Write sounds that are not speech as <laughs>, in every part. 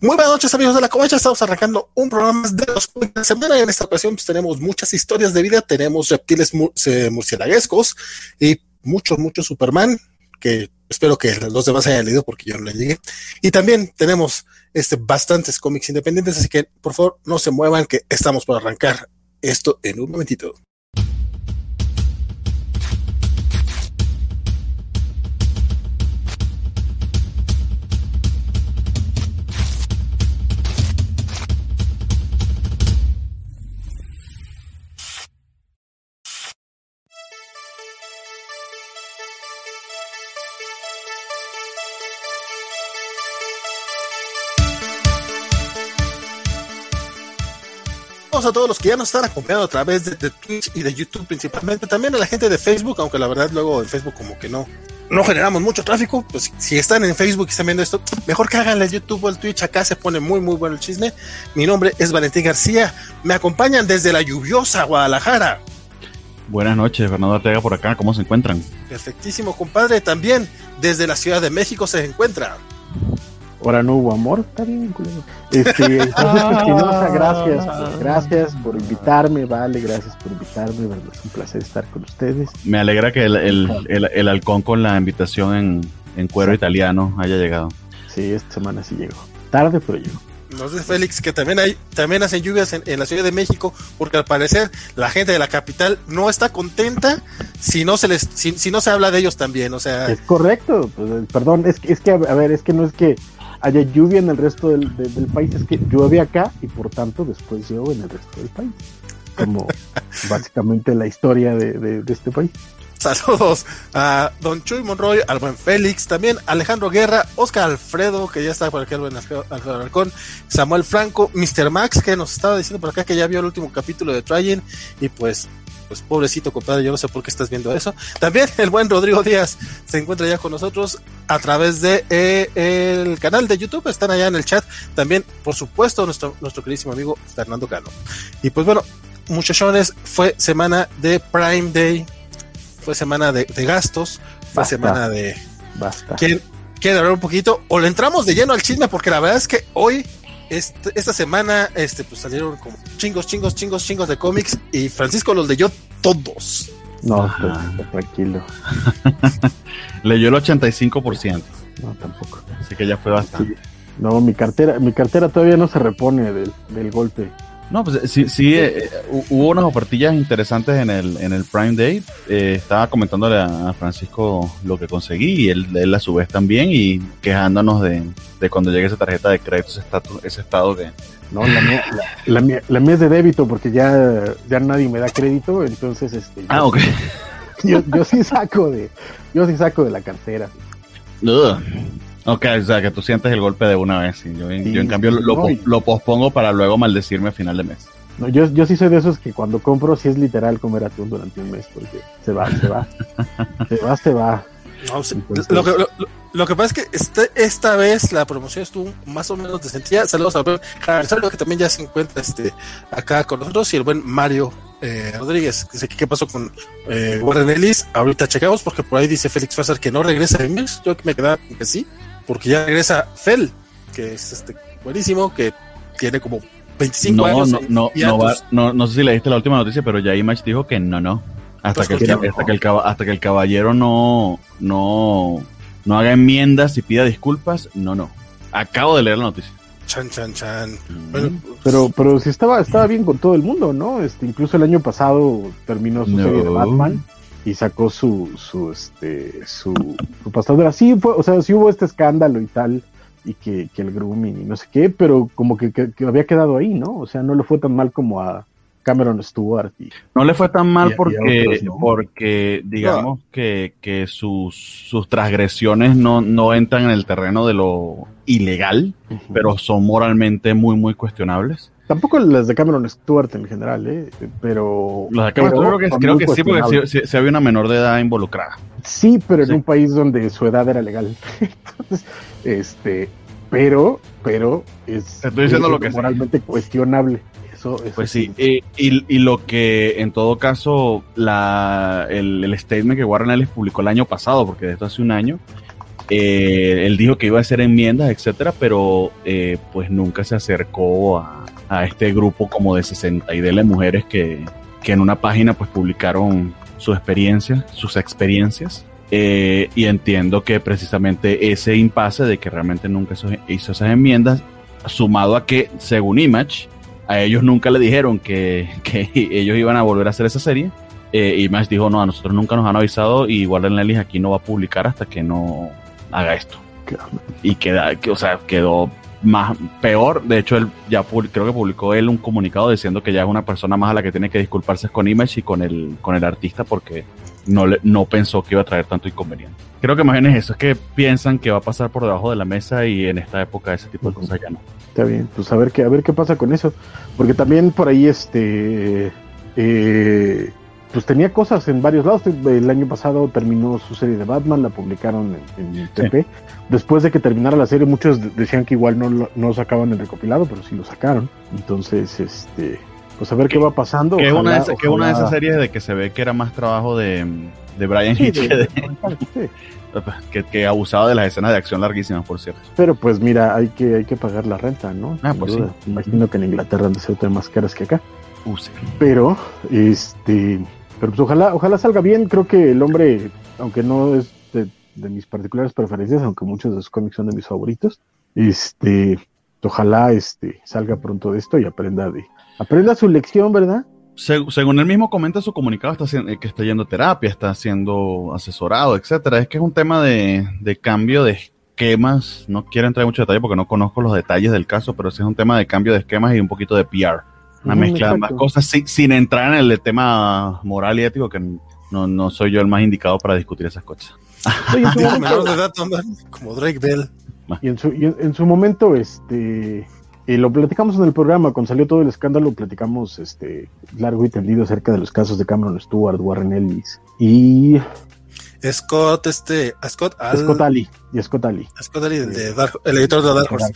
Muy buenas noches amigos de la covacha, estamos arrancando un programa de los de la semana. En esta ocasión pues, tenemos muchas historias de vida, tenemos reptiles murcielaguescos y muchos, muchos Superman, que espero que los demás hayan leído porque yo no le llegué. Y también tenemos este, bastantes cómics independientes, así que por favor no se muevan que estamos por arrancar esto en un momentito. A todos los que ya nos están acompañando a través de, Twitch y de YouTube principalmente, también a la gente de Facebook, aunque la verdad luego en Facebook como que no, no generamos mucho tráfico, pues si están en Facebook y están viendo esto, mejor que hagan el YouTube o el Twitch, acá se pone muy muy bueno el chisme. Mi nombre es Valentín García, me acompañan desde la lluviosa Guadalajara. Buenas noches, Fernando Ortega por acá, ¿cómo se encuentran? Perfectísimo, compadre, también desde la Ciudad de México se encuentra. Ahora no hubo amor, está bien, Este, gracias, gracias por invitarme, vale, gracias por invitarme, es un placer estar con ustedes. Me alegra que el, el, el, halcón con la invitación en, en cuero italiano haya llegado. Sí, esta semana sí llegó. Tarde, pero llegó. Nos dice Félix que también hay, también hacen lluvias en, en, la Ciudad de México, porque al parecer la gente de la capital no está contenta si no se les, si, si no se habla de ellos también, o sea. Es correcto, pues, perdón, es, es que a ver, es que no es que haya lluvia en el resto del, país, es que llueve acá y por tanto después llueve en el resto del país. Como <laughs> básicamente la historia de, este país. Saludos a Don Chuy Monroy, al buen Félix, también Alejandro Guerra, Oscar Alfredo, que ya está por aquí, el buen Alfredo Samuel Franco, Mr. Max, que nos estaba diciendo por acá que ya vio el último capítulo de Trying, y pues pues pobrecito compadre, yo no sé por qué estás viendo eso. También el buen Rodrigo Díaz se encuentra ya con nosotros a través de eh, el canal de YouTube, están allá en el chat. También, por supuesto, nuestro, nuestro queridísimo amigo Fernando Cano. Y pues bueno, muchachones, fue semana de Prime Day, fue semana de, gastos, fue semana de... Basta. ¿Quién quiere hablar un poquito? O le entramos de lleno al chisme, porque la verdad es que hoy este, esta semana este, pues salieron como chingos, chingos, chingos, chingos de cómics y Francisco los leyó todos. No, pues, tranquilo. <laughs> Leyó el 85%. No, tampoco. Así que ya fue bastante. No, mi cartera, mi cartera todavía no se repone del, del golpe. No, pues sí, sí eh, hubo unas ofertillas interesantes en el, en el Prime Day. Eh, estaba comentándole a Francisco lo que conseguí y él, a su vez también y quejándonos de, cuando llegue esa tarjeta de crédito, ese, ese estado que... No, la mía, la, mía, la mía es de débito porque ya, ya nadie me da crédito, entonces este... Ah, ok. Yo, yo sí saco de, yo sí saco de la cartera. Ok, o sea, que tú sientes el golpe de una vez. Y yo, en cambio lo, pospongo para luego maldecirme a final de mes. No, yo, yo sí soy de esos que cuando compro sí es literal comer atún durante un mes porque se va, se va. <laughs> se va, se va. lo, que, lo, que, pasa es que este, esta vez la promoción estuvo más o menos decente. Saludos a Javier que también ya se encuentra este, acá con nosotros y el buen Mario eh, Rodríguez. ¿Qué pasó con eh, Warren Ellis? Ahorita checamos porque por ahí dice Félix Fasser que no regresa a English. Yo me quedaba que sí porque ya regresa Fel, que es este buenísimo, que tiene como 25 años. No, no, no, no, no, sé si leíste la última noticia, pero ya Image dijo que no, no. Hasta, pues que, el, hasta, que el, hasta que el caballero no, no, no haga enmiendas y pida disculpas, no, no. Acabo de leer la noticia. Chan, chan, chan. pero, pero si estaba, estaba bien con todo el mundo, ¿no? Este, incluso el año pasado terminó su serie de Batman y sacó su su este su, su pastadora. Sí fue, o sea, sí hubo este escándalo y tal y que, el grooming y no sé qué, pero como que, había quedado ahí, ¿no? O sea, no le fue tan mal como a Cameron Stewart. no le fue tan mal porque, porque digamos que, que sus, sus transgresiones no, no entran en el terreno de lo ilegal, pero son moralmente muy, muy cuestionables. Tampoco las de Cameron Stewart en general, ¿eh? pero... Las de Cameron creo que, creo que sí, porque sí, había una menor de edad involucrada. Sí, pero en un país donde su edad era legal. <laughs> Entonces, este, pero, pero es, Estoy diciendo lo que moralmente cuestionable. Eso, pues sí, y, y, lo que en todo caso la, el, el statement que Warren Ellis publicó el año pasado, porque de esto hace un año, Eh, él dijo que iba a hacer enmiendas, etcétera, pero eh, pues nunca se acercó a, a, este grupo como de 60 y de mujeres que, que en una página pues publicaron su experiencia, sus experiencias. Eh, y entiendo que precisamente ese impasse de que realmente nunca hizo esas enmiendas, sumado a que, según Image, a ellos nunca le dijeron que, <laughs> que ellos iban a volver a hacer esa serie. Eh, Image dijo, no, a nosotros nunca nos han avisado y Warren Ellis aquí no va a publicar hasta que no haga esto. Y queda, que, o sea, quedó más peor. De hecho, él ya creo que publicó él un comunicado diciendo que ya es una persona más a la que tiene que disculparse con Image y con el, con el artista porque no, le, no pensó que iba a traer tanto inconveniente. Creo que más bien es eso, es que piensan que va a pasar por debajo de la mesa y en esta época ese tipo de cosas ya no. Está bien, pues a ver qué, a ver qué pasa con eso. Porque también por ahí este eh, pues tenía cosas en varios lados. El año pasado terminó su serie de Batman, la publicaron en, en TP. Después de que terminara la serie, muchos decían que igual no, no sacaban el recopilado, pero sí lo sacaron. Entonces, este, pues a ver qué va pasando. Que, ojalá, una, de que una de esas series de que se ve que era más trabajo de, de Brian sí, Hitch de, de, sí. <laughs> que, que, abusaba de las escenas de acción larguísimas, por cierto. Pero pues mira, hay que, hay que pagar la renta, ¿no? Ah, pues sí. Imagino que en Inglaterra han de ser más caras que acá. Uh, sí. Pero, este, pero pues ojalá, ojalá salga bien. Creo que el hombre, aunque no es de, mis particulares preferencias, aunque muchos de sus cómics son de mis favoritos, este, ojalá este salga pronto de esto y aprenda de, aprenda su lección, ¿verdad? según él mismo comenta su comunicado, está que está yendo a terapia, está siendo asesorado, etcétera. Es que es un tema de, de, cambio de esquemas. No quiero entrar en mucho detalle porque no conozco los detalles del caso, pero sí es un tema de cambio de esquemas y un poquito de PR. Una mm, mezcla de ambas cosas sin, sin, entrar en el tema moral y ético, que no, no soy yo el más indicado para discutir esas cosas. Como Drake Bell. Y en su, y en, en su momento, este eh, lo platicamos en el programa, cuando salió todo el escándalo, platicamos este largo y tendido acerca de los casos de Cameron Stewart, Warren Ellis y Scott, este, Scott, Al... Scott Ali, y Scott Ali. Scott Ali, de Dark, el editor de Dark Horse.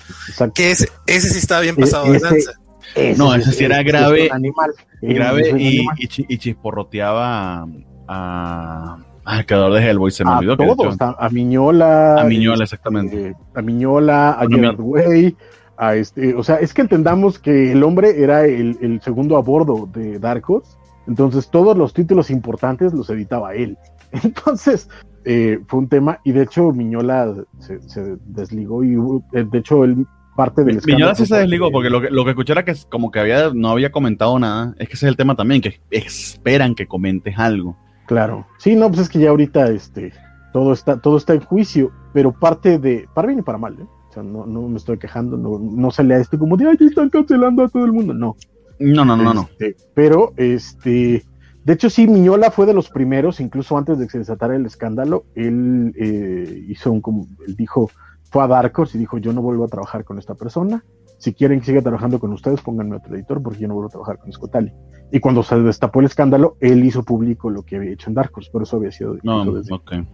Que ese, ese sí estaba bien pasado e, ese, de lanza. Ese, no, ese sí era grave, animal. grave y, y, y, chisporroteaba a, al creador de Hellboy, se me a olvidó. Todos, que a, a, Miñola. A Miñola, exactamente. Eh, a Miñola, a Gerard Way a este, o sea, es que entendamos que el hombre era el, el, segundo a bordo de Dark Horse, entonces todos los títulos importantes los editaba él. <laughs> Entonces, eh, fue un tema, y de hecho Miñola se, se desligó y eh, de hecho él parte del Miñola sí se desligó porque lo que, lo que escuché era que como que había, no había comentado nada, es que ese es el tema también, que esperan que comentes algo. Claro, sí, no, pues es que ya ahorita este, todo está, todo está en juicio, pero parte de, para bien y para mal, ¿eh? O sea, no, no me estoy quejando, no, no se lea esto como de, ay, están cancelando a todo el mundo. No. No, no, no, este, no. Pero, este, de hecho, sí, Miñola fue de los primeros, incluso antes de que se desatara el escándalo, él eh, hizo un, como, él dijo, fue a Dark Horse y dijo, yo no vuelvo a trabajar con esta persona. Si quieren que siga trabajando con ustedes, pónganme otro editor porque yo no vuelvo a trabajar con Scotali. Y cuando se destapó el escándalo, él hizo público lo que había hecho en Dark Horse, por eso había sido no, desde, okay.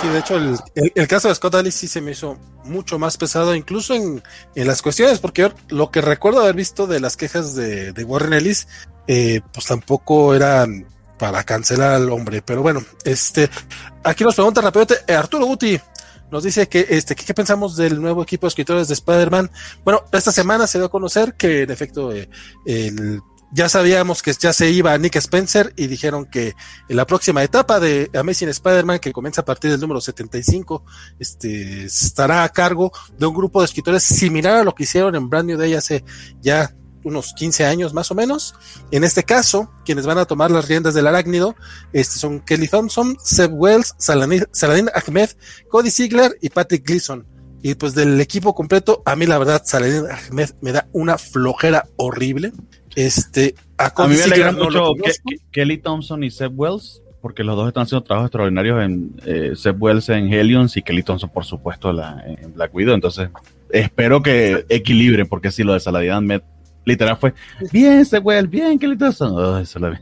Sí, de hecho, el, el, el, caso de Scott Alice sí se me hizo mucho más pesado, incluso en, en, las cuestiones, porque yo lo que recuerdo haber visto de las quejas de, de Warren Ellis, eh, pues tampoco eran para cancelar al hombre. Pero bueno, este, aquí nos pregunta rápido eh, Arturo Guti. Nos dice que, este, ¿qué, pensamos del nuevo equipo de escritores de Spider-Man? Bueno, esta semana se dio a conocer que, en efecto, eh, el ya sabíamos que ya se iba Nick Spencer y dijeron que en la próxima etapa de Amazing Spider-Man, que comienza a partir del número 75, este, estará a cargo de un grupo de escritores similar a lo que hicieron en Brand New Day hace ya unos 15 años más o menos. En este caso, quienes van a tomar las riendas del arácnido este, son Kelly Thompson, Seb Wells, Saladin, Ahmed, Cody Ziegler y Patrick Gleason. Y pues del equipo completo, a mí la verdad, Saladin Ahmed me da una flojera horrible. Este, a, a mí me alegra mucho Kelly Thompson y Seb Wells, porque los dos están haciendo trabajos extraordinarios en eh, Seb Wells en Helions y Kelly Thompson, por supuesto, la, en Black Widow. Entonces, espero que equilibre, porque si lo de Saladin Ahmed literal fue bien Seb Wells, bien Kelly Thompson. Oh, eso lo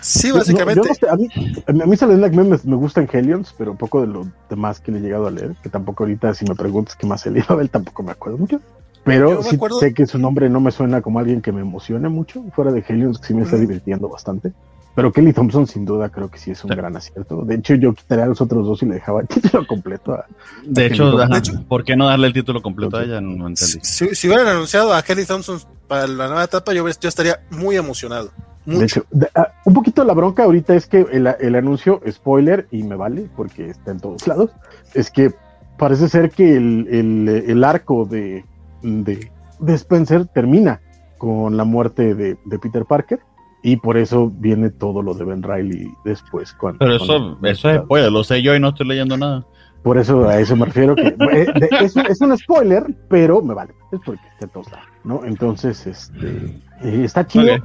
Sí, básicamente. No, no sé, a mí, a mí Saladin Ahmed me, me, gusta en Helions, pero poco de lo demás que le he llegado a leer, que tampoco ahorita, si me preguntas qué más he leído él, tampoco me acuerdo mucho. Pero sí sé que su nombre no me suena como alguien que me emocione mucho, fuera de Helions, que sí me está divirtiendo bastante. pero Kelly Thompson sin duda creo que sí es un gran acierto. De hecho, yo quitaría a los otros dos y le dejaba el <laughs> título completo a, de, hecho, ¿por qué no darle el título completo a ella? No, entendí. Si, hubieran anunciado a Kelly Thompson para la nueva etapa, yo, yo estaría muy emocionado. De hecho, ah, un poquito la bronca ahorita es que el, el, anuncio, spoiler, y me vale porque está en todos lados, es que parece ser que el, el, el arco de, de, de, Spencer termina con la muerte de, de, Peter Parker y por eso viene todo lo de Ben Riley después. Cuando, Pero eso, eso es spoiler, lo sé yo y no estoy leyendo nada. Por eso a eso me refiero que eh, es, es, un spoiler, pero me vale, es porque está en todos lados, ¿no? Entonces, este eh, está chido. Eh,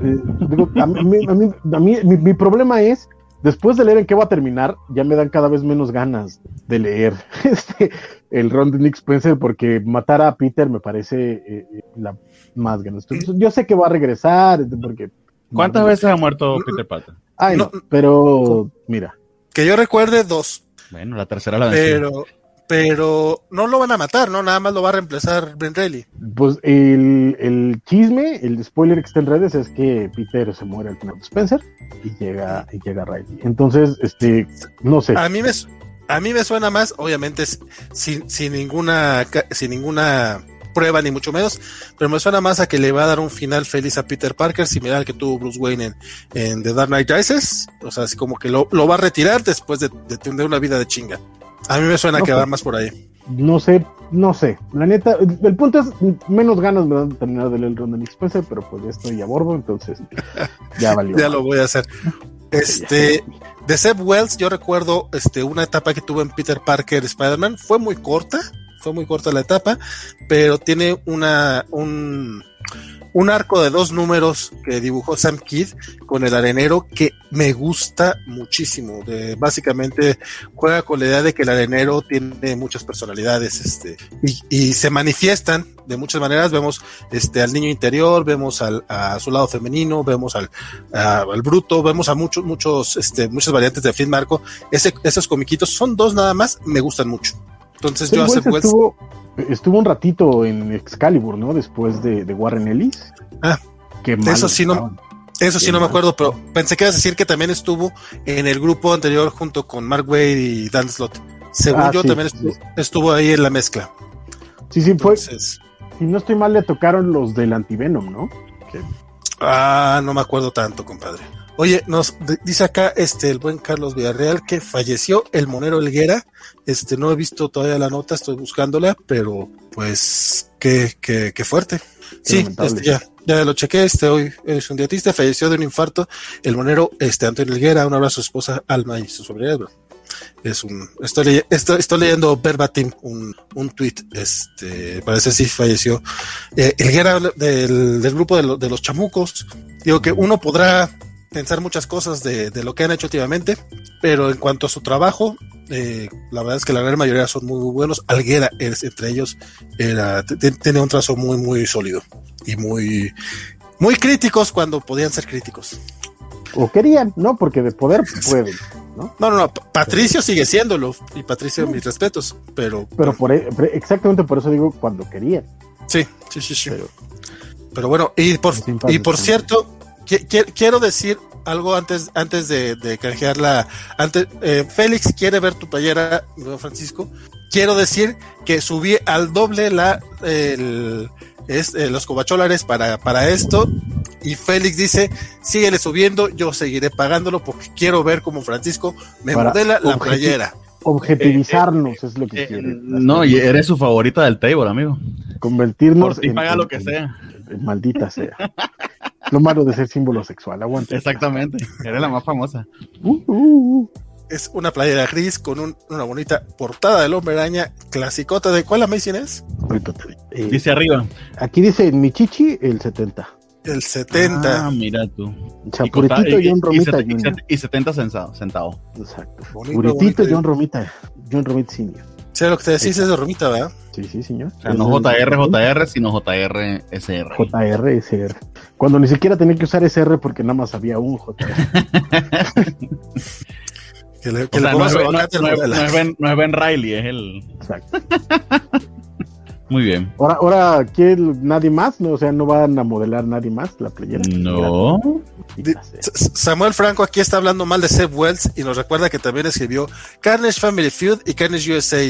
digo, a mí, a mí, a mí mi, mi, problema es, después de leer en qué va a terminar, ya me dan cada vez menos ganas de leer <laughs> este, el ron de Nick Spencer, porque matar a Peter me parece eh, la más ganas. Yo sé que va a regresar, porque... ¿Cuántas veces ha muerto Peter Parker? Ay, no, pero mira. Que yo recuerde dos. Bueno, la tercera la venció. Pero pero no lo van a matar, ¿no? Nada más lo va a reemplazar Ben Reilly. Pues el, el, chisme, el spoiler que está en redes es que Peter se muere al final de Spencer y llega, y llega Riley. Entonces, este, no sé. A mí me, a mí me suena más, obviamente, sin, sin ninguna, sin ninguna prueba ni mucho menos, pero me suena más a que le va a dar un final feliz a Peter Parker, similar al que tuvo Bruce Wayne en, en The Dark Knight Rises, o sea, así como que lo, lo va a retirar después de, de tener una vida de chinga. A mí me suena que va más por ahí. No sé, no sé. La neta, el, punto es menos ganas me dan de terminar de leer el Ron de Spencer, pero pues ya estoy a bordo, entonces ya <laughs> valió. ya lo voy a hacer. <laughs> Este, de Seb Wells, yo recuerdo este, una etapa que tuve en Peter Parker Spider-Man. Fue muy corta, fue muy corta la etapa, pero tiene una, un, un arco de dos números que dibujó Sam Kidd con el arenero que me gusta muchísimo. De, básicamente juega con la idea de que el arenero tiene muchas personalidades este, y, y se manifiestan de muchas maneras. Vemos este, al niño interior, vemos al, a su lado femenino, vemos al, al bruto, vemos a muchos, muchos, este, muchas variantes de Flynn Marco. Ese, esos comiquitos son dos nada más, me gustan mucho. Entonces yo hace pues estuvo, estuvo un ratito en Excalibur, ¿no? Después de, de Warren Ellis. Ah, Qué eso sí no, eso sí no me acuerdo, pero pensé que ibas a decir que también estuvo en el grupo anterior junto con Mark Wade y Dan Slott. Según ah, yo, sí, también estuvo, sí. estuvo, ahí en la mezcla. Sí, sí, fue. Si no estoy mal, le tocaron los del Antivenom, ¿no? ¿Qué? Ah, no me acuerdo tanto, compadre. Oye, nos dice acá este el buen Carlos Villarreal que falleció el monero Elguera. Este no he visto todavía la nota, estoy buscándola, pero pues qué, qué, qué fuerte. Sí, este, ya, ya lo chequé, este hoy es un dietista, falleció de un infarto, el monero este Antonio Elguera, un abrazo a su esposa Alma y su sobrina. Es un, estoy, estoy, estoy, leyendo verbatim un, un tweet, este, parece si falleció. Eh, Elguera del, del grupo de, lo, de los chamucos, digo que uno podrá pensar muchas cosas de, de, lo que han hecho últimamente, pero en cuanto a su trabajo, eh, la verdad es que la gran mayoría son muy, muy buenos. Alguera, es, entre ellos, era, tiene un trazo muy, muy sólido y muy, muy críticos cuando podían ser críticos. O querían, ¿no? Porque de poder pueden. ¿no? No, no, no. Patricio sigue siéndolo. Y Patricio, sí. mis respetos. Pero. Pero por, e, exactamente por eso digo cuando querían. Sí, sí, sí, sí. Pero, pero bueno, y por, y por cierto, quiero decir algo antes, antes de, de canjear la. Antes, eh, Félix quiere ver tu playera, Francisco. Quiero decir que subí al doble la, el, es, eh, los cobacholares para, para esto. Y Félix dice: síguele subiendo, yo seguiré pagándolo porque quiero ver cómo Francisco me para modela la playera. Objetivizarnos eh, es lo que eh, quiere. No, y eres su favorita del table, amigo. Convertirnos. Por ti paga en, lo que en, sea. En, maldita sea. lo malo de ser símbolo sexual, aguanta. Exactamente, eres la más famosa. Uh, uh, uh. Es una playera gris con un, una bonita portada del hombre araña clasicota. ¿De cuál Amazing es? Eh, dice arriba. Aquí dice en mi chichi el 70. El 70. Ah, mira tú. Chapuritito y, John Romita. Y, y, y 70 centavos. Exacto. Chapuritito John Romita. John Romita Senior. Sí, lo que te decís es de Romita, ¿verdad? Sí, sí, señor. O sea, no JR, JR, sino JR, SR. JR, SR. Cuando ni siquiera tenía que usar SR porque nada más había un JR. <laughs> que le, que o sea, no, es, no, no, no, es ben, no, es ben, Riley, es el. Exacto. <laughs> Muy bien. Ahora, ahora ¿qué, nadie más, no, o sea, no van a modelar nadie más la playera. No. Samuel Franco aquí está hablando mal de Seb Wells y nos recuerda que también escribió Carnage Family Feud y Carnage USA.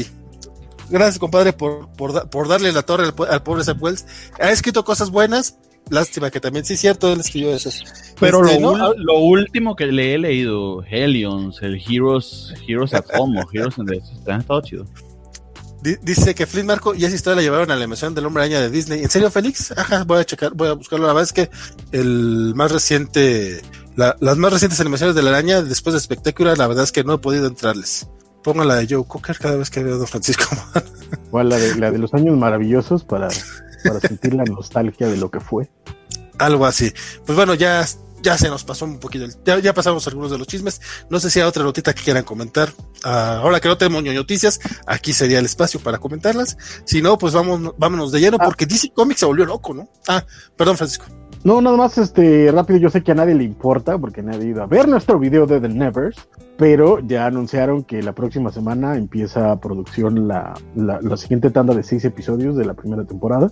Gracias, compadre, por, por, da- por darle la torre al, al pobre Seb Wells. Ha escrito cosas buenas. Lástima que también, sí, cierto, él escribió esas. Pero Este, lo, ¿no? ul- lo último que le he leído, Helions, el Heroes, Heroes at Home o Heroes the han estado chido. Di- Dice que Flynn Marco y esa historia la llevaron a la emisión del Hombre Araña de Disney. ¿En serio, Félix? Ajá, voy a checar, voy a buscarlo. La verdad es que el más reciente, la- las más recientes animaciones de la araña, después de Spectacular, la verdad es que no he podido entrarles. Pongo la de Joe Cocker cada vez que veo a Don Francisco. Igual la de, la de los años maravillosos para, para sentir la nostalgia de lo que fue. Algo así. Pues bueno, ya, ya se nos pasó un poquito. el- Ya, ya pasamos algunos de los chismes. No sé si hay otra notita que quieran comentar. Ah, ahora que no tenemos noticias, aquí sería el espacio para comentarlas. Si no, pues vamos, vámonos de lleno, Ah. porque DC Comics se volvió loco, ¿no? Ah, perdón, Francisco. No, nada más este rápido, yo sé que a nadie le importa porque nadie ha ido a ver nuestro video de The Nevers, pero ya anunciaron que la próxima semana empieza producción la, la, la siguiente tanda de seis episodios de la primera temporada.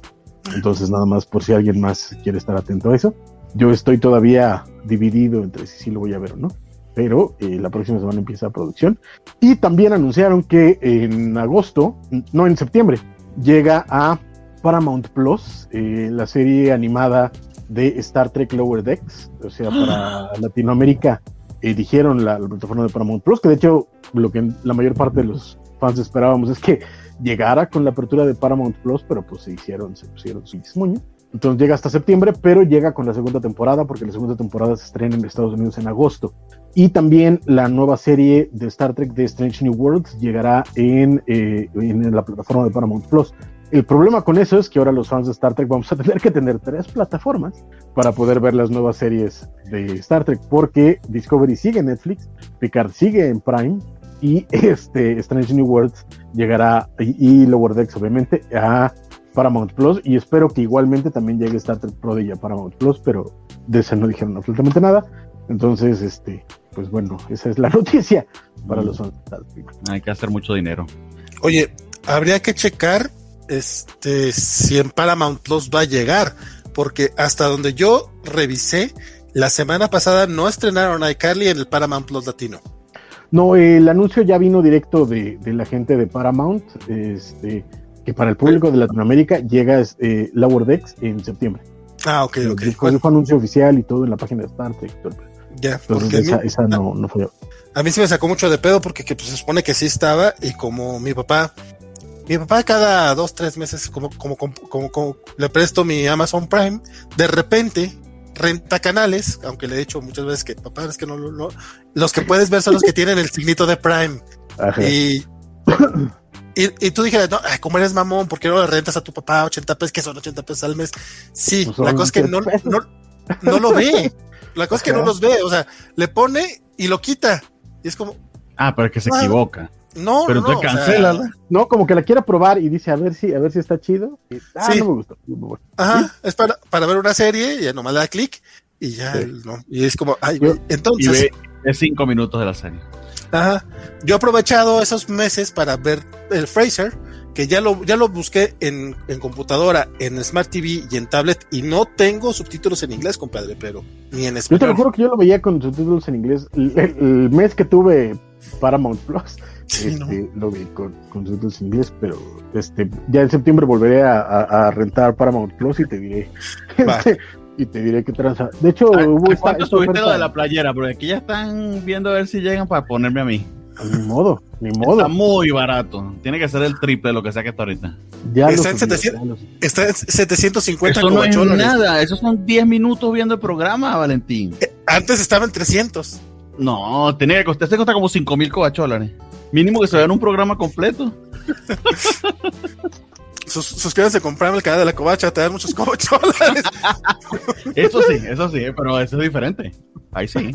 Entonces nada más por si alguien más quiere estar atento a eso. Yo estoy todavía dividido entre si sí lo voy a ver o no, pero eh, la próxima semana empieza la producción. Y también anunciaron que en agosto, no en septiembre, llega a Paramount Plus eh, la serie animada de Star Trek Lower Decks, o sea, <gasps> para Latinoamérica eh, dijeron la, la plataforma de Paramount Plus, que de hecho lo que la mayor parte de los fans esperábamos es que llegara con la apertura de Paramount Plus, pero pues se hicieron, se pusieron su moño. Entonces llega hasta septiembre, pero llega con la segunda temporada, porque la segunda temporada se estrena en Estados Unidos en agosto. Y también la nueva serie de Star Trek de Strange New Worlds llegará en, eh, en la plataforma de Paramount Plus. El problema con eso es que ahora los fans de Star Trek vamos a <laughs> tener que tener tres plataformas para poder ver las nuevas series de Star Trek, porque Discovery sigue en Netflix, Picard sigue en Prime y <laughs> este Strange New Worlds llegará y, y Lower Decks obviamente a Paramount Plus y espero que igualmente también llegue Star Trek Prodigy a Paramount Plus, pero de esa no dijeron absolutamente nada. Entonces, este, pues bueno, esa es la <laughs> noticia para los Star Trek. Hay que hacer mucho dinero. Oye, habría que checar este si en Paramount Plus va a llegar, porque hasta donde yo revisé, la semana pasada no estrenaron a iCarly en el Paramount Plus Latino. No, el anuncio ya vino directo de, de la gente de Paramount, este, que para el público de Latinoamérica llega eh, Lower Decks en septiembre. Ah, ok, ok. Fue, Bueno, fue anuncio oficial y todo en la página de Star Trek. ya, Entonces porque mí, esa, esa no, no fue. a mí sí me sacó mucho de pedo porque que, pues, se supone que sí estaba y como mi papá, mi papá cada dos, tres meses como, como, como, como- como le presto mi Amazon Prime, de repente renta canales, aunque le he dicho muchas veces que papá es que no, no, no- los que puedes ver son los que tienen el signito de Prime. Ajá. Y, <coughs> y, y tú dijeras, no, ay, ¿cómo eres mamón? ¿Por qué no le rentas a tu papá 80 pesos? que son 80 pesos al mes? Sí, Pues la cosa es que no, 10 pesos. no, no lo ve. La cosa es que no los ve. O sea, le pone y lo quita. Y es como, Ah, pero que se Ah. equivoca. no, Pero no, te no, o sea. No, como que la quiera probar y dice a ver si, a ver si está chido. Y, ah, Sí. no me gustó. no me gustó. Ajá, es para, para ver una serie, ya nomás le da clic y ya, Sí. no. Y es como, ay, Yo- güey. Y entonces, ve es cinco minutos de la serie. Ajá. Yo he aprovechado esos meses para ver el Fraser, que ya lo, ya lo busqué en, en computadora, en Smart TV y en tablet, y no tengo subtítulos en inglés, compadre, pero ni en Yo te lo español. juro que yo lo veía con subtítulos en inglés. El, mes que tuve Paramount Plus, <laughs> Sí, ¿no? este, lo vi con, con subtítulos en inglés, pero este, ya en septiembre volveré a, a- a rentar Paramount Plus y te diré. <laughs> Este, y te diré qué tranza. De hecho, ¿A- hubo a esta, ¿Cuánto esta subiste lo de la playera? Porque aquí ya están viendo a ver si llegan para ponerme a mí. Ni modo, ni modo. Está muy barato. Tiene que ser el triple de lo que sea que está ahorita. Ya lo Está en subí, 700. ya. Está en 750 Eso no es nada. Esos son 10 minutos viendo el programa, Valentín. Antes estaba en 300. No, tenía que costar, este cuesta como 5 mil cobacholares. Mínimo que se vean un programa completo. <laughs> Sus, suscríbanse, comprarme el canal de la covacha, te dan muchos <laughs> cobacholones. Eso sí, eso sí, pero eso es diferente. Ahí sí.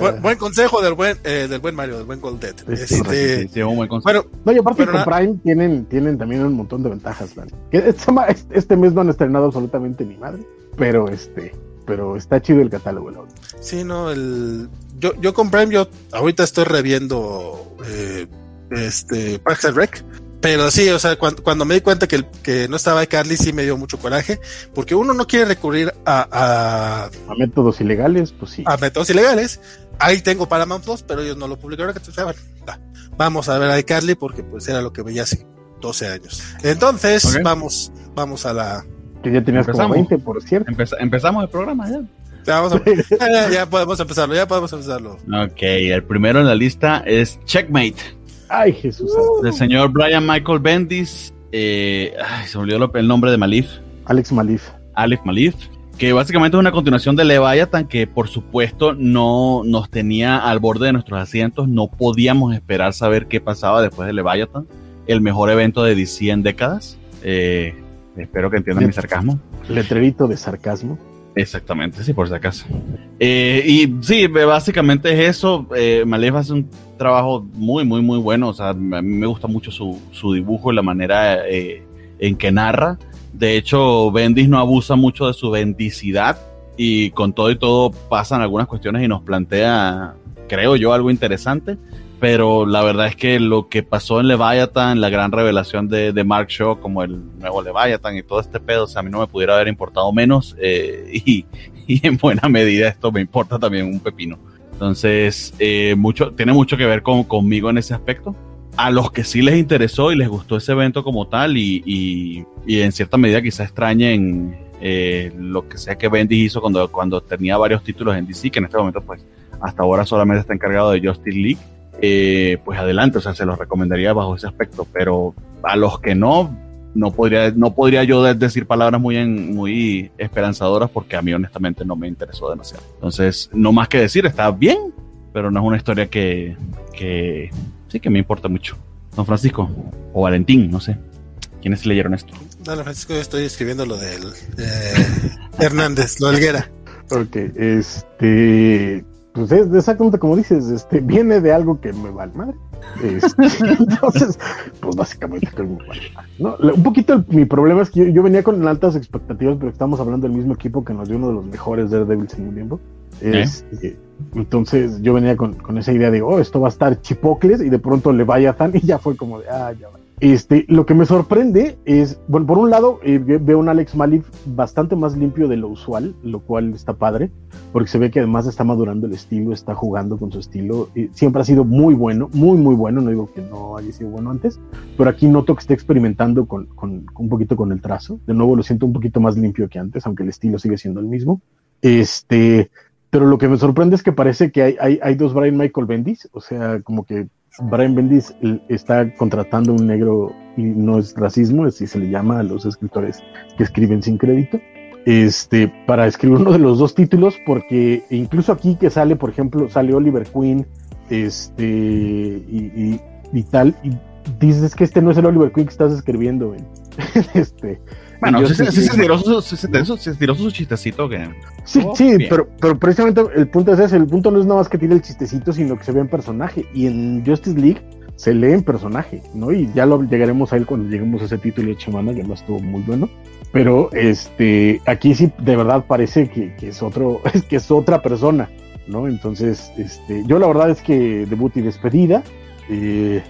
buen, buen consejo del buen, eh, del buen Mario, del buen Goldet. Sí, Este, Sí, sí, es un buen consejo. bueno, No, y aparte Pero con Prime tienen, tienen también un montón de ventajas, man. Este, este- este mes no han estrenado absolutamente ni madre, pero este, pero está chido el catálogo, verdad. Sí, no, el yo, yo con Prime, yo ahorita estoy reviendo eh, este Parks and Rec Pero sí, o sea, cuando, me di cuenta que, que no estaba Carly, sí me dio mucho coraje, porque uno no quiere recurrir a, a, métodos ilegales, pues sí. A métodos ilegales. Ahí tengo Paramount Plus, pero ellos no lo publicaron. Que, vamos a ver a Carly, porque pues era lo que veía hace 12 años. Entonces, vamos, vamos a la. Que ya tenías como 20, por cierto. empezamos el programa ya. <laughs> Ya, podemos empezarlo, ya podemos empezarlo. Ok, el primero en la lista es Checkmate. Ay, Jesús. Del señor Brian Michael Bendis. Eh, ay, se olvidó el nombre de Malif. Alex Malif. Alex Malif. Que básicamente es una continuación de Leviathan que por supuesto no nos tenía al borde de nuestros asientos. No podíamos esperar saber qué pasaba después de Leviathan. El mejor evento de DC en décadas. Eh, espero que entiendan mi sarcasmo. Letrerito de sarcasmo. Exactamente, sí, por si acaso. Eh, y sí, básicamente es eso. Eh, Malef hace un trabajo muy, muy, muy bueno. O sea, a mí me gusta mucho su, su dibujo y la manera eh, en que narra. De hecho, Bendis no abusa mucho de su bendicidad y con todo y todo pasan algunas cuestiones y nos plantea, creo yo, algo interesante pero la verdad es que lo que pasó en Leviathan, la gran revelación de, Mark Shaw como el nuevo Leviathan y todo este pedo, o sea, a mí no me pudiera haber importado menos eh, <laughs> y, en buena medida esto me importa también un pepino. Entonces, eh, mucho, tiene mucho que ver con, conmigo en ese aspecto. A los que sí les interesó y les gustó ese evento como tal y, y, en cierta medida quizá extrañen eh, lo que sea que Bendy hizo cuando, cuando tenía varios títulos en DC, que en este momento pues hasta ahora solamente está encargado de Justice League eh, pues adelante, o sea, se los recomendaría bajo ese aspecto, pero a los que no, no podría, no podría yo decir palabras muy, muy esperanzadoras porque a mí honestamente no me interesó demasiado. Entonces, no más que decir, está bien, pero no es una historia que, que sí que me importa mucho. Don Francisco, o Valentín, no sé. ¿Quiénes leyeron esto? Dale, Francisco, yo estoy escribiendo lo del Hernández, lo del Guerra. <laughs> Ok, este pues es exactamente como dices, este, viene de algo que me vale madre. Este, <laughs> entonces, pues básicamente que me vale ¿no? Un poquito mi problema es que yo, venía con altas expectativas, pero estamos hablando del mismo equipo que nos dio uno de los mejores Daredevils en un tiempo. ¿Eh? Este, entonces yo venía con, con, esa idea de, oh, esto va a estar chipocles, y de pronto le vaya tan, y ya fue como de, ah, ya va. Este, lo que me sorprende es, bueno, por un lado, eh, veo un Alex Malif bastante más limpio de lo usual, lo cual está padre, porque se ve que además está madurando el estilo, está jugando con su estilo, siempre ha sido muy bueno, muy, muy bueno, no digo que no haya sido bueno antes, pero aquí noto que está experimentando con, con, un poquito con el trazo, de nuevo lo siento un poquito más limpio que antes, aunque el estilo sigue siendo el mismo. Este, pero lo que me sorprende es que parece que hay, hay, hay dos Brian Michael Bendis, o sea, como que Brian Bendis está contratando un negro y no es racismo, así se le llama a los escritores que escriben sin crédito, este, para escribir uno de los dos títulos, porque incluso aquí que sale, por ejemplo, sale Oliver Queen, este, y, y, tal, y dices que este no es el Oliver Queen que estás escribiendo, <laughs> este, bueno, sí, sí, se tiró su, chistecito que... Sí, sí, pero, pero precisamente el punto es ese, el punto no es nada más que tiene el chistecito, sino que se ve en personaje. Y en Justice League se lee en personaje, ¿no? Y ya lo llegaremos a él cuando lleguemos a ese título de semana, que además estuvo muy bueno. Pero este, aquí sí de verdad parece que, es otro, <laughs> es que es otra persona, ¿no? Entonces, este, yo la verdad es que debut y despedida. Eh,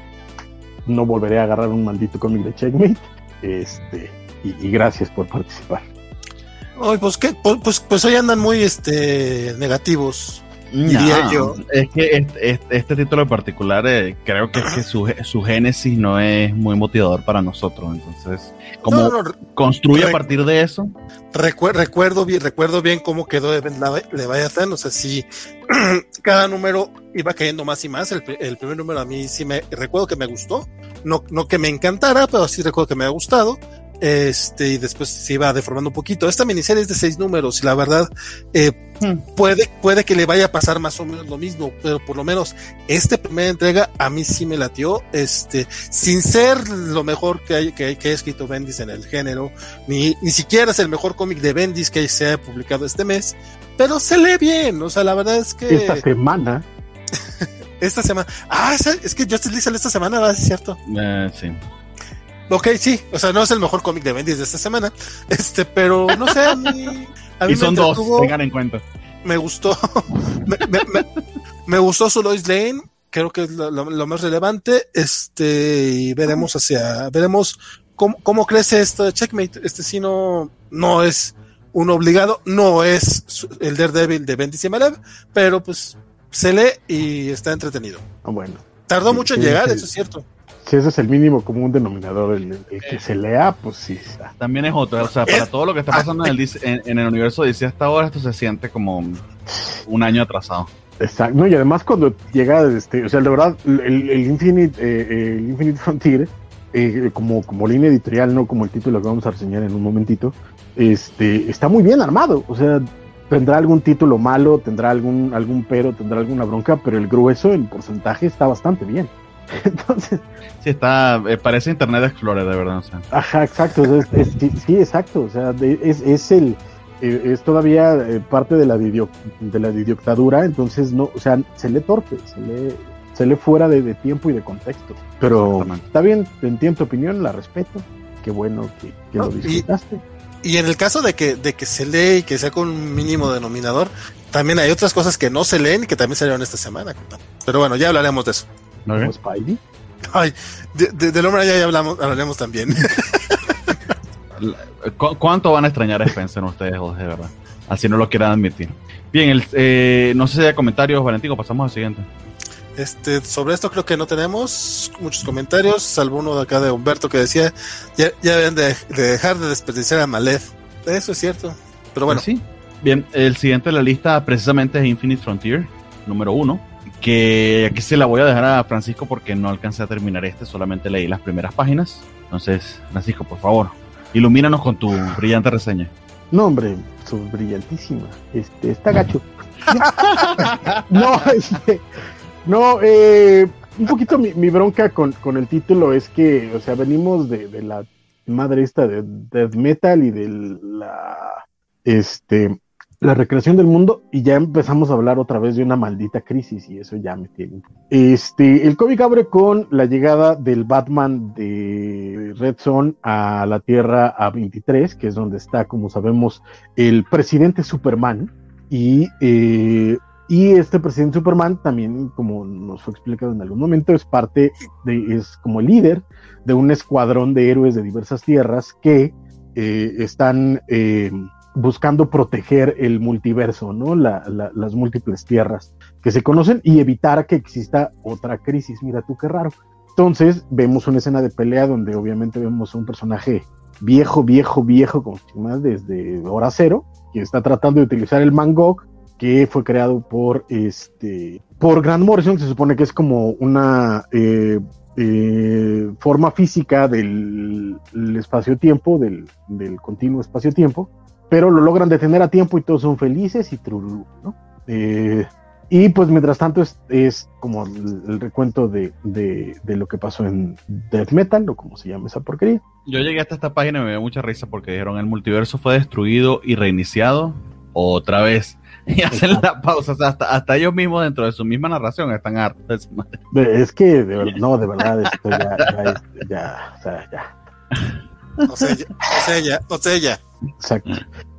no volveré a agarrar un maldito cómic de Checkmate. Este, y, gracias por participar. Ay, pues, ¿qué? Pues, pues, pues, hoy andan muy este, negativos. Diría yo. Es que este, título en particular eh, creo que es que su, su, génesis no es muy motivador para nosotros. Entonces, como construye a partir de eso. recuerdo bien, recuerdo bien cómo quedó de Leviathan. O sea, si <clears throat> cada número iba cayendo más y más. El, el, primer número a mí sí me recuerdo que me gustó. No, no que me encantara, pero sí recuerdo que me ha gustado. Este, y después se iba deformando un poquito. Esta miniserie es de seis números y la verdad eh, hmm. puede, puede que le vaya a pasar más o menos lo mismo, pero por lo menos esta primera entrega a mí sí me latió, este, sin ser lo mejor que, hay, que, que ha escrito Bendis en el género, ni, ni siquiera es el mejor cómic de Bendis que se ha publicado este mes, pero se lee bien, o sea, la verdad es que... Esta semana. <laughs> esta semana. Ah, es que Justice League sale esta semana, ¿verdad? Es cierto. Eh, sí. Ok, sí, o sea, no es el mejor cómic de Bendis de esta semana, <laughs> este, pero no sé, a mí... A mí y son dos, tengan en cuenta. Me gustó, <laughs> me, gustó su Lois Lane, creo que es lo, lo- lo más relevante. Este, y veremos hacia, veremos cómo, cómo crece esto de Checkmate. Este sí no, no es un obligado, no es el Daredevil de Bendis y Malev, pero pues se lee y está entretenido. Ah, bueno, Tardó Sí, mucho en llegar, sí. eso es cierto. Si ese es el mínimo común denominador, el, el que se lea, pues sí está. También es otro, o sea, para todo lo que está pasando en el, en, en el universo DC hasta ahora, esto se siente como un año atrasado. Exacto, no, y además cuando llega, este, o sea, de verdad, el, el Infinite, eh, el Infinite Frontier, eh, como, como línea editorial, no como el título que vamos a reseñar en un momentito, este, está muy bien armado, o sea, tendrá algún título malo, tendrá algún, algún pero, tendrá alguna bronca, pero el grueso, el porcentaje está bastante bien. <laughs> Entonces, Sí, está, eh, parece Internet Explorer, de verdad. O sea. Ajá, exacto. es- es- sí, sí, exacto. O sea, es, es el eh, es todavía eh, parte de la video, de la dictadura, entonces no, o sea, se lee torpe, se lee, se lee fuera de, de tiempo y de contexto. Pero está bien, te entiendo tu opinión, la respeto. Qué bueno que, que No, lo y- disfrutaste. Y en el caso de que, de que se lee y que sea con un mínimo denominador, también hay otras cosas que no se leen y que también salieron esta semana. Pero bueno, ya hablaremos de eso. ¿Ok? Como Spidey. Ay, de, de- del hombre ya, ya hablamos, hablaremos también. <laughs> ¿Cu- ¿Cuánto van a extrañar a Spencer ustedes dos, de verdad? Así no lo quieran admitir. Bien, el, eh, no sé si hay comentarios, Valentín, o pasamos al siguiente. Este, sobre esto creo que no tenemos muchos comentarios, salvo uno de acá de Humberto que decía, ya, ya deben de, de dejar de desperdiciar a Malef. Eso es cierto. Pero bueno, Pues sí. Bien, el siguiente de la lista precisamente es Infinite Frontier, número uno. Que aquí se la voy a dejar a Francisco porque no alcancé a terminar este, solamente leí las primeras páginas. Entonces, Francisco, por favor, ilumínanos con tu brillante reseña. No, hombre, su brillantísima. Este, está gacho. <laughs> <laughs> no, este, no, eh, un poquito mi, mi bronca con, con el título es que, o sea, venimos de, de la madre esta de death metal y de la, este, la recreación del mundo y ya empezamos a hablar otra vez de una maldita crisis y eso ya me tiene. Este, el cómic abre con la llegada del Batman de Red Son a la Tierra A23, que es donde está, como sabemos, el presidente Superman. Y, eh, y este presidente Superman también, como nos fue explicado en algún momento, es parte de, es como el líder de un escuadrón de héroes de diversas tierras que eh, están eh, buscando proteger el multiverso, ¿no? La- la- las múltiples tierras que se conocen y evitar que exista otra crisis. Mira tú qué raro. Entonces vemos una escena de pelea donde obviamente vemos a un personaje viejo, viejo, viejo, como más desde hora cero, que está tratando de utilizar el Mangok, que fue creado por este por Grant Morrison, se supone que es como una eh, eh, forma física del el espacio-tiempo, del, del continuo espacio-tiempo, pero lo logran detener a tiempo y todos son felices y trululú, ¿no? Eh, y pues mientras tanto es, es como el, el recuento de, de, de lo que pasó en Death Metal, o como se llama esa porquería. Yo llegué hasta esta página y me dio mucha risa porque dijeron el multiverso fue destruido y reiniciado otra vez. <laughs> Y hacen la pausa, o sea, hasta, hasta ellos mismos dentro de su misma narración están hartos. Es que, de no, de verdad, esto ya, ya, es- ya, o sea, ya. no sé, ya, ya, no sé ya. Exacto.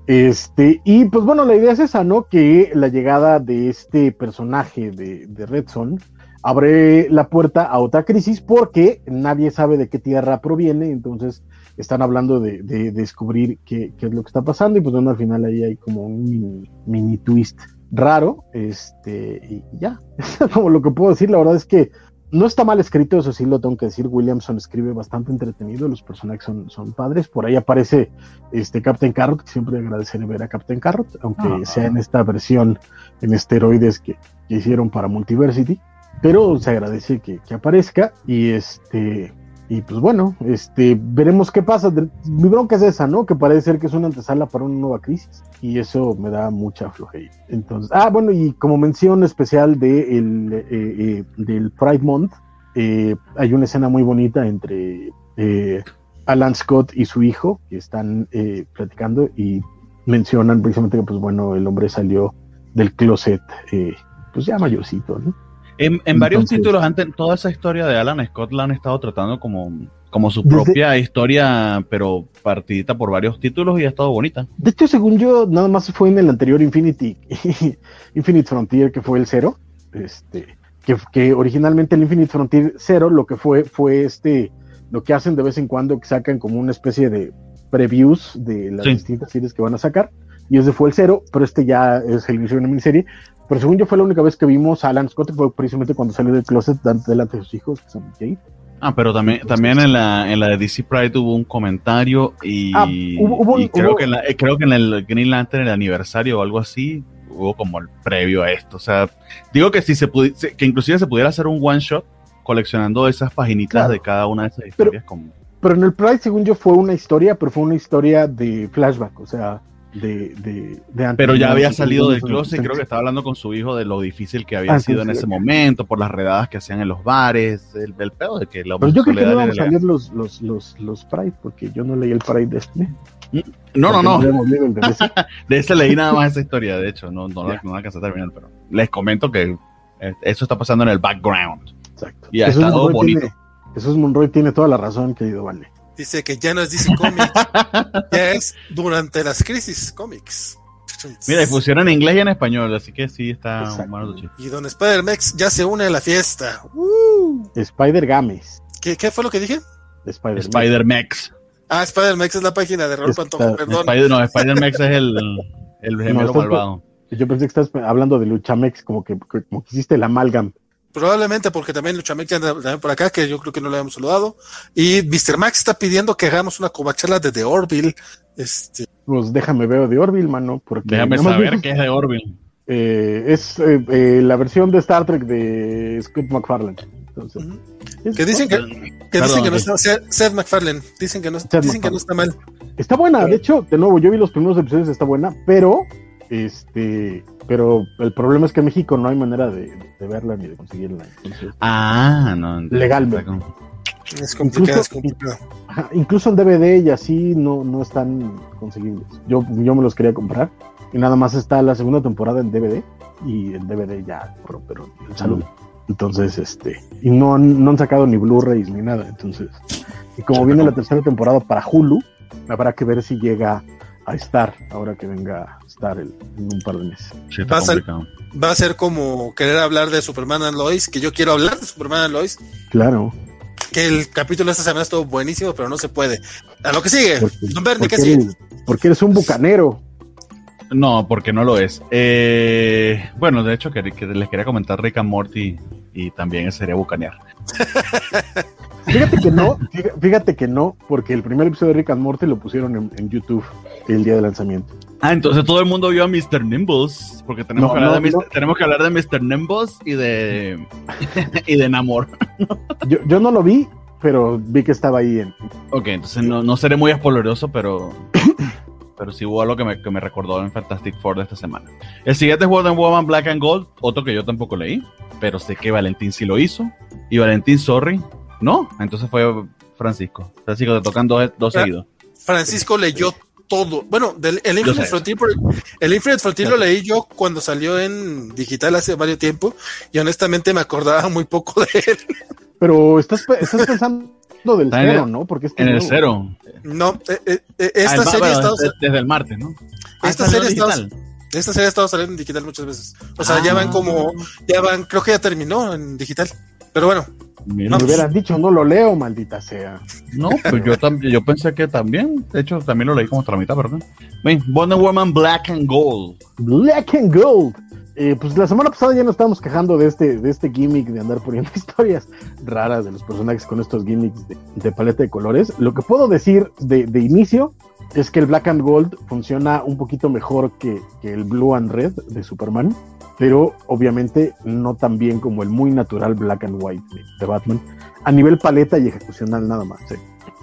Este, y pues bueno, la idea es esa, ¿no? Que la llegada de este personaje de, de Red Son abre la puerta a otra crisis porque nadie sabe de qué tierra proviene, entonces están hablando de, de descubrir qué, qué es lo que está pasando y pues bueno, al final ahí hay como un mini, mini twist raro, este, y ya, <laughs> es como lo que puedo decir, la verdad es que no está mal escrito, eso sí lo tengo que decir, Williamson escribe bastante entretenido, los personajes son, son padres, por ahí aparece este Captain Carrot, que siempre agradeceré ver a Captain Carrot, aunque Ah. sea en esta versión en esteroides que, que hicieron para Multiversity, pero se agradece que, que aparezca y este y pues bueno, este veremos qué pasa. Mi bronca es esa, ¿no? Que parece ser que es una antesala para una nueva crisis y eso me da mucha flojera. Entonces, ah, bueno, y como mención especial de el, eh, eh, del Pride Month, eh, hay una escena muy bonita entre eh, Alan Scott y su hijo que están platicando y mencionan precisamente que, pues bueno, el hombre salió del closet, pues ya mayorcito, ¿no? En, en varios Entonces- títulos, antes, toda esa historia de Alan Scott la han estado tratando como, como su Desde- propia historia, pero partidita por varios títulos y ha estado bonita. De hecho, según yo, nada más fue en el anterior Infinity, <laughs> Infinite Frontier, que fue el cero. Este, que, que originalmente el Infinite Frontier 0 lo que fue fue este, lo que hacen de vez en cuando que sacan como una especie de previews de las Sí. distintas series que van a sacar. Y ese fue el cero, pero este ya es el inicio de una miniserie. Pero según yo fue la única vez que vimos a Alan Scott, fue precisamente cuando salió del closet delante de sus hijos, que son Jade. Ah, pero también, también en la, en la de DC Pride hubo un comentario y, Ah, hubo- hubo y creo, hubo- que en la- eh, creo que en el Green Lantern, el aniversario o algo así, hubo como el previo a esto. O sea, digo que si se pudi- se- que inclusive se pudiera hacer un one shot coleccionando esas paginitas Claro. de cada una de esas historias. como, Pero en el Pride, según yo, fue una historia, pero fue una historia de flashback, o sea, de, de, pero ya ¿no? había salido de- del closet creo que estaba hablando con su hijo de lo difícil que había Ah, sido sí, en sí. ese momento, por las redadas que hacían en los bares, el, el pedo de que la Pero yo creo que no vamos a salir los, los, los, los Pride, porque yo no leí el Pride de este. No, no, no. El <laughs> de ese leí nada más esa historia, de hecho, no, no, la- no la alcancé a terminar, pero les comento que eh, eso está pasando en el background. Exacto. Y ha Jesús estado Monroy bonito. tiene- Jesús Monroy tiene toda la razón, querido Vale. Dice que ya no es DC Comics, <laughs> ya es durante las crisis cómics. Mira, y pusieron en inglés y en español, así que sí está. Y Don Spider-Max ya se une a la fiesta. ¡Uh! Spider Games. ¿Qué, qué fue lo que dije? Spider Spider-Max. Ah, Spider-Max es la página de Raúl Pantoja, perdón. Spider, no, Spider-Max es el, el gemelo estás- malvado. Yo pensé que estás hablando de Luchamex, como que, como que hiciste el amalgam. Probablemente porque también Luchamex ya anda también por acá, que yo creo que no le habíamos saludado. Y Mr. Max está pidiendo que hagamos una covacharla de The Orville. Este, Pues déjame ver de Orville, mano, porque Déjame saber vimos- qué es de Orville. eh, es eh, eh, la versión de Star Trek de Scott McFarlane. Entonces, es- que dicen que, que dicen que no está Seth Seth MacFarlane, dicen que no, Seth dicen que no está mal. Está buena, de hecho, de nuevo, yo vi los primeros episodios, está buena, pero este, pero el problema es que en México no hay manera de, de verla ni de conseguirla. Entonces, Ah, no. Legalmente. Es complicado, Incluso- es complicado. incluso en DVD y así no, no están conseguibles. Yo, yo me los quería comprar y nada más está la segunda temporada en DVD y en DVD ya, pero, pero en salud. Entonces, este, y no han, no han sacado ni Blu-rays ni nada. Entonces, y como viene la tercera temporada para Hulu, habrá que ver si llega a estar ahora que venga a estar el- en un par de meses. Sí, está Pasa- complicado. Va a ser como querer hablar de Superman and Lois, que yo quiero hablar de Superman and Lois, Claro. que el capítulo de esta semana estuvo buenísimo, pero no se puede. A lo que sigue, Porque, Don Bernie, ¿qué porque sigue? eres, porque eres un bucanero. No, porque no lo es. Eh, bueno, de hecho, que, que les quería comentar Rick and Morty y también sería bucanear. <laughs> Fíjate que no, fíjate, fíjate que no, porque el primer episodio de Rick and Morty lo pusieron en, en YouTube el día de lanzamiento. Ah, entonces todo el mundo vio a Mr. Nimbus, porque tenemos, No, que, hablar no, de no. Mr. tenemos que hablar de Mr. Nimbus y de <laughs> y de Namor. Yo, yo no lo vi, pero vi que estaba ahí en. Ok, entonces no, no seré muy spoileroso, pero <coughs> pero sí hubo algo que me, que me recordó en Fantastic Four de esta semana. El siguiente es Wonder Woman Black and Gold, otro que yo tampoco leí, pero sé que Valentín sí lo hizo. Y Valentín, sorry, no, entonces fue Francisco. Francisco, te tocan dos, dos seguidos. Francisco leyó todo. Bueno, del, el Infinite. Frontier, por- el Infinite Frontier lo leí yo cuando salió en digital hace varios tiempo y honestamente me acordaba muy poco de él. Pero estás, estás pensando del cero, el- ¿no? Porque este En el cero. No, eh, eh, eh, Ah, esta el- serie ha estado, desde, desde el martes, ¿no? Ah, Esta serie está- digital. esta serie ha estado saliendo en digital muchas veces. O sea, ya Ah. van como, ya van, creo que ya terminó en digital. Pero bueno, Me hubieras dicho, no lo leo, maldita sea. No, pues yo, yo pensé que también. De hecho, también lo leí como hasta la mitad, ¿verdad? Ven, Wonder Woman Black and Gold. Black and Gold. Eh, pues la semana pasada ya nos estábamos quejando de este, de este gimmick de andar poniendo <laughs> historias raras de los personajes con estos gimmicks de, paleta de colores. Lo que puedo decir de, de inicio es que el Black and Gold funciona un poquito mejor que, que el Blue and Red de Superman, pero obviamente no tan bien como el muy natural Black and White de, Batman, a nivel paleta y ejecucional nada más.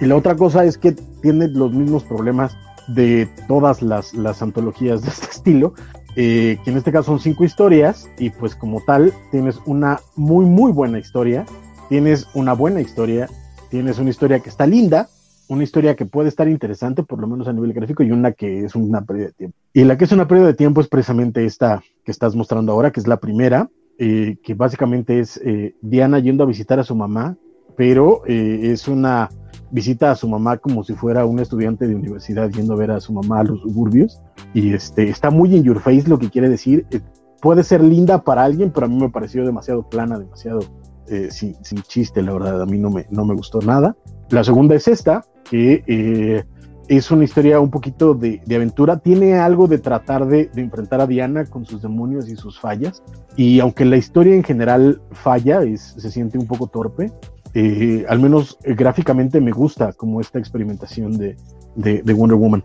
Y la otra cosa es que tiene los mismos problemas de todas las, las antologías de este <laughs> estilo, eh, que en este caso son cinco historias y pues como tal tienes una muy muy buena historia, tienes una buena historia, tienes una historia que está linda, una historia que puede estar interesante por lo menos a nivel gráfico y una que es una pérdida de tiempo. Y la que es una pérdida de tiempo es precisamente esta que estás mostrando ahora, que es la primera, eh, que básicamente es eh, Diana yendo a visitar a su mamá, pero es una visita a su mamá como si fuera un estudiante de universidad yendo a ver a su mamá a los suburbios. Y este está muy in your face lo que quiere decir. Eh, puede ser linda para alguien, pero a mí me pareció demasiado plana, demasiado eh, sin, sin, chiste, la verdad, a mí no me, no me gustó nada. La segunda es esta, que eh, es una historia un poquito de, de aventura, tiene algo de tratar de, enfrentar a Diana con sus demonios y sus fallas, y aunque la historia en general falla, es, se siente un poco torpe, eh, al menos eh, gráficamente me gusta como esta experimentación de, de, de, Wonder Woman.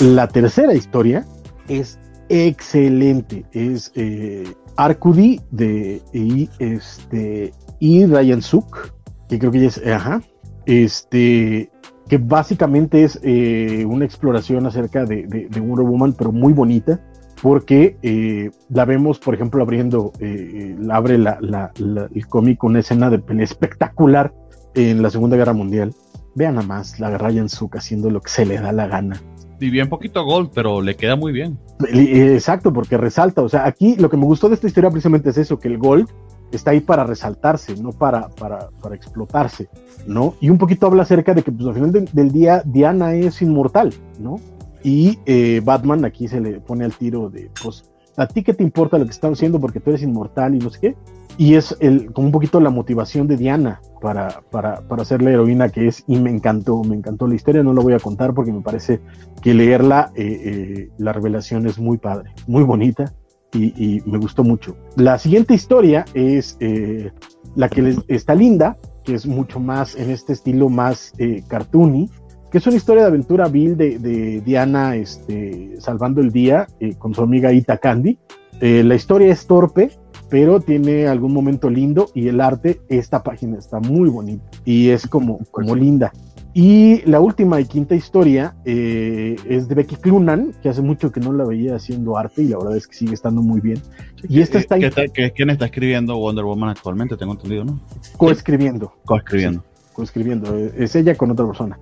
La tercera historia es excelente, es eh, Arcudi de y, este, y Ryan Suk, que creo que ya es, ajá, este, que básicamente es eh, una exploración acerca de, de, de, Wonder Woman, pero muy bonita, porque eh, la vemos, por ejemplo, abriendo, eh, abre la, la, la, el cómic una escena de pelea espectacular en la Segunda Guerra Mundial. Vean nada más la Ryan Suk haciendo lo que se le da la gana. Y bien poquito gold, pero le queda muy bien. Exacto, porque resalta. O sea, aquí lo que me gustó de esta historia precisamente es eso, que el gold está ahí para resaltarse, no para, para, para explotarse, ¿no? Y un poquito habla acerca de que, pues, al final de, del día, Diana es inmortal, ¿no? Y eh, Batman aquí se le pone al tiro de, pues, a ti qué te importa lo que están haciendo porque tú eres inmortal y no sé qué. Y es el, como un poquito la motivación de Diana para, para, para ser la heroína que es, y me encantó, me encantó la historia, no la voy a contar porque me parece que leerla, eh, eh, la revelación es muy padre, muy bonita, y, y, me gustó mucho. La siguiente historia es eh, la que les, está linda, que es mucho más en este estilo más eh, cartoony, que es una historia de aventura vil de, de Diana este, salvando el día eh, con su amiga Ita Candy. la historia es torpe, pero tiene algún momento lindo y el arte, esta página está muy bonita y es como, como linda. Y la última y quinta historia eh, es de Becky Clunan, que hace mucho que no la veía haciendo arte y la verdad es que sigue estando muy bien. Y esta está... ¿Qué, qué, ¿Quién está escribiendo Wonder Woman actualmente? Tengo entendido, ¿no? Coescribiendo. Coescribiendo. Sí, coescribiendo. Es ella con otra persona.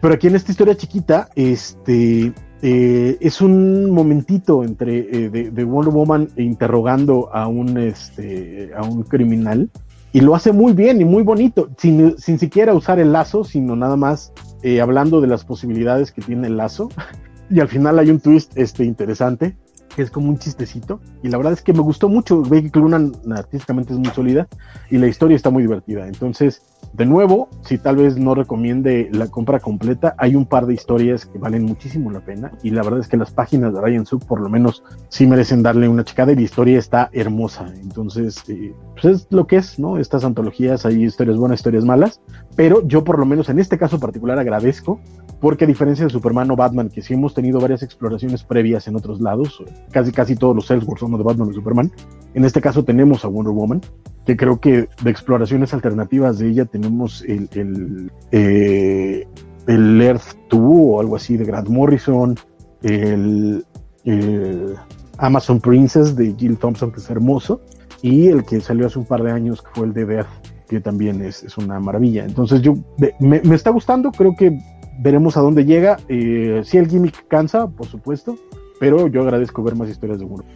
Pero aquí en esta historia chiquita, este... Eh, es un momentito entre eh, de, de, Wonder Woman interrogando a un este a un criminal y lo hace muy bien y muy bonito, sin, sin siquiera usar el lazo, sino nada más eh, hablando de las posibilidades que tiene el lazo. <laughs> y al final hay un twist este, interesante, que es como un chistecito. Y la verdad es que me gustó mucho. Becky Clunan artísticamente es muy sólida y la historia está muy divertida. Entonces, de nuevo, si tal vez no recomiende la compra completa, hay un par de historias que valen muchísimo la pena. Y la verdad es que las páginas de Ryan Suk, por lo menos, sí merecen darle una checada y la historia está hermosa. Entonces, eh, pues es lo que es, ¿no? Estas antologías, hay historias buenas, historias malas. Pero yo, por lo menos en este caso particular, agradezco porque a diferencia de Superman o Batman, que sí hemos tenido varias exploraciones previas en otros lados, casi casi todos los Elseworlds son de Batman y Superman, en este caso tenemos a Wonder Woman, que creo que de exploraciones alternativas de ella tenemos el, el, eh, el Earth 2 o algo así de Grant Morrison, el, el, Amazon Princess de Jill Thompson, que es hermoso, y el que salió hace un par de años, que fue el de Death, que también es, es una maravilla. Entonces yo me, está gustando, creo que veremos a dónde llega. Eh, si el gimmick cansa, por supuesto, pero yo agradezco ver más historias de Wonder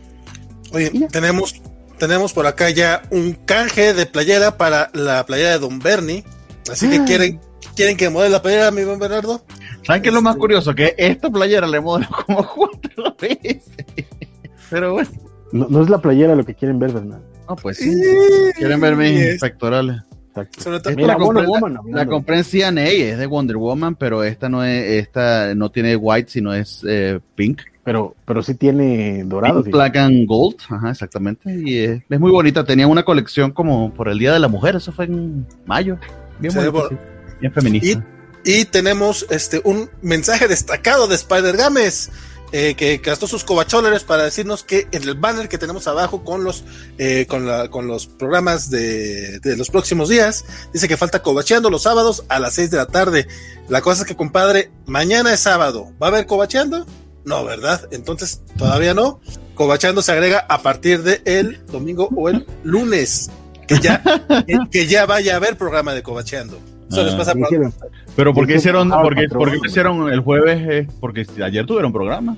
Oye, tenemos, tenemos por acá ya un canje de playera para la playera de Don Bernie. Así que quieren, quieren que modele la playera, mi buen Bernardo. ¿Saben qué es lo más curioso? Que esta playera le modelo <laughs> como cuatro veces. Pero bueno. No, no, es la playera lo que quieren ver, Bernardo. No, pues sí. quieren ver mis es... pectorales. Exacto. Mira, la, compré, Woman, la, la, compré en CNA, es de Wonder Woman, pero esta no es, esta no tiene white, sino es eh, pink. Pero, pero sí tiene dorado. Pink, black and gold, ajá, exactamente. Y es, es, muy bonita. Tenía una colección como por el Día de la Mujer, eso fue en mayo. Bien sí, bonita, sí. bien feminista. Y, y, tenemos este un mensaje destacado de Spider Games. Eh, que gastó sus cobacholares para decirnos que en el banner que tenemos abajo con los eh, con, la, con los programas de, de, los próximos días dice que falta cobacheando los sábados a las 6 de la tarde. La cosa es que, compadre, mañana es sábado. ¿Va a haber cobacheando? No, ¿verdad? Entonces todavía no. Cobachando se agrega a partir de el domingo o el lunes. Que ya, <laughs> que, que ya vaya a haber programa de cobacheando. Eso ah, les pasa por... Pero ¿por qué hicieron, porque, ¿por qué hicieron el jueves? Eh, porque ayer tuvieron programa.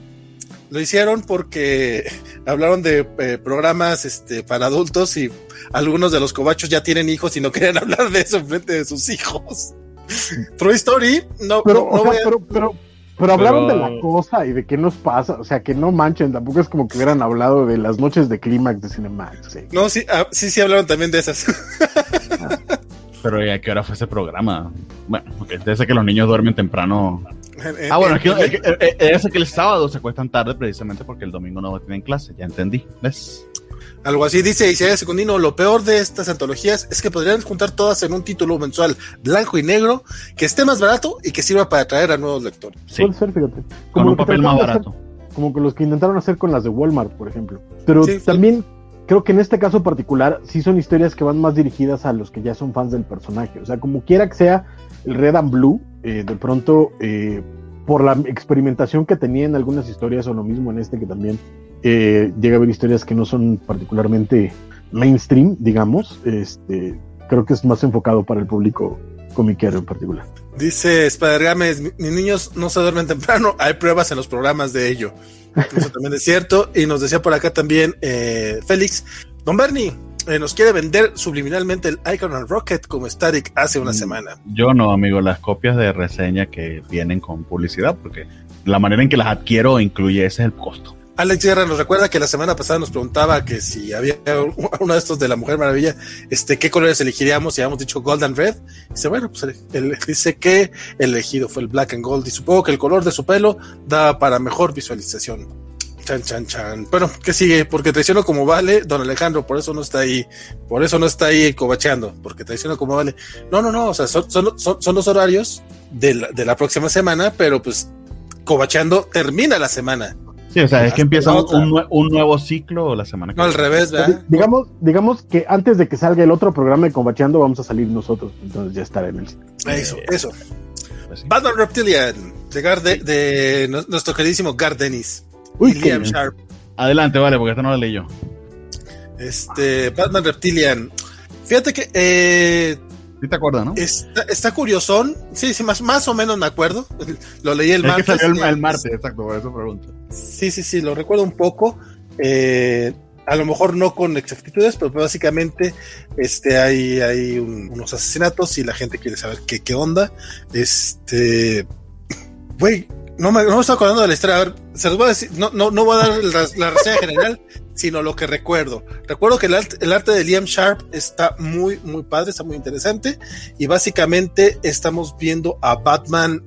Lo hicieron porque <laughs> hablaron de eh, programas este, para adultos y algunos de los cobachos ya tienen hijos y no <laughs> querían hablar de eso en frente de sus hijos. <laughs> True Story, no, pero, no, no o sea, a... pero, pero, Pero hablaron de la cosa y de qué nos pasa, o sea, que no manchen, tampoco es como que hubieran hablado de las noches de clímax de Cinemax. ¿sí? No, sí, ah, sí, sí hablaron también de esas. Pero ¿y a qué hora fue ese programa? Bueno, porque debe ser que los niños duermen temprano. Eh, Ah, bueno, eh, es que, eh, es que- eh, eh, que el sábado se acuestan tarde precisamente porque el domingo no tienen clase, ya entendí, ¿ves? Algo así dice Isaías Secundino, lo peor de estas antologías es que podrían juntar todas en un título mensual blanco y negro, que esté más barato y que sirva para atraer a nuevos lectores. Sí, Puede ser, fíjate. con lo un que papel más hacer- barato. como con los que intentaron hacer con las de Walmart, por ejemplo. Pero Sí, sí. Creo que en este caso particular sí son historias que van más dirigidas a los que ya son fans del personaje. O sea, como quiera que sea el Red and Blue, eh, de pronto, eh, por la experimentación que tenía en algunas historias, o lo mismo en este que también eh, llega a haber historias que no son particularmente mainstream, digamos, este, creo que es más enfocado para el público comiquero en particular. Dice Spider Games, "Mi- mis niños no se duermen temprano, hay pruebas en los programas de ello. Eso también es cierto. Y nos decía por acá también eh, Félix, Don Bernie, eh, nos quiere vender subliminalmente el Icon and Rocket como Static hace una Mm. semana. Yo no, amigo, las copias de reseña que vienen con publicidad, porque la manera en que las adquiero incluye ese es el costo. Alex Guerra nos recuerda que la semana pasada nos preguntaba que si había <laughs> uno de estos de la Mujer Maravilla, este, qué colores elegiríamos y habíamos dicho Gold and Red. Dice, bueno, pues él <laughs> dice que el elegido fue el Black and Gold y supongo que el color de su pelo da para mejor visualización. Chan, chan, chan. Bueno, ¿qué sigue? Porque traiciono como vale, don Alejandro, por eso no está ahí, por eso no está ahí cobacheando, porque traiciono como vale. No, no, no, o sea, son, son, son, son los horarios de la, de la próxima semana, pero pues cobacheando termina la semana. Sí, o sea, es que empieza un, nuevo ciclo la semana que No, al revés, ¿verdad? Digamos, digamos que antes de que salga el otro programa de Combacheando, vamos a salir nosotros. Entonces ya estará en el sitio. Eso, eso. Pues sí. Batman Reptilian, de, Garde, de nu- nuestro queridísimo Gar Dennis. Uy, y Liam qué- Sharp. Adelante, vale, porque esta no la leí yo. Este, Batman Reptilian. Fíjate que eh, ¿Sí te acuerdas, no? está, está curiosón. Sí, sí, más, más o menos me acuerdo. Lo leí el Es que martes. salió el, el martes, exacto, por eso pregunto. Sí, sí, sí, lo recuerdo un poco. Eh, a lo mejor no con exactitudes, pero básicamente este, hay, hay un- unos asesinatos y la gente quiere saber qué, qué onda. Este. Güey, no me, no me estoy acordando de la historia. A ver, se los voy a decir. No, no, no voy a dar la, la reseña general, <laughs> sino lo que recuerdo. Recuerdo que el, art- el arte de Liam Sharp está muy, muy padre, está muy interesante. Y básicamente estamos viendo a Batman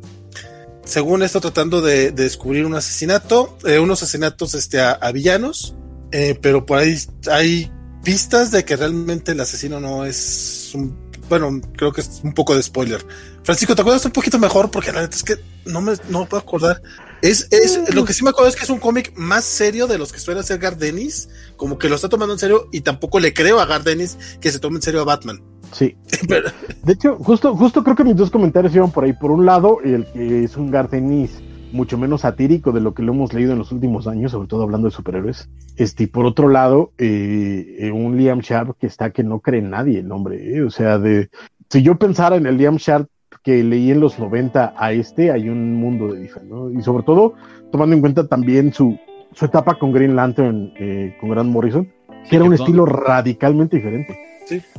según esto tratando de, de descubrir un asesinato, eh, unos asesinatos este, a, a villanos, eh, pero por ahí hay pistas de que realmente el asesino no es un, bueno, creo que es un poco de spoiler. Francisco, ¿te acuerdas un poquito mejor? Porque la verdad es que no me, no puedo acordar. Es, es, lo que sí me acuerdo es que es un cómic más serio de los que suele hacer Gar Dennis, como que lo está tomando en serio y tampoco le creo a Gar Dennis que se tome en serio a Batman. Sí. <laughs> Pero- De hecho, justo, justo creo que mis dos comentarios iban por ahí. Por un lado, el que es un Gardenis mucho menos satírico de lo que lo hemos leído en los últimos años, sobre todo hablando de superhéroes. Este, y por otro lado, eh, eh, un Liam Sharp que está que no cree en nadie el hombre. eh. O sea, de si yo pensara en el Liam Sharp que leí en los 90 a este, hay un mundo de diferencia, ¿no? Y sobre todo, tomando en cuenta también su, su etapa con Green Lantern, eh, con Grant Morrison, que era un son- estilo radicalmente diferente.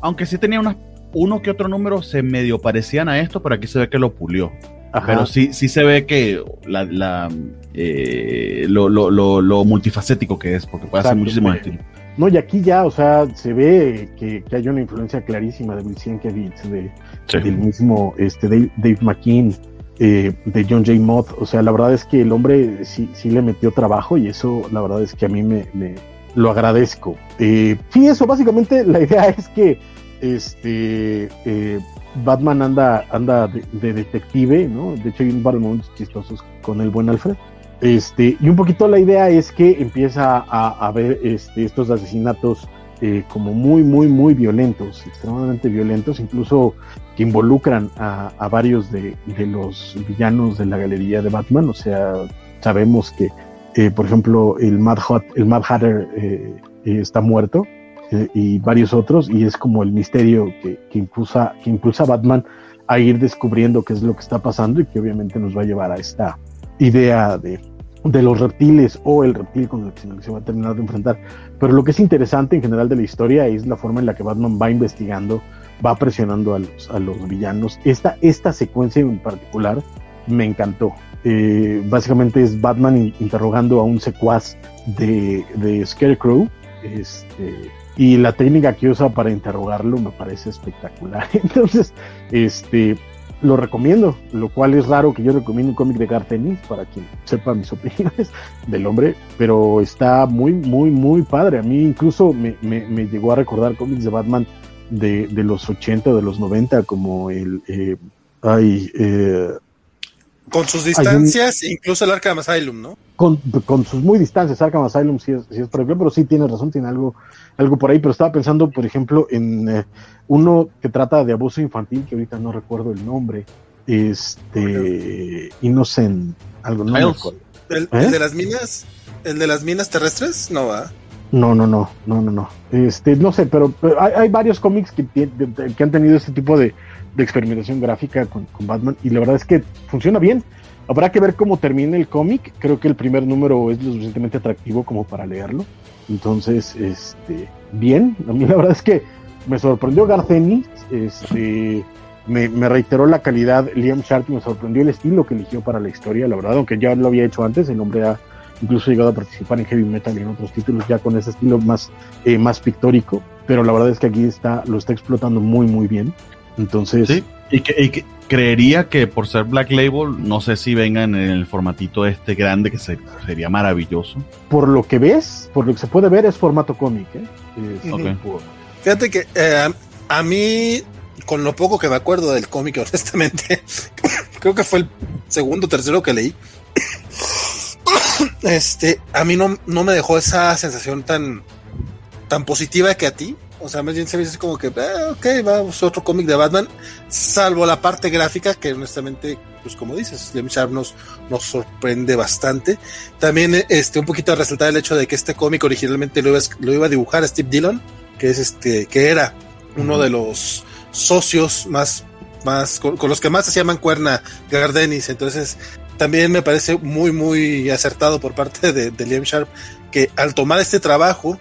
Aunque sí tenía unas, uno que otro número se medio parecían a esto, pero aquí se ve que lo pulió. Ajá. Pero sí, sí se ve que la, la, eh, lo, lo, lo, lo multifacético que es, porque puede hacer Exacto. muchísimos estilos. No, y aquí ya, o sea, se ve que, que hay una influencia clarísima de Bill Sienkiewicz, de, del mismo este, Dave, Dave McKean, eh, de John J. Mott. O sea, la verdad es que el hombre sí, sí le metió trabajo y eso, la verdad es que a mí me, me lo agradezco. Eh, sí, eso, básicamente la <laughs> idea es que este eh, Batman anda, anda de, de detective, ¿no? De hecho, hay un par de momentos chistosos con el buen Alfred. Este, y un poquito la idea es que empieza a, ver este, estos asesinatos eh, como muy, muy, muy violentos, extremadamente violentos, incluso que involucran a, varios de, de, los villanos de la galería de Batman. O sea, sabemos que, eh, por ejemplo, el Mad, Hot, el Mad Hatter eh, está muerto eh, y varios otros, y es como el misterio que, que, impulsa, que impulsa a Batman a ir descubriendo qué es lo que está pasando y que obviamente nos va a llevar a esta idea de, de los reptiles o el reptil con el que se va a terminar de enfrentar. Pero lo que es interesante en general de la historia es la forma en la que Batman va investigando, va presionando a los, a los villanos. Esta, esta secuencia en particular me encantó. Eh, básicamente es Batman interrogando a un secuaz de, de Scarecrow. Este, y la técnica que usa para interrogarlo me parece espectacular. <laughs> Entonces, este, lo recomiendo, lo cual es raro que yo recomiende un cómic de Garth Ennis, para quien sepa mis <laughs> opiniones del hombre, pero está muy, muy, muy padre. A mí incluso me, me, llegó a recordar cómics de Batman de, de, los 80, de los 90, como el... Eh, ay, eh, con sus distancias, incluso el Arkham Asylum, ¿no? Con, con, sus muy distancias, Arkham Asylum sí es, sí es por ejemplo, pero sí tiene razón, tiene algo, algo por ahí, pero estaba pensando, por ejemplo, en eh, uno que trata de abuso infantil, que ahorita no recuerdo el nombre, este, Innocent, algo, no ¿El, ¿El, de las minas? ¿El de las minas terrestres? No va. No, no, no, no, no, no. Este, no sé, pero, hay, hay, varios cómics que, que han tenido este tipo de, de experimentación gráfica con, Batman y la verdad es que funciona bien. Habrá que ver cómo termina el cómic. Creo que el primer número es lo suficientemente atractivo como para leerlo. Entonces, este, bien. A mí la verdad es que me sorprendió Garceni. Este, me, reiteró la calidad Liam Sharp me sorprendió el estilo que eligió para la historia. La verdad, aunque ya lo había hecho antes, el hombre ha incluso llegado a participar en heavy metal y en otros títulos ya con ese estilo más, eh, más pictórico. Pero la verdad es que aquí está, lo está explotando muy, muy bien. Entonces. Sí, y que, creería que por ser Black Label, no sé si vengan en el formatito este grande que sería maravilloso. Por lo que ves, por lo que se puede ver, es formato cómic. ¿eh? Fíjate que eh, a mí, con lo poco que me acuerdo del cómic, <laughs> honestamente, creo que fue el segundo o tercero que leí. <coughs> Este, a mí no, no me dejó esa sensación tan, tan positiva que a ti. O sea, más bien se ve como que, eh, ok, vamos, otro cómic de Batman, salvo la parte gráfica, que honestamente, pues como dices, Liam Sharp nos, nos sorprende bastante. También, este, un poquito a resaltar el hecho de que este cómic originalmente lo iba, lo iba a dibujar Steve Dillon, que es este, que era uno de los socios más, más, con, los que más se llaman cuerna Gardenis. Entonces, también me parece muy, muy acertado por parte de, de Liam Sharp que al tomar este trabajo,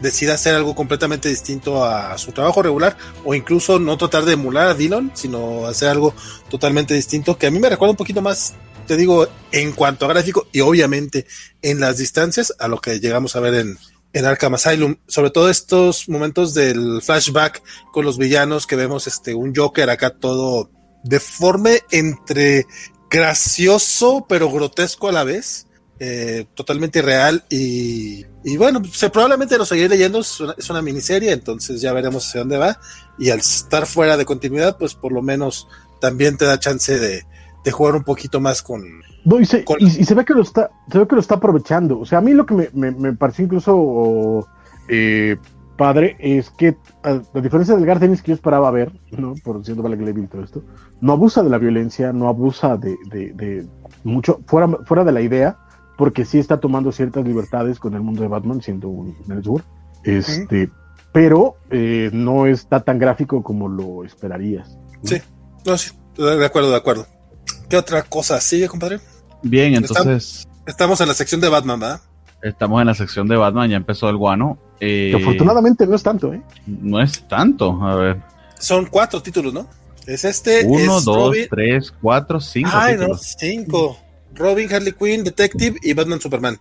decida hacer algo completamente distinto a su trabajo regular o incluso no tratar de emular a Dillon, sino hacer algo totalmente distinto que a mí me recuerda un poquito más, te digo, en cuanto a gráfico y obviamente en las distancias a lo que llegamos a ver en, en Arkham Asylum, sobre todo estos momentos del flashback con los villanos que vemos este un Joker acá todo deforme entre gracioso pero grotesco a la vez eh, totalmente irreal y, bueno, se, probablemente lo seguiré leyendo, es una, miniserie, entonces ya veremos hacia dónde va y al estar fuera de continuidad, pues por lo menos también te da chance de, jugar un poquito más con... y, se, ve que lo está, se ve que lo está aprovechando, o sea, a mí lo que me, me, pareció incluso eh, padre es que a, diferencia del Gardenis que yo esperaba ver, ¿no? Por siendo Black Label y todo esto, no abusa de la violencia, no abusa de, de mucho, fuera, fuera de la idea, porque sí está tomando ciertas libertades con el mundo de Batman, siendo un sur, Este, pero eh, no está tan gráfico como lo esperarías. Sí, no, sí, de acuerdo, de acuerdo. ¿Qué otra cosa sigue, compadre? Bien, entonces. Estamos en la sección de Batman, ¿verdad? Estamos en la sección de Batman, ya empezó el guano. Eh, afortunadamente no es tanto, ¿eh? No es tanto, a ver. Son cuatro títulos, ¿no? Es este. Uno, dos, tres, cuatro, cinco. Ay, no, cinco. Robin, Harley Quinn, Detective y Batman Superman.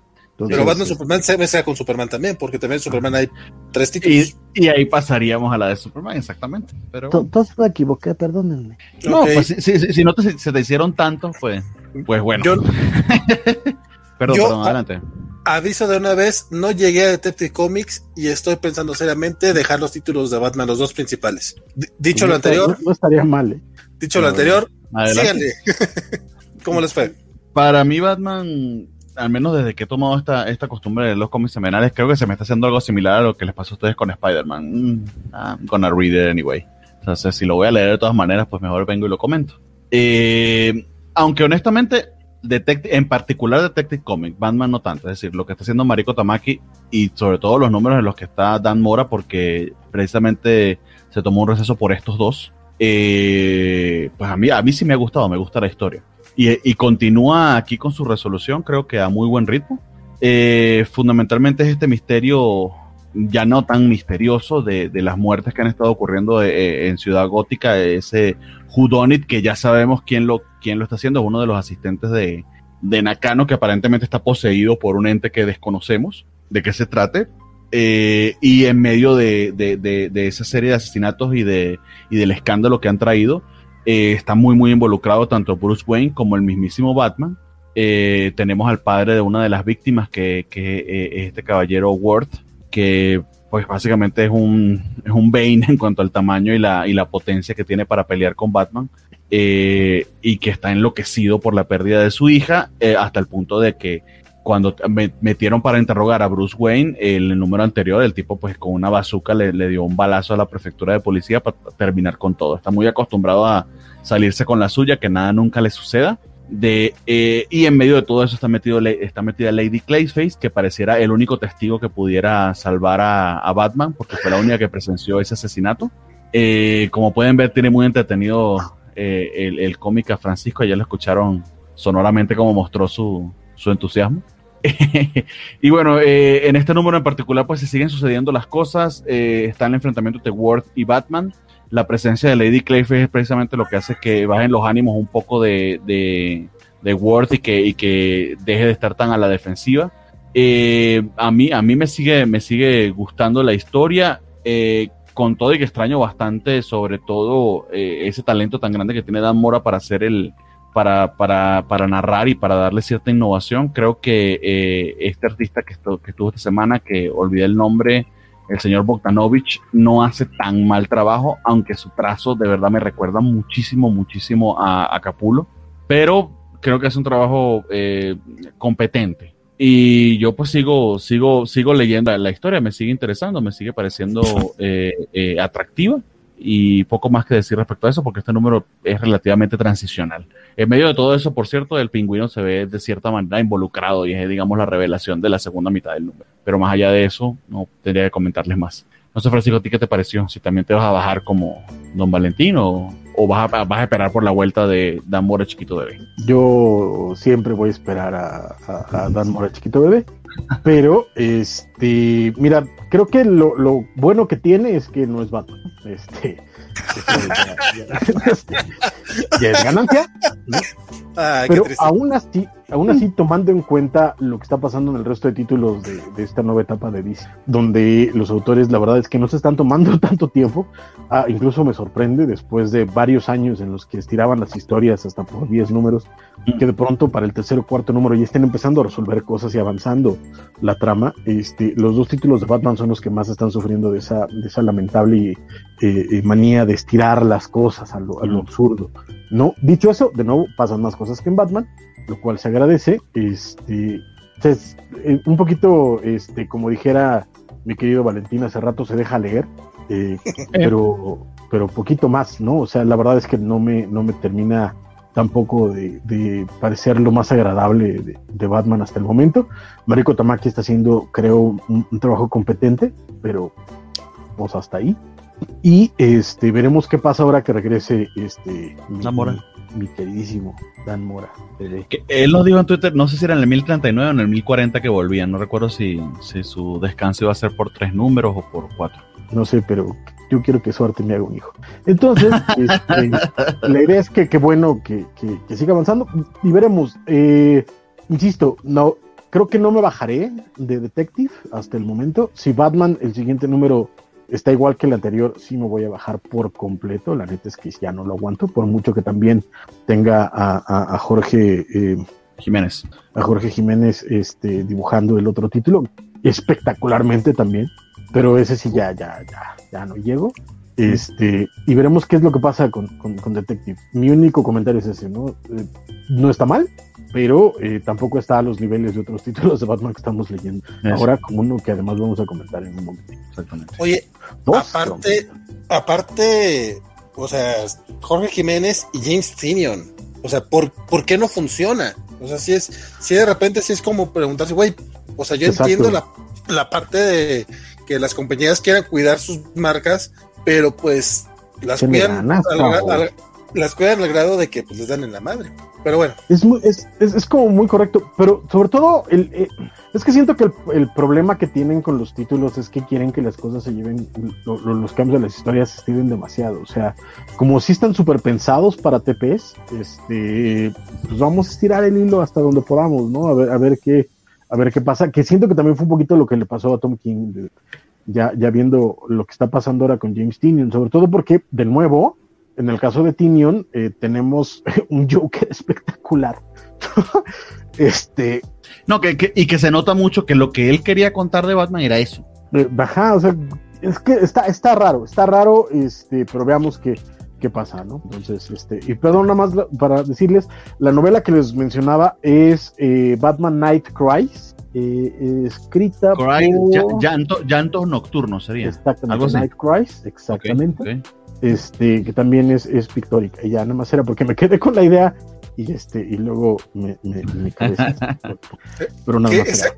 Pero Batman Superman se mezcla con Superman también, porque también Superman hay tres títulos. Y, ahí pasaría a la de Superman, exactamente. Pero... Entonces me equivoqué, perdónenme. No, pues si, no te, se te hicieron tanto, pues, pues bueno. Yo, <laughs> perdón, perdón, adelante. Aviso de una vez, no llegué a Detective Comics y estoy pensando seriamente dejar los títulos de Batman, los dos principales. dicho lo anterior. No, estaría mal, ¿eh? Dicho lo anterior, síganle. <laughs> ¿Cómo les fue? Para mí, Batman, al menos desde que he tomado esta, esta costumbre de los cómics semanales, creo que se me está haciendo algo similar a lo que les pasó a ustedes con Spider-Man. Mm, I'm gonna read it anyway. Entonces, si lo voy a leer de todas maneras, pues mejor vengo y lo comento. Eh, aunque honestamente, en particular Detective Comics, Batman no tanto. Es decir, lo que está haciendo Mariko Tamaki y sobre todo los números en los que está Dan Mora, porque precisamente se tomó un receso por estos dos. Eh, pues a mí, a mí sí me ha gustado, me gusta la historia. Y, continúa aquí con su resolución, creo que a muy buen ritmo. Eh, fundamentalmente es este misterio ya no tan misterioso de, las muertes que han estado ocurriendo en Ciudad Gótica, ese Hudonit que ya sabemos quién lo, quién lo está haciendo, es uno de los asistentes de, de Nakano que aparentemente está poseído por un ente que desconocemos de qué se trate. Eh, y en medio de, de, esa serie de asesinatos y, de, y del escándalo que han traído, eh, está muy, muy involucrado tanto Bruce Wayne como el mismísimo Batman. Eh, tenemos al padre de una de las víctimas, que, que es este caballero Worth, que pues básicamente es un, es un Bane <laughs> en cuanto al tamaño y la, y la potencia que tiene para pelear con Batman. y que está enloquecido por la pérdida de su hija, hasta el punto de que cuando me metieron para interrogar a Bruce Wayne, el, número anterior, el tipo pues con una bazooka le, dio un balazo a la prefectura de policía para terminar con todo. Está muy acostumbrado a salirse con la suya, que nada nunca le suceda. De, eh, y en medio de todo eso está, metido, está metida Lady Clayface, que pareciera el único testigo que pudiera salvar a, Batman, porque fue la única que presenció ese asesinato. Eh, como pueden ver, tiene muy entretenido eh, el, el cómic Francisco, ya lo escucharon sonoramente como mostró su, su entusiasmo. <laughs> y bueno, eh, en este número en particular, pues se siguen sucediendo las cosas. Eh, está el enfrentamiento entre Worth y Batman. La presencia de Lady Clayface es precisamente lo que hace que bajen los ánimos un poco de, de, Worth y que, que deje de estar tan a la defensiva. Eh, a, mí, a mí me sigue, me sigue gustando la historia. con todo y que extraño bastante, sobre todo ese talento tan grande que tiene Dan Mora para hacer el, para, para, para, narrar y para darle cierta innovación. Creo que eh, este artista que, que estuvo esta semana, que olvidé el nombre, el señor Bogdanovich, no hace tan mal trabajo, aunque su trazo de verdad me recuerda muchísimo, muchísimo a, Capulo, pero creo que es un trabajo eh, competente. Y yo pues sigo, sigo, sigo leyendo la historia, me sigue interesando, me sigue pareciendo <laughs> eh, atractiva y poco más que decir respecto a eso porque este número es relativamente transicional. En medio de todo eso, por cierto, el pingüino se ve de cierta manera involucrado y es, digamos, la revelación de la segunda mitad del número. Pero más allá de eso, no tendría que comentarles más. No sé, Francisco, ¿a ti qué te pareció? Si también te vas a bajar como Don Valentín o, vas, a, vas, a, esperar por la vuelta de Dan Mora Chiquito Bebé. Yo siempre voy a esperar a, a Dan Mora Chiquito Bebé. Pero, este, mira, creo que lo, lo, bueno que tiene es que no es Batman. Este, <laughs> este ya, es ganancia. Pero aún así, aún así, tomando en cuenta lo que está pasando en el resto de títulos de, de, esta nueva etapa de DC, donde los autores, la verdad es que no se están tomando <laughs> tanto tiempo, ah, incluso me sorprende después de varios años en los que estiraban las historias hasta por 10 números, que de pronto para el tercer o cuarto número ya estén empezando a resolver cosas y avanzando la trama. Este, los dos títulos de Batman son los que más están sufriendo de esa, de esa lamentable eh, eh, manía de estirar las cosas a lo, a lo absurdo. No, dicho eso, de nuevo pasan más cosas que en Batman, lo cual se agradece. Este, es, eh, un poquito, este, como dijera mi querido Valentín, hace rato se deja leer, <laughs> pero, pero poquito más, ¿no? O sea, la verdad es que no me, no me termina tampoco de, parecer lo más agradable de, Batman hasta el momento. Mariko Tamaki está haciendo, creo, un, trabajo competente, pero pues hasta ahí. Y este veremos qué pasa ahora que regrese este mi, Mora. Mi, queridísimo Dan Mora. Que él nos dijo en Twitter, no sé si era en el 1039 o en el 1040 que volvían, no recuerdo si, si su descanso iba a ser por tres números o por cuatro. No sé, pero yo quiero que Suarte me haga un hijo. Entonces, <laughs> este, la idea es que, qué bueno que, siga avanzando y veremos. Eh, insisto, no, creo que no me bajaré de Detective hasta el momento. Si Batman, el siguiente número, está igual que el anterior, sí me voy a bajar por completo. La neta es que ya no lo aguanto, por mucho que también tenga a, Jorge eh, Jiménez. A Jorge Jiménez este, dibujando el otro título, espectacularmente también pero ese sí ya, ya, ya, ya no llego. Este, y veremos qué es lo que pasa con, con, Detective. Mi único comentario es ese, ¿no? Eh, no está mal, pero eh, tampoco está a los niveles de otros <laughs> títulos de Batman que estamos leyendo. Ahora como uno que además vamos a comentar en un momento. Exactamente. Oye, aparte, aparte, o sea, Jorge Jiménez y James Tinion, o sea, ¿por, ¿por qué no funciona? O sea, si es, si de repente si es como preguntarse, güey, o sea, yo entiendo la, la parte de que las compañías quieran cuidar sus marcas, pero pues las cuidan, las cuidan al grado de que pues, les dan en la madre. Pero bueno. Es, es, es, es, como muy correcto, pero sobre todo, eh, es que siento que el, problema que tienen con los títulos es que quieren que las cosas se lleven, lo, lo, los cambios de las historias se estiren demasiado. O sea, como si están súper pensados para TPs, este, pues vamos a estirar el hilo hasta donde podamos, ¿no? A ver, a ver qué, a ver qué pasa. Que siento que también fue un poquito lo que le pasó a Tom King, ya, ya viendo lo que está pasando ahora con James Tinion, sobre todo porque, de nuevo, en el caso de Tinion, eh, tenemos <laughs> un Joker espectacular. <laughs> este. No, que, que, y que se nota mucho que lo que él quería contar de Batman era eso. Eh, ajá, o sea, es que está, está raro, está raro, este, pero veamos qué, qué pasa, ¿no? Entonces, este, y perdón, nada más para decirles, la novela que les mencionaba es eh, Batman Night Cries, eh, escrita Cry, por... Llanto, llantos nocturnos sería. Exactamente, ¿Algo Night Cries, exactamente. Okay, okay este, que también es, es pictórica. Y ya nada más era porque me quedé con la idea y este, y luego me, me, me <laughs> cabeza. Pero nada más. Esa,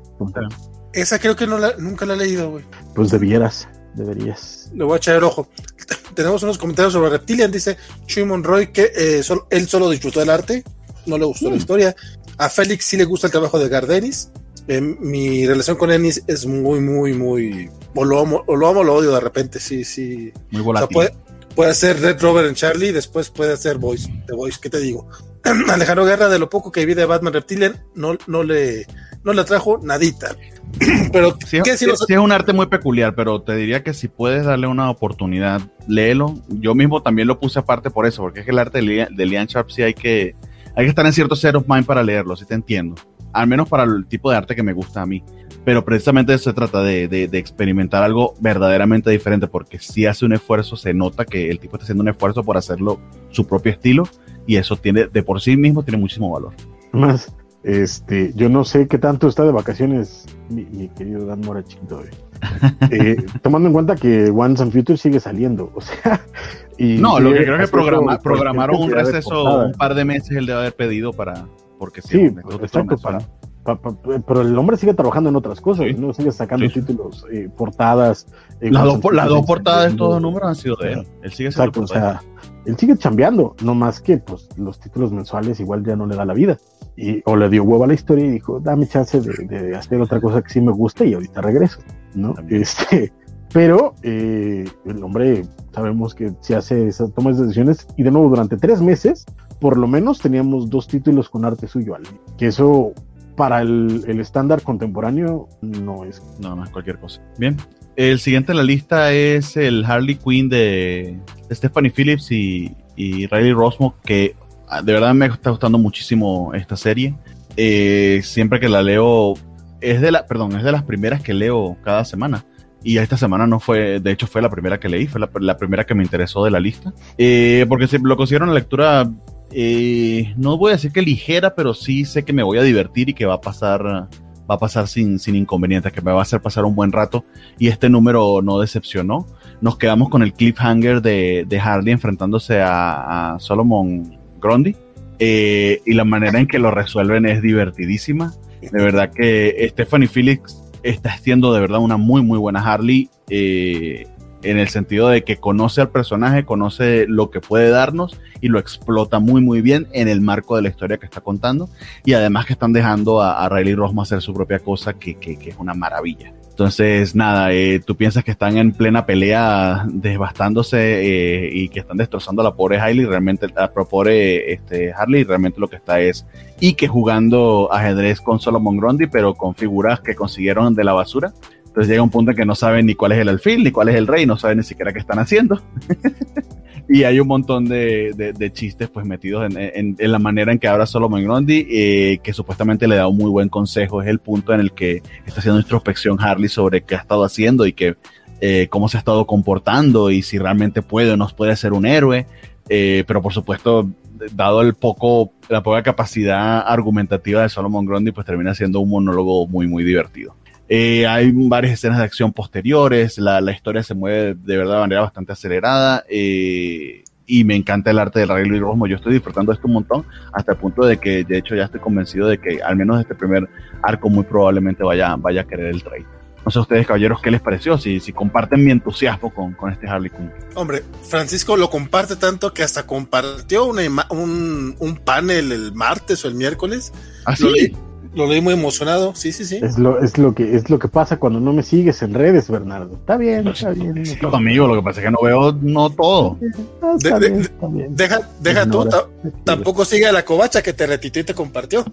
esa, creo que no la, nunca la he leído, güey. Pues debieras, deberías. Le voy a echar el ojo. <laughs> Tenemos unos comentarios sobre Reptilian, dice Chuy Monroy que eh, solo, él solo disfrutó del arte, no le gustó mm. la historia. A Félix sí le gusta el trabajo de Gardenis. Eh, mi relación con Ennis es muy, muy, muy. O lo amo o lo, amo, lo odio de repente, sí, sí. Muy volátil. O sea, puede, puede ser Red Rover en Charlie, después puede ser Voice, The Voice, ¿qué te digo? <clears throat> Alejandro Guerra, de lo poco que vi de Batman Reptilian, no, no le no le trajo nadita. <clears throat> pero sí, ¿qué si sí, sí es un arte muy peculiar, pero te diría que si puedes darle una oportunidad, léelo. Yo mismo también lo puse aparte por eso, porque es que el arte de, Lian, de Lian Sharp sí hay que, hay que estar en cierto set of mind para leerlo, si te entiendo. Al menos para el tipo de arte que me gusta a mí pero precisamente se trata de, de, de, experimentar algo verdaderamente diferente, porque si hace un esfuerzo, se nota que el tipo está haciendo un esfuerzo por hacerlo su propio estilo, y eso tiene, de por sí mismo, tiene muchísimo valor. Más, este, yo no sé qué tanto está de vacaciones mi, mi querido Dan Morachito, eh, <laughs> tomando en cuenta que Once and Future sigue saliendo, o sea. Y no, lo que creo que programa, programaron un receso un par de meses el de haber pedido para. Porque sí, exacto, para, Pa, pa, pero el hombre sigue trabajando en otras cosas, sí. ¿no? Sigue sacando sí. títulos, eh, portadas. Eh, las dos, las dos portadas de estos números han sido de él. Él sigue Exacto, o sea, él sigue chambeando, no más que pues los títulos mensuales igual ya no le da la vida. Y, o le dio huevo a la historia y dijo, dame chance de, de hacer otra cosa que sí me gusta y ahorita regreso, ¿no? Este, pero eh, el hombre sabemos que se hace esas tomas de decisiones y de nuevo durante tres meses por lo menos teníamos dos títulos con arte suyo que eso para el, estándar contemporáneo no es. No, no es cualquier cosa. Bien. El siguiente en la lista es el Harley Quinn de Stephanie Phillips y, Riley Rosmo, que ah, de verdad me está gustando muchísimo esta serie. Eh, siempre que la leo, es de la, perdón, es de las primeras que leo cada semana. Y esta semana no fue, de hecho fue la primera que leí, fue la, primera que me interesó de la lista. Eh, porque lo considero una lectura eh, no voy a decir que ligera, pero sí sé que me voy a divertir y que va a pasar, va a pasar sin, sin inconvenientes, que me va a hacer pasar un buen rato. Y este número no decepcionó. Nos quedamos con el cliffhanger de, de Harley enfrentándose a, Solomon Grundy. Eh, y la manera en que lo resuelven es divertidísima. De verdad que Stephanie Felix está haciendo de verdad una muy, muy buena Harley. Eh, en el sentido de que conoce al personaje, conoce lo que puede darnos y lo explota muy muy bien en el marco de la historia que está contando y además que están dejando a, a Riley Rosmo hacer su propia cosa que, que, es una maravilla. Entonces, nada, eh, tú piensas que están en plena pelea devastándose eh, y que están destrozando a la pobre Harley, realmente a pobre este, Harley, realmente lo que está es y que jugando ajedrez con Solomon Grundy, pero con figuras que consiguieron de la basura. Entonces llega un punto en que no saben ni cuál es el alfil, ni cuál es el rey, no saben ni siquiera qué están haciendo. <laughs> y hay un montón de, chistes pues metidos en, en, en, la manera en que habla Solomon Grundy, eh, que supuestamente le da un muy buen consejo. Es el punto en el que está haciendo introspección Harley sobre qué ha estado haciendo y que, eh, cómo se ha estado comportando y si realmente puede o no puede ser un héroe. Eh, pero por supuesto, dado el poco, la poca capacidad argumentativa de Solomon Grundy, pues termina siendo un monólogo muy, muy divertido. Eh, hay varias escenas de acción posteriores, la, la, historia se mueve de verdad de manera bastante acelerada eh, y me encanta el arte de Riley Rosmo. Yo estoy disfrutando de esto un montón hasta el punto de que de hecho ya estoy convencido de que al menos este primer arco muy probablemente vaya, vaya a querer el trade. No sé ustedes, caballeros, qué les pareció, si, si comparten mi entusiasmo con, con este Harley Quinn. Hombre, Francisco lo comparte tanto que hasta compartió una un, un panel el martes o el miércoles. ¿Ah, sí? Lo leí muy emocionado, sí, sí, sí. Es lo, es lo que es lo que pasa cuando no me sigues en redes, Bernardo. Está bien, está bien. Sí, amigo, lo que pasa es que no veo no todo. Está bien, está bien. Deja, deja tú, tampoco sigue a la covacha que te retitó y te compartió.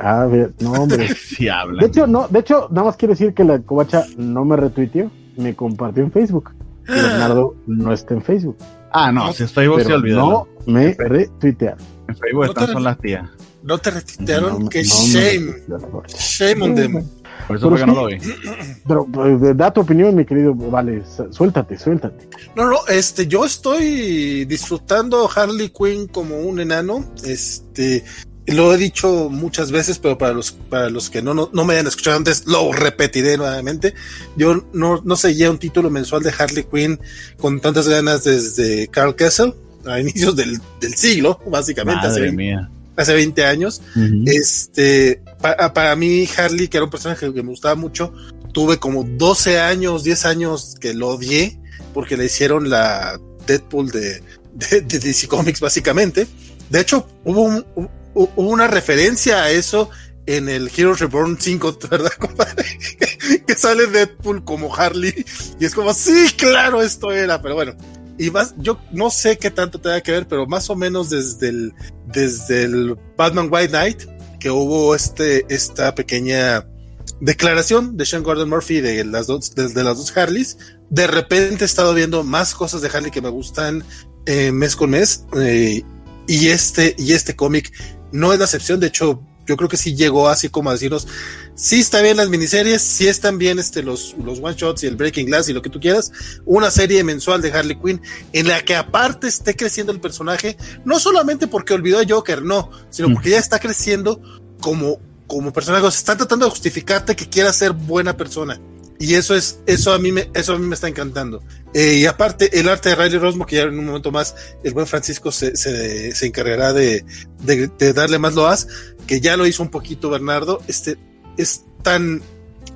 A ver, no, hombre. <laughs> sí habla. De hecho, no, de hecho, nada más quiero decir que la covacha no me retuiteó, me compartió en Facebook. Y Bernardo no está en Facebook. Ah, no, si es Facebook se olvidó. No me retuitearon. En Facebook están son las tías. No te retuitearon, que shame. shame on them. Por eso fue que no lo vi. <clears throat> Pero pues, da tu opinión, mi querido. Vale, suéltate, suéltate. No, no, este, yo estoy disfrutando Harley Quinn como un enano. Este, lo he dicho muchas veces, pero para los, para los que no, no, no me hayan escuchado antes, lo repetiré nuevamente. Yo no, no seguía un título mensual de Harley Quinn con tantas ganas desde Carl Kessel, a inicios del, del siglo, básicamente. Madre mía hace 20 años. Este, para mí, Harley, que era un personaje que me gustaba mucho, tuve como 12 años, 10 años que lo odié, porque le hicieron la Deadpool de, de, DC Comics, básicamente. De hecho, hubo, hubo una referencia a eso en el Heroes Reborn 5, <laughs> ¿verdad, compadre? que sale Deadpool como Harley. Y es como, sí, claro, esto era, pero bueno y más, yo no sé qué tanto tenga que ver, pero más o menos desde el, desde el Batman White Knight, que hubo este, esta pequeña declaración de Sean Gordon Murphy de las dos, de, las dos Harleys, de repente he estado viendo más cosas de Harley que me gustan eh, mes con mes, eh, y este, y este cómic no es la excepción, de hecho, yo creo que sí llegó así como a decirnos, sí está bien las miniseries, sí están bien este, los, los one shots y el Breaking Glass y lo que tú quieras, una serie mensual de Harley Quinn en la que aparte esté creciendo el personaje, no solamente porque olvidó a Joker, no, sino porque ya está creciendo como, como personaje, o están tratando de justificarte que quiera ser buena persona. Y eso es, eso a mí me, eso a mí me está encantando. Eh, y aparte, el arte de Riley Rosmo, que ya en un momento más el buen Francisco se, se, se encargará de, de, de, darle más loas, que ya lo hizo un poquito Bernardo, este, es tan,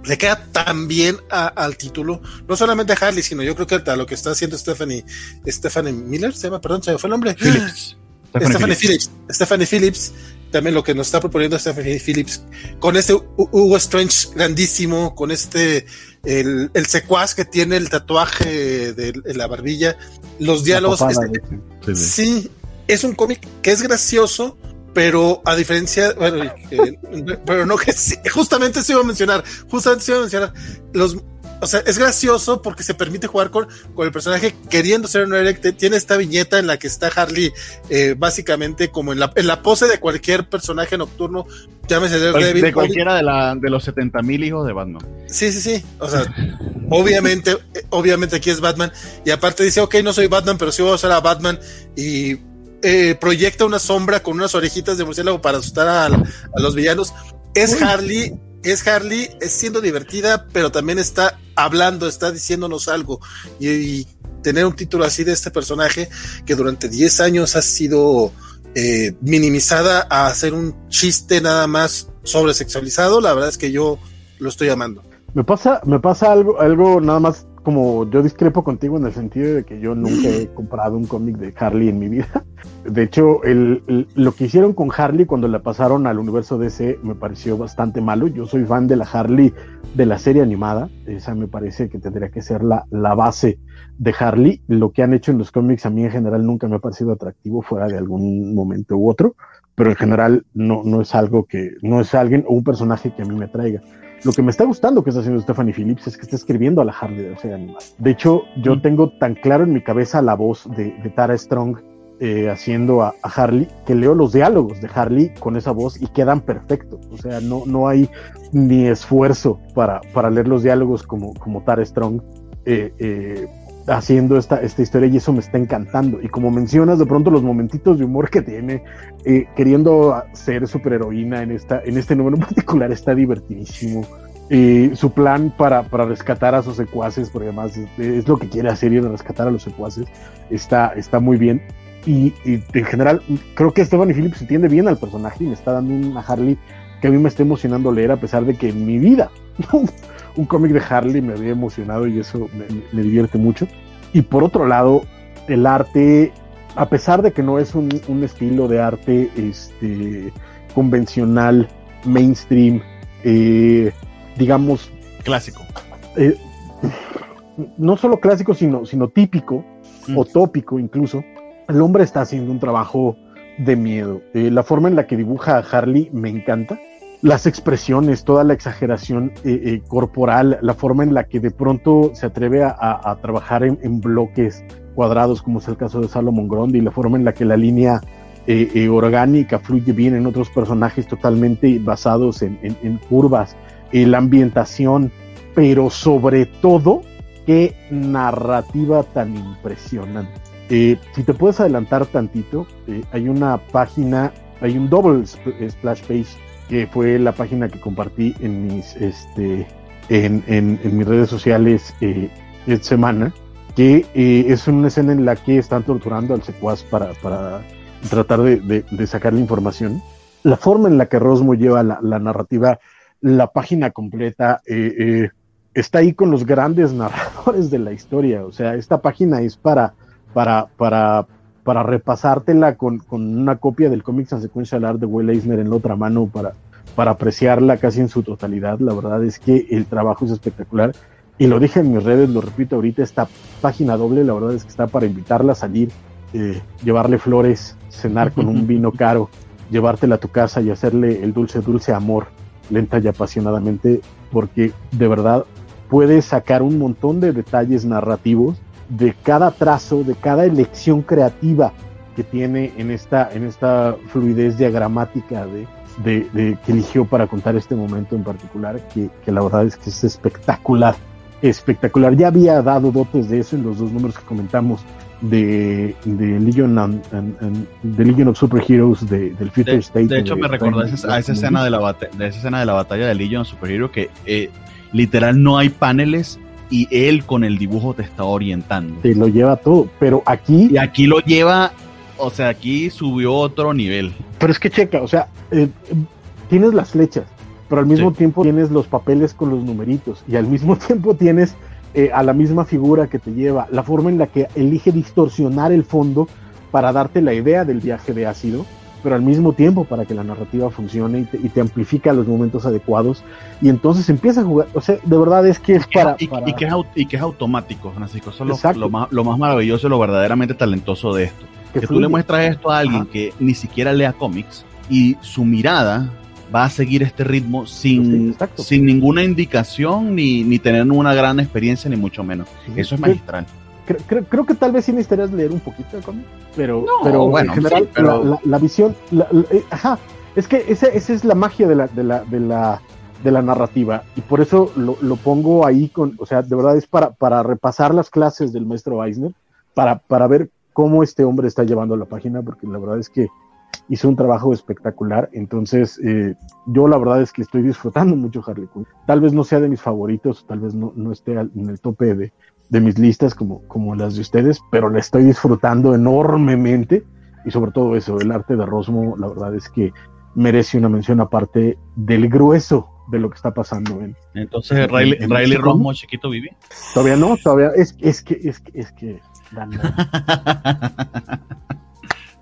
le queda tan bien a, al título, no solamente a Harley, sino yo creo que a lo que está haciendo Stephanie, Stephanie Miller, se llama, perdón, se me fue el nombre. Phillips. Stephanie, Phillips. Stephanie Phillips, también lo que nos está proponiendo Stephanie Phillips, con este Hugo Strange grandísimo, con este el, el, secuaz que tiene el tatuaje de, la barbilla, los diálogos. Este, sí, es un cómic que es gracioso, pero a diferencia, bueno, eh, <laughs> pero no que sí, justamente se iba a mencionar, justamente se iba a mencionar, los, o sea, es gracioso porque se permite jugar con, con el personaje queriendo ser un héroe. Tiene esta viñeta en la que está Harley eh, básicamente como en la, en la pose de cualquier personaje nocturno, llámese de, David, de cualquiera de, la, de los 70 mil hijos de Batman. Sí, sí, sí. O sea, <laughs> obviamente, obviamente aquí es Batman. Y aparte dice, ok, no soy Batman, pero sí voy a usar a Batman. Y eh, proyecta una sombra con unas orejitas de murciélago para asustar a, a los villanos. Es Harley es Harley, es siendo divertida, pero también está hablando, está diciéndonos algo. Y, tener un título así de este personaje que durante 10 años ha sido eh, minimizada a hacer un chiste nada más sobresexualizado, la verdad es que yo lo estoy amando. Me pasa, me pasa algo, algo nada más como yo discrepo contigo en el sentido de que yo nunca he <laughs> comprado un cómic de Harley en mi vida. De hecho, el, lo que hicieron con Harley cuando la pasaron al universo DC me pareció bastante malo. Yo soy fan de la Harley de la serie animada. Esa me parece que tendría que ser la, la base de Harley. Lo que han hecho en los cómics a mí en general nunca me ha parecido atractivo fuera de algún momento u otro. Pero en general no, no es algo que, no es alguien o un personaje que a mí me traiga. Lo que me está gustando que está haciendo Stephanie Phillips es que está escribiendo a la Harley de Océano Animal. De hecho, yo tengo tan claro en mi cabeza la voz de, Tara Strong eh, haciendo a, Harley que leo los diálogos de Harley con esa voz y quedan perfectos. O sea, no, no hay ni esfuerzo para, para leer los diálogos como, como Tara Strong. Eh, eh, haciendo esta, esta historia y eso me está encantando. Y como mencionas, de pronto los momentitos de humor que tiene, eh, queriendo ser superheroína en, esta, en este número en particular, está divertidísimo. y su plan para, para, rescatar a sus secuaces, porque además es, lo que quiere hacer, ir a rescatar a los secuaces, está, está muy bien. Y, en general, creo que Stephanie Phillips entiende bien al personaje y me está dando una Harley que a mí me está emocionando leer, a pesar de que en mi vida <laughs> un cómic de Harley me había emocionado y eso me, divierte mucho. Y por otro lado, el arte, a pesar de que no es un, estilo de arte este, convencional, mainstream, eh, digamos... Clásico. Eh, no solo clásico, sino, sino típico mm. o tópico incluso, el hombre está haciendo un trabajo de miedo. Eh, la forma en la que dibuja a Harley me encanta. Las expresiones, toda la exageración eh, eh, corporal, la forma en la que de pronto se atreve a, trabajar en, bloques cuadrados, como es el caso de Salomon Grundy, la forma en la que la línea orgánica fluye bien en otros personajes totalmente basados en, en curvas, la ambientación, pero sobre todo, qué narrativa tan impresionante. Eh, si te puedes adelantar tantito, eh, hay una página, hay un double splash page que fue la página que compartí en mis, este, en, mis redes sociales eh, esta semana, que es una escena en la que están torturando al secuaz para, para tratar de, sacar la información. La forma en la que Rosmo lleva la, la narrativa, la página completa, está ahí con los grandes <laughs> narradores de la historia. O sea, esta página es para para, para, para repasártela con, con una copia del Comics and Sequential Art de Will Eisner en la otra mano para, para apreciarla casi en su totalidad. La verdad es que el trabajo es espectacular. Y lo dije en mis redes, lo repito ahorita, esta página doble, la verdad es que está para invitarla a salir, eh, llevarle flores, cenar con un <laughs> vino caro, llevártela a tu casa y hacerle el dulce, dulce amor, lenta y apasionadamente, porque de verdad puede sacar un montón de detalles narrativos de cada trazo, de cada elección creativa que tiene en esta, en esta fluidez diagramática de, de, que eligió para contar este momento en particular, que, que, la verdad es que es espectacular, espectacular. Ya había dado dotes de eso en los dos números que comentamos de, de Legion, de Legion of Superheroes de, del Future State. De hecho, me recordó a esa, escena de la, de esa escena de la batalla de Legion of Superheroes que eh, literal no hay paneles y él con el dibujo te está orientando. Te lo lleva todo, pero aquí... Y aquí lo lleva, o sea, aquí subió otro nivel. Pero es que checa, o sea, eh, tienes las flechas, pero al mismo tiempo tienes los papeles con los numeritos y al mismo <laughs> tiempo tienes eh, a la misma figura que te lleva, la forma en la que elige distorsionar el fondo para darte la idea del viaje de ácido pero al mismo tiempo para que la narrativa funcione y te, amplifica los momentos adecuados. Y entonces empieza a jugar, o sea, de verdad es que es para... Y, que, es, y que es automático, Francisco, eso es lo, más, lo más maravilloso y lo verdaderamente talentoso de esto. Que, tú le muestras esto a alguien que ni siquiera lea cómics y su mirada va a seguir este ritmo sin, sin ninguna indicación ni, ni tener una gran experiencia ni mucho menos. Eso es magistral creo, que tal vez sí necesitarías leer un poquito de cómic, pero, pero bueno, en general La, visión, eh, ajá, es que esa, esa es la magia de la, de la, de la, de la narrativa y por eso lo, lo, pongo ahí con, o sea, de verdad es para, para repasar las clases del maestro Eisner, para, para ver cómo este hombre está llevando la página, porque la verdad es que hizo un trabajo espectacular. Entonces, eh, yo la verdad es que estoy disfrutando mucho Harley Quinn. Tal vez no sea de mis favoritos, tal vez no, no esté en el tope de, de mis listas como, como las de ustedes, pero la estoy disfrutando enormemente y sobre todo eso, el arte de Rosmo, la verdad es que merece una mención aparte del grueso de lo que está pasando. En, Entonces, Riley, Rosmo, chiquito, vive. Todavía no, todavía es, es que, es que, es que, <laughs>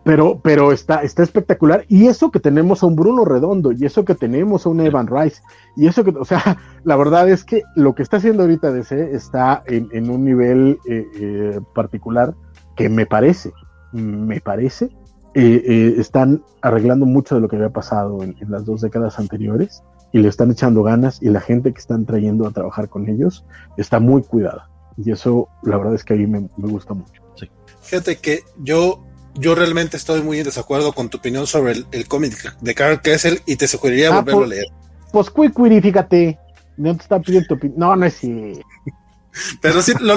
pero, pero está, está espectacular. Y eso que tenemos a un Bruno Redondo, y eso que tenemos a un Evan Rice, y eso que, o sea, <laughs> la verdad es que lo que está haciendo ahorita DC está en, un nivel eh, eh, particular que me parece, me parece, eh, están arreglando mucho de lo que había pasado en, las dos décadas anteriores y le están echando ganas y la gente que están trayendo a trabajar con ellos está muy cuidada. Y eso, la verdad es que a mí me, me gusta mucho. Sí. Fíjate que yo yo realmente estoy muy en desacuerdo con tu opinión sobre el, cómic de Carl Kessel y te sugeriría ah, volverlo a pues, leer. Pues Quick fíjate, no te está pidiendo tu opinión. No, no es así. <laughs> Pero sí, ¿lo,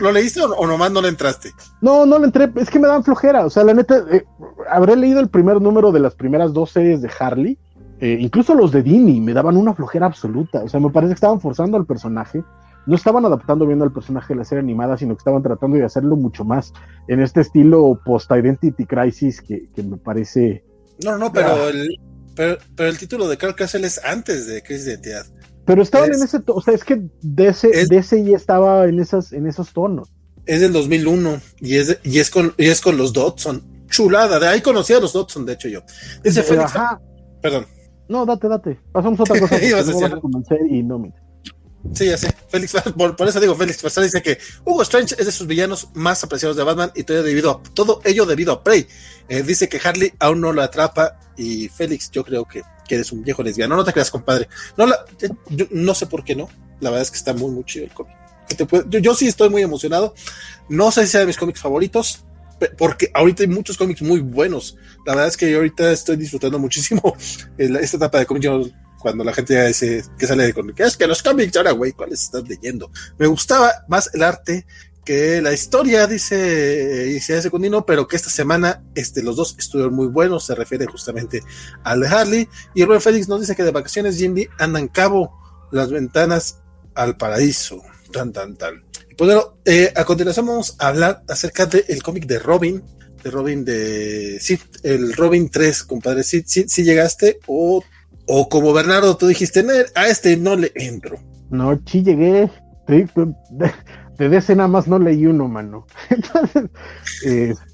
¿lo leíste o, nomás no le entraste? No, no le entré, es que me dan flojera. O sea, la neta, eh, habré leído el primer número de las primeras dos series de Harley, eh, incluso los de Dini, me daban una flojera absoluta. O sea, me parece que estaban forzando al personaje no estaban adaptando bien al personaje de la serie animada, sino que estaban tratando de hacerlo mucho más en este estilo post-identity crisis que, me parece. No, no, pero, el, pero, el título de Carl Castle es antes de Crisis de Identidad. Pero estaban en ese, o sea, es que DC, DC ya estaba en esas, en esos tonos. Es del 2001 y es, y es con, y es con los Dodson. Chulada, de ahí conocí a los Dodson, de hecho yo. Dice. Perdón. No, date, date. Pasamos a otra <laughs> cosa. y no, Sí, ya sé. Félix, <laughs> por, eso digo, Félix Farsal dice que Hugo Strange es de sus villanos más apreciados de Batman y todo, debido a, todo ello debido a Prey. Eh, dice que Harley aún no lo atrapa y Félix, yo creo que, que eres un viejo lesbiano. No te creas, compadre. No, la, yo, no sé por qué no. La verdad es que está muy, muy chido el cómic. yo, yo, sí estoy muy emocionado. No sé si sea de mis cómics favoritos, porque ahorita hay muchos cómics muy buenos. La verdad es que yo ahorita estoy disfrutando muchísimo <laughs> esta etapa de cómics cuando la gente dice que sale de cómics, es que los cómics ahora, güey, ¿cuáles estás leyendo? Me gustaba más el arte que la historia, dice Isaías Secundino, pero que esta semana este, los dos estuvieron muy buenos, se refiere justamente al de Harley. Y Rubén Félix nos dice que de vacaciones Jimmy andan cabo las ventanas al paraíso. Tan, tan, tan. Y pues bueno, eh, a continuación vamos a hablar acerca del cómic de Robin, de Robin de... Sí, el Robin 3, compadre. Sí, sí, sí llegaste o o como Bernardo, tú dijiste, a este no le entro. No, sí llegué. de, de nada más no leí uno, mano. <laughs>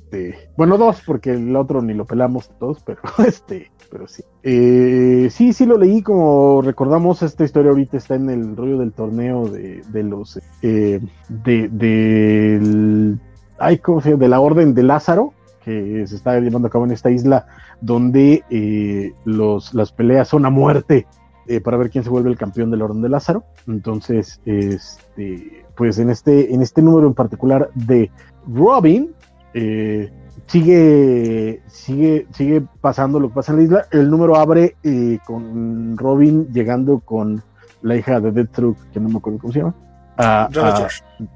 Este, bueno, dos, porque el otro ni lo pelamos todos, pero <laughs> este, pero sí. Eh, sí, sí lo leí, como recordamos, esta historia ahorita está en el rollo del torneo de, de los, eh, de, ay, ¿cómo se? De la Orden de Lázaro, que se está llevando a cabo en esta isla donde eh, los, las peleas son a muerte eh, para ver quién se vuelve el campeón del Orden de Lázaro. Entonces, este, pues en este, en este número en particular de Robin, eh, sigue, sigue, sigue pasando lo que pasa en la isla. El número abre con Robin llegando con la hija de Deathstroke, que no me acuerdo cómo se llama. a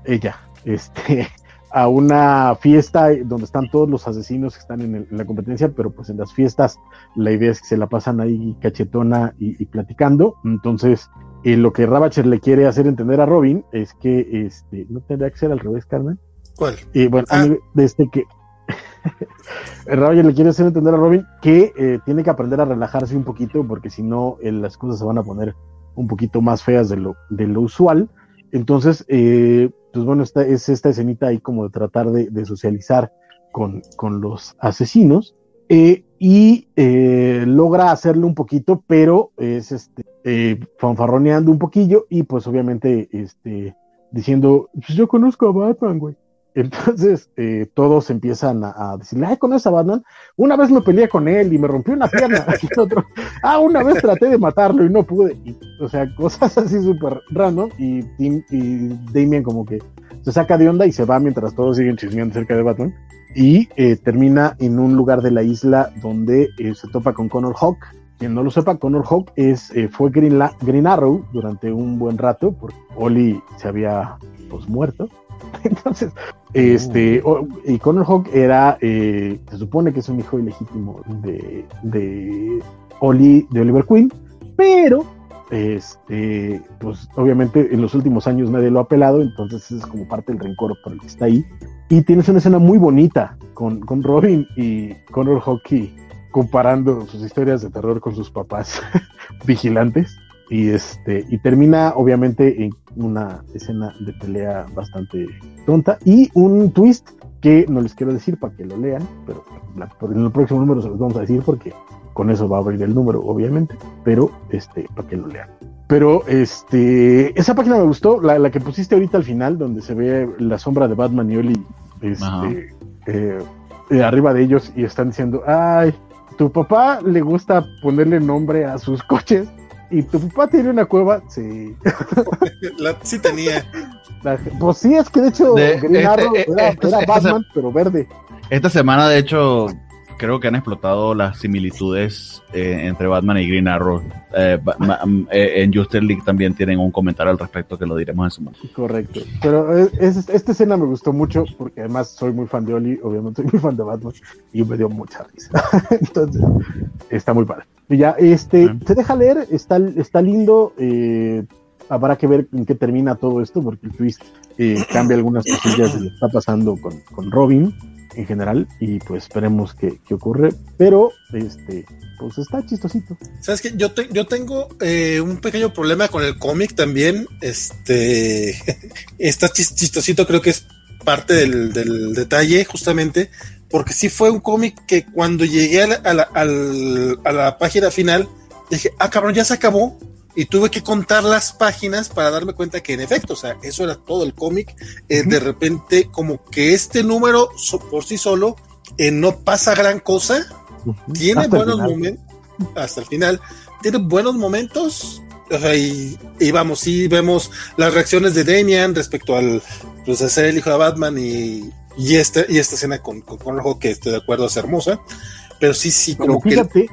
ella, este, a una fiesta donde están todos los asesinos que están en, la competencia, pero pues en las fiestas la idea es que se la pasan ahí cachetona y, platicando. Entonces, eh, lo que Ravacher le quiere hacer entender a Robin es que este, no tendría que ser al revés, Carmen. ¿Cuál? Y bueno, ah. desde que <laughs> Ravacher le quiere hacer entender a Robin que eh, tiene que aprender a relajarse un poquito, porque si no, eh, las cosas se van a poner un poquito más feas de lo, de lo usual. Entonces, eh, pues bueno, es esta escenita ahí como de tratar de, socializar con, los asesinos. Eh, y eh, logra hacerlo un poquito, pero es este, eh, fanfarroneando un poquillo y pues obviamente este, diciendo, pues yo conozco a Batman, güey. Entonces eh, todos empiezan a, decirle, ay, con esa Batman, una vez me peleé con él y me rompió una pierna. <laughs> ah, una vez traté de matarlo y no pude. o sea, cosas <laughs> así súper random. Y, y Damien como que se saca de onda y se va mientras todos siguen chismeando cerca de Batman. Y eh, termina en un lugar de la isla donde eh, se topa con Connor Hawk. Quien no lo sepa, Connor Hawk es, fue Green, Green, Arrow durante un buen rato, porque Oli se había pues, muerto. <laughs> Entonces, este, y Connor Hawk era, eh, se supone que es un hijo ilegítimo de, de, Oli, de Oliver Queen, pero, este, pues obviamente en los últimos años nadie lo ha pelado, entonces es como parte del rencor por el que está ahí. Y tienes una escena muy bonita con, con Robin y Connor Hawk comparando sus historias de terror con sus papás <laughs> vigilantes y este y termina obviamente en una escena de pelea bastante tonta y un twist que no les quiero decir para que lo lean, pero en el próximo número se los vamos a decir porque con eso va a abrir el número, obviamente, pero este, para que lo lean. Pero este, esa página me gustó, la, que pusiste ahorita al final, donde se ve la sombra de Batman y Oli este, eh, arriba de ellos y están diciendo, ay, tu papá le gusta ponerle nombre a sus coches ¿Y tu papá tiene una cueva? Sí. sí tenía. pues sí, es que de hecho Green este, Arrow eh, era, este, Batman, pero verde. Esta semana, de hecho, creo que han explotado las similitudes eh, entre Batman y Green Arrow. Eh, mm, en Justice League también tienen un comentario al respecto que lo diremos en su momento. Correcto. Pero esta escena me gustó mucho porque además soy muy fan de Oli, obviamente soy muy fan de Batman y me dio mucha risa. <laughs> Entonces, está muy padre ya, este, se deja leer, está, está lindo, eh, habrá que ver en qué termina todo esto, porque el twist eh, cambia algunas cosillas de lo que está pasando con, Robin. en general y pues esperemos que, que ocurre, pero este pues está chistosito. Sabes que yo, yo tengo eh, un pequeño problema con el cómic también, este <laughs> está chistosito, creo que es parte del, del detalle justamente, porque sí fue un cómic que cuando llegué a la, a la, a la página final dije, ah cabrón, ya se acabó, y tuve que contar las páginas para darme cuenta que en efecto, o sea, eso era todo el cómic. Eh, de repente, como que este número por sí solo eh, no pasa gran cosa, tiene buenos momentos, hasta el final, tiene buenos momentos. y, vamos, sí vemos las reacciones de Damian respecto al pues, ser el hijo de Batman y, y, este, y esta escena con, con, con que estoy de acuerdo es hermosa, pero sí, sí, como fíjate,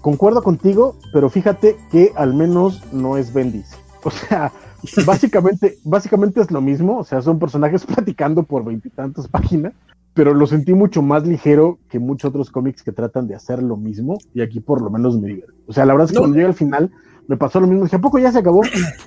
Concuerdo contigo, pero fíjate que al menos no es Bendis. O sea, <laughs> básicamente, básicamente es lo mismo. O sea, son personajes <laughs> platicando por veintitantas páginas, pero lo sentí mucho más ligero que muchos otros cómics que tratan de hacer lo mismo. Y aquí por lo menos me divierte. O sea, la verdad es que cuando llega al final me pasó lo mismo. Dije, ¿a poco ya se acabó?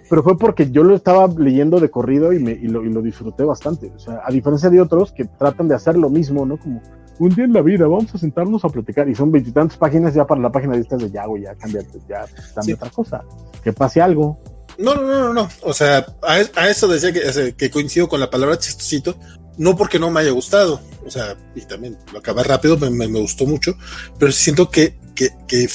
Pero fue porque yo lo estaba leyendo de corrido y, me, y, lo, y lo disfruté bastante. O sea, a diferencia de otros que tratan de hacer lo mismo, ¿no? Como un día en la vida, vamos a sentarnos a platicar. Y son veintitantes páginas ya para la página de estas de Yago, ya cámbiate, ya cambia otra cosa. Que pase algo. No, no, no, no, O sea, a, eso decía que, que, coincido con la palabra chistosito, no porque no me haya gustado, o sea, y también lo acabé rápido, me, me, gustó mucho, pero siento que, que, que,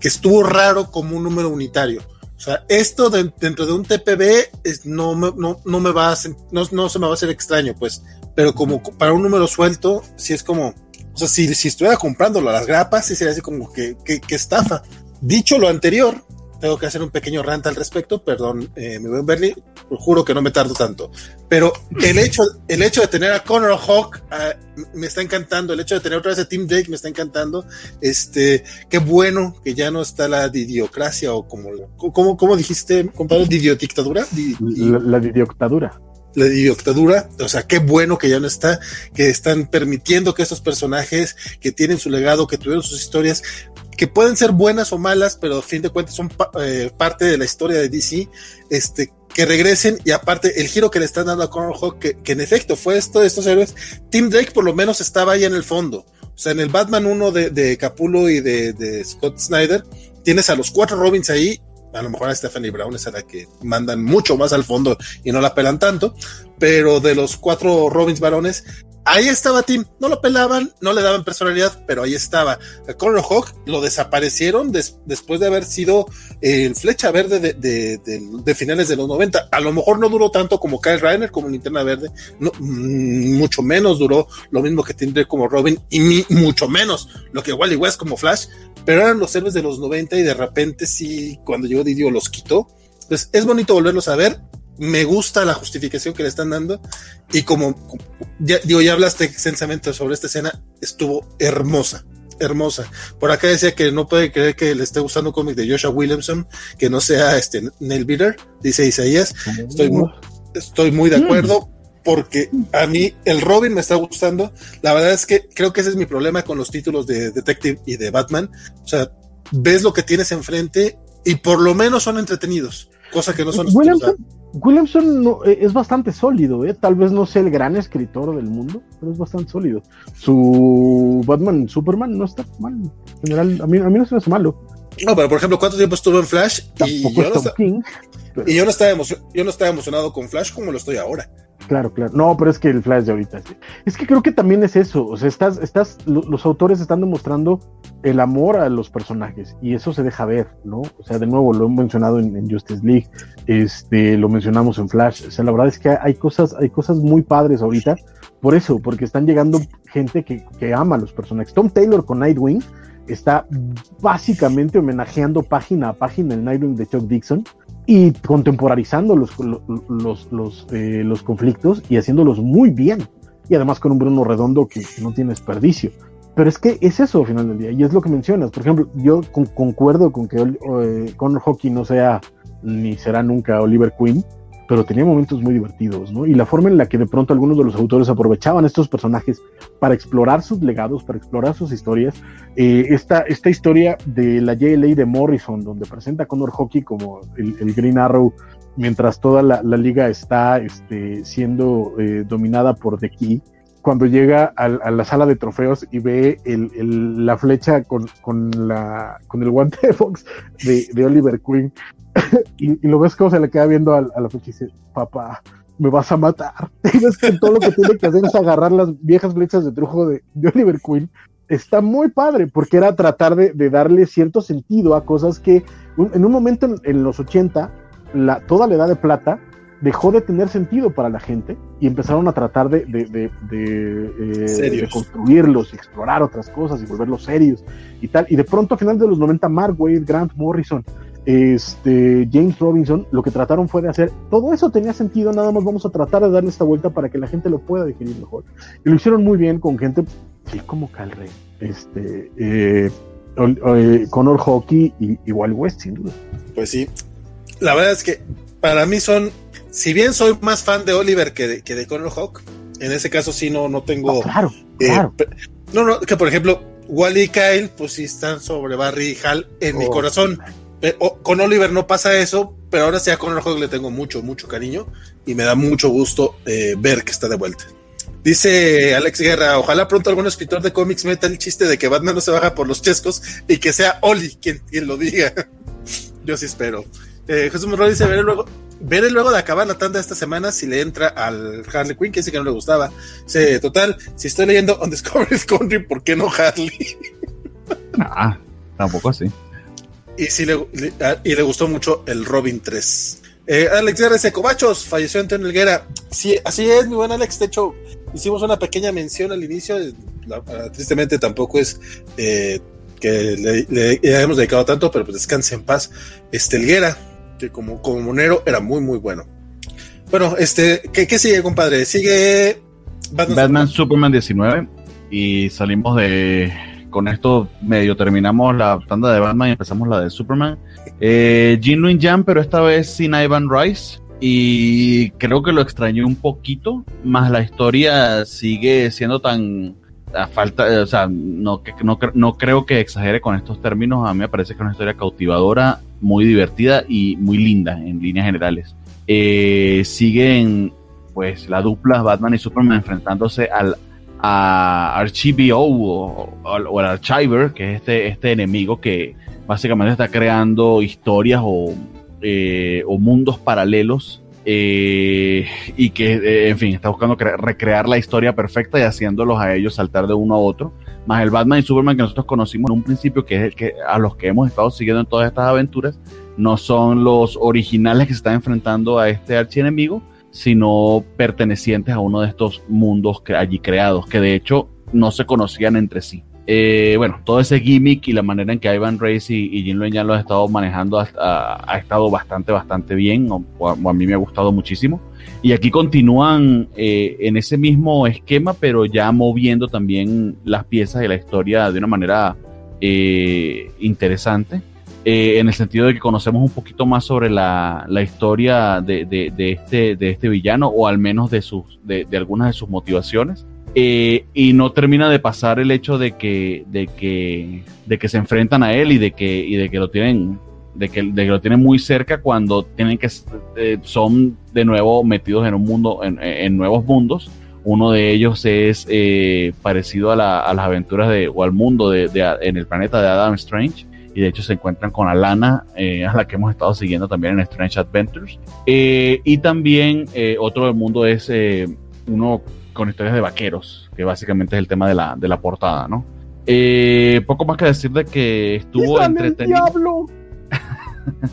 que, estuvo raro como un número unitario. O sea, esto dentro de un TPB es, no, me, no, no me va a, no, no se me va a hacer extraño, pues, pero como para un número suelto, si es como, o sea, si, si estuviera comprándolo a las grapas, sí sería así como que, que, estafa. Dicho lo anterior, tengo que hacer un pequeño rant al respecto, perdón, eh, me voy a Bernie, juro que no me tardo tanto, pero el hecho, el hecho de tener a Connor Hawk uh, me está encantando, el hecho de tener otra vez a Tim Drake me está encantando, este, qué bueno que ya no está la didiocracia o como, como, como dijiste, compadre, didiodictadura. la, la didioctadura la idioctadura, o sea, qué bueno que ya no está, que están permitiendo que estos personajes que tienen su legado, que tuvieron sus historias, que pueden ser buenas o malas, pero a fin de cuentas son eh, parte de la historia de DC, este, que regresen y aparte el giro que le están dando a Conor Hawk, que, en efecto fue esto de estos héroes, Tim Drake por lo menos estaba ahí en el fondo. O sea, en el Batman 1 de, de Capullo y de, de Scott Snyder, tienes a los cuatro Robins ahí a lo mejor a Stephanie Brown es a la que mandan mucho más al fondo y no la pelan tanto, pero de los cuatro Robins varones, ahí estaba Tim, no lo pelaban, no le daban personalidad, pero ahí estaba. Conor Hawk lo desaparecieron después de haber sido el flecha verde de, finales de los 90. A lo mejor no duró tanto como Kyle Reiner, como Linterna Verde, no, mm, mucho menos duró lo mismo que Tim como Robin y mucho menos lo que Wally West como Flash, pero eran los héroes de los 90 y de repente sí, cuando llegó Didio los quitó. Pues es bonito volverlos a ver me gusta la justificación que le están dando y como, ya, digo, ya hablaste extensamente sobre esta escena, estuvo hermosa, hermosa. Por acá decía que no puede creer que le esté gustando cómic de Joshua Williamson, que no sea este Neil Bitter, dice Isaías. Estoy muy, estoy muy de acuerdo porque a mí el Robin me está gustando. La verdad es que creo que ese es mi problema con los títulos de Detective y de Batman. O sea, ves lo que tienes enfrente y por lo menos son entretenidos, cosa que no son. Williamson, Williamson no, eh, es bastante sólido, ¿eh? tal vez no sea el gran escritor del mundo, pero es bastante sólido. Su Batman Superman no está mal. En general, a mí, a mí no se me hace malo. No, pero por ejemplo, ¿cuánto tiempo estuvo en Flash? Y yo, no King, y yo, no estaba yo no estaba emocionado con Flash como lo estoy ahora. Claro, claro. No, pero es que el Flash de ahorita sí. Es que creo que también es eso. O sea, estás, estás, los autores están demostrando el amor a los personajes y eso se deja ver, ¿no? O sea, de nuevo, lo hemos mencionado en, Justice League, este, lo mencionamos en Flash. O sea, la verdad es que hay cosas, hay cosas muy padres ahorita. Por eso, porque están llegando gente que, que ama a los personajes. Tom Taylor con Nightwing está básicamente homenajeando página a página el Nightwing de Chuck Dixon y contemporarizando los, los, los, eh, los, conflictos y haciéndolos muy bien. Y además con un Bruno Redondo que, no tiene desperdicio. Pero es que es eso al final del día, y es lo que mencionas. Por ejemplo, yo concuerdo con que eh, Connor Hockey no sea ni será nunca Oliver Queen, pero tenía momentos muy divertidos, ¿no? Y la forma en la que de pronto algunos de los autores aprovechaban estos personajes para explorar sus legados, para explorar sus historias. Eh, esta, esta historia de la JLA de Morrison, donde presenta a Connor Hockey como el, Green Arrow, mientras toda la, liga está este, siendo eh, dominada por The Key, cuando llega a, la sala de trofeos y ve la flecha con, con el guante de Fox de, Oliver Queen <coughs> y, lo ves como se le queda viendo a, la flecha y dice, papá, me vas a matar. <laughs> Y ves que todo lo que tiene que hacer es agarrar las viejas flechas de trujo de, Oliver Queen. Está muy padre porque era tratar de, darle cierto sentido a cosas que en un momento en, los 80, la, toda la edad de plata dejó de tener sentido para la gente y empezaron a tratar de, de, eh, construirlos y explorar otras cosas y volverlos serios y tal. Y de pronto a finales de los 90, Mark Wade, Grant Morrison, este, James Robinson, lo que trataron fue de hacer, todo eso tenía sentido, nada más vamos a tratar de darle esta vuelta para que la gente lo pueda digerir mejor. Y lo hicieron muy bien con gente sí, como Cal Rey, este, eh, eh, Connor Hockey y, y Walt West, sin duda. Pues sí, la verdad es que para mí son si bien soy más fan de Oliver que de, que de Conor Hawk, en ese caso sí no, no tengo. Ah, claro, eh, claro. No, no, que por ejemplo, Wally y Kyle, pues sí están sobre Barry y Hal en mi oh. corazón. Eh, con Oliver no pasa eso, pero ahora sí a Conor Hawk le tengo mucho, mucho cariño y me da mucho gusto eh, ver que está de vuelta. Dice Alex Guerra, ojalá pronto algún escritor de cómics meta el chiste de que Batman no se baja por los chescos y que sea Oli quien, quien lo diga. <laughs> Yo sí espero. Jesús Morro dice, veré luego de acabar la tanda esta semana si le entra al Harley Quinn, que dice que no le gustaba. Sí, total, si estoy leyendo <laughs> On Discovery Country, ¿por qué no Harley? ah, tampoco así. Y, si le, ah, y le gustó mucho el Robin 3. Eh, Alex R. Cobachos, falleció Antonio Helguera. Sí, así es, mi buen Alex. De hecho, hicimos una pequeña mención al inicio. Ah, tristemente tampoco es eh, que le, le, hayamos dedicado tanto, pero pues descanse en paz. Este Helguera, que como, como monero era muy, muy bueno. Bueno, este, ¿qué, qué sigue, compadre? Sigue Batman, Superman. 19 y salimos de... Con esto medio terminamos la tanda de Batman y empezamos la de Superman. Eh, Jin Jam, pero esta vez sin Ivan Rice. Y creo que lo extrañé un poquito, más la historia sigue siendo tan a falta, o sea, no, no, no creo que exagere con estos términos, a mí me parece que es una historia cautivadora, muy divertida y muy linda en líneas generales. Eh, siguen pues la dupla Batman y Superman enfrentándose al a Archivio o, o, al Archiver, que es este, este enemigo que básicamente está creando historias o, eh, o mundos paralelos eh, y que, eh, en fin, está buscando recrear la historia perfecta y haciéndolos a ellos saltar de uno a otro. Más el Batman y Superman que nosotros conocimos en un principio, que es a los que hemos estado siguiendo en todas estas aventuras, no son los originales que se están enfrentando a este archienemigo, sino pertenecientes a uno de estos mundos que allí creados, que de hecho no se conocían entre sí. Eh, bueno, todo ese gimmick y la manera en que Ivan Reyes y, y Jim ya lo ha estado manejando ha, estado bastante, bastante bien, o, a mí me ha gustado muchísimo. Y aquí continúan eh, en ese mismo esquema, pero ya moviendo también las piezas de la historia de una manera eh, interesante. En el sentido de que conocemos un poquito más sobre la, historia de, este, de este villano, o al menos de, sus, de algunas de sus motivaciones. Eh, y no termina de pasar el hecho de que, de que, de que se enfrentan a él y de que, y de que lo tienen, de que, de que lo tienen muy cerca cuando tienen que eh, son de nuevo metidos en un mundo, en, nuevos mundos. Uno de ellos es eh, parecido a, las aventuras de, o al mundo de, en el planeta de Adam Strange. Y de hecho se encuentran con Alana, a la que hemos estado siguiendo también en Strange Adventures. y también otro del mundo es uno con historias de vaqueros, que básicamente es el tema de la, de la portada, ¿no? Eh, poco más que decir de que estuvo entretenido. <laughs> El diablo.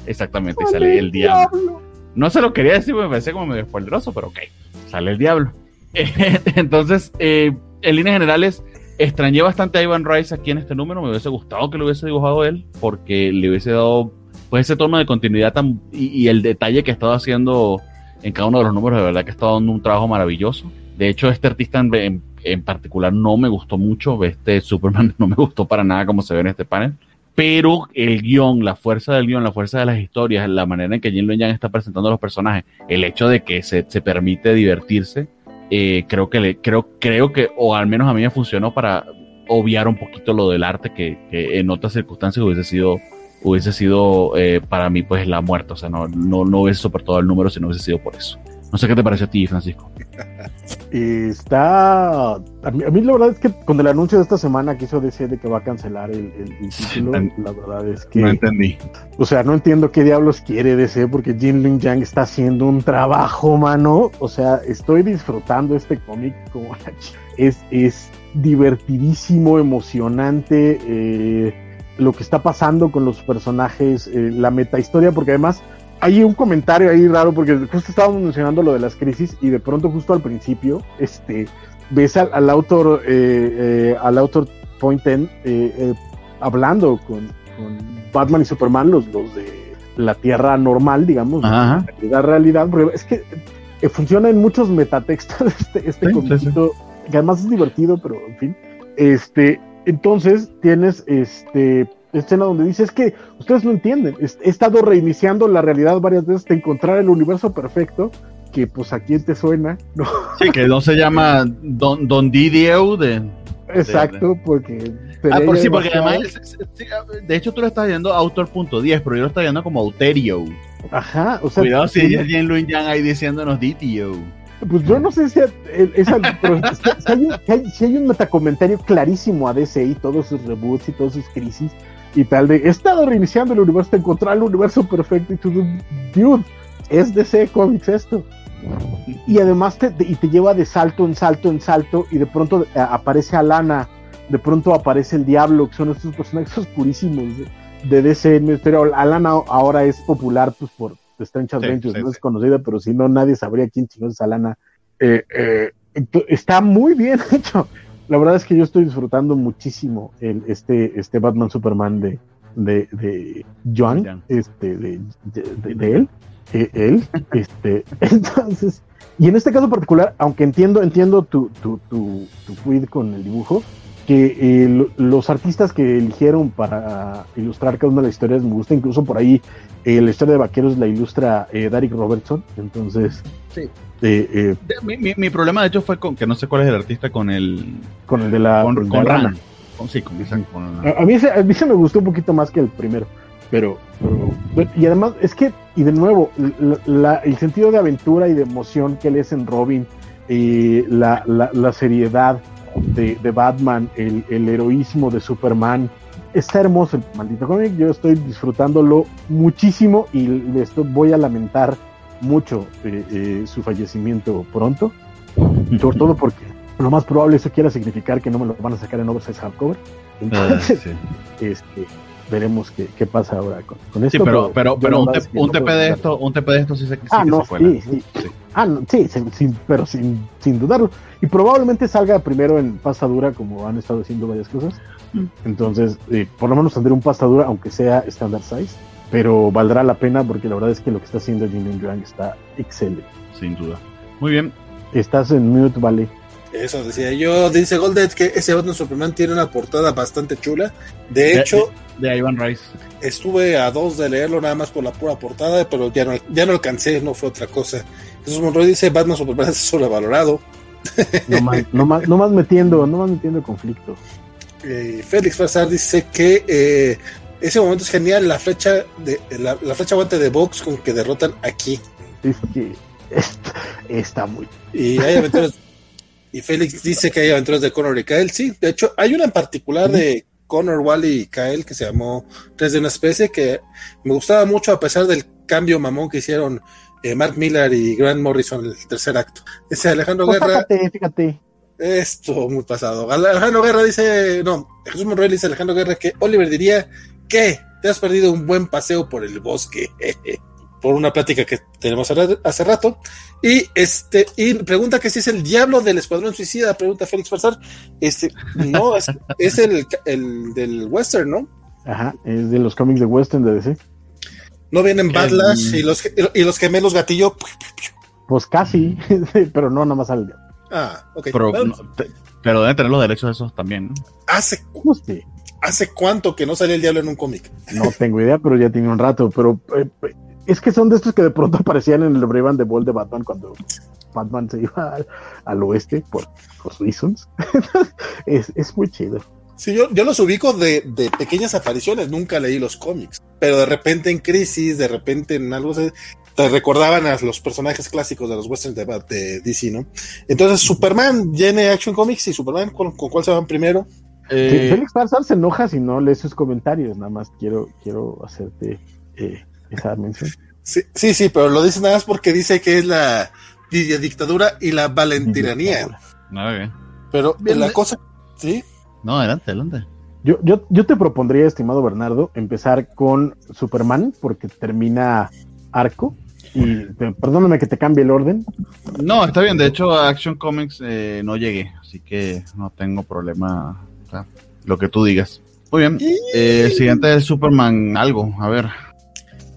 Exactamente, sale, el, diablo. No se lo quería decir, me parecía como medio spoileroso, pero ok, sale el diablo. <laughs> Entonces, eh, en líneas generales, extrañé bastante a Ivan Rice aquí en este número. Me hubiese gustado que lo hubiese dibujado él, porque le hubiese dado pues ese tono de continuidad tan, y, el detalle que ha estado haciendo en cada uno de los números, de verdad que ha estado dando un trabajo maravilloso. De hecho, este artista en, particular no me gustó mucho. Este Superman <laughs> no me gustó para nada como se ve en este panel. Pero el guion, la fuerza del guion, la fuerza de las historias, la manera en que Jin Yang está presentando a los personajes, el hecho de que se, permite divertirse, eh, creo que le, creo, creo que, o al menos a mí me funcionó para obviar un poquito lo del arte que, en otras circunstancias hubiese sido hubiese sido eh, para mí pues la muerte, o sea, no, no, no hubiese soportado el número si no hubiese sido por eso. No sé qué te parece a ti, Francisco. <laughs> está. A mí, a mí, la verdad es que con el anuncio de esta semana que hizo DC de que va a cancelar el, el, el título, la verdad es que. No entendí. O sea, no entiendo qué diablos quiere DC porque Jin Lin Yang está haciendo un trabajo, mano. O sea, estoy disfrutando este cómic como la es, es divertidísimo, emocionante. eh, lo que está pasando con los personajes, eh, la metahistoria, porque además hay un comentario ahí raro, porque justo estábamos mencionando lo de las crisis y de pronto justo al principio, este, ves al, al autor, eh, eh, al autor Point Ten eh, eh, hablando con, con Batman y Superman, los, los de la Tierra normal, digamos, Ajá. la realidad, porque es que eh, funciona en muchos metatextos <laughs> este, este Sí, que además es divertido, pero en fin. Este, entonces tienes este escena donde dice es que ustedes no entienden, he estado reiniciando la realidad varias veces de encontrar el universo perfecto, que pues a quién te suena, <laughs> ¿no? Sí, que no se llama Don, Don Didio de... Exacto, porque Ah, por sí, porque demasiado- además, sí, de hecho tú lo estás viendo autor.10, pero yo lo estoy viendo como Autorio. Ajá, o sea, Cuidado si sí, es Jen Luen Yang ahí diciéndonos Didio. Pues yo no sé esa, pero <laughs> hay, si hay- si hay un metacomentario clarísimo a DC y todos sus reboots y todas sus crisis y tal de he estado reiniciando el universo de encontrar el universo perfecto y tú dude es DC Comics esto y además te, te- y te lleva de salto en salto en salto y de pronto eh, aparece Alana de pronto aparece el Diablo que son estos personajes oscurísimos de, de DC en Alana ahora es popular pues por Strange Sí, Adventures sí, no sí. es conocida pero si no nadie sabría quién chingados es Alana eh, eh, está muy bien <laughs> hecho. La verdad es que yo estoy disfrutando muchísimo el, este, este Batman Superman de, de, de Joan, este, de, de, de él, eh, él, <laughs> este, entonces, y en este caso particular, aunque entiendo, entiendo tu, tu, tu, tu quid con el dibujo, que eh, lo- los artistas que eligieron para ilustrar cada una de las historias me gusta, incluso por ahí eh, la historia de Vaqueros la ilustra eh, Derek Robertson, entonces Sí. eh, eh, De- Mi, mi- mi problema de hecho fue con que no sé cuál es el artista con el con el de la con, con el con de Alana. Ran. Con- sí, con, con A, a mí ese, a mí se me gustó un poquito más que el primero, pero, pero- y además es que y de nuevo la- la- el sentido de aventura y de emoción que él es en Robin, eh, la, la, la seriedad de, de Batman, el, el heroísmo de Superman, está hermoso el maldito cómic. Yo estoy disfrutándolo muchísimo y le estoy- voy a lamentar mucho eh, eh, su fallecimiento pronto, sobre todo porque lo más probable eso quiera significar que no me lo van a sacar en oversize hardcover. Ah, Entonces, sí. este, veremos qué, qué pasa ahora con, con Sí, esto. pero, pero, pero un, te- un no TP de esto, un TP de esto sí se, sí Ah, que no, se sí, sí. Ah, no, sí, sin, sin- pero sin, sin dudarlo. Y probablemente salga primero en pasta dura, como han estado haciendo varias cosas. Mm. Entonces, eh, por lo menos tendré un pasta dura, aunque sea standard size. Pero valdrá la pena porque la verdad es que lo que está haciendo Jin Yang está excelente. Sin duda. Muy bien. Estás en mute, vale. Eso decía yo. Dice Goldet que ese Batman Superman tiene una portada bastante chula. De hecho, De Ivan Rice. estuve a dos de leerlo nada más por la pura portada, pero ya no, ya no alcancé, no fue otra cosa. Jesús Monroy dice Batman Superman es sobrevalorado. <laughs> No más, no más, no más metiendo, no más metiendo conflicto. Eh, Félix Farsar dice que eh, ese momento es genial, la flecha de la, la flecha guante de Vox con que derrotan aquí. Es que <laughs> está, está muy Y hay aventuras. Y Félix dice que hay aventuras de Connor y Kyle. Sí, de hecho, hay una en particular de Connor, Wally y Kyle que se llamó Tres de una especie que me gustaba mucho a pesar del cambio mamón que hicieron eh, Mark Miller y Grant Morrison en el tercer acto. Ese Alejandro Pues Guerra. fíjate, fíjate. Esto muy pasado. Alejandro Guerra dice, no, Jesús Monroy dice Alejandro Guerra que Oliver diría que te has perdido un buen paseo por el bosque. <laughs> por una plática que tenemos hace- rato. Y este, y pregunta que si es el diablo del Escuadrón Suicida, pregunta Félix Farsar. Este, no, es, <laughs> es el, el del western, ¿no? Ajá, es de los cómics de Western de DC. No vienen El- Badlash y los, y los gemelos gatillo. Pues casi, <laughs> pero no, nada más al Ah, ok. Pero, Bueno, no, te- pero deben tener los derechos de esos también. ¿no? hace, ¿Hace cuánto que no salía el diablo en un cómic? no tengo idea, pero ya tiene un rato. Pero eh, eh, es que son de estos que de pronto <laughs> aparecían en el Brave de Ball de Batman cuando Batman se iba al, al oeste por, por reasons. <laughs> es, es muy chido. Sí, yo, yo los ubico de, de pequeñas apariciones, nunca leí los cómics, pero de repente en Crisis, de repente en algo, se- te recordaban a los personajes clásicos de los westerns de, de DC, ¿no? Entonces, Superman viene Action Comics y Superman, ¿con, con cuál se van primero? Eh, Félix Farsar se enoja si no lee sus comentarios, nada más quiero, quiero hacerte eh, esa mención. Sí, sí, sí, pero lo dice nada más porque dice que es la dictadura y la valentiranía. Pero bien, la cosa, ¿sí? No, adelante, adelante. Yo, yo, yo te propondría, estimado Bernardo, empezar con Superman, porque termina arco. Y perdóname que te cambie el orden. No, está bien. De hecho, a Action Comics eh, no llegué, así que no tengo problema. O sea, lo que tú digas. Muy bien. Eh, el siguiente es Superman algo. A ver.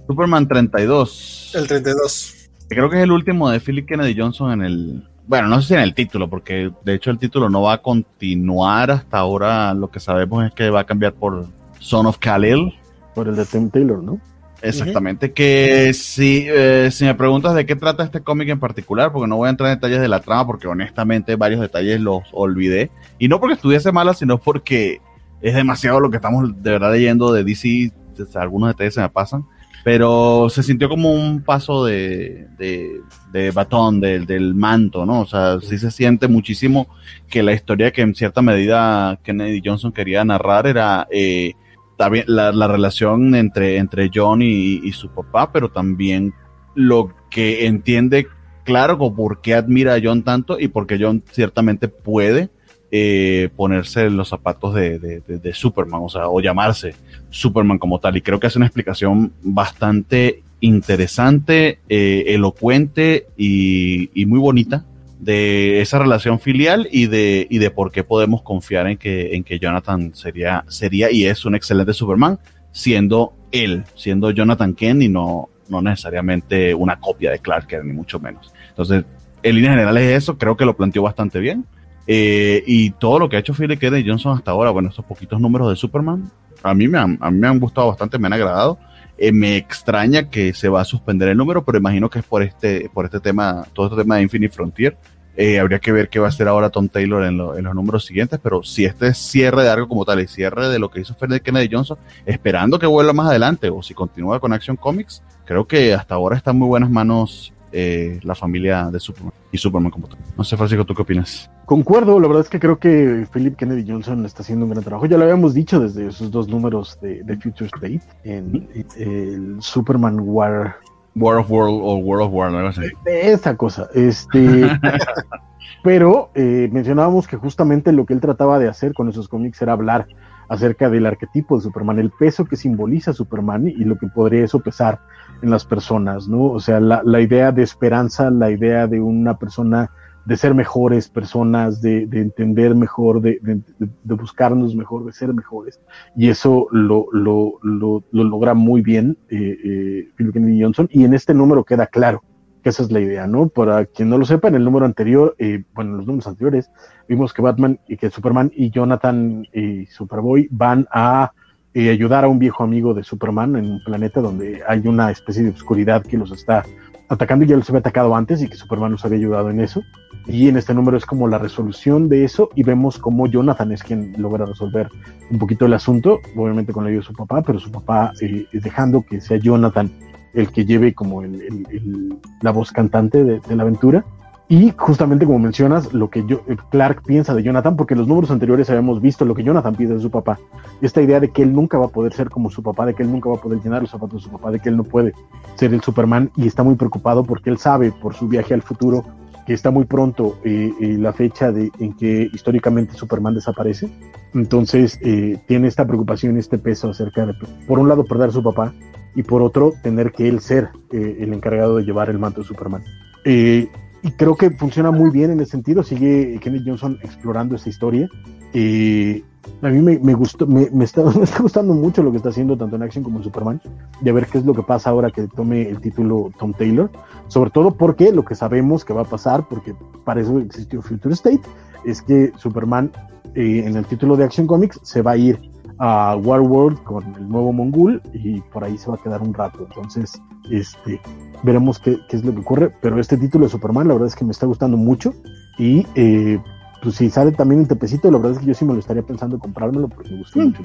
Superman 32. El 32. Creo que es el último de Philip Kennedy Johnson en el, bueno, no sé si en el título, porque de hecho el título no va a continuar hasta ahora. Lo que sabemos es que va a cambiar por Son of Khalil. Por el de Tim Taylor, ¿no? Exactamente. Que si, eh, si me preguntas de qué trata este cómic en particular, porque no voy a entrar en detalles de la trama, porque honestamente varios detalles los olvidé. Y no porque estuviese mala, sino porque es demasiado lo que estamos de verdad leyendo de DC. Algunos detalles se me pasan pero se sintió como un paso de, de, batón, del manto, ¿no? O sea, sí se siente muchísimo que la historia que en cierta medida Kennedy Johnson quería narrar era eh, también la, la, relación entre, entre John y, su papá, pero también lo que entiende claro por qué admira a John tanto y porque John ciertamente puede eh, ponerse los zapatos de, Superman, o sea, o llamarse Superman como tal. Y creo que hace una explicación bastante interesante, eh, elocuente y, muy bonita de esa relación filial y de, por qué podemos confiar en que, Jonathan sería, sería y es un excelente Superman, siendo él, siendo Jonathan Kent y no, no necesariamente una copia de Clark Kent, ni mucho menos. Entonces, en líneas generales eso, creo que lo planteó bastante bien. Eh, y todo lo que ha hecho Philip Kennedy Johnson hasta ahora, bueno, estos poquitos números de Superman, a mí me han, a mí me han gustado bastante, me han agradado. Eh, me extraña que se va a suspender el número, pero imagino que es por este, por este tema, todo este tema de Infinite Frontier. Eh, habría que ver qué va a hacer ahora Tom Taylor en, en, los números siguientes, pero si este es cierre de algo como tal y cierre de lo que hizo Philip Kennedy Johnson, esperando que vuelva más adelante o si continúa con Action Comics, creo que hasta ahora está en muy buenas manos eh, la familia de Superman y Superman como tal. No sé, Francisco, ¿tú qué opinas? Concuerdo, la verdad es que creo que Philip Kennedy Johnson está haciendo un gran trabajo. Ya lo habíamos dicho desde esos dos números de, Future State, en, el Superman War. War of World o War of War, algo así. Esa cosa. Este. <laughs> pero eh, mencionábamos que justamente lo que él trataba de hacer con esos cómics era hablar acerca del arquetipo de Superman, el peso que simboliza Superman y lo que podría eso pesar en las personas, ¿no? O sea, la, la idea de esperanza, la idea de una persona de ser mejores personas, de, de entender mejor, de, de, de, buscarnos mejor, de ser mejores. Y eso lo, lo, lo, lo logra muy bien eh, eh, Philip Kennedy Johnson. Y en este número queda claro esa es la idea, ¿no? Para quien no lo sepa, en el número anterior, eh, bueno, en los números anteriores, vimos que Batman y que Superman y Jonathan y Superboy van a y ayudar a un viejo amigo de Superman en un planeta donde hay una especie de oscuridad que los está atacando y ya los había atacado antes y que Superman nos había ayudado en eso. Y en este número es como la resolución de eso y vemos cómo Jonathan es quien logra resolver un poquito el asunto, obviamente con la ayuda de su papá, pero su papá eh, dejando que sea Jonathan el que lleve como el, la voz cantante de, la aventura y justamente como mencionas, lo que eh, Clark piensa de Jonathan, porque en los números anteriores habíamos visto lo que Jonathan piensa de su papá. Esta idea de que él nunca va a poder ser como su papá, de que él nunca va a poder llenar los zapatos de su papá, de que él no puede ser el Superman y está muy preocupado porque él sabe por su viaje al futuro que está muy pronto eh, eh, la fecha de, en que históricamente Superman desaparece. Entonces tiene esta preocupación, este peso acerca de, por un lado, perder a su papá y por otro, tener que él ser el encargado de llevar el manto de Superman. Eh, y creo que funciona muy bien en ese sentido. Sigue Kenneth Johnson explorando esa historia. y a mí me, gustó, me, está, <laughs> me, está, gustando mucho lo que está haciendo tanto en Action como en Superman, de ver qué es lo que pasa ahora que tome el título Tom Taylor, sobre todo porque lo que sabemos que va a pasar, porque para eso existió Future State, es que Superman eh, en el título de Action Comics se va a ir a World con el nuevo Mongul y por ahí se va a quedar un rato. Entonces, este, veremos qué, qué, es lo que ocurre. Pero este título de Superman, la verdad es que me está gustando mucho. Y eh, pues si sale también en tepecito, la verdad es que yo sí me lo estaría pensando comprármelo porque me gusta mm. mucho.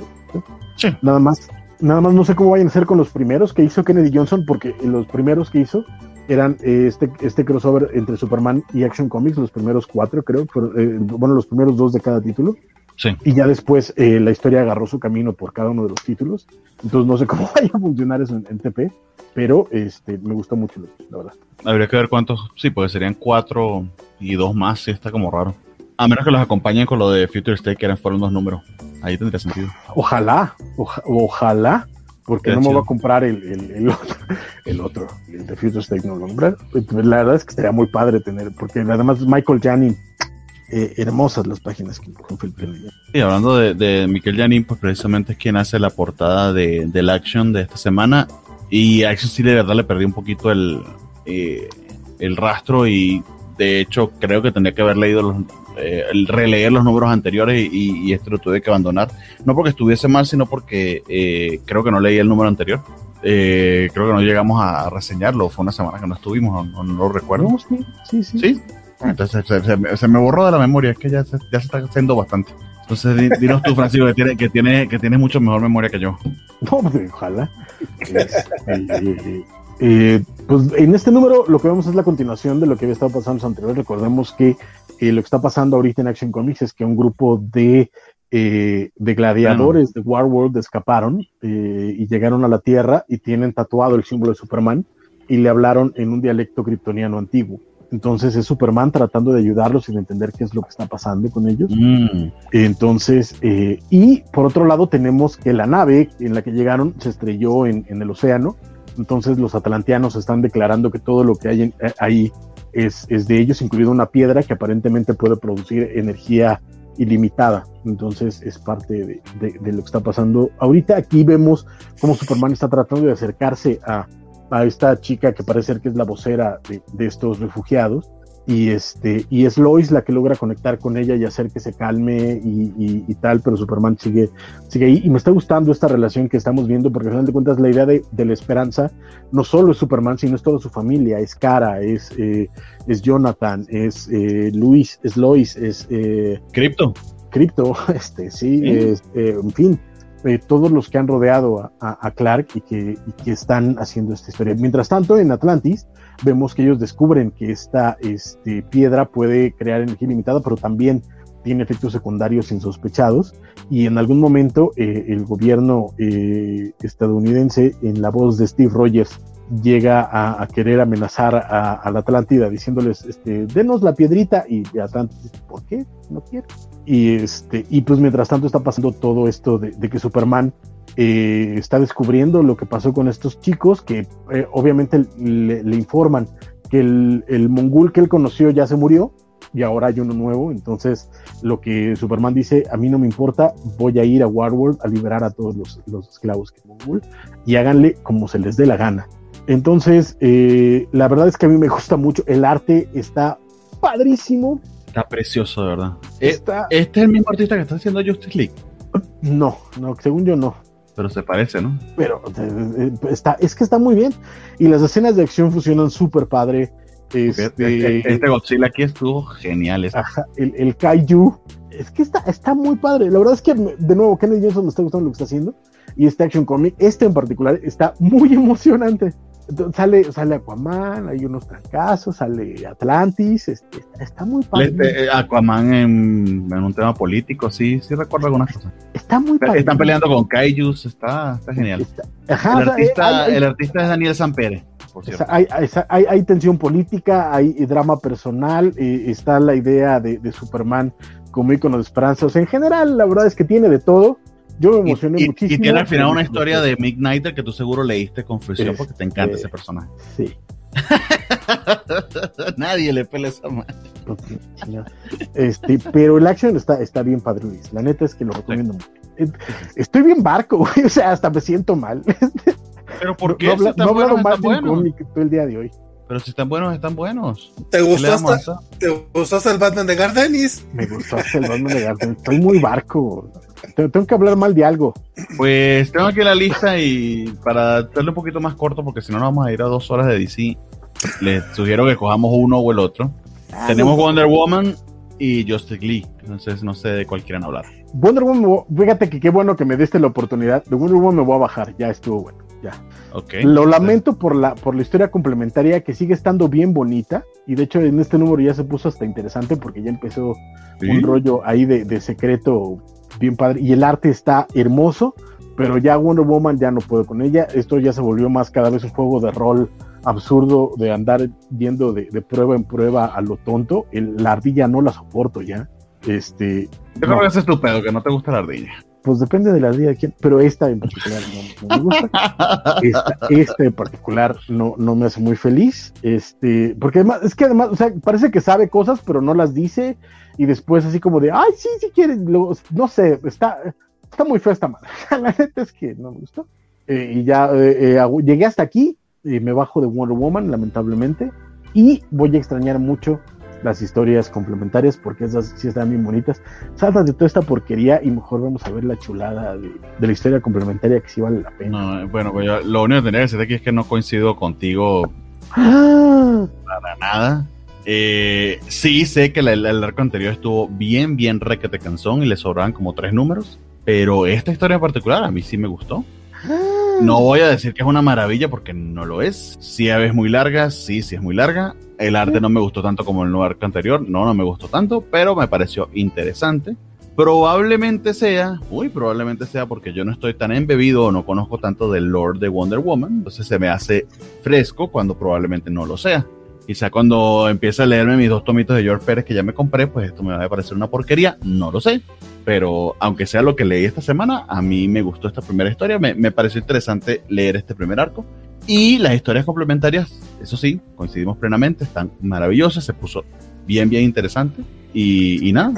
Nada más nada más no sé cómo vayan a ser con los primeros que hizo Kennedy Johnson, porque los primeros que hizo eran eh, este, este crossover entre Superman y Action Comics, los primeros cuatro, creo, eh, bueno, los primeros dos de cada título. Sí. Y ya después eh, la historia agarró su camino por cada uno de los títulos. Entonces no sé cómo <laughs> vaya a funcionar eso en, TP, pero este, me gustó mucho, la verdad. Habría que ver cuántos, sí, porque serían cuatro y dos más, sí, está como raro. A menos que los acompañen con lo de Future State, que eran fueron dos números. Ahí tendría sentido. Ojalá, ojalá, porque no me voy a comprar el, el, el, otro, <laughs> el otro, el de Future State no lo comprar. La verdad es que estaría muy padre tener, porque además Michael Janin, eh, hermosas las páginas que con Sí, hablando de, de Michael Janin, pues precisamente es quien hace la portada de, del Action de esta semana. Y a Action sí de verdad le perdí un poquito el, eh, el rastro y de hecho creo que tendría que haber leído los, eh, releer los números anteriores y, y, este lo tuve que abandonar. No porque estuviese mal, sino porque eh, creo que no leí el número anterior. creo que no llegamos a, reseñarlo. Fue una semana que no estuvimos, no, lo recuerdo. sí, sí. ¿Sí? Entonces se, me borró de la memoria, es que ya se, ya se está haciendo bastante. Entonces dinos tú, Francisco, que tiene, que tiene, que tiene mucho mejor memoria que yo. No, ojalá. Este, eh, pues en este número lo que vemos es la continuación de lo que había estado pasando anterior. Recordemos que eh, lo que está pasando ahorita en Action Comics es que un grupo de, eh, de gladiadores de Warworld escaparon y llegaron a la Tierra y tienen tatuado el símbolo de Superman y le hablaron en un dialecto kryptoniano antiguo. Entonces es Superman tratando de ayudarlos sin entender qué es lo que está pasando con ellos. Mm. Entonces, y por otro lado tenemos que la nave en la que llegaron se estrelló en, en el océano entonces los atlanteanos están declarando que todo lo que hay eh, ahí es, de ellos, incluido una piedra que aparentemente puede producir energía ilimitada. Entonces es parte de, lo que está pasando. Ahorita aquí vemos cómo Superman está tratando de acercarse a, esta chica que parece ser que es la vocera de estos refugiados y este y es Lois la que logra conectar con ella y hacer que se calme y, tal, pero Superman sigue, sigue ahí. Y me está gustando esta relación que estamos viendo porque al final de cuentas la idea de, la esperanza no solo es Superman sino es toda su familia, es Cara, es, eh, es Jonathan, es eh, Luis, es Lois, es eh, Crypto. Crypto, <laughs> este, sí, Es, eh, en fin, todos los que han rodeado a, Clark y que, que, están haciendo esta historia. Mientras tanto, en Atlantis, vemos que ellos descubren que esta este, piedra puede crear energía ilimitada, pero también tiene efectos secundarios insospechados y en algún momento eh, el gobierno eh, estadounidense en la voz de Steve Rogers llega a, querer amenazar a, la Atlántida diciéndoles este denos la piedrita y Atlántida ¿por qué? no quiero y este y pues mientras tanto está pasando todo esto de, que Superman eh, está descubriendo lo que pasó con estos chicos que eh, obviamente le, informan que el, el, mongol que él conoció ya se murió y ahora hay uno nuevo. Entonces, lo que Superman dice, a mí no me importa, voy a ir a Warworld a liberar a todos los, los esclavos que y háganle como se les dé la gana. Entonces, eh, la verdad es que a mí me gusta mucho. El arte está padrísimo. Está precioso, de verdad. Está... ¿Este es el mismo artista que está haciendo Justice League? No, no, según yo no. Pero se parece, ¿no? Pero eh, eh, está, es que está muy bien. Y las escenas de acción funcionan súper padre. Este, este, este, Godzilla aquí estuvo genial. el, el, Kaiju. Es que está, está muy padre. La verdad es que, de nuevo, Kennedy Johnson me está gustando lo que está haciendo. Y este Action Comic, este en particular, está muy <laughs> emocionante sale, sale Aquaman, hay unos trancazos, sale Atlantis, este, está muy padre. Este, eh, Aquaman en, un tema político, sí, sí recuerdo algunas cosas. Está muy padre. Están peleando con Kaijus, está, está genial. el, artista, el artista es Daniel Sampere. Por cierto. Hay, hay, hay, tensión política, hay drama personal, eh, está la idea de, de Superman como icono de esperanza. O sea, en general, la verdad es que tiene de todo yo me emocioné muchísimo. Y tiene al final una historia de Mick Knight que tú seguro leíste con fruición porque te encanta ese personaje. Sí. <laughs> Nadie le pelea esa mano. Este, pero el action está, está bien padre, Luis. La neta es que lo recomiendo mucho. Eh, estoy bien barco, <laughs> güey. O sea, hasta me siento mal. Pero ¿por qué? No, no, no he hablado mal de un cómic todo el día de hoy. Pero si están buenos, están buenos. ¿Te gustó, hasta, ¿te gustó hasta el Batman de Gardenis? Me gustó hasta el Batman de Gardenis. Estoy muy barco. Tengo que hablar mal de algo. Pues tengo aquí la lista y para hacerlo un poquito más corto, porque si no nos vamos a ir a dos horas de DC, les sugiero que cojamos uno o el otro. Ah, Tenemos Wonder Woman y Justice League. Entonces no sé de cuál quieran hablar. Wonder Woman, fíjate que qué bueno que me diste la oportunidad. De Wonder Woman me voy a bajar, ya estuvo bueno, ya. Ok. Lo lamento por la, por la historia complementaria que sigue estando bien bonita. Y de hecho, en este número ya se puso hasta interesante porque ya empezó Sí. un rollo ahí de, de secreto bien padre. Y el arte está hermoso, pero ya Wonder Woman ya no puedo con ella. Esto ya se volvió más cada vez un juego de rol absurdo de andar yendo de, de prueba en prueba a lo tonto. El- la ardilla no la soporto ya. Este, Yo creo que ese es tu pedo, que no te gusta la ardilla. Pues depende de la ardilla de quién, pero esta en particular no, no me gusta. <laughs> Esta, esta en particular no, no me hace muy feliz. Este, porque además, es que además, o sea, parece que sabe cosas, pero no las dice. Y después así como de, ay, sí, sí quieren, lo- no sé, está, está muy fea esta madre. <laughs> La neta es que no me gustó. Eh, y ya eh, eh, llegué hasta aquí, y me bajo de Wonder Woman, lamentablemente. Y voy a extrañar mucho las historias complementarias porque esas sí están bien bonitas. Salta de toda esta porquería y mejor vamos a ver la chulada de, de la historia complementaria que sí vale la pena. No, bueno, pues yo lo único que tenía que decirte aquí es que no coincido contigo Ah, para nada. Eh, sí, sé que el, el arco anterior estuvo bien, bien requete canzón y le sobraban como tres números. Pero esta historia en particular a mí sí me gustó. No voy a decir que es una maravilla porque no lo es. Sí, es muy larga, sí, sí es muy larga. El arte no me gustó tanto como el nuevo arco anterior, no, no me gustó tanto, pero me pareció interesante. Probablemente sea, muy probablemente sea porque yo no estoy tan embebido o no conozco tanto del lore de Wonder Woman, entonces se me hace fresco cuando probablemente no lo sea. Quizá cuando empiece a leerme mis dos tomitos de George Pérez que ya me compré, pues esto me va a parecer una porquería, no lo sé. Pero aunque sea lo que leí esta semana, a mí me gustó esta primera historia, me, me pareció interesante leer este primer arco. Y las historias complementarias, eso sí, coincidimos plenamente, están maravillosas, se puso bien, bien interesante. Y, nada,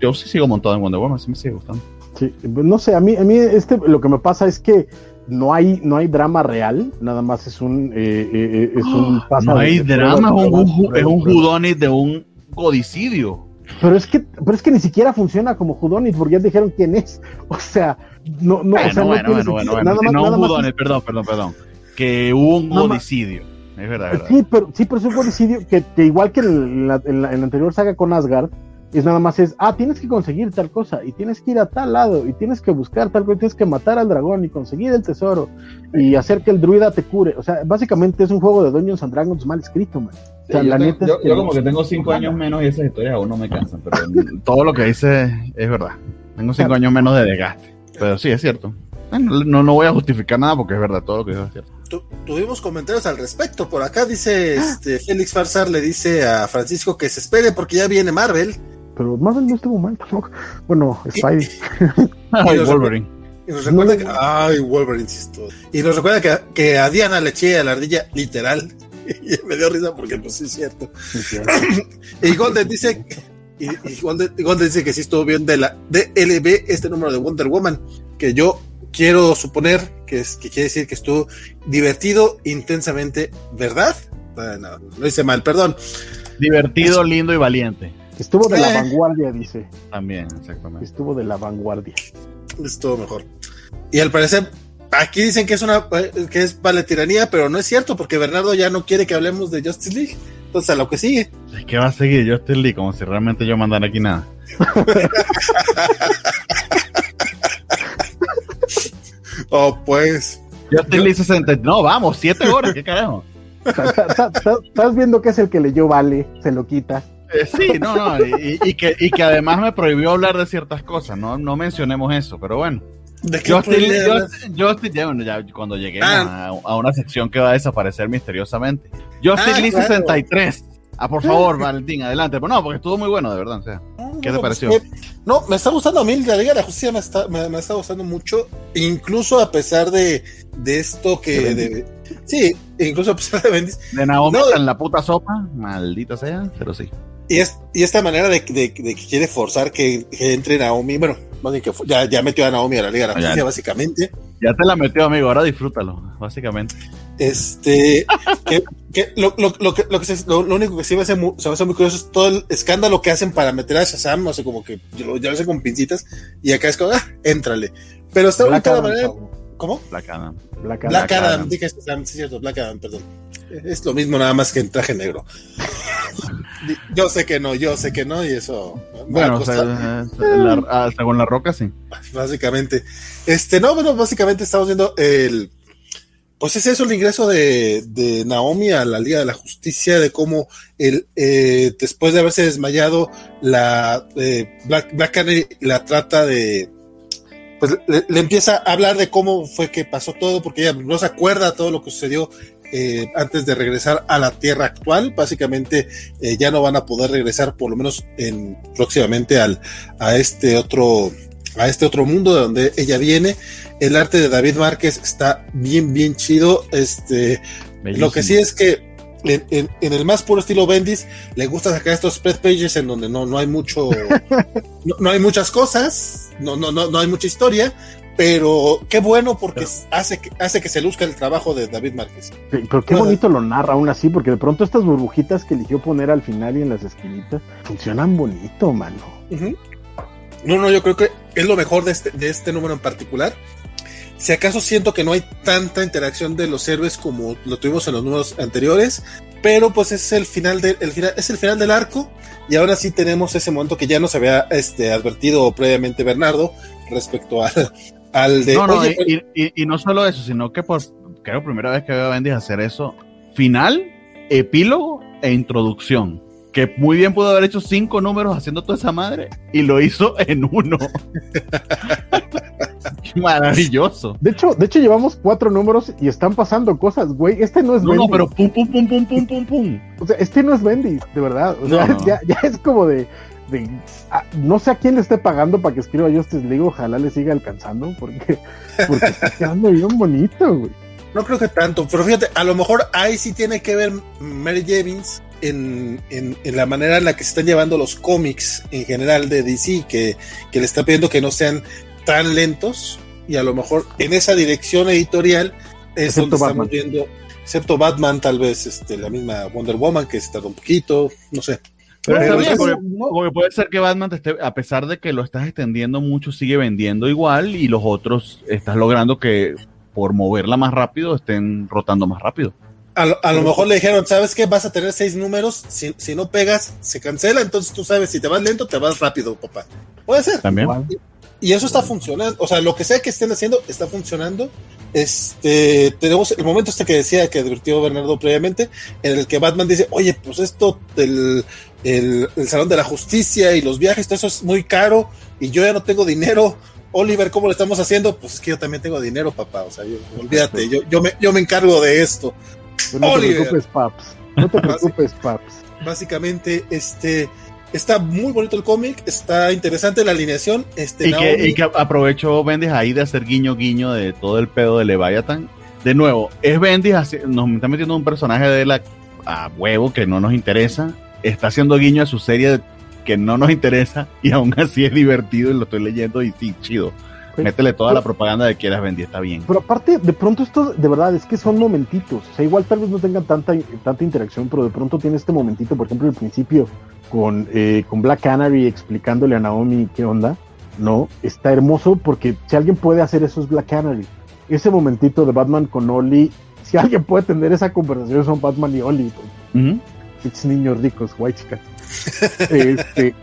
yo sí sigo montado en Wonder Woman, sí me sigue gustando. sí, no sé, a mí, a mí este, lo que me pasa es que no hay, no hay drama real, nada más es un, eh, eh, eh, es un <gasps> No hay de- de drama, es un, es un judonit de un codicidio. Pero es que, pero es que ni siquiera funciona como Judonit, porque ya dijeron quién es. <laughs> O sea, no, no, o sea, Bueno, no bueno, tiene bueno, bueno, sentido. bueno, Nada sí, más- no nada un más judonit, perdón, perdón, perdón. Que hubo un codicidio. Es verdad, verdad. Sí, pero, sí, pero es un codicidio que, que igual que en la, en la- en la anterior saga con Asgard, es nada más es, ah, tienes que conseguir tal cosa, y tienes que ir a tal lado, y tienes que buscar tal cosa, y tienes que matar al dragón y conseguir el tesoro, y hacer que el druida te cure. O sea, básicamente es un juego de Dungeons and Dragons mal escrito, man. O sea, Sí, la yo, neta tengo- es yo- yo como que tengo cinco años menos y esas historias aún no me cansan, pero <laughs> todo lo que dice es verdad. Tengo cinco años menos de desgaste, pero sí, es cierto. No, no voy a justificar nada porque es verdad, todo lo que digo es cierto. Tu- tuvimos comentarios al respecto. Por acá dice este Félix Farsar le dice a Francisco que se espere porque ya viene Marvel. Pero Marvel no estuvo mal tampoco. Bueno, Spidey. <laughs> Ay, Wolverine. Y nos recuerda No. que. Ay, Wolverine, insisto. Y nos recuerda que, que a Diana le eché a la ardilla literal. <laughs> Y me dio risa porque, pues sí, es cierto. <coughs> Y Golden dice. Y, y Golden, Golden dice que sí estuvo bien de la DLB este número de Wonder Woman. Que yo quiero suponer que, es, que quiere decir que estuvo divertido intensamente, ¿verdad? Ah, no, lo hice mal, perdón. Divertido, lindo y valiente. Estuvo de la Eh. vanguardia, dice. También, exactamente. Estuvo de la vanguardia. Estuvo mejor. Y al parecer, aquí dicen que es una eh, que es vale tiranía, pero no es cierto, porque Bernardo ya no quiere que hablemos de Justice League. Entonces, a lo que sigue. Es que va a seguir Justin Lee como si realmente yo mandara aquí nada. <laughs> Oh, pues. Justin Lee 60. No, vamos, 7 horas, ¿qué carajo? <laughs> Estás viendo que es el que leyó Vale, se lo quita. Eh, sí, no, no, y, y que, y que además me prohibió hablar de ciertas cosas, no, no mencionemos eso, pero bueno. ¿De Lee- podría hablar? Justin, Justin- ya, bueno, ya cuando lleguemos Ah. a, a una sección que va a desaparecer misteriosamente. Justin Ah, Lee claro. 63. Ah, por favor, Valentín, adelante. Pero no, porque estuvo muy bueno, de verdad. O sea, ¿Qué te pareció? pues, me- no, me está gustando a mí la Liga de la Justicia, me está, me, me está gustando mucho, incluso a pesar de, de esto que... De, sí, incluso a pesar de Bendis. de Naomi No, está en la puta sopa, maldita sea, pero sí. Y, es, y esta manera de, de- de que quiere forzar que, que entre Naomi, bueno, más bien que ya, ya metió a Naomi a la Liga de la Ya. Justicia, básicamente. Ya te la metió, amigo, ahora disfrútalo, básicamente. Este, <laughs> que, que lo, lo, lo, que, lo, que se- lo, lo único que sí me hace, muy, se me hace muy curioso es todo el escándalo que hacen para meter a Shazam, no sé, como que yo lo, yo lo sé con pincitas, y acá es como, ah, éntrale. Pero está Adam, manera, chavo. ¿Cómo? Black Adam. Black Adam. Black Adam, dije sí, es cierto, Black Adam, perdón. Es lo mismo nada más que en traje negro. <laughs> yo sé que no, yo sé que no, y eso. Bueno, o sea, la, hasta con la roca, sí. Básicamente. Este, no, bueno, básicamente estamos viendo el. Pues es eso el ingreso de, de Naomi a la Liga de la Justicia, de cómo el, eh, después de haberse desmayado, la eh, Black, Black Canary la trata de, pues le, empieza a hablar de cómo fue que pasó todo, porque ella no se acuerda todo lo que sucedió eh, antes de regresar a la Tierra actual. Básicamente eh, ya no van a poder regresar, por lo menos en, próximamente al, a este otro a este otro mundo de donde ella viene. El arte de David Márquez está bien, bien chido. Este, lo que sí es que en, el más puro estilo Bendis, le gusta sacar estos spread pages en donde no, no hay mucho, <laughs> no, hay muchas cosas, no, no, no, no hay mucha historia, pero qué bueno porque hace, que, hace que se luzca el trabajo de David Márquez. pero qué bonito lo narra aún así, porque de pronto estas burbujitas que eligió poner al final y en las esquinitas funcionan bonito, mano. No, no, yo creo que es lo mejor de este, de este número en particular. Si acaso siento que no hay tanta interacción de los héroes como lo tuvimos en los números anteriores, pero pues es el final, del final, es el final del arco y ahora sí tenemos ese momento que ya nos había este, advertido previamente Bernardo respecto al, al de... No, no, pues y, no solo eso, sino que por, creo primera vez que veo a Bendis hacer eso, final, epílogo e introducción que muy bien pudo haber hecho cinco números haciendo toda esa madre y lo hizo en uno. <laughs> <laughs> Maravilloso. De hecho, de hecho llevamos cuatro números y están pasando cosas, güey. Este no es No, no, pero pum, pum, pum, pum, pum, pum, pum. O sea, este no es Bendy, de verdad. O sea, <laughs> Ya, ya, es como de, de no sé a quién le esté pagando para que escriba Justice League, ojalá le siga alcanzando, porque, <laughs> porque está quedando bien bonito, güey. No creo que tanto, pero fíjate, a lo mejor ahí sí tiene que ver Mary Jevins en, en, la manera en la que se están llevando los cómics en general de DC, que, que le está pidiendo que no sean tan lentos, y a lo mejor en esa dirección editorial es donde estamos viendo, excepto Batman, tal vez este, la misma Wonder Woman, que se tardó un poquito, no sé. Pero porque, puede ser que Batman, a pesar de que lo estás extendiendo mucho, sigue vendiendo igual y los otros estás logrando que por moverla más rápido estén rotando más rápido. A lo, mejor le dijeron, ¿sabes qué? Vas a tener seis números, si, si, no pegas, se cancela, entonces tú sabes, si te vas lento, te vas rápido, papá. Puede ser. También. Y, eso está funcionando, o sea, lo que sea que estén haciendo, está funcionando. Este, tenemos el momento este que decía que advirtió Bernardo previamente, en el que Batman dice, oye, pues esto del el, el Salón de la Justicia y los viajes, todo eso es muy caro y yo ya no tengo dinero, Oliver, ¿cómo lo estamos haciendo? Pues es que yo también tengo dinero, papá. O sea, olvídate, yo, yo, me, yo me encargo de esto. no te preocupes, Paps. No te preocupes, Paps. Básicamente, este. Está muy bonito el cómic, está interesante la alineación. Este, y, que, y que aprovechó Bendis ahí de hacer guiño guiño de todo el pedo de Leviathan. De nuevo, es Bendis, nos está metiendo un personaje de la a huevo que no nos interesa. Está haciendo guiño a su serie que no nos interesa y aún así es divertido y lo estoy leyendo y sí, chido. Métele toda la propaganda de quieras vender, está bien. Pero aparte, de pronto esto, de verdad, es que son momentitos. O sea, igual tal vez no tengan tanta, tanta interacción, pero de pronto tiene este momentito, por ejemplo, al principio, con, eh, con Black Canary explicándole a Naomi qué onda. No, está hermoso porque si alguien puede hacer eso es Black Canary. Ese momentito de Batman con Oli, si alguien puede tener esa conversación son Batman y Oli. Uh niños ricos, white chicas. <laughs> este,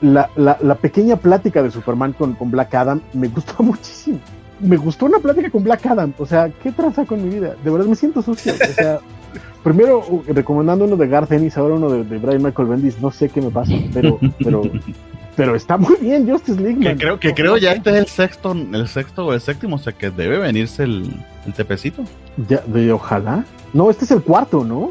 la, pequeña plática de Superman con, con, Black Adam me gustó <laughs> muchísimo. Me gustó una plática con Black Adam. O sea, ¿qué traza con mi vida? De verdad me siento sucio. O sea, <laughs> primero uh, recomendando uno de Garth Ennis, ahora uno de, Brian Michael Bendis. No sé qué me pasa, pero, pero, pero está muy bien Justice League. Que creo que creo ya este es el sexto, el sexto o el séptimo, o sea que debe venirse el, el tepecito. Ya, de ojalá. No, este es el cuarto, ¿no?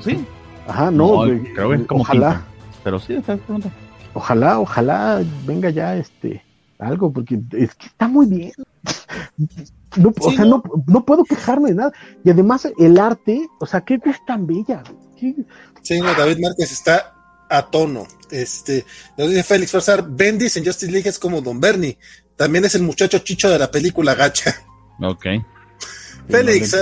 Sí. Ajá, no, creo que es como ojalá. Pero sí, está pronto. Ojalá, ojalá venga ya este algo, porque es que está muy bien. No, o sea, no, no, puedo quejarme de nada. Y además, el arte, o sea, qué cosa tan bella. Sí, David Márquez está a tono. Este, nos dice Félix Forzar, Bendis en Justice League es como Don Bernie. También es el muchacho chicho de la película Gacha. Ok. Félix,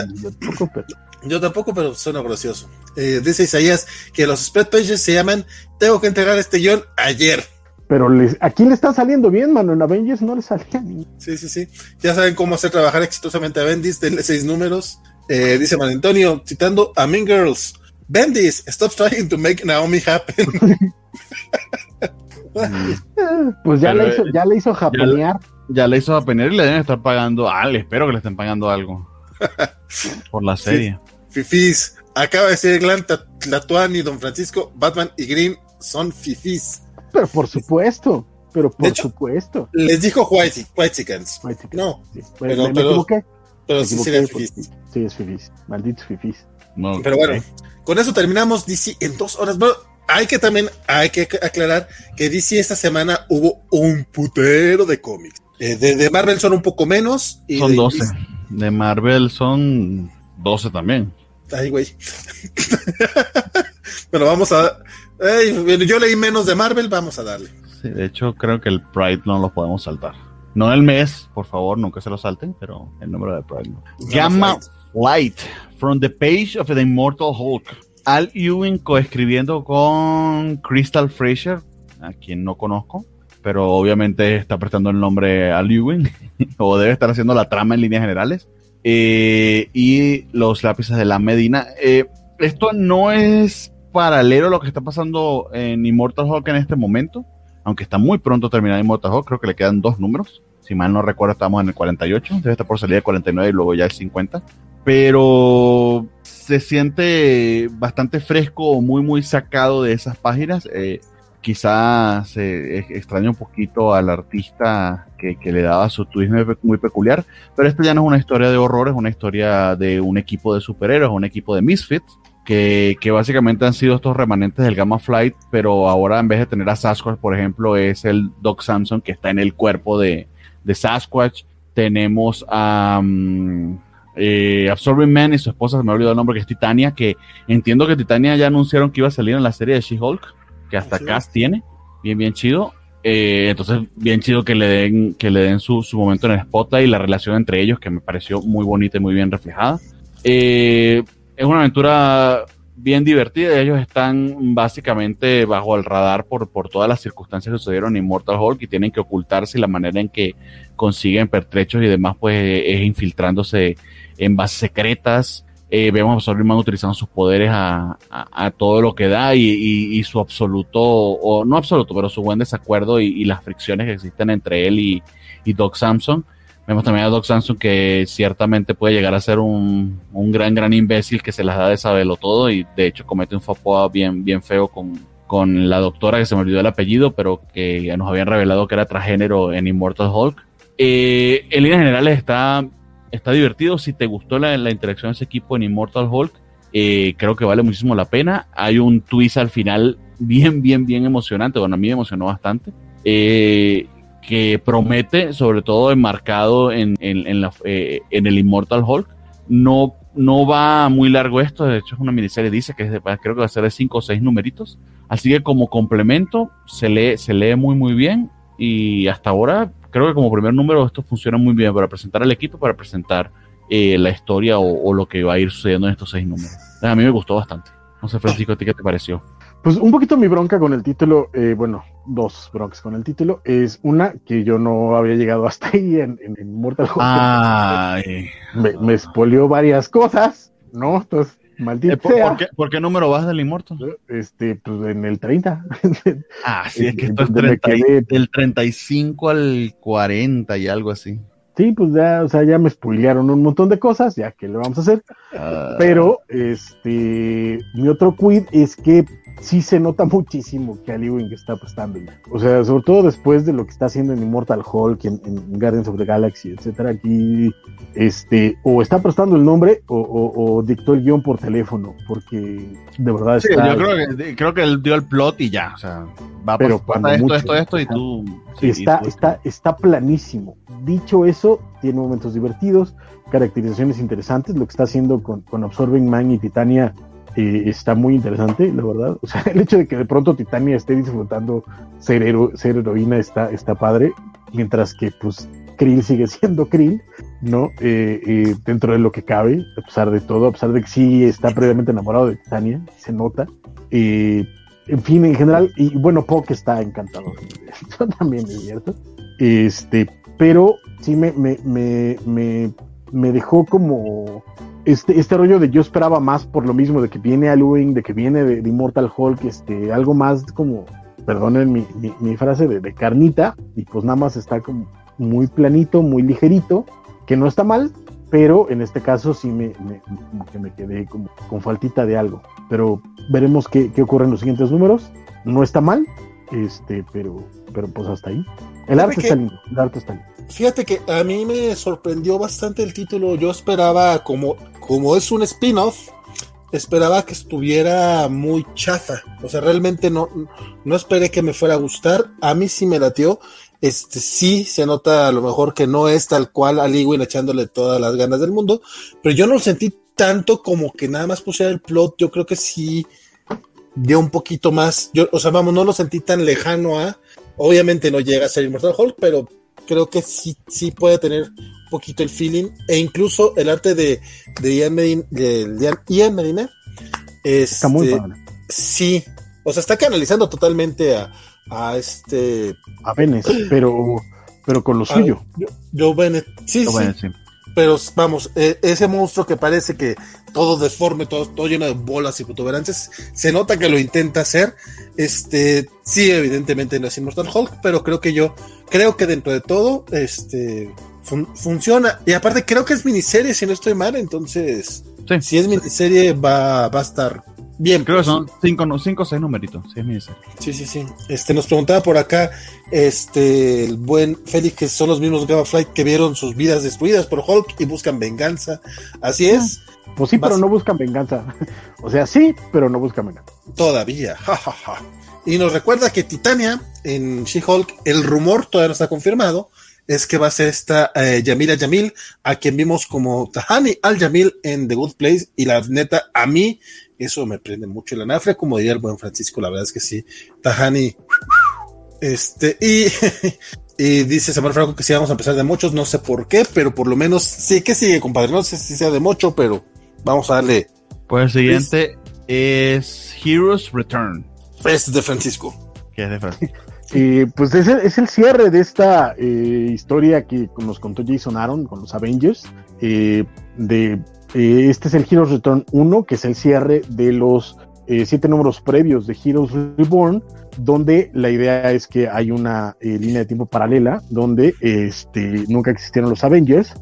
yo tampoco, pero suena gracioso. Eh, dice Isaías que los spread pages se llaman Tengo que entregar este guion ayer. pero les, aquí le está saliendo bien, mano. En Avengers no le salía ni. Sí, sí, sí. Ya saben cómo hacer trabajar exitosamente a Bendis. Denle seis números. Eh, dice Man Antonio, citando a Mean Girls. Bendis, stop trying to make Naomi happen. <laughs> pues ya Pero, le hizo, eh, ya le hizo japonear. Ya le hizo a Penner y le deben estar pagando. Ah, le espero que le estén pagando algo. <laughs> Por la serie. Fifis. Acaba de decir Glenn Tlatuani, Don Francisco, Batman y Green son fifis. Pero por supuesto. Pero por hecho, supuesto. Les dijo White, White Chickens. White. No, Sí, pero- me, me pero- equivoqué. pero me sí equivoqué porque- fifis. Sí, es fifis. Malditos fifis. No, Pero bueno, con eso terminamos DC en dos horas. Bueno, hay que también, hay que aclarar que DC esta semana hubo un putero de cómics. Eh, de, de Marvel son un poco menos. Y son de 12. DC De Marvel son 12 también. Ay, güey. bueno, vamos a. Yo leí menos de Marvel, vamos a darle. Sí, de hecho, creo que el Pride no lo podemos saltar. No el mes, por favor, nunca se lo salten, pero el número de Pride no. Gamma Light, from the page of the Immortal Hulk. Al Ewing coescribiendo con Crystal Fraser, a quien no conozco, pero obviamente está prestando el nombre a Al Ewing, <laughs> o debe estar haciendo la trama en líneas generales. Eh, y los lápices de la Medina. Eh, esto no es paralelo a lo que está pasando en Immortal Hulk en este momento, aunque está muy pronto terminar Immortal Hulk, creo que le quedan dos números. Si mal no recuerdo, estamos en el 48, debe estar por salir el 49 y luego ya el 50. Pero se siente bastante fresco muy, muy sacado de esas páginas. Eh, quizás se eh, extraña un poquito al artista que, le daba su twist muy, peculiar, pero esto ya no es una historia de horror, es una historia de un equipo de superhéroes, un equipo de misfits, que, básicamente han sido estos remanentes del Gamma Flight, pero ahora en vez de tener a Sasquatch, por ejemplo, es el Doc Samson que está en el cuerpo de, Sasquatch. Tenemos a um, eh, Absorbing Man y su esposa, me ha olvidado el nombre, que es Titania, que entiendo que Titania ya anunciaron que iba a salir en la serie de She-Hulk, que hasta cast tiene, bien, bien chido. Eh, entonces, bien chido que le den, que le den su, su momento en el spotlight y la relación entre ellos, que me pareció muy bonita y muy bien reflejada. Eh, es una aventura bien divertida. Ellos están básicamente bajo el radar por, por todas las circunstancias que sucedieron en Immortal Hulk y tienen que ocultarse y la manera en que consiguen pertrechos y demás, pues es infiltrándose en bases secretas. Eh, vemos a Sorryman utilizando sus poderes a, a, todo lo que da y, y, su absoluto, o no absoluto, pero su buen desacuerdo y, las fricciones que existen entre él y, Doc Samson. Vemos también a Doc Samson que ciertamente puede llegar a ser un, un gran, gran imbécil que se las da de saberlo todo y de hecho comete un fopoa bien, bien feo con, con la doctora que se me olvidó el apellido, pero que nos habían revelado que era transgénero en Immortal Hulk. Eh, en líneas generales está, está divertido. Si te gustó la, la interacción de ese equipo en Immortal Hulk, eh, creo que vale muchísimo la pena. Hay un twist al final bien, bien, bien emocionante. Bueno, a mí me emocionó bastante. Eh, que promete, sobre todo enmarcado en, eh, en, el Immortal Hulk. No, no va muy largo esto, de hecho es una miniserie, dice que es de, creo que va a ser de 5 o 6 numeritos. Así que como complemento se lee, se lee muy muy bien y hasta ahora creo que como primer número esto funciona muy bien para presentar al equipo, para presentar eh, la historia o, o, lo que va a ir sucediendo en estos seis números. A mí me gustó bastante. No sé, Francisco, ¿a ti qué te pareció? Pues un poquito mi bronca con el título, eh, bueno, dos broncas con el título. Es una que yo no había llegado hasta ahí en, en, en Mortal Kombat. Ay. Me, me expolió varias cosas, ¿no? Entonces, maldito eh, ¿por, sea. ¿por qué, ¿por, qué, número vas del Immortal? Este, pues en el 30. <laughs> ah, sí, es que esto es 30, quedé, del 35 al 40 y algo así. Sí, pues ya, o sea, ya me spoilearon un montón de cosas, ya que le vamos a hacer. Uh... Pero, este, mi otro quid es que sí se nota <laughs> muchísimo que Ali Wing está prestando ya. O sea, sobre todo después de lo que está haciendo en Immortal Hulk, en, en Guardians of the Galaxy, etcétera, aquí, este, o está prestando el nombre o, o, o dictó el guion por teléfono, porque de verdad sí, está. Yo creo que, creo que él dio el plot y ya, o sea, va pero a pasar esto, mucho, esto, esto, y tú. Sí, está, y tú, está, está planísimo. Dicho eso, tiene momentos divertidos, caracterizaciones interesantes. Lo que está haciendo con, con Absorbing Man y Titania eh, está muy interesante, la verdad. O sea, <laughs> el hecho de que de pronto Titania esté disfrutando ser, hero, ser heroína está, está padre, mientras que pues Krill sigue <laughs> siendo Krill, ¿no? Eh, eh, dentro de lo que cabe, a pesar de todo, a pesar de que sí está previamente enamorado de Titania, se nota. En fin, en general, y bueno, Poke está encantador. <laughs> Eso también es cierto. Este, pero sí me, me, me, me, me dejó como este, este rollo de yo esperaba más por lo mismo, de que viene Halloween, de que viene de, de Immortal Hulk, este, algo más como, perdonen mi, mi, frase, de, de, carnita, y pues nada más está como muy planito, muy ligerito, que no está mal, pero en este caso sí me, me, que me quedé como con faltita de algo. Pero veremos qué, qué ocurre en los siguientes números. No está mal, este, pero, pero pues hasta ahí. El arte está lindo, el arte está lindo. Fíjate que a mí me sorprendió bastante el título. Yo esperaba, como, como es un spin-off, esperaba que estuviera muy chafa. O sea, realmente no, no esperé que me fuera a gustar. A mí sí me latió. Este sí se nota a lo mejor que no es tal cual a Lewin echándole todas las ganas del mundo, pero yo no lo sentí tanto como que nada más pusiera el plot. Yo creo que sí dio un poquito más. Yo, o sea, vamos, no lo sentí tan lejano a. Obviamente no llega a ser Immortal Hulk, pero creo que sí, sí puede tener un poquito el feeling e incluso el arte de, de Ian Medina, de, de Ian Medina este, está muy padre. Sí, o sea, está canalizando totalmente a, a este a Bennett, pero pero con lo suyo. Bennett, sí, sí. Bennett, sí. Pero vamos, eh, ese monstruo que parece que todo deforme, todo, todo lleno de bolas y protuberancias, se nota que lo intenta hacer. Este, sí, evidentemente no es Immortal Hulk, pero creo que yo, creo que dentro de todo, este, fun funciona. Y aparte creo que es miniserie, si no estoy mal, entonces, Sí. si es miniserie va, va a estar bien. Creo que pues. son cinco, no, cinco o seis numeritos. Sí. Sí, sí, sí. Este, nos preguntaba por acá, este, el buen Félix, que son los mismos Gamma Flight que vieron sus vidas destruidas por Hulk y buscan venganza. Así es, Pues sí, pero no buscan venganza. <laughs> O sea, sí, pero no buscan venganza. todavía. Ja, ja, ja. Y nos recuerda que Titania en She-Hulk, el rumor todavía no está confirmado, es que va a ser esta eh, Yamila Yamil, a quien vimos como Tahani Al Yamil en The Good Place. Y la neta, a mí, eso me prende mucho la nafre, como diría el buen Francisco, la verdad es que sí. Tahani. Este, y, <laughs> y dice Samuel Franco que sí vamos a empezar de muchos, no sé por qué, pero por lo menos sí que sigue, compadre. No sé si sea de mucho, pero vamos a darle. Pues el siguiente es Heroes Return, Es de Francisco. que es de Francia. <laughs> Eh, pues es el, es el cierre de esta eh, historia que nos contó Jason Aaron con los Avengers. eh, de, eh, este es el Heroes Return 1, que es el cierre de los eh, siete números previos de Heroes Reborn, donde la idea es que hay una eh, línea de tiempo paralela donde este, nunca existieron los Avengers,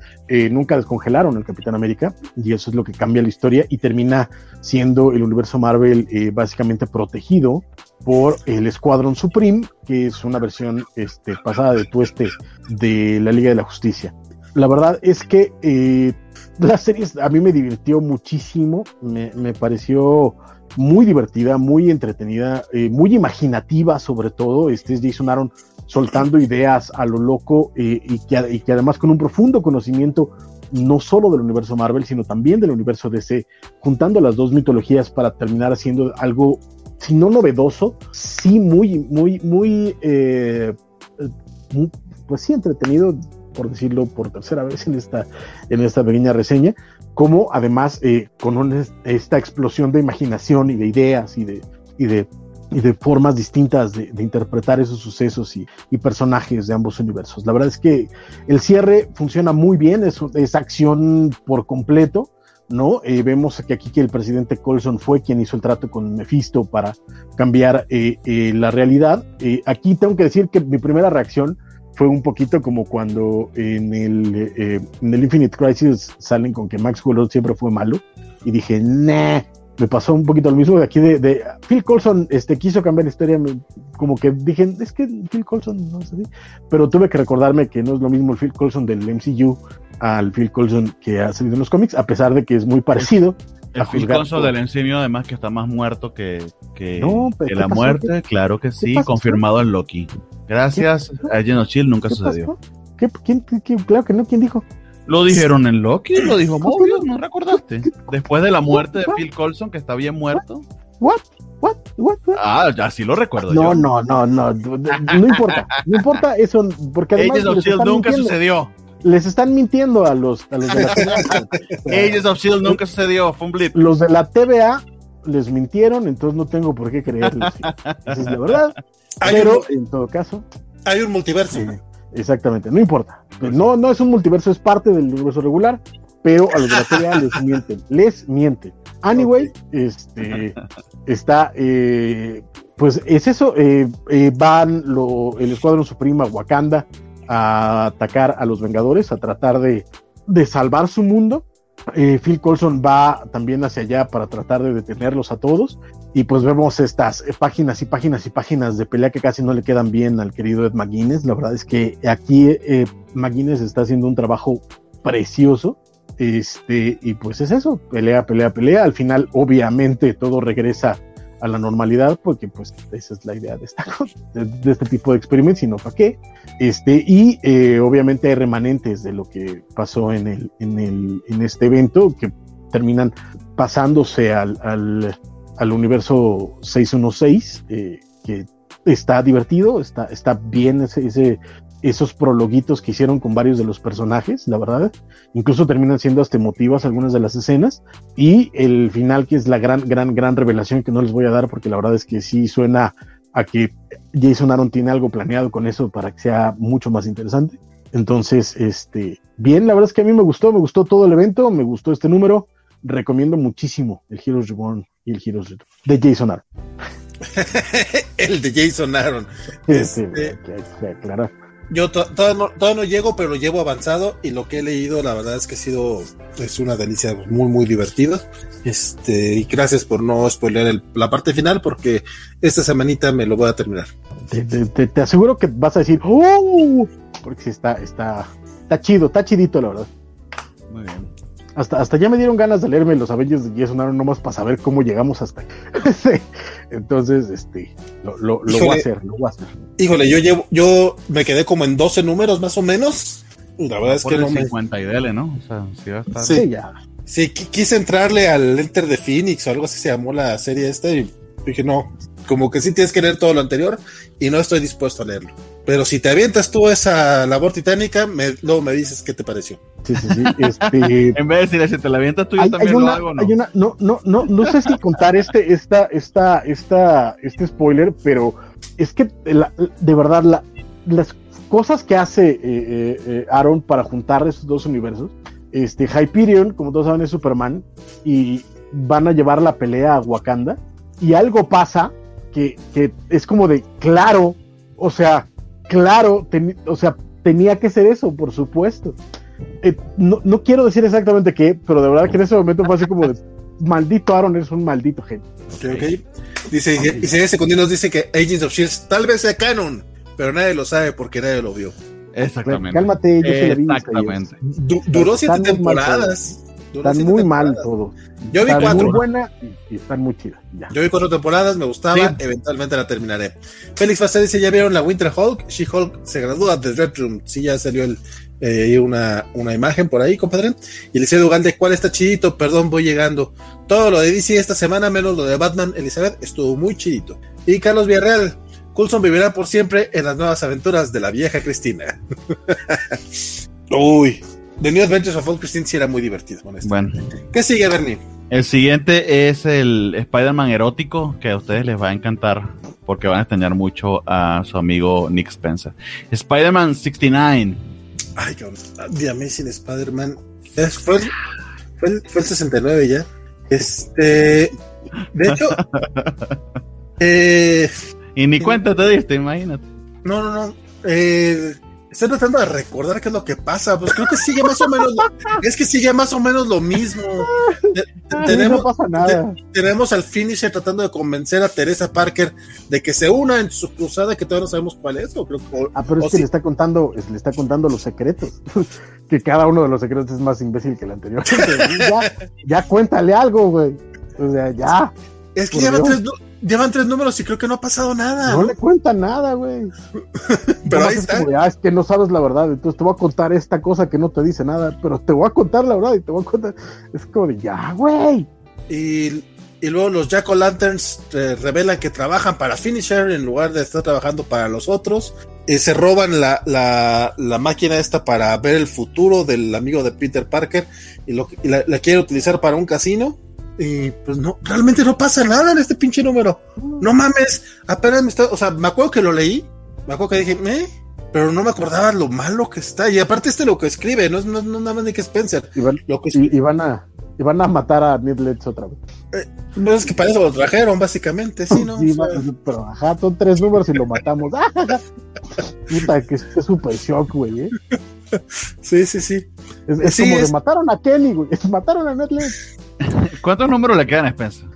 nunca descongelaron el Capitán América, y eso es lo que cambia la historia y termina siendo el universo Marvel básicamente protegido por el Escuadrón Supreme, que es una versión este, pasada de tueste de la Liga de la Justicia. La verdad es que la serie a mí me divirtió muchísimo, me, me pareció muy divertida, muy entretenida, eh, muy imaginativa sobre todo. Este es Jason Aaron soltando ideas a lo loco eh, y, que, y que además con un profundo conocimiento no solo del universo Marvel, sino también del universo DC, juntando las dos mitologías para terminar haciendo algo, si no novedoso, sí muy, muy, muy, eh, muy, pues sí entretenido, por decirlo por tercera vez en esta, en esta pequeña reseña, como además eh, con esta explosión de imaginación y de ideas y de, y de, y de formas distintas de, de interpretar esos sucesos y, y, personajes de ambos universos. La verdad es que el cierre funciona muy bien, es, es acción por completo. ¿no? Eh, vemos que aquí que el presidente Colson fue quien hizo el trato con Mephisto para cambiar eh, eh, la realidad. Eh, aquí tengo que decir que mi primera reacción fue un poquito como cuando en el, eh, en el Infinite Crisis salen con que Max Wheeler siempre fue malo y dije, nah, me pasó un poquito lo mismo de aquí de, Phil Colson este quiso cambiar la historia como que dije es que Phil Colson no sé pero tuve que recordarme que no es lo mismo el Phil Colson del MCU al Phil Colson que ha salido en los cómics a pesar de que es muy parecido el Phil Colson del MCU además que está más muerto que, que, no, que la pasó? muerte ¿Qué? claro que sí confirmado en Loki gracias a of Shield nunca sucedió ¿Qué, quién, quién, claro que no quién dijo lo dijeron en Loki, lo dijo Mobius, ¿no recordaste? Después de la muerte de Phil Colson, que está bien muerto. What? What? What? What? Ah, ya sí lo recuerdo. No, yo. no, no, no, no importa, no importa eso, porque además Agents of Shield nunca mintiendo. sucedió. Les están mintiendo a los, a los de la TVA. Of Shield nunca sucedió, fue un blip. Los de la TVA les mintieron, entonces no tengo por qué creerles. Esa es la verdad. Pero en todo caso. Hay un multiverso. exactamente, no importa. No, no es un multiverso, es parte del universo regular, pero a los de la pelea les <laughs> mienten. Les mienten. Anyway, este está, eh, pues es eso. Eh, eh, van lo, el Escuadrón Suprema Wakanda a atacar a los Vengadores, a tratar de, de salvar su mundo. Phil Colson va también hacia allá para tratar de detenerlos a todos. Y pues vemos estas páginas y páginas y páginas de pelea que casi no le quedan bien al querido Ed McGuinness. La verdad es que aquí eh, McGuinness está haciendo un trabajo precioso. Este, y pues es eso, pelea, pelea, pelea. Al final, obviamente, todo regresa a la normalidad, porque pues esa es la idea de, <laughs> este tipo de experimentos, sino para qué. Este, y eh, obviamente hay remanentes de lo que pasó en, el, en, el, en este evento que terminan pasándose al, al, al universo 616, eh, que está divertido, está, está bien ese, ese, esos prologuitos que hicieron con varios de los personajes, la verdad. Incluso terminan siendo hasta emotivas algunas de las escenas. Y el final, que es la gran, gran, gran revelación que no les voy a dar, porque la verdad es que sí suena a que Jason Aaron tiene algo planeado con eso para que sea mucho más interesante. Entonces, este, bien, la verdad es que a mí me gustó, me gustó todo el evento, me gustó este número. Recomiendo muchísimo el Heroes Reborn y el Heroes Reborn de Jason Aaron. <laughs> el de Jason Aaron. <laughs> Este, claro. Yo todavía no, no, llego, pero lo llevo avanzado y lo que he leído, la verdad es que ha sido es una delicia muy, muy divertida. Este, y gracias por no spoiler la parte final, porque esta semanita me lo voy a terminar. Te, aseguro que vas a decir, ¡Oh! Porque sí está, está, está chido, está chidito, la verdad. Muy bien. Hasta, hasta ya me dieron ganas de leerme los Avengers de Jason Aaron nomás para saber cómo llegamos hasta <laughs> Entonces, este, lo, lo, voy a hacer, lo voy a hacer. Híjole, yo llevo, yo me quedé como en 12 números más o menos. La verdad es que no 50 me... y dele, ¿no? O sea, sí va a estar... Sí, ya. Sí, quise entrarle al Enter de Phoenix o algo así se llamó la serie esta y dije, no, como que sí tienes que leer todo lo anterior y no estoy dispuesto a leerlo. Pero si te avientas tú esa labor titánica, me, luego me dices qué te pareció. Sí, sí, sí. Este... <laughs> en vez de decir, si te la avientas tú, yo también una, lo hago, ¿no? Hay una, no, no, no, no sé si contar este, esta, esta, esta, este spoiler, pero es que de verdad la, las cosas que hace eh, eh, eh, Aaron para juntar esos dos universos, este Hyperion, como todos saben, es Superman, y van a llevar la pelea a Wakanda, y algo pasa que, que es como de claro, o sea, claro, o sea, tenía que ser eso, por supuesto. Eh, no, no, quiero decir exactamente qué, pero de verdad que en ese momento fue así como de, maldito Aaron es un maldito genio. Okay, Dice, y ese nos dice que Agents of Shields tal vez sea canon, pero nadie lo sabe porque nadie lo vio. Exactamente. Cálmate, yo Exactamente. duró siete temporadas. Están muy mal todos. Yo vi cuatro. muy buena y, están muy chidas. Yo vi cuatro temporadas, me gustaba, eventualmente la terminaré. Félix Fastel dice, ¿ya vieron la Winter Hulk? She-Hulk se gradúa de Red Room. Sí, ya salió el, eh, una, una imagen por ahí, compadre. Y Eliseo Ugalde, ¿cuál está chidito? Perdón, voy llegando. Todo lo de DC esta semana, menos lo de Batman, Elizabeth, estuvo muy chidito. Y Carlos Villarreal, Coulson vivirá por siempre en las nuevas aventuras de la vieja Cristina. <laughs> Uy, The New Adventures of Old Christine sí era muy divertido. Bueno. ¿Qué sigue, Bernie? El siguiente es el Spider-Man erótico, que a ustedes les va a encantar, porque van a extrañar mucho a su amigo Nick Spencer. Spider-Man 69. Ay, cabrón. The Amazing Spider-Man. Fue, fue, el, fue el 69 ya. Este. De hecho. <laughs> eh, y ni cuenta te diste, imagínate. No, no, no. Eh, Estoy tratando de recordar qué es lo que pasa. Pues creo que sigue más o menos. <laughs> es que sigue más o menos lo mismo. tenemos, no pasa nada. tenemos al finisher tratando de convencer a Teresa Parker de que se una en su cruzada que todavía no sabemos cuál es. O creo, ah, pero es que le está contando, le está contando los secretos. <laughs> que cada uno de los secretos es más imbécil que el anterior. <laughs> ya, ya cuéntale algo, güey. O sea, ya. Es que lleva tres, Llevan tres números y creo que no ha pasado nada. No, le cuenta nada, güey. <laughs> pero ahí está. Ah, es, que no sabes la verdad, entonces te voy a contar esta cosa que no te dice nada, pero te voy a contar la verdad y te voy a contar. Es como de ya, güey. Y, luego los Jack Lanterns eh, revelan que trabajan para Finisher en lugar de estar trabajando para los otros. Y se roban la, la, la, máquina esta para ver el futuro del amigo de Peter Parker y, lo, y la, la quieren utilizar para un casino Y pues no, realmente no pasa nada en este pinche número. No mames, apenas me está, o sea, me acuerdo que lo leí, me acuerdo que dije, ¿eh? Pero no me acordaba lo malo que está. Y aparte este lo que escribe, no es no, no, nada más ni que Spencer. Y van, Lo que y, y van a y van a matar a Midlets otra vez. Eh, no es que para eso lo trajeron, básicamente, sí, ¿no? <laughs> Sí, O sea, va- pero ajá, son tres números y lo matamos. <laughs> Puta, que es súper shock, güey. ¿eh? <laughs> sí, sí, sí. Es, es Sí, como es- de mataron a Kenny, güey. Mataron a Midlets. <laughs> ¿Cuántos números le quedan a Spencer?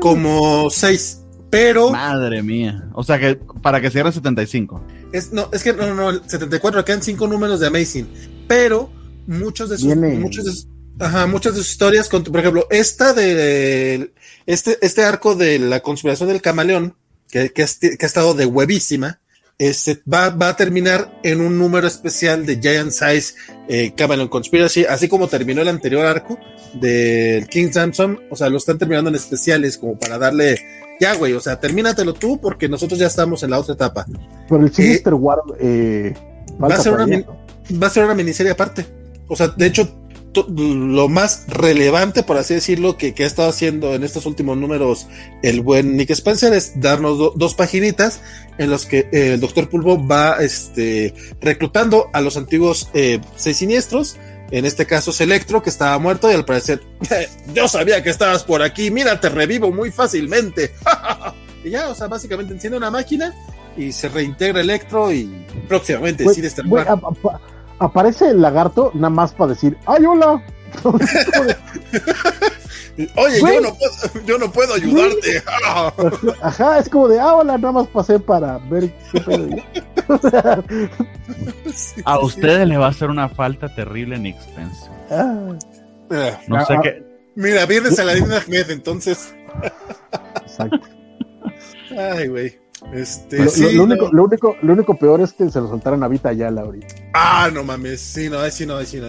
Como seis. Pero Madre mía. O sea que para que cierre 75. es, no, es que no, no, el 74 quedan cinco números de Amazing. Pero muchos de sus, Viene- muchos de sus- ajá, muchas de sus historias, con- por ejemplo, esta de este, este arco de la conspiración del camaleón, que, que, que ha estado de huevísima, este, va, va a terminar en un número especial de Giant Size eh, Conspiracy, así como terminó el anterior arco del King Samson, o sea, lo están terminando en especiales como para darle, ya güey, o sea, termínatelo tú porque nosotros ya estamos en la otra etapa. Pero el Sinister War eh, va a ser una va a ser una miniserie aparte. O sea, de hecho, lo más relevante, por así decirlo, que, que ha estado haciendo en estos últimos números el buen Nick Spencer es darnos do- dos paginitas en los que eh, el Doctor Pulvo va este, reclutando a los antiguos eh, seis siniestros. En este caso es Electro, que estaba muerto y al parecer, <laughs> yo sabía que estabas por aquí, mira, te revivo muy fácilmente. <laughs> y ya, o sea, básicamente enciende una máquina y se reintegra Electro y próximamente Güey, Sinister aparece el lagarto nada más para decir, ¡ay, hola! <laughs> Oye, Güey. yo no, puedo, yo no puedo ayudarte. Ajá, es como de, ah, hola, nada más pasé para ver qué pedo. Sí, A sí, ustedes les va a hacer una falta terrible Nick Spencer. Ah. Ah, No Ah, sé ah. qué. Mira, viernes a la Ahmed, entonces. exacto. Ay, güey. Este, Lo, lo- sí, lo no. único, lo, único, lo único peor es que se lo soltaron a Vita ya, ahorita. Ah, no mames. Sí, no, ahí sí, no, ahí sí, no.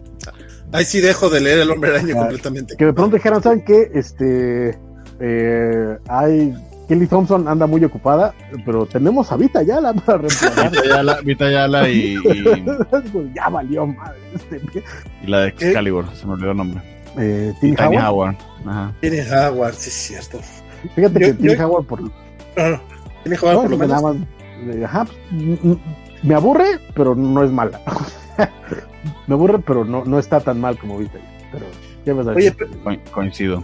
Ahí sí dejo de leer el hombre araña Ah, completamente. Que de pronto dijeron, ¿saben qué? Este, eh, hay, Kelly Thompson anda muy ocupada, pero tenemos a Vita ya la para reemplazar. Vita Yala, Vita Yala y, y, <laughs> Pues ya valió madre. Este, y la de Excalibur, se me olvidó el nombre. eh, Tim Howard. Howard. Ajá. Howard, sí es cierto. Fíjate Yo- que Tim yo- Howard por, Ah, Tiene Howard no, por lo me menos. nada más, ajá, me aburre, pero no es mala. <laughs> me aburre, pero no, no está tan mal como Vita. Pero, ¿qué vas a Oye, coincido.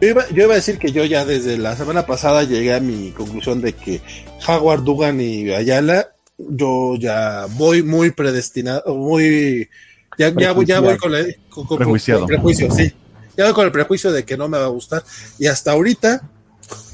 Yo iba, yo iba a decir que yo ya desde la semana pasada llegué a mi conclusión de que Howard, Dugan y Ayala, yo ya voy muy predestinado, muy, ya, ya, voy, ya voy con, la, con, con- Prejuiciado. con prejuicio, sí. Ya voy con el prejuicio de que no me va a gustar. Y hasta ahorita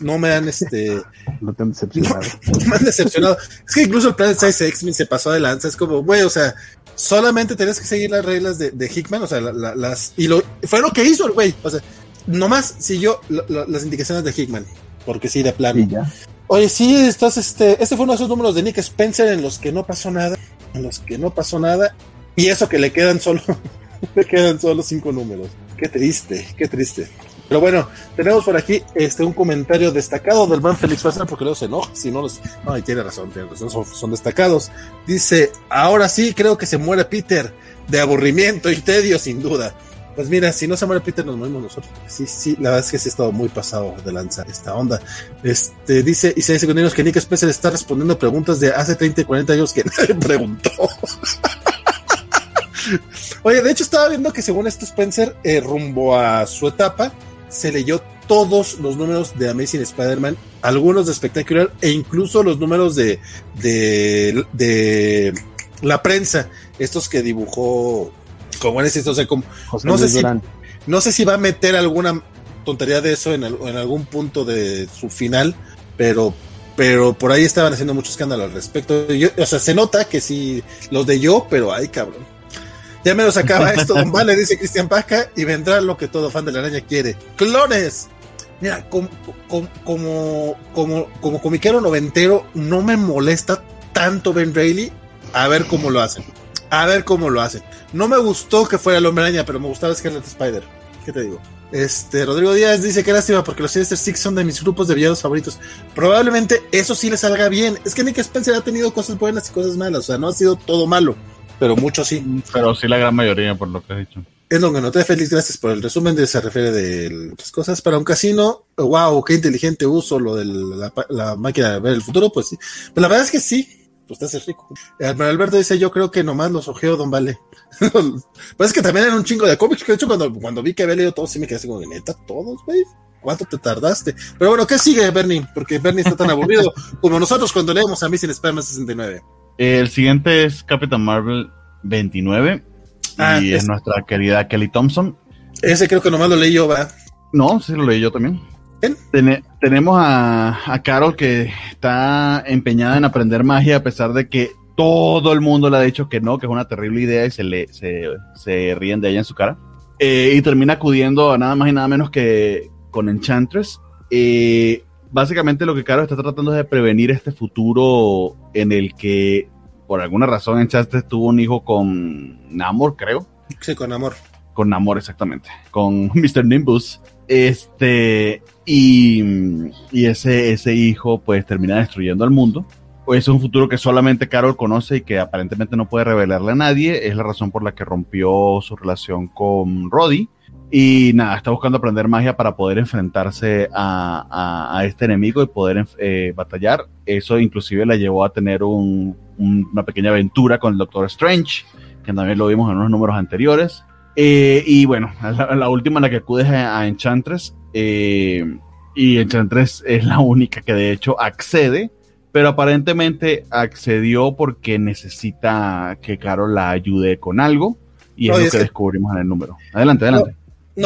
no me han, este, <laughs> No te han decepcionado. <laughs> me han decepcionado. Es que incluso el Planet Size X-Men se pasó de lanza. Es como, güey, o sea, solamente tenías que seguir las reglas de, de Hickman, o sea, la- la- las. Y lo, fue lo que hizo el güey. O sea, nomás siguió la- la- las indicaciones de Hickman. Porque sí, de plano. Sí, ya. Oye, sí, estás, este, este fue uno de esos números de Nick Spencer en los que no pasó nada. En los que no pasó nada. Y eso que le quedan solo, <laughs> le quedan solo cinco números. Qué triste, qué triste. Pero bueno, tenemos por aquí este un comentario destacado del man Félix Fassler porque luego se enoja, si no los... No, y tiene razón, tiene razón, son, destacados. Dice, ahora sí creo que se muere Peter, de aburrimiento y tedio sin duda. Pues mira, si no se muere Peter, nos morimos nosotros. Sí, sí, la verdad es que sí ha estado muy pasado de lanza esta onda. Este, dice, y se dice que Nick Spencer está respondiendo preguntas de hace 30 y 40 años que <laughs> preguntó. <laughs> Oye, de hecho estaba viendo que según esto Spencer, eh, rumbo a su etapa, se leyó todos los números de Amazing Spider-Man, algunos de Spectacular e incluso los números de, de, de la prensa, estos que dibujó, como es esto, o sea, como, José No sé si- Durán. no sé si va a meter alguna tontería de eso en, al- en algún punto de su final, pero pero por ahí estaban haciendo mucho escándalo al respecto. Yo- o sea, se nota que sí, los de yo, pero ay, cabrón. Ya me los acaba <laughs> esto, don Vale, dice Cristian Paca, y vendrá lo que todo fan de la araña quiere. ¡Clones! Mira, com- com- como, como, como comiquero noventero, no me molesta tanto Ben Reilly a ver cómo lo hacen. A ver cómo lo hacen. No me gustó que fuera el hombre araña, pero me gustaba Scarlet Spider. ¿Qué te digo? Este, Rodrigo Díaz dice que lástima porque los Sinister Six son de mis grupos de villanos favoritos. Probablemente eso sí le salga bien. Es que Nick Spencer ha tenido cosas buenas y cosas malas. O sea, no ha sido todo malo, pero mucho sí. Pero sí la gran mayoría, por lo que has dicho. es lo que noté, Félix, gracias por el resumen de se refiere de las cosas para un casino. Wow, qué inteligente uso lo de la, la máquina de ver el futuro, pues sí. Pero la verdad es que sí, pues te haces rico. Alberto dice, yo creo que nomás los ojeo Don Vale. <laughs> pues es que también era un chingo de cómics, que de hecho cuando, cuando vi que había leído todos, sí me quedé así como, neta, todos, güey. ¿Cuánto te tardaste? Pero bueno, ¿qué sigue, Bernie? Porque Bernie está tan aburrido <laughs> como nosotros cuando leemos a Missing Spider-Man 69. El siguiente es Captain Marvel 29 Ah, y es, es- nuestra querida Kelly Thompson. Ese creo que nomás lo leí yo, va. No, sí lo leí yo también. Tenemos a, a Carol que está empeñada en aprender magia a pesar de que todo el mundo le ha dicho que no, que es una terrible idea y se, le, se, se ríen de ella en su cara. Eh, y termina acudiendo a nada más y nada menos que con Enchantress. Eh, básicamente lo que Carol está tratando es de prevenir este futuro en el que por alguna razón Enchantress tuvo un hijo con Namor, creo Sí, con amor. con Namor exactamente, con <laughs> Mr. Nimbus. Este, y, y ese, ese hijo pues termina destruyendo al mundo. Es un futuro que solamente Carol conoce y que aparentemente no puede revelarle a nadie. Es la razón por la que rompió su relación con Roddy. Y nada, está buscando aprender magia para poder enfrentarse a, a- a este enemigo y poder eh, batallar. Eso inclusive la llevó a tener un- un- una pequeña aventura con el Doctor Strange, que también lo vimos en unos números anteriores. Eh, y bueno, la, la última en la que acudes a, a Enchantress. eh, y Enchantress es la única que de hecho accede, pero aparentemente accedió porque necesita que Carol la ayude con algo. Y es No, lo es que que- descubrimos en el número. Adelante, adelante. No,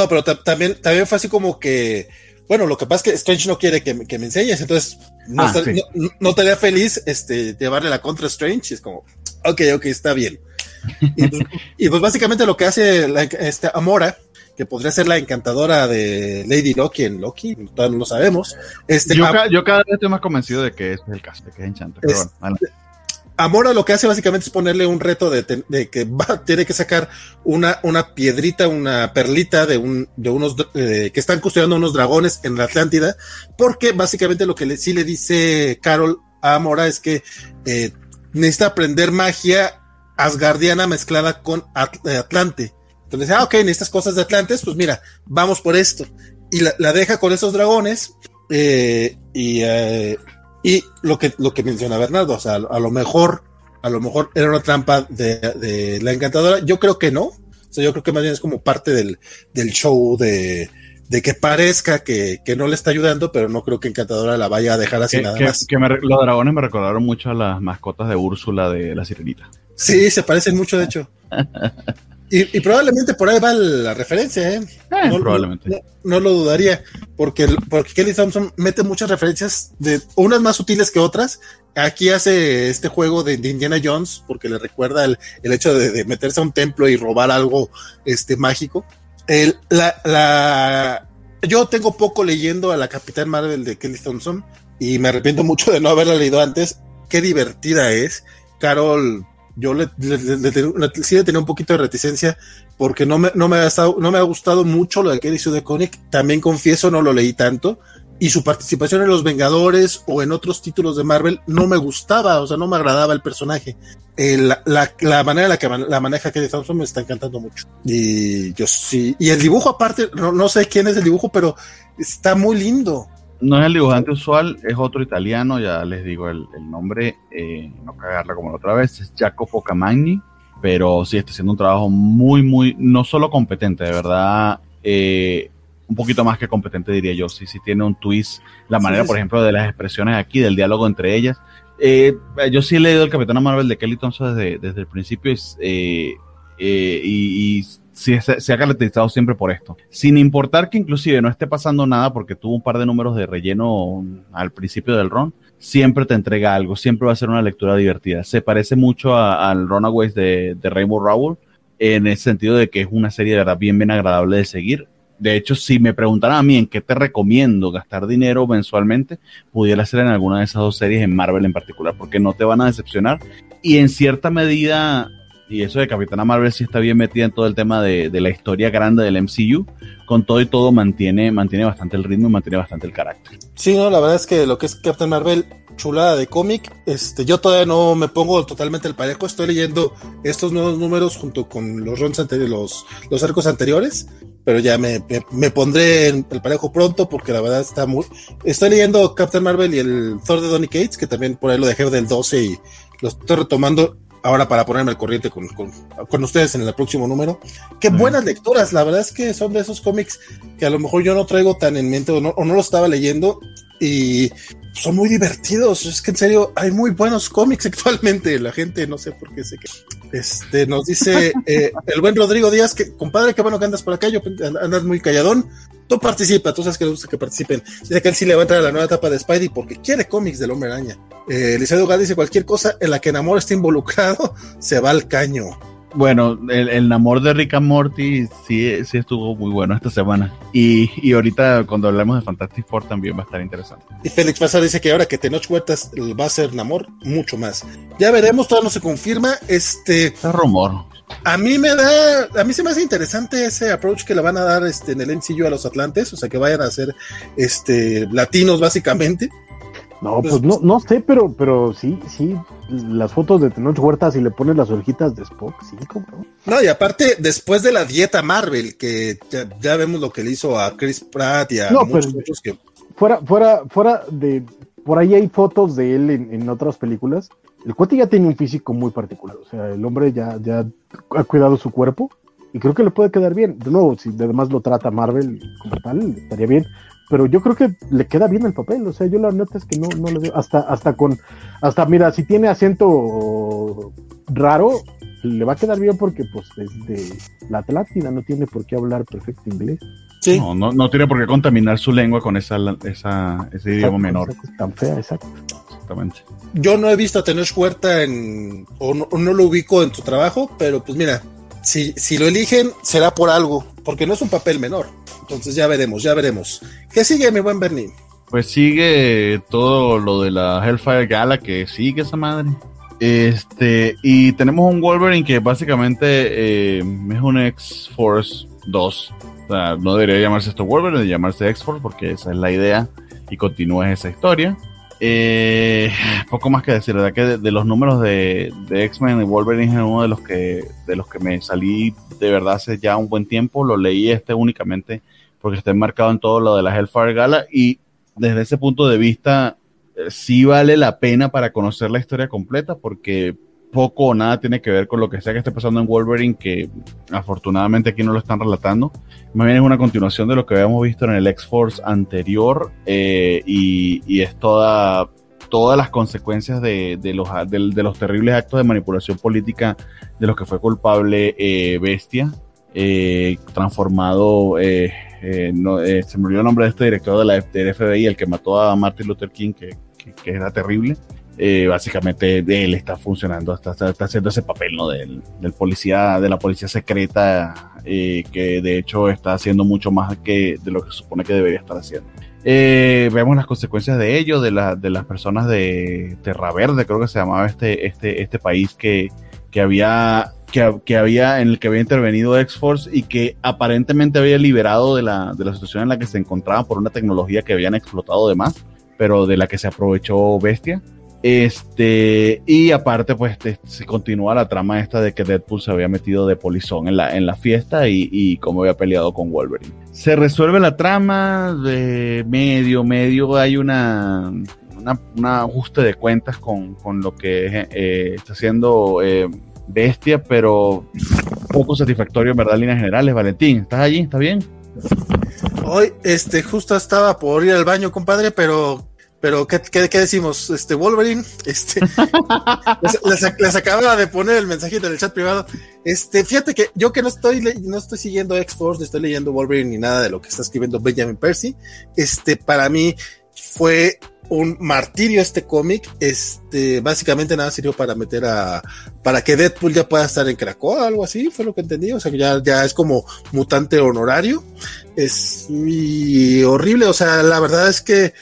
pero ta- también, también fue así como que, bueno, lo que pasa es que Strange no quiere que, me- que me enseñes, entonces no, Ah, estar- sí. no, no estaría feliz este, llevarle la contra Strange, y es como, ok, ok, está bien. Y pues, <laughs> y pues básicamente lo que hace la, este, Amora, que podría ser la encantadora de Lady Loki en Loki, todavía no lo sabemos, este, yo, Am- ca- yo cada vez estoy más convencido de que ese es el caso, de que es Enchantress. Pero Es- bueno. Amora lo que hace básicamente es ponerle un reto de, que va, <laughs> tiene que sacar una, una piedrita, una perlita de un, de unos, eh, que están custodiando unos dragones en la Atlántida, porque básicamente lo que le, sí le dice Carol a Amora es que eh, necesita aprender magia asgardiana mezclada con eh, Atlante. Entonces, ah, ok, necesitas cosas de Atlantes, pues mira, vamos por esto. Y la, la deja con esos dragones, eh, y, eh, y lo que, lo que menciona Bernardo, o sea, a lo mejor, a lo mejor era una trampa de, de la encantadora. Yo creo que no. O sea, yo creo que más bien es como parte del, del show de, de que parezca que, que no le está ayudando, pero no creo que Encantadora la vaya a dejar así Que- nada que- más. que me re- los dragones me recordaron mucho a las mascotas de Úrsula de la Sirenita. Sí, se parecen mucho, de hecho. <laughs> Y, y probablemente por ahí va la referencia, ¿eh? Eh, No- probablemente. No, no lo dudaría, porque, porque Kelly Thompson mete muchas referencias, de unas más sutiles que otras. Aquí hace este juego de, de Indiana Jones, porque le recuerda el, el hecho de, de meterse a un templo y robar algo este, mágico. El, la, la, yo tengo poco leyendo a la Capitán Marvel de Kelly Thompson y me arrepiento mucho de no haberla leído antes. Qué divertida es. Carol, yo le, le- le- sí le tenía un poquito de reticencia porque no me, no me, ha, estado, no me ha gustado mucho lo de Kelly Sue de Conic. También confieso, no lo leí tanto. Y su participación en Los Vengadores o en otros títulos de Marvel no me gustaba, o sea, no me agradaba el personaje. La, la, la manera en la que man- la maneja Kelly Thompson me está encantando mucho. Y yo sí. Y el dibujo, aparte, no, no sé quién es el dibujo, pero está muy lindo. No es el dibujante usual, es otro italiano, ya les digo el, el nombre, eh, no cagarla como la otra vez, es Jacopo Camagni, pero sí está haciendo un trabajo muy, muy, no solo competente, de verdad, eh, un poquito más que competente diría yo, sí, sí tiene un twist, la manera, sí, por ejemplo, de las expresiones aquí, del diálogo entre ellas. Eh, yo sí he leído el Capitán Marvel de Kelly Thompson desde, desde el principio es, eh, eh, y, y sí se, ha caracterizado siempre por esto. Sin importar que inclusive no esté pasando nada porque tuvo un par de números de relleno al principio del ron, siempre te entrega algo, siempre va a ser una lectura divertida. Se parece mucho al Runaways de, de Rainbow Rowell en el sentido de que es una serie de verdad bien, bien agradable de seguir. De hecho, si me preguntaran a mí en qué te recomiendo gastar dinero mensualmente, pudiera ser en alguna de esas dos series en Marvel en particular, porque no te van a decepcionar y en cierta medida y eso de Capitana Marvel sí está bien metida en todo el tema de, de, la historia grande del MCU. Con todo y todo mantiene, mantiene bastante el ritmo y mantiene bastante el carácter. Sí, no, la verdad es que lo que es Captain Marvel, chulada de cómic, este, yo todavía no me pongo totalmente el parejo, estoy leyendo estos nuevos números junto con los runs anteriores, los, los arcos anteriores, pero ya me, me, me, pondré el parejo pronto porque la verdad está muy... Estoy leyendo Captain Marvel y el Thor de Donny Cates, que también por ahí lo dejé del 12 y lo estoy retomando ahora para ponerme al corriente con, con, con, ustedes en el próximo número. Qué buenas lecturas, la verdad es que son de esos cómics que a lo mejor yo no traigo tan en mente o no, o no lo estaba leyendo y son muy divertidos. Es que en serio, hay muy buenos cómics <laughs> actualmente. La gente no sé por qué se Este, nos dice <laughs> eh, el buen Rodrigo Díaz que, compadre, qué bueno que andas por acá. Yo andas muy calladón. Tú participa, tú sabes que le gusta que participen. Dice que él sí le va a entrar a la nueva etapa de Spidey porque quiere cómics del Hombre Araña. Eh, Liceo Gal dice cualquier cosa en la que Namor esté involucrado <laughs> se va al caño. Bueno, el, el Namor de Rick and Morty sí, sí estuvo muy bueno esta semana. Y, y ahorita cuando hablemos de Fantastic Four también va a estar interesante. Y Félix Pazar dice que ahora que Tenoch Huertas va a ser Namor, mucho más. Ya veremos, todavía no se confirma. Este. Es rumor. A mí me da, a mí se me hace interesante ese approach que le van a dar este, en el MCU a los Atlantes, o sea que vayan a ser este, latinos básicamente. No, pues no, no sé, pero, pero sí, sí, las fotos de Tenoch Huertas y le pones las orejitas de Spock, sí, como no. y aparte, después de la dieta Marvel, que ya, ya, vemos lo que le hizo a Chris Pratt y a no, muchos otros que. Fuera, fuera, fuera de. Por ahí hay fotos de él en, en otras películas. El cuate ya tiene un físico muy particular. O sea, el hombre ya, ya ha cuidado su cuerpo y creo que le puede quedar bien. De nuevo, si además lo trata Marvel como tal, estaría bien pero yo creo que le queda bien el papel, o sea, yo la neta es que no, no le veo, hasta, hasta con, hasta mira, si tiene acento raro, le va a quedar bien porque pues es de la Atlántida, no tiene por qué hablar perfecto inglés. Sí. No, no, no tiene por qué contaminar su lengua con esa, esa, ese idioma menor. Exacto, tan fea, exacto. Exactamente. Yo no he visto a Tenoch Huerta en, o no, o no lo ubico en su trabajo, pero pues mira, si, si lo eligen será por algo, porque no es un papel menor. Entonces ya veremos, ya veremos. ¿Qué sigue, mi buen Bernie? Pues sigue todo lo de la Hellfire Gala, que sigue esa madre. Este, y tenemos un Wolverine que básicamente eh, es un X-Force 2. O sea, no debería llamarse esto Wolverine, debería llamarse X-Force, porque esa es la idea y continúa esa historia. Eh, poco más que decir, verdad que de, los números de, de X-Men y Wolverine es uno de los que de los que me salí de verdad hace ya un buen tiempo. Lo leí este únicamente porque está enmarcado en todo lo de la Hellfire Gala y desde ese punto de vista eh, sí vale la pena para conocer la historia completa porque poco o nada tiene que ver con lo que sea que esté pasando en Wolverine, que afortunadamente aquí no lo están relatando. Más bien es una continuación de lo que habíamos visto en el X-Force anterior eh, y, es toda, todas las consecuencias de, de los, de, los terribles actos de manipulación política de los que fue culpable eh, Bestia, eh, transformado, eh, no, se me olvidó el nombre de este director de la, del FBI, el que mató a Martin Luther King, que, que era terrible eh, básicamente él está funcionando, está, está, está, haciendo ese papel ¿no? del, del policía, de la policía secreta, eh, que de hecho está haciendo mucho más que de lo que se supone que debería estar haciendo. Eh, vemos las consecuencias de ello, de, la, de las personas de Terra Verde, creo que se llamaba este, este, este país que, que había que, que, había en el que había intervenido X-Force y que aparentemente había liberado de la, de la situación en la que se encontraba por una tecnología que habían explotado de más, pero de la que se aprovechó Bestia. Este, y aparte, pues te, se continúa la trama esta de que Deadpool se había metido de polizón en la, en la fiesta y, y cómo había peleado con Wolverine. Se resuelve la trama de medio, medio. Hay una, una, una ajuste de cuentas con, con lo que eh, está haciendo eh, Bestia, pero poco satisfactorio en verdad en líneas generales. Valentín, ¿estás allí? ¿Está bien? Hoy, este, justo estaba por ir al baño, compadre, pero pero ¿qué, qué, qué decimos? Este Wolverine, este <laughs> les, les, les, acababa de poner el mensajito en el chat privado. Este, fíjate que yo que no estoy no estoy siguiendo X-Force, no estoy leyendo Wolverine ni nada de lo que está escribiendo Benjamin Percy. Este, para mí fue un martirio este cómic. Este, básicamente nada sirvió para meter a, para que Deadpool ya pueda estar en Krakoa, algo así, fue lo que entendí. O sea que ya, ya es como mutante honorario. Es muy horrible. O sea, la verdad es que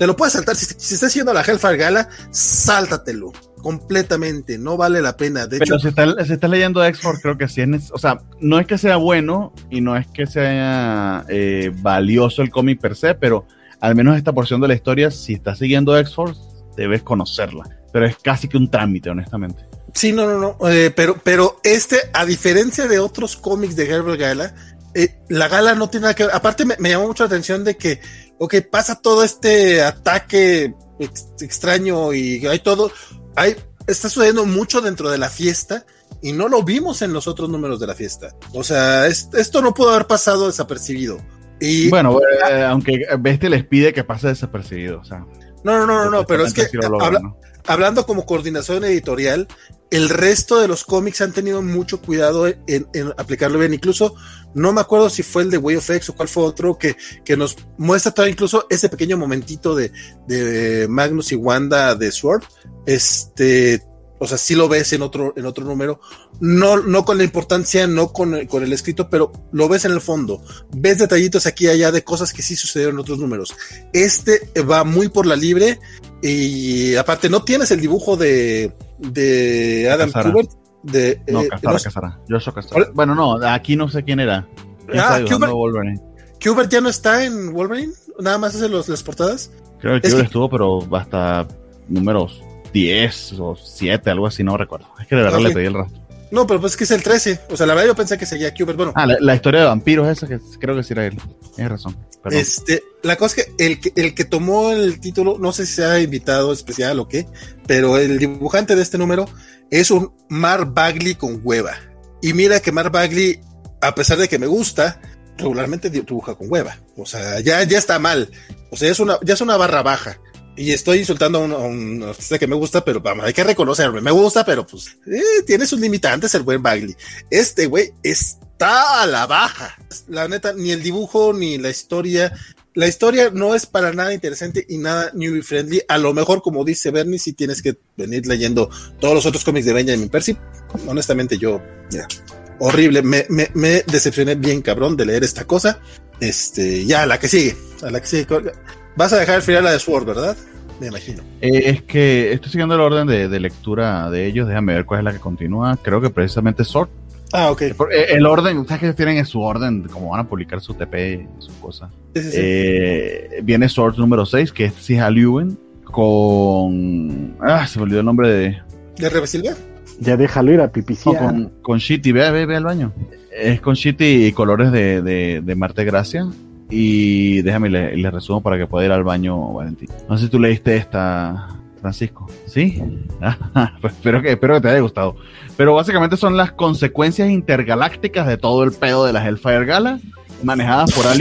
te lo puedes saltar. Si, si estás haciendo la Hellfire Gala, sáltatelo. completamente, no vale la pena. De Pero hecho, si estás si está leyendo creo que sí es. O sea, no es que sea bueno y no es que sea eh, valioso el cómic per se, pero al menos esta porción de la historia, si estás siguiendo X-Force, debes conocerla. Pero es casi que un trámite, honestamente. sí, no, no, no, eh, pero, pero este, a diferencia de otros cómics de Herbert Gala, eh, la gala no tiene nada que ver. Aparte, me, me llamó mucho la atención de que, ok, pasa todo este ataque ex- extraño y hay todo, hay, está sucediendo mucho dentro de la fiesta y no lo vimos en los otros números de la fiesta. O sea, es- esto no pudo haber pasado desapercibido. Y Bueno, eh, aunque Bestia les pide que pase desapercibido. O sea, no, no, no, no, no, pero es que hablando como coordinación editorial, el resto de los cómics han tenido mucho cuidado en, aplicarlo bien. Incluso no me acuerdo si fue el de Way of X o cuál fue otro que, que nos muestra todo incluso ese pequeño momentito de, de Magnus y Wanda de Sword. Este, o sea, sí lo ves en otro, en otro número. No, no con la importancia, no con, con el escrito, pero lo ves en el fondo. Ves detallitos aquí y allá de cosas que sí sucedieron en otros números. Este va muy por la libre y aparte no tienes el dibujo de, de Adam Casara. Kubert. De, No, eh, Casara, Casara. Joshua Casara. Hola. Bueno, no, aquí no sé quién era. ¿Quién Ah, Kubert. Wolverine? Kubert ya no está en Wolverine, nada más hace los, las portadas. Creo que Es Kubert que- estuvo, pero hasta números 10 o 7, algo así, no recuerdo. Es que de verdad Ok. le pedí el rastro. No, pero pues es que es el 13. O sea, la verdad yo pensé que seguía Kubert. Bueno, Ah, la, la historia de vampiros esa que creo que sí era él. Tienes razón. Perdón. Este, la cosa es que el, que el que tomó el título, no sé si sea invitado especial o qué, pero el dibujante de este número es un Mark Bagley con hueva. Y mira que Mark Bagley, a pesar de que me gusta, regularmente dibuja con hueva. O sea, ya, ya está mal. O sea, es una, ya es una barra baja. Y estoy insultando a un, a un artista que me gusta, pero vamos, hay que reconocerme. Me gusta, pero pues eh, tiene sus limitantes el buen Bagley. Este güey está a la baja. La neta, ni el dibujo ni la historia. La historia no es para nada interesante y nada newbie friendly. A lo mejor, como dice Bernie, si tienes que venir leyendo todos los otros cómics de Benjamin Percy. Honestamente, yo, mira, horrible. Me, decepcioné bien cabrón de leer esta cosa. Este, ya, la que sigue. La que sigue. Vas a dejar al final la de Sword, ¿verdad? Me imagino. Eh, es que estoy siguiendo el orden de, de lectura de ellos. Déjame ver cuál es la que continúa. Creo que precisamente Sword. Ah, ok. Por- eh, El orden, ¿sabes que tienen en su orden? Como van a publicar su TP y su cosa. Sí, sí, sí. Eh, viene Sword número 6, que es Sija Lewin, con. Ah, se me olvidó el nombre de. ¿De Rebe Silva? Ya déjalo ir a pipicía. No, con, con Shitty, ve, ve, ve al baño. Es con Shitty y colores de, de, de Marte Gracia. Y déjame, le, le resumo para que pueda ir al baño, Valentín. No sé si tú leíste esta, Francisco. ¿Sí? <laughs> Ah, espero que, espero que te haya gustado. Pero básicamente son las consecuencias intergalácticas de todo el pedo de las Hellfire Gala, manejadas por Al.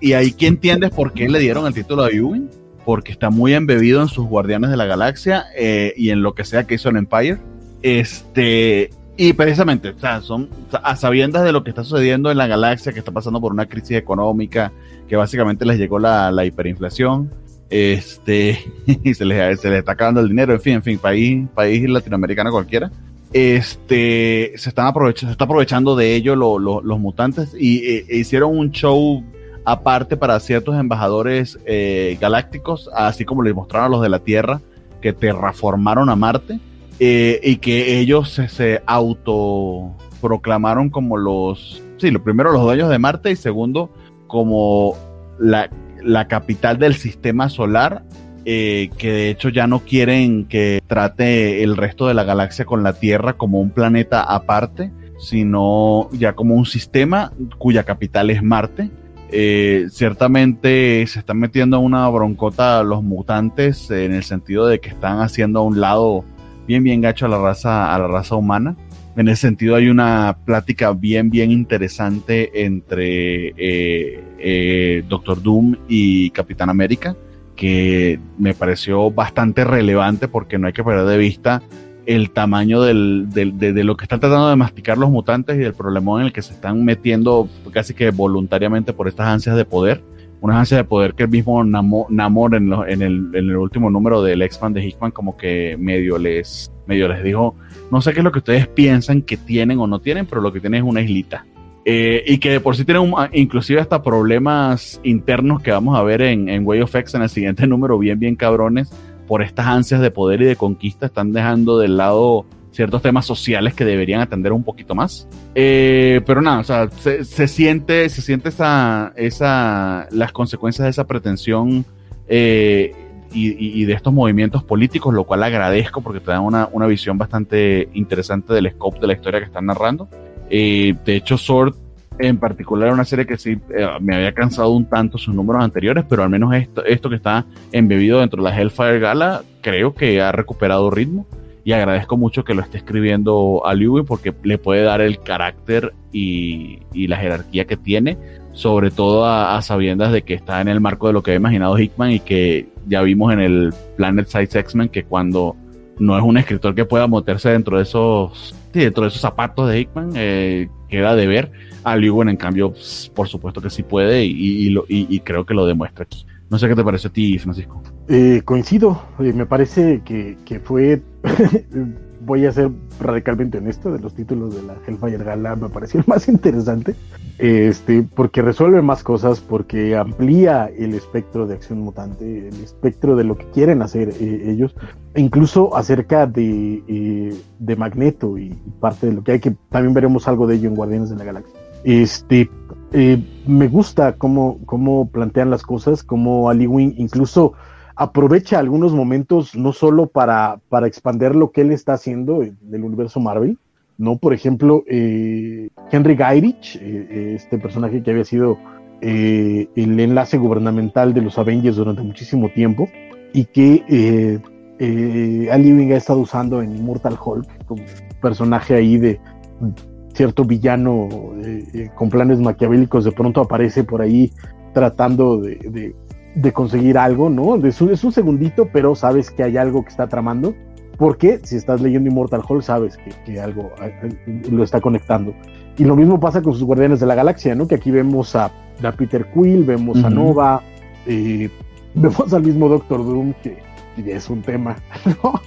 Y ahí que entiendes por qué le dieron el título a Ewing. Porque está muy embebido en sus Guardianes de la Galaxia eh, y en lo que sea que hizo en Empire. Este, y precisamente, o sea, son a sabiendas de lo que está sucediendo en la galaxia, que está pasando por una crisis económica, que básicamente les llegó la, la hiperinflación, este, <laughs> y se les, se les está acabando el dinero, en fin, en fin, país, país latinoamericano cualquiera. Este, se están aprovechando, se está aprovechando de ello lo- lo- los mutantes y e- e hicieron un show aparte para ciertos embajadores eh, galácticos, así como les mostraron a los de la Tierra, que terraformaron a Marte eh, y que ellos se, se autoproclamaron como los, sí, lo primero los dueños de Marte y segundo como la, la capital del sistema solar, eh, que de hecho ya no quieren que trate el resto de la galaxia con la Tierra como un planeta aparte, sino ya como un sistema cuya capital es Marte. Eh, ciertamente se están metiendo en una broncota los mutantes en el sentido de que están haciendo a un lado bien bien gacho a la raza a la raza humana en ese sentido hay una plática bien bien interesante entre eh, eh, Doctor Doom y Capitán América que me pareció bastante relevante porque no hay que perder de vista el tamaño del, de, lo que están tratando de masticar los mutantes y del problema en el que se están metiendo casi que voluntariamente por estas ansias de poder. Unas ansias de poder que el mismo Namo- Namor el, en el último número del X-Man de Hickman como que medio les, medio les dijo, no sé qué es lo que ustedes piensan que tienen o no tienen, pero lo que tienen es una islita. Eh, y que de por sí tienen un- inclusive hasta problemas internos que vamos a ver en, en Way of X en el siguiente <laughs> número bien bien cabrones por estas ansias de poder y de conquista están dejando de lado ciertos temas sociales que deberían atender un poquito más. Eh, pero nada, o sea, se, siente, se siente esa, esa, las consecuencias de esa pretensión eh, y, de estos movimientos políticos, lo cual agradezco porque te dan una, una visión bastante interesante del scope de la historia que están narrando. Eh, de hecho, Sword en particular una serie que sí me había cansado un tanto sus números anteriores, pero al menos esto, esto que está embebido dentro de la Hellfire Gala, creo que ha recuperado ritmo. Y agradezco mucho que lo esté escribiendo a Lewin porque le puede dar el carácter y, la jerarquía que tiene, sobre todo a, sabiendas de que está en el marco de lo que había imaginado Hickman y que ya vimos en el Planet Size X-Men que cuando no es un escritor que pueda meterse dentro de esos dentro de esos zapatos de Hickman eh, queda de ver. A Lewin en cambio por supuesto que sí puede y, y creo que lo demuestra aquí. No sé qué te parece a ti, Francisco. Eh, coincido, eh, me parece que, fue, <laughs> voy a ser radicalmente honesto, de los títulos de la Hellfire Gala me pareció el <laughs> más interesante, este, porque resuelve más cosas, porque amplía el espectro de acción mutante, el espectro de lo que quieren hacer eh, ellos, e incluso acerca de, de Magneto y parte de lo que hay, que también veremos algo de ello en Guardianes de la Galaxia. Este, eh, me gusta cómo, cómo plantean las cosas, cómo Ali incluso aprovecha algunos momentos no solo para, para expander lo que él está haciendo en el universo Marvel, ¿no? Por ejemplo, eh, Henry Gyrich, eh, este personaje que había sido el enlace gubernamental de los Avengers durante muchísimo tiempo y que Ali Wing ha estado usando en Immortal Hulk como personaje ahí de cierto villano eh, eh, con planes maquiavélicos de pronto aparece por ahí tratando de, conseguir algo, ¿no? Es un, es un, segundito, pero sabes que hay algo que está tramando, porque si estás leyendo Immortal Hulk sabes que, algo lo está conectando. Y lo mismo pasa con sus Guardianes de la Galaxia, ¿no? Que aquí vemos a, Peter Quill, vemos a Nova, eh, vemos al mismo Doctor Doom, que, que es un tema, <laughs> ¿no?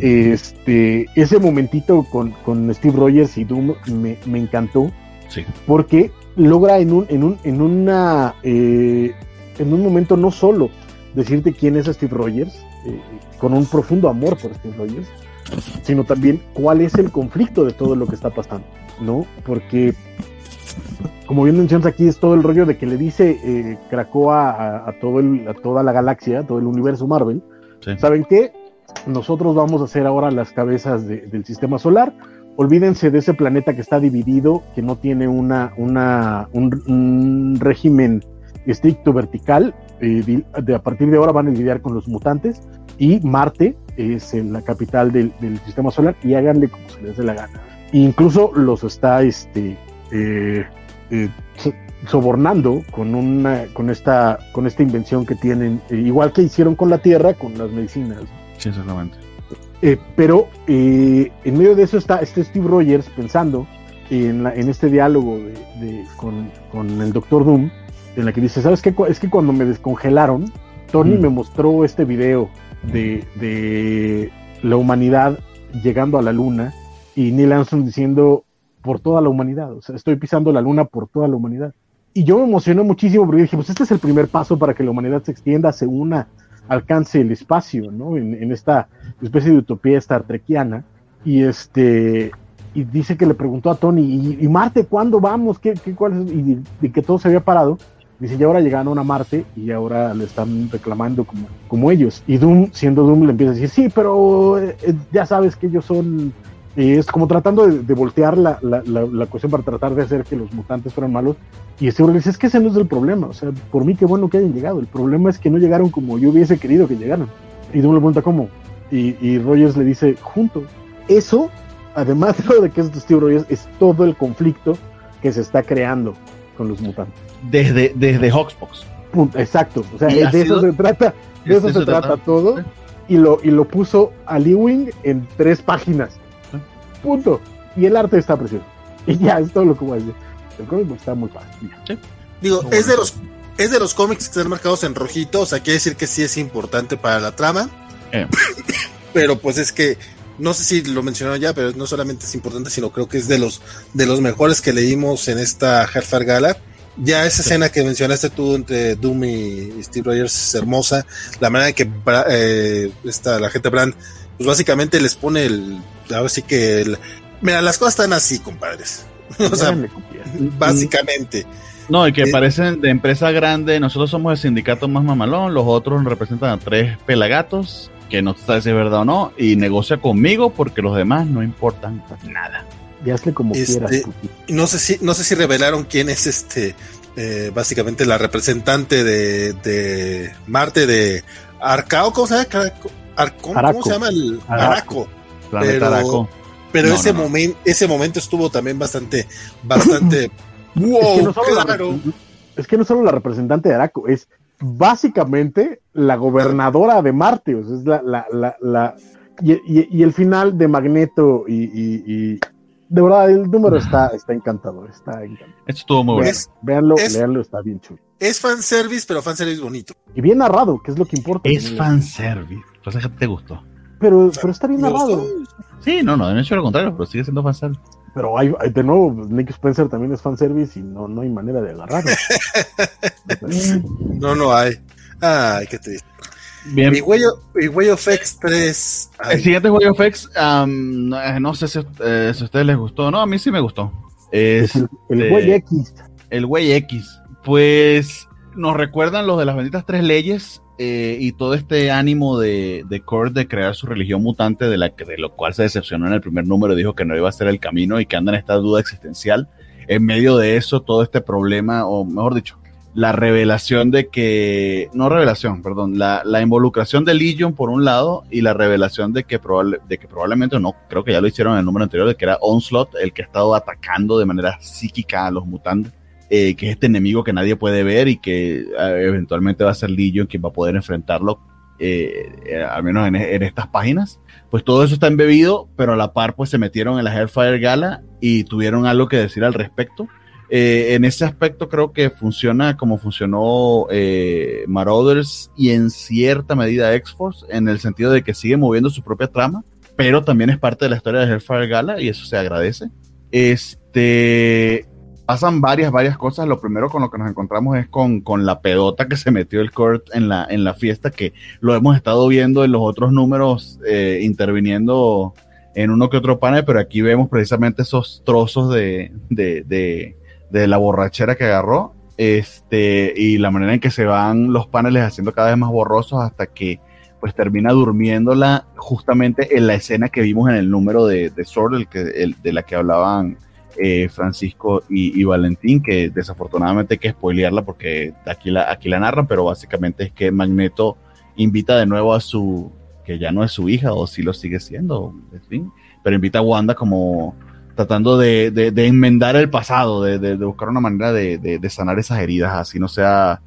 Este, ese momentito con, Steve Rogers y Doom me, encantó. Porque logra en un, en un, en una, eh, en un momento no solo decirte quién es Steve Rogers, eh, con un profundo amor por Steve Rogers, sino también cuál es el conflicto de todo lo que está pasando, ¿no? Porque, como bien mencionas aquí, es todo el rollo de que le dice eh, Krakoa a, todo el, a toda la galaxia, a todo el universo Marvel, ¿saben qué? nosotros vamos a hacer ahora las cabezas del sistema solar. Olvídense de ese planeta que está dividido, que no tiene una, una un, régimen estricto vertical. Eh, de, a partir de ahora van a lidiar con los mutantes y Marte es la capital del, sistema solar y háganle como se les dé la gana. E incluso los está este, eh, eh, sobornando con una con esta con esta invención que tienen igual que hicieron con la Tierra con las medicinas Sí, exactamente. Pero eh, en medio de eso está este Steve Rogers pensando en, en este diálogo de, con, el Doctor Doom, en la que dice, ¿sabes qué? Es que cuando me descongelaron, Tony mm. me mostró este video de, de la humanidad llegando a la luna y Neil Armstrong diciendo por toda la humanidad, o sea, estoy pisando la luna por toda la humanidad. Y yo me emocioné muchísimo porque dije, pues este es el primer paso para que la humanidad se extienda, se una, alcance el espacio, ¿no? En, esta especie de utopía star trekiana. Y este y dice que le preguntó a Tony, ¿y, Marte cuándo vamos? ¿Qué, qué cuál es? Y de, que todo se había parado. Dice, y ahora llegaron a Marte y ahora le están reclamando como, como ellos. Y Doom, siendo Doom, le empieza a decir, sí, pero eh, ya sabes que ellos son es como tratando de, voltear la, la, cuestión para tratar de hacer que los mutantes fueran malos. Y este le dice, es que ese no es el problema. O sea, por mí qué bueno que hayan llegado. El problema es que no llegaron como yo hubiese querido que llegaran. Y Doom le pregunta cómo. Y, y Rogers le dice, juntos. Eso, además <laughs> de que es Steve Rogers, es todo el conflicto que se está creando con los mutantes. Desde, desde Hoxbox. exacto. O sea, de eso se trata. De eso, se, trata, todo. Y lo, y lo puso a Wing en tres páginas. Punto. Y el arte está precioso. Y ya, es todo lo que voy a decir. El cómic está muy fácil. Digo, es de los es de los cómics que están marcados en rojito, o sea, quiere decir que sí es importante para la trama. Eh. <coughs> pero pues es que no sé si lo mencionaron ya, pero no solamente es importante, sino creo que es de los de los mejores que leímos en esta Hellfire Gala. Ya esa escena que mencionaste tú entre Doom y Steve Rogers es hermosa. La manera en que eh, la gente Brand, pues básicamente les pone el. A ver si que. El, mira, las cosas están así, compadres. <laughs> o sea, básicamente. No, y que eh, parecen de empresa grande. Nosotros somos el sindicato más mamalón. Los otros representan a tres pelagatos que no sabe si es verdad o no. Y negocia conmigo porque los demás no importan nada. Y hazle como este, quieras. No sé si, no sé si revelaron quién es este, eh, básicamente la representante de, de Marte de Arcao, ¿cómo se llama? ¿Cómo se llama el Araco? Pero, pero ese momento, ese momento estuvo también bastante, <laughs> bastante wow, es que no solo la representante de Araco, es básicamente la gobernadora de Marte, o sea, es la, la, la, la y, y, el final de Magneto y, de verdad, el número está, está encantador, está encantador. Esto estuvo muy bueno. Véanlo, leanlo, está bien chulo. Es fanservice, pero fanservice bonito. Y bien narrado, que es lo que importa. Es fanservice. Pues que te gustó. Pero, pero está bien narrado. Sí, no, no, de hecho lo contrario, pero sigue siendo fanservice. Pero hay, de nuevo, Nick Spencer también es fanservice y no, no hay manera de agarrarlo. <laughs> no, no hay. Ay, qué triste. Bien. Y Way, of, X 3. El siguiente Way of X, no sé eh, si, a ustedes les gustó. No, a mí sí me gustó. Es el, el Way X. El Way X. Pues nos recuerdan los de las benditas tres leyes eh, y todo este ánimo de, de Kurt de crear su religión mutante, de, la, de lo cual se decepcionó en el primer número, dijo que no iba a ser el camino y que anda en esta duda existencial. En medio de eso, todo este problema, o mejor dicho, la revelación de que, no revelación, perdón, la, la involucración de Legion por un lado y la revelación de que, probable, de que probablemente no, creo que ya lo hicieron en el número anterior, de que era Onslaught el que ha estado atacando de manera psíquica a los mutantes, eh, que es este enemigo que nadie puede ver y que eh, eventualmente va a ser Legion quien va a poder enfrentarlo, eh, al menos en, en, estas páginas. Pues todo eso está embebido, pero a la par pues se metieron en la Hellfire Gala y tuvieron algo que decir al respecto eh, en ese aspecto creo que funciona como funcionó eh, Marauders y en cierta medida X-Force, en el sentido de que sigue moviendo su propia trama, pero también es parte de la historia de Hellfire Gala y eso se agradece. Este, pasan varias, varias cosas. Lo primero con lo que nos encontramos es con, con la pedota que <laughs> se metió el Kurt en la, en la fiesta, que lo hemos estado viendo en los otros números eh, interviniendo en uno que otro panel, pero aquí vemos precisamente esos trozos de, de, de de la borrachera que agarró este, y la manera en que se van los paneles haciendo cada vez más borrosos hasta que pues termina durmiéndola justamente en la escena que vimos en el número de, de el que, el, de la que hablaban eh, Francisco y, Valentín, que desafortunadamente hay que spoilearla porque aquí la, aquí la narran, pero básicamente es que Magneto invita de nuevo a su, que ya no es su hija o si lo sigue siendo, en fin, pero invita a Wanda como tratando de, de, enmendar el pasado, de, de buscar una manera de, sanar esas heridas, así no sea,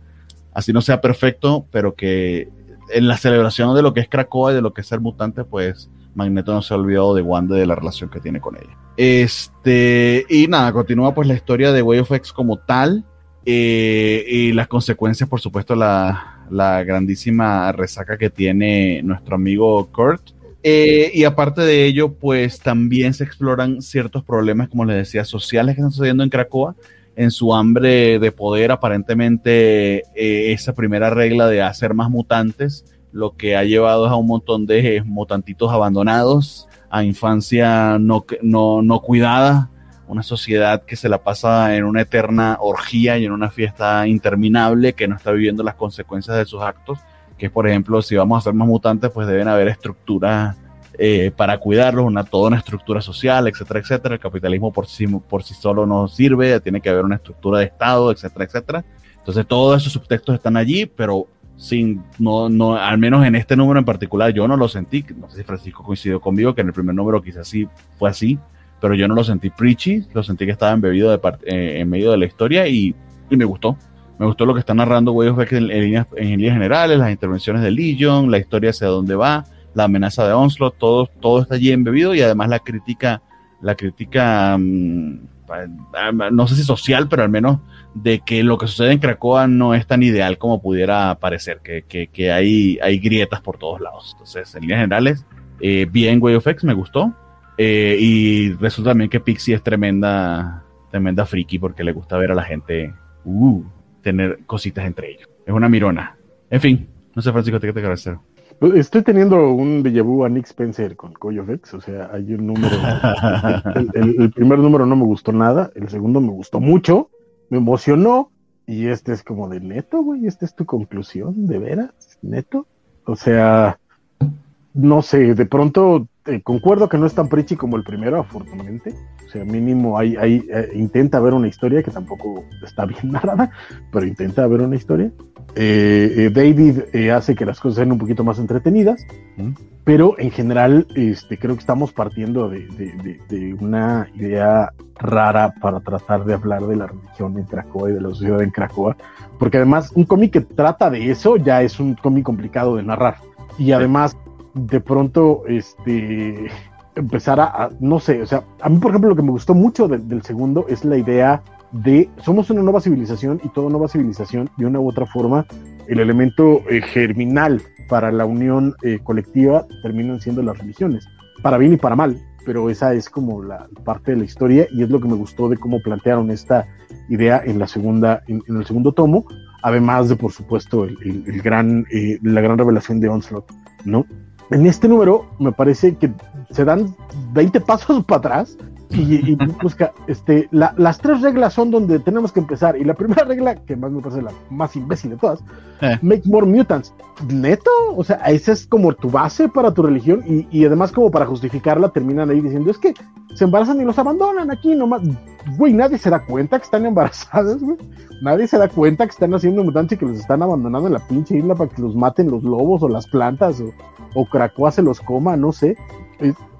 así no sea perfecto, pero que en la celebración de lo que es Krakoa y de lo que es ser mutante, pues Magneto no se ha olvidado de Wanda y de la relación que tiene con ella. Este, y nada, continúa pues la historia de Way of X como tal, eh, y las consecuencias, por supuesto, la, la grandísima resaca que tiene nuestro amigo Kurt eh, y aparte de ello, pues también se exploran ciertos problemas, como les decía, sociales que están sucediendo en Cracoa, en su hambre de poder, aparentemente eh, esa primera regla de hacer más mutantes, lo que ha llevado a un montón de mutantitos abandonados, a infancia no, no, no cuidada, una sociedad que se la pasa en una eterna orgía y en una fiesta interminable, que no está viviendo las consecuencias de sus actos que por ejemplo, si vamos a ser más mutantes, pues deben haber estructuras eh, para cuidarlos, una, toda una estructura social, etcétera, etcétera. El capitalismo por sí, por sí solo no sirve, tiene que haber una estructura de Estado, etcétera, etcétera. Entonces todos esos subtextos están allí, pero sin, no, no, al menos en este número en particular yo no lo sentí, no sé si Francisco coincidió conmigo, que en el primer número quizás sí fue así, pero yo no lo sentí preachy, lo sentí que estaba embebido de eh, en medio de la historia y, y me gustó. Me gustó lo que está narrando Way of en, líneas, en líneas generales, las intervenciones de Legion, la historia hacia dónde va, la amenaza de Onslaught, todo, todo está allí embebido y además la crítica, la crítica, mm, no sé si social, pero al menos de que lo que sucede en Cracoa no es tan ideal como pudiera parecer, que, que, que hay, hay grietas por todos lados. Entonces, en líneas generales, eh, bien Way of X, me gustó. Eh, y resulta también que Pixie es tremenda, tremenda friki porque le gusta ver a la gente uh, tener cositas entre ellos. Es una mirona. En fin, no sé, Francisco, ¿qué te parece? Pues, estoy teniendo un déjà vu a Nick Spencer con Coyotex, o sea, hay un número. <laughs> el, el- el primer número no me gustó nada, el segundo me gustó mucho, me emocionó, y este es como de neto, güey, esta es tu conclusión, de veras, neto. O sea, no sé, de pronto eh, concuerdo que no es tan preachy como el primero, afortunadamente. O sea, mínimo hay, hay, eh, intenta ver una historia que tampoco está bien <laughs> narrada, pero intenta ver una historia. Eh, David hace que las cosas sean un poquito más entretenidas, ¿Mm? pero en general este, creo que estamos partiendo de, de- de- de una idea rara para tratar de hablar de la religión en Cracoa y de la sociedad en Cracoa, porque además un cómic que trata de eso ya es un cómic complicado de narrar. Y además, de pronto, este empezar a, no sé, o sea, a mí por ejemplo lo que me gustó mucho de- del segundo es la idea de somos una nueva civilización y toda nueva civilización de una u otra forma el elemento eh, germinal para la unión eh, colectiva terminan siendo las religiones, para bien y para mal, pero esa es como la parte de la historia y es lo que me gustó de cómo plantearon esta idea en la segunda, en, en el segundo tomo, además de por supuesto el, el- el gran, eh, la gran revelación de Onslaught, ¿no? En este número me parece que se dan 20 pasos para atrás y, y <laughs> busca, este, la- las tres reglas son donde tenemos que empezar. Y la primera <laughs> regla, que más me parece la más imbécil de todas, Eh. make more mutants. Neto, o sea, esa es como tu base para tu religión y, y además como para justificarla terminan ahí diciendo, es que se embarazan y los abandonan aquí nomás. Güey, nadie se da cuenta que están <laughs> embarazadas, güey. Nadie se da cuenta que están haciendo mutantes y que los están abandonando en la pinche isla para que los maten los lobos o las plantas o, o Krakoa se los coma, no sé.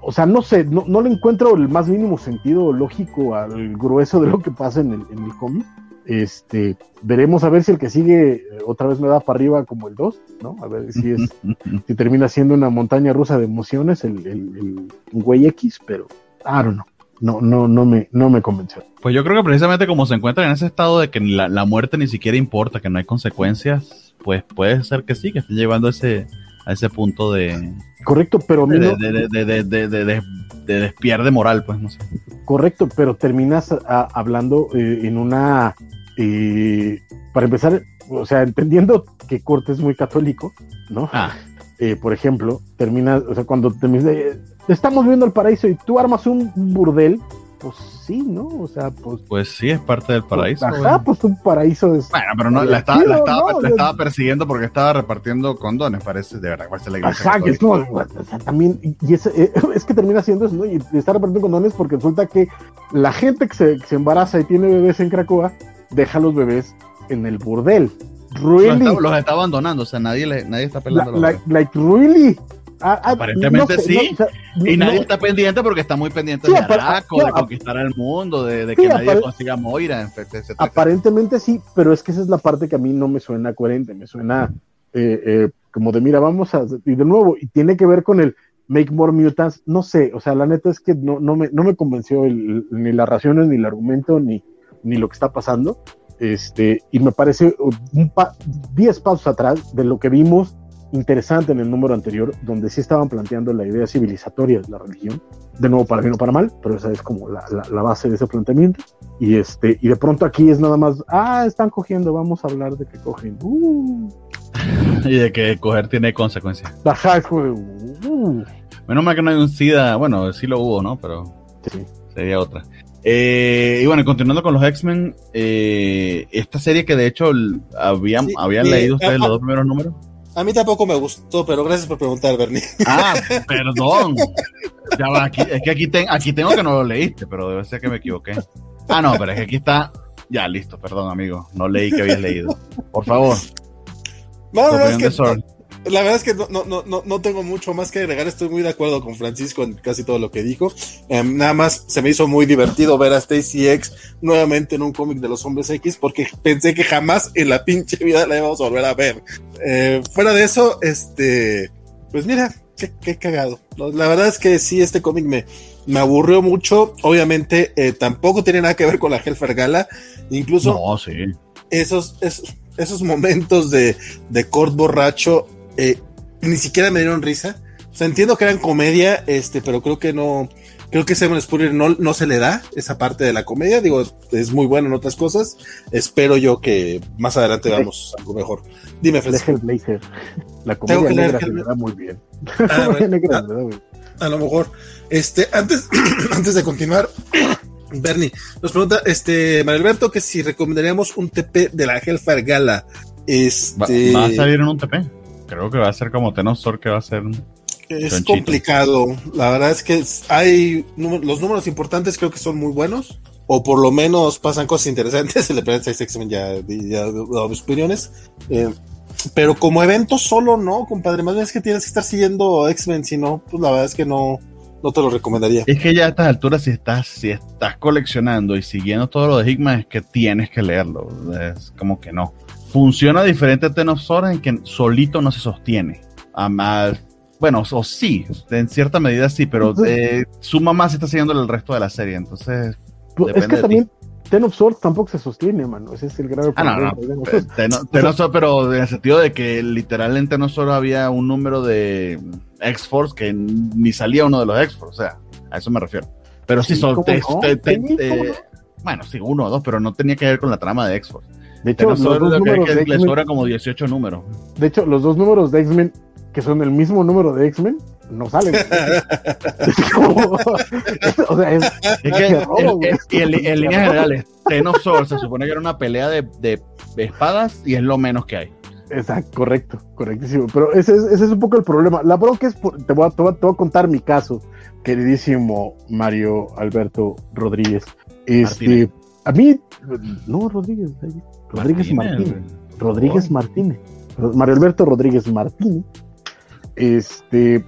O sea, no sé, no, no le encuentro el más mínimo sentido lógico al grueso de lo que pasa en el, en el cómic. Este, veremos a ver si el que sigue eh, otra vez me da para arriba como el 2, ¿no? A ver si es, <laughs> si termina siendo una montaña rusa de emociones el, el, el güey X, pero I don't know. No, no, no me, no me convenció. Pues yo creo que precisamente como se encuentran en ese estado de que la, la muerte ni siquiera importa, que no hay consecuencias, pues puede ser que sí, que estén llevando ese, a ese punto de, Correcto, pero de, no- de, de, de, de, de- de- de- de despierde moral, pues no sé. Correcto, pero terminas a- hablando eh, en una. eh, para empezar, o sea, entendiendo que Corte es muy católico, ¿no? Ah, Eh, por ejemplo, terminas, o sea, cuando terminas de. Estamos viendo el paraíso y tú armas un burdel, pues sí, ¿no? O sea, pues. pues sí, es parte del paraíso. Ajá, güey. pues un paraíso es. Bueno, pero no, la estaba, la estaba, ¿no? la estaba persiguiendo porque estaba repartiendo condones, parece, de verdad, parece la iglesia. Ajá, que es como, o sea, también, y es, eh, <laughs> es que termina siendo eso, ¿no? Y está repartiendo condones porque resulta que la gente que se, que se embaraza y tiene bebés en Cracoa deja los bebés en el burdel. los, Really? está, los está abandonando, o sea, nadie, le, nadie está La- pelando los like, bebés. like, really? Ah, ah, Aparentemente sí. o sea, Y no- nadie está pendiente porque está muy pendiente Sí, de Araco, no, de conquistar el mundo, de, de Sí, que nadie apar- consiga Moira, etcétera, etcétera. Aparentemente sí, pero es que esa es la parte que a mí no me suena coherente, me suena eh, eh, como de, mira, vamos a... Y de nuevo, y tiene que ver con el Make More Mutants, no sé, o sea, la neta es que no, no, me, no me convenció el- ni las razones, ni el argumento, ni, ni lo que está pasando. Este, y me parece un pa- 10 pasos atrás de lo que vimos interesante en el número anterior, donde sí estaban planteando la idea civilizatoria de la religión, de nuevo para bien o para mal, pero esa es como la, la- la base de ese planteamiento. Y este, y de pronto aquí es nada más, ah, están cogiendo, vamos a hablar de que cogen. Uh, Y de que coger tiene consecuencias. ajá, es como uh, Menos mal que no hay un SIDA, bueno, sí lo hubo, ¿no? Pero sí. sería otra. Eh, y bueno, continuando con los X-Men, eh, esta serie que de hecho habían, Sí, habían sí, leído ustedes ah, los ah. dos primeros números. A mí tampoco me gustó, pero gracias por preguntar, Bernie. Ah, <laughs> perdón. Ya va, aquí, es que aquí, ten- aquí tengo que no lo leíste, pero debe ser que me equivoqué. Ah, no, pero es que aquí está. Ya, listo, perdón, amigo. No leí que habías leído. Por favor. No, es que. La verdad es que no, no, no, no, no tengo mucho más que agregar. Estoy muy de acuerdo con Francisco en casi todo lo que dijo. Em, nada más se me hizo muy divertido ver a Stacy X nuevamente en un cómic de los hombres X porque pensé que jamás en la pinche vida la íbamos a volver a ver. Eh, fuera de eso, este, pues mira, qué, qué cagado. La verdad es que sí, este cómic me, me aburrió mucho. Obviamente, eh, tampoco tiene nada que ver con la Hellfire Gala. Incluso No, sí. esos, esos, esos momentos de, de Kurt borracho eh, ni siquiera me dieron risa. O sea, entiendo que eran comedia, este, pero creo que no, creo que Simon Spurrier no, no se le da esa parte de la comedia. Digo, es muy bueno en otras cosas. Espero yo que más adelante veamos algo mejor. Dime, Fresco. Deja el blazer. La comedia que negra que se el- le da muy bien. Ah, <laughs> bueno. negra se le da muy bien. A lo mejor. Este, antes, <clears throat> antes de continuar, <clears throat> Bernie nos pregunta, este, Mario Alberto, que si recomendaríamos un TP de la Hellfire Gala. Va, Este, va a salir en un TP. Creo que va a ser como Tenosor, que va a ser. es Chonchito. complicado. La verdad es que hay los números importantes creo que son muy buenos. O por lo menos pasan cosas interesantes. <laughs> El de X-Men ya, ya he dado mis opiniones. Eh, pero como evento solo, no, compadre. Más bien es que tienes que estar siguiendo X-Men. Si no, pues la verdad es que no, no te lo recomendaría. Es que ya a estas alturas, si estás, si estás coleccionando y siguiendo todo lo de Hickman, es que tienes que leerlo. Es como que no. Funciona diferente a Ten of Swords en que solito no se sostiene. Además, bueno, o sí, en cierta medida sí, pero eh, su mamá se está siguiendo el resto de la serie, entonces. Es que también Ten of Swords tampoco se sostiene, mano. Ese es el grave Ah, no, problema. no. Ten of Swords. Ten- Ten of Swords, pero en el sentido de que literal en Ten of Swords había un número de X-Force que ni salía uno de los X-Force, o sea, a eso me refiero. Pero sí, son. ¿cómo te- no? te- te- Sí, te- ¿cómo no? bueno, sí, uno o dos, pero no tenía que ver con la trama de X-Force. De hecho, los dos lo números que de le X-Men, sobran como 18 números. de hecho, los dos números de X-Men, que son el mismo número de X-Men, no salen. <laughs> Es como- <laughs> o sea, es, Es que Qué robo, el- güey. el- y en, en líneas generales, Ten of Swords se supone que era una pelea de, de- de espadas y es lo menos que hay. Exacto, correcto, correctísimo. Pero ese es, ese es un poco el problema. La bronca es, por- te, voy a, te, voy a, te voy a contar mi caso, queridísimo Mario Alberto Rodríguez. Este, Martínez. a mí, no, Rodríguez, Rodríguez Martínez. Rodríguez Martínez. Ro- Mario Alberto Rodríguez Martínez. Este.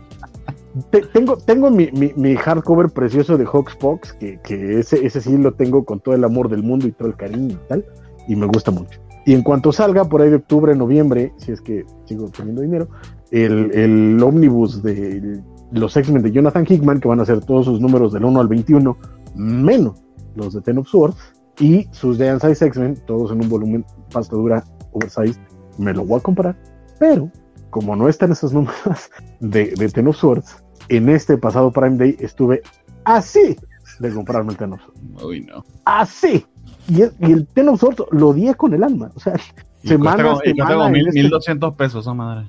te- tengo tengo mi, mi, mi hardcover precioso de Hawkspox, que, que ese, ese sí lo tengo con todo el amor del mundo y todo el cariño y tal, y me gusta mucho. Y en cuanto salga, por ahí de octubre, noviembre, si es que sigo teniendo dinero, el, el ómnibus de los X-Men de Jonathan Hickman, que van a ser todos sus números del 1 al 21, menos los de Ten of Swords, y sus Giant Size X-Men, todos en un volumen pasta dura, oversized, me lo voy a comprar. Pero, como no están esos números <laughs> de, de Ten of Swords, en este pasado Prime Day estuve así de comprarme el Ten of Swords. Uy, no. Así. Y el, y el Ten of Swords lo odié con el alma. O sea, Y <laughs> Semana cuesta a como- y semana en mil- este- 1200 pesos, esa madre.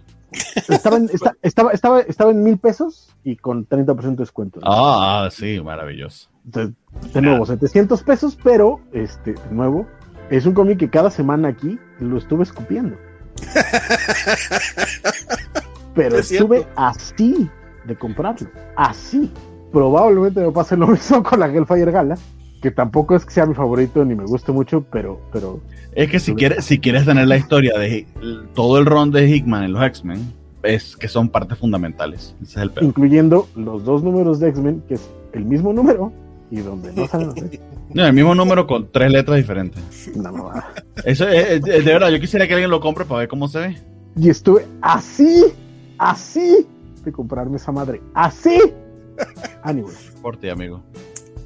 estaba en, esta- estaba, estaba, estaba en mil pesos y con 30% de descuento. Ah, ah, sí, maravilloso. Entonces, de nuevo, 700 pesos, pero, este, de nuevo, es un cómic que cada semana aquí lo estuve escupiendo. <laughs> Pero Es cierto. estuve así de comprarlo. Así. Probablemente me pase lo mismo <laughs> con la Hellfire Gala, que tampoco es que sea mi favorito ni me guste mucho, pero, pero Es que si quieres, si quieres tener la historia de todo el ron de Hickman en los X-Men, es que son partes fundamentales. Ese es el peor. incluyendo los dos números de X-Men, que es el mismo número y donde no salen los. <laughs> No, el mismo número con tres letras diferentes. Una mamada. Eso es, es- es de verdad, yo quisiera que alguien lo compre para ver cómo se ve. Y estuve así, así de comprarme esa madre. Así. Anyway. Por ti, amigo.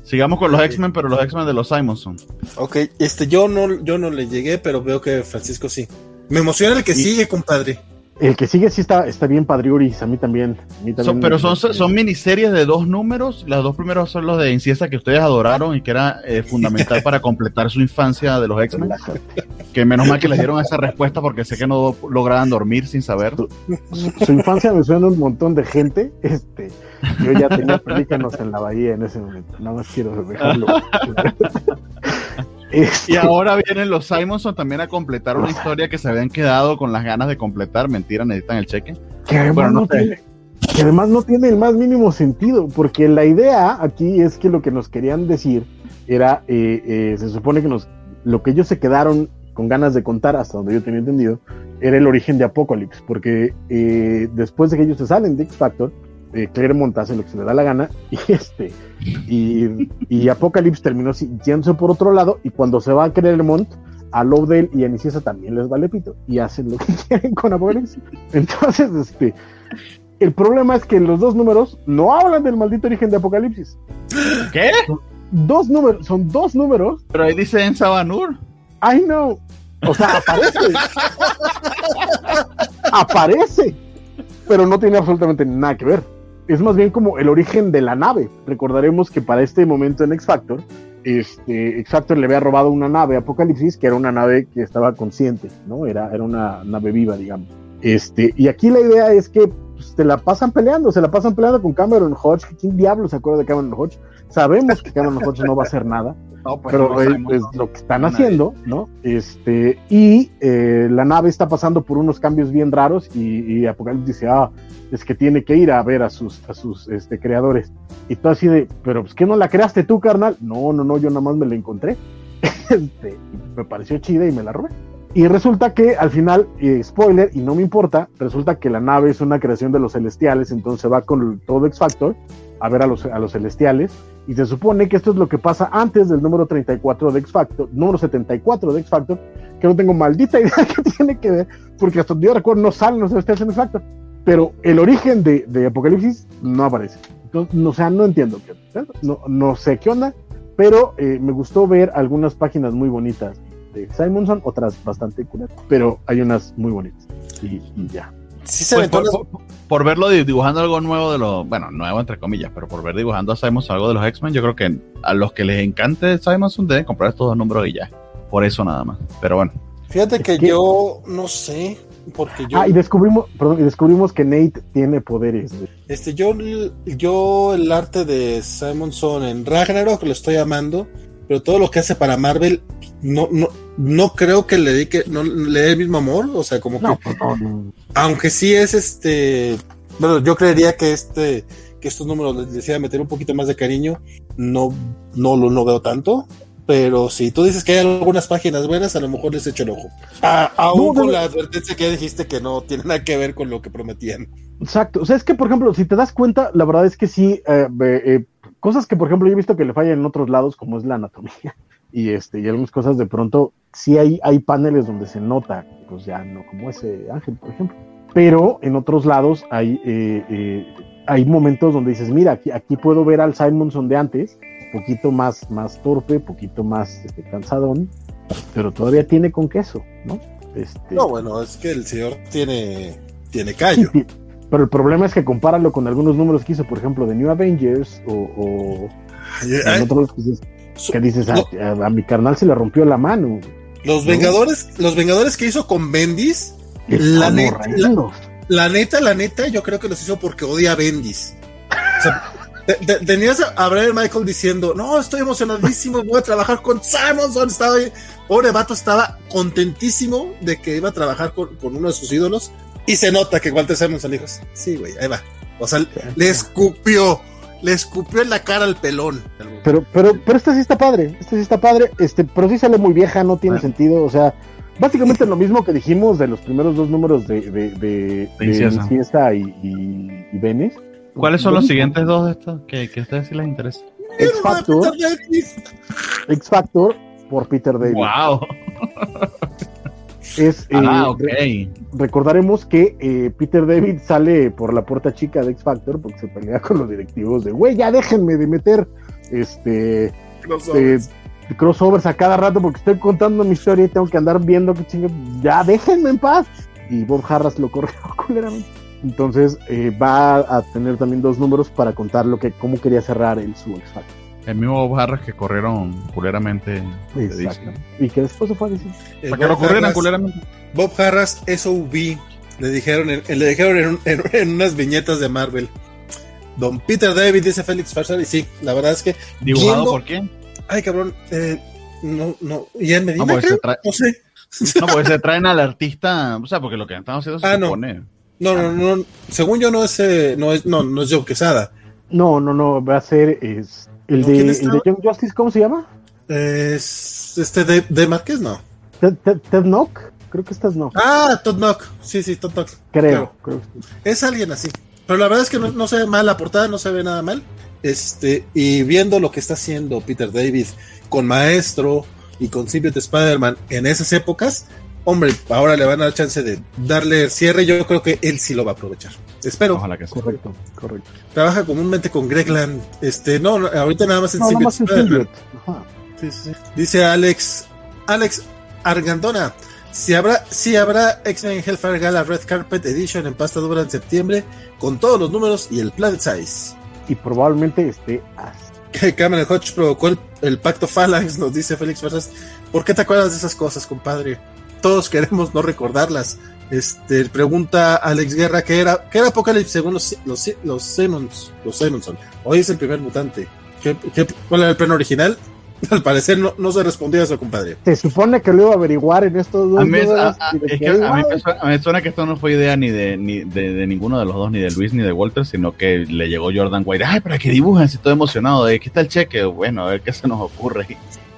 Sigamos con los X-Men, pero los X-Men de los Simonson. Ok, este, yo no, yo no le llegué, pero veo que Francisco sí. Me emociona el que Y- sigue, compadre. El que sigue sí está, está bien Padriuris, a mí también. A mí también me- pero son, son miniseries de dos números. Los dos primeros son los de Inciesta que ustedes adoraron y que era eh, fundamental para completar su infancia de los X-Men. Que menos mal que les dieron esa respuesta porque sé que no lograban dormir sin saber. Su, su infancia me suena un montón de gente. Este, yo ya tenía pelícanos en la bahía en ese momento. Nada más quiero dejarlo. <laughs> Este, <laughs> Y ahora vienen los Simonson también a completar una historia que se habían quedado con las ganas de completar. Mentira, necesitan el cheque. que además Bueno, no tiene, que además no tiene el más mínimo sentido, porque la idea aquí es que lo que nos querían decir era, eh, eh, se supone que nos, lo que ellos se quedaron con ganas de contar, hasta donde yo tenía entendido, era el origen de Apocalypse, porque eh, después de que ellos se salen de X Factor, eh, Claremont hace lo que se le da la gana, <laughs> y este, y, y Apocalypse terminó yéndose por otro lado, y cuando se va a Claremont, a Lovedale y a Niciesa también les vale pito, y hacen lo que <laughs> quieren con Apocalypse. Entonces, este, el problema es que los dos números no hablan del maldito origen de Apocalipsis. ¿Qué? Dos números, son dos números. Pero ahí dice en Sabanur. I know. O sea, aparece. <laughs> aparece. Pero no tiene absolutamente nada que ver. Es más bien como el origen de la nave. Recordaremos que para este momento en X Factor, este, X Factor le había robado una nave Apocalipsis, que era una nave que estaba consciente, ¿no? Era, era una nave viva, digamos. Este, y aquí la idea es que pues, te la pasan peleando, se la pasan peleando con Cameron Hodge. ¿Quién diablo se acuerda de Cameron Hodge? Sabemos que Cameron Hodge no va a hacer nada. <laughs> No, pues, pero no es lo que están Nadie. haciendo, ¿no? Este, y eh, la nave está pasando por unos cambios bien raros y, y Apocalipsis dice, ah, es que tiene que ir a ver a sus, a sus este, creadores. Y tú así de, pero pues que no la creaste tú, carnal. No, no, no, yo nada más me la encontré. <laughs> Este, me pareció chida y me la robé. Y resulta que al final, eh, spoiler, y no me importa, resulta que la nave es una creación de los celestiales, entonces va con todo X Factor a ver a los, a los celestiales. Y se supone que esto es lo que pasa antes del número 34 de X Factor, número 74 de X Factor, que no tengo maldita <laughs> idea que tiene que ver, porque hasta donde yo recuerdo no salen los celestiales en X Factor. Pero el origen de, de Apocalipsis no aparece. Entonces, no, sea, no entiendo qué. No, no sé qué onda, pero eh, me gustó ver algunas páginas muy bonitas de Simonson, otras bastante culeras, pero hay unas muy bonitas. Y, y ya. Sí se Pues por, unas- por- por verlo di- dibujando algo nuevo de los, bueno, nuevo entre comillas, pero por ver dibujando a Simonson algo de los X-Men, yo creo que a los que les encante Simonson deben comprar estos dos números y ya. Por eso nada más. Pero bueno, Fíjate que Es que- yo no sé, porque yo, Ah, y descubrimos, perdón, y descubrimos que Nate tiene poderes. este, yo, yo el arte de Simonson en Ragnarok lo estoy amando, pero todo lo que hace para Marvel no, no, no creo que le dedique, no le dé el mismo amor, o sea, como No, que, pues no, no. aunque sí es este, bueno, yo creería que este, que estos números les les iba a meter un poquito más de cariño, no, no lo no veo tanto. Pero si tú dices que hay algunas páginas buenas, a lo mejor les echo el ojo. Ah, aún No, no, con no. la advertencia que ya dijiste que no tiene nada que ver con lo que prometían. Exacto. O sea, es que, por ejemplo, si te das cuenta, la verdad es que sí, eh, eh, cosas que, por ejemplo, yo he visto que le fallan en otros lados, como es la anatomía, <laughs> y este, y algunas cosas de pronto, sí hay, hay paneles donde se nota, pues ya no, como ese ángel, por ejemplo. Pero en otros lados hay, eh, eh, hay momentos donde dices, mira, aquí, aquí puedo ver al Simonson de antes, poquito más, más torpe, poquito más este, cansadón, pero todavía tiene con queso, ¿no? Este, No, bueno, es que el señor tiene, tiene callo. Sí. Pero el problema es que compáralo con algunos números que hizo, por ejemplo, de New Avengers o, o Ay, en ay, otros que dices, su- que dices, no, a, a- a mi carnal se le rompió la mano. los ¿no? Vengadores, los Vengadores que hizo con Bendis, La neta- la neta, la neta, yo creo que los hizo porque odia a Bendis. O sea, tenías a, Brian Michael diciendo, no, estoy emocionadísimo, voy a trabajar con Simonson. Estaba. Pobre vato estaba contentísimo de que iba a trabajar con, con uno de sus ídolos. Y se nota que Walter Simonson dijo, sí, güey, ahí va. O sea, le escupió, le escupió en la cara al pelón. Pero, pero, pero esta sí está padre, esta sí está padre, este, pero sí sale muy vieja, no tiene sentido, o sea, básicamente lo mismo que dijimos de los primeros dos números de, de, de, de. Inciencia y, y, y Venice. ¿cuáles son Lo los siguientes dos de estos que, que a ustedes sí les interesa? X Factor, X Factor por Peter David. ¡Wow! <laughs> Es, eh, Ah, ok. Recordaremos que eh, Peter David sale por la puerta chica de X Factor porque se pelea con los directivos de, güey, ya déjenme de meter este eh, crossovers a cada rato porque estoy contando mi historia y tengo que andar viendo que chingue, ya déjenme en paz. Y Bob Harras lo corrió <laughs> culeramente. Entonces eh, va a tener también dos números para contar lo que, cómo quería cerrar el su X Factor. El mismo Bob Harras que corrieron culeramente. Exacto. Y que después se fue a decir. Eh, Para que lo Bob corrieran Harras- culeramente. Bob Harras, SOV, le dijeron, en, le dijeron en, en- en unas viñetas de Marvel. Don Peter David dice Félix Farsar, y sí, la verdad es que. ¿Dibujado viendo- por quién? Ay, cabrón, eh, no, no, y en Medina, No, pues creo? se trae- no sé. No, porque se traen al artista, o sea, porque lo que están haciendo se Ah, no. supone. No, no, no, según yo no es, eh, no es, no, no es Joe Quesada. No, no, no, va a ser es, el, de, ¿Quién el Young Justice, ¿cómo se llama? Es este de, de Márquez, no. Ted, Ted, Ted Nock, creo que estás no, Ah, Todd Knock, sí, sí, Todd Knock. creo, creo. Es alguien así. Pero la verdad es que no, no se ve mal la portada, no se ve nada mal. Este, y viendo lo que está haciendo Peter David con Maestro y con Symbiote Spider-Man en esas épocas, hombre, ahora le van a dar chance de darle cierre. Yo creo que él sí lo va a aprovechar. Espero. Ojalá que sí. correcto, correcto. Trabaja comúnmente con Greg Land. Este, no, ahorita nada más en No, nada más en. Ajá. Sí, sí, sí. Dice Alex, Alex Argandona. Si habrá, si habrá X-Men Hellfire Gala Red Carpet Edition en pasta dura en septiembre, con todos los números y el Planet Size. Y probablemente esté así. Cameron Hodge provocó el, el, pacto Phalanx, nos dice Félix Versas. ¿Por qué te acuerdas de esas cosas, compadre? Todos queremos no recordarlas. Este, pregunta Alex Guerra, ¿qué era, qué era Apocalypse según los, los, los Simmons? Los Simonson. Hoy es el primer mutante. ¿Qué, qué, cuál era el plano original? <laughs> Al parecer no, no se respondía a eso, compadre. Se supone que lo iba a averiguar en estos dos A mí, a- es que, que a mí "Ay, me suena, a mí me suena que esto no fue idea ni de, ni de, de ninguno de los dos, ni de Luis ni de Walter, sino que le llegó Jordan White. Ay, para que dibujen, si estoy emocionado. ¿De qué está el cheque? Bueno, a ver qué se nos ocurre.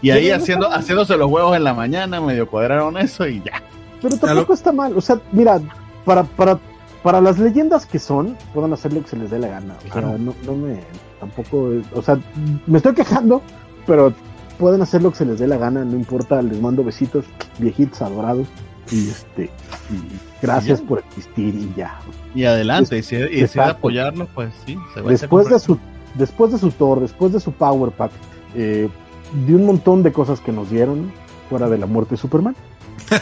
Y ahí haciendo, haciéndose los huevos en la mañana, medio cuadraron eso y ya. Pero tampoco está mal. O sea, mira, para, para, para las leyendas que son, pueden hacer lo que se les dé la gana. O sea, no, no me. Tampoco. O sea, me estoy quejando, pero pueden hacer lo que se les dé la gana. No importa, les mando besitos, viejitos adorados. Y este. Y gracias por existir y ya. Y adelante, y si, y si de apoyarlos, pues sí. Se va a Después de correcto. su, después de su Thor, después de su Power Pack, eh, de un montón de cosas que nos dieron fuera de la muerte de Superman,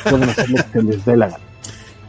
pueden hacer lo que se les dé la gana.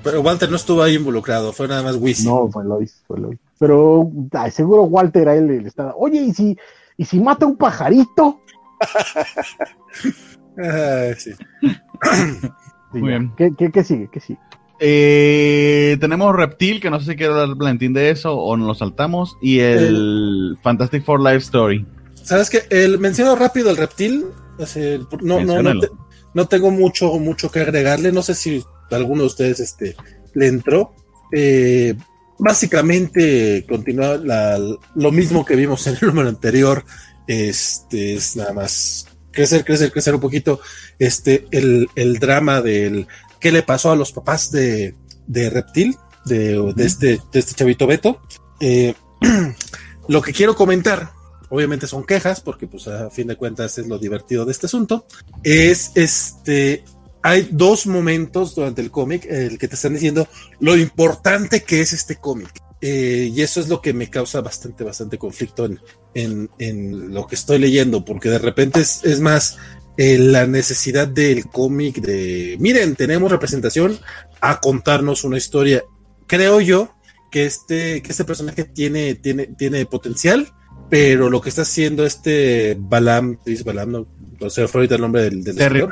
Pero Walter no estuvo ahí involucrado, fue nada más Wisi. No, fue Lois, fue Lois. Pero ay, seguro Walter a él le estaba. Oye, ¿y si, ¿y si mata un pajarito? <laughs> Ay, sí. Sí, Muy bien. ¿Qué, qué, qué sigue? ¿Qué sigue? Eh, tenemos Reptil, que no sé si quiere hablar Valentín de eso o nos lo saltamos. Y el Fantastic Four Life Story. ¿Sabes qué? El, menciono rápido el reptil. Así, no, no, no, te- no tengo mucho, mucho que agregarle. No sé si alguno de ustedes este, le entró. Eh, básicamente continúa la- lo mismo que vimos en el número anterior. Este es nada más crecer, crecer, crecer un poquito. Este, el, el drama del qué le pasó a los papás de, de Reptil, de, de este, de este chavito Beto. Eh, <clears throat> lo que quiero comentar, obviamente son quejas, porque pues a fin de cuentas es lo divertido de este asunto, es este, hay dos momentos durante el cómic en el que te están diciendo lo importante que es este cómic. Eh, y eso es lo que me causa bastante, bastante conflicto en, en, en lo que estoy leyendo, porque de repente es, es más eh, la necesidad del cómic de, miren, tenemos representación a contarnos una historia. Creo yo que este, que este personaje tiene, tiene, tiene potencial, pero lo que está haciendo este Balam, dice Balam, no, no sé fue ahorita el nombre del, del Terry-.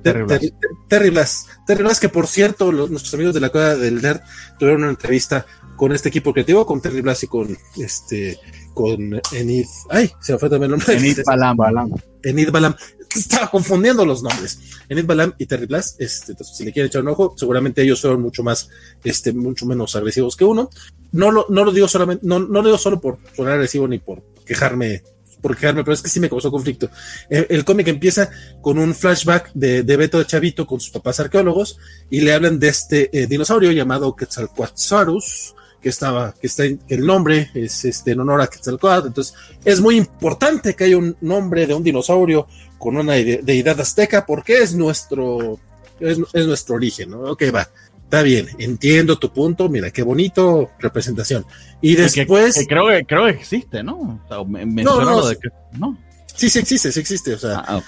Terry Ter- Ter- Terry Blas. Terry Blas, que por cierto, los- nuestros amigos de la Cueva del Nerd tuvieron una entrevista con este equipo creativo, con Terry Blas y con este, con Enid. Ay, se me fue también el nombre. Enid <laughs> Balam. Enid Balam. Estaba confundiendo los nombres. Enid Balam y Terry Blas. Este, entonces, si le quieren echar un ojo, seguramente ellos fueron mucho más, este, mucho menos agresivos que uno. No lo, no lo digo solamente, no, no lo digo solo por sonar agresivo ni por quejarme, por quejarme, pero es que sí me causó conflicto. El, el cómic empieza con un flashback de, de Beto de Chavito con sus papás arqueólogos y le hablan de este eh, dinosaurio llamado Quetzalcoatzarus, que estaba, que está, en- que el nombre es este en honor a Quetzalcoatl. Entonces, es muy importante que haya un nombre de un dinosaurio con una de- deidad azteca porque es nuestro, es, es nuestro origen, ¿no? Ok, va. Está bien, entiendo tu punto, mira, qué bonito representación. Y Que- después, que creo, que, creo que existe, ¿no? O sea, me, me No, no, lo de que. No. sí, sí existe, sí existe, o sea, Ah,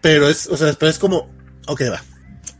pero es, o sea, pero es como, ok, va.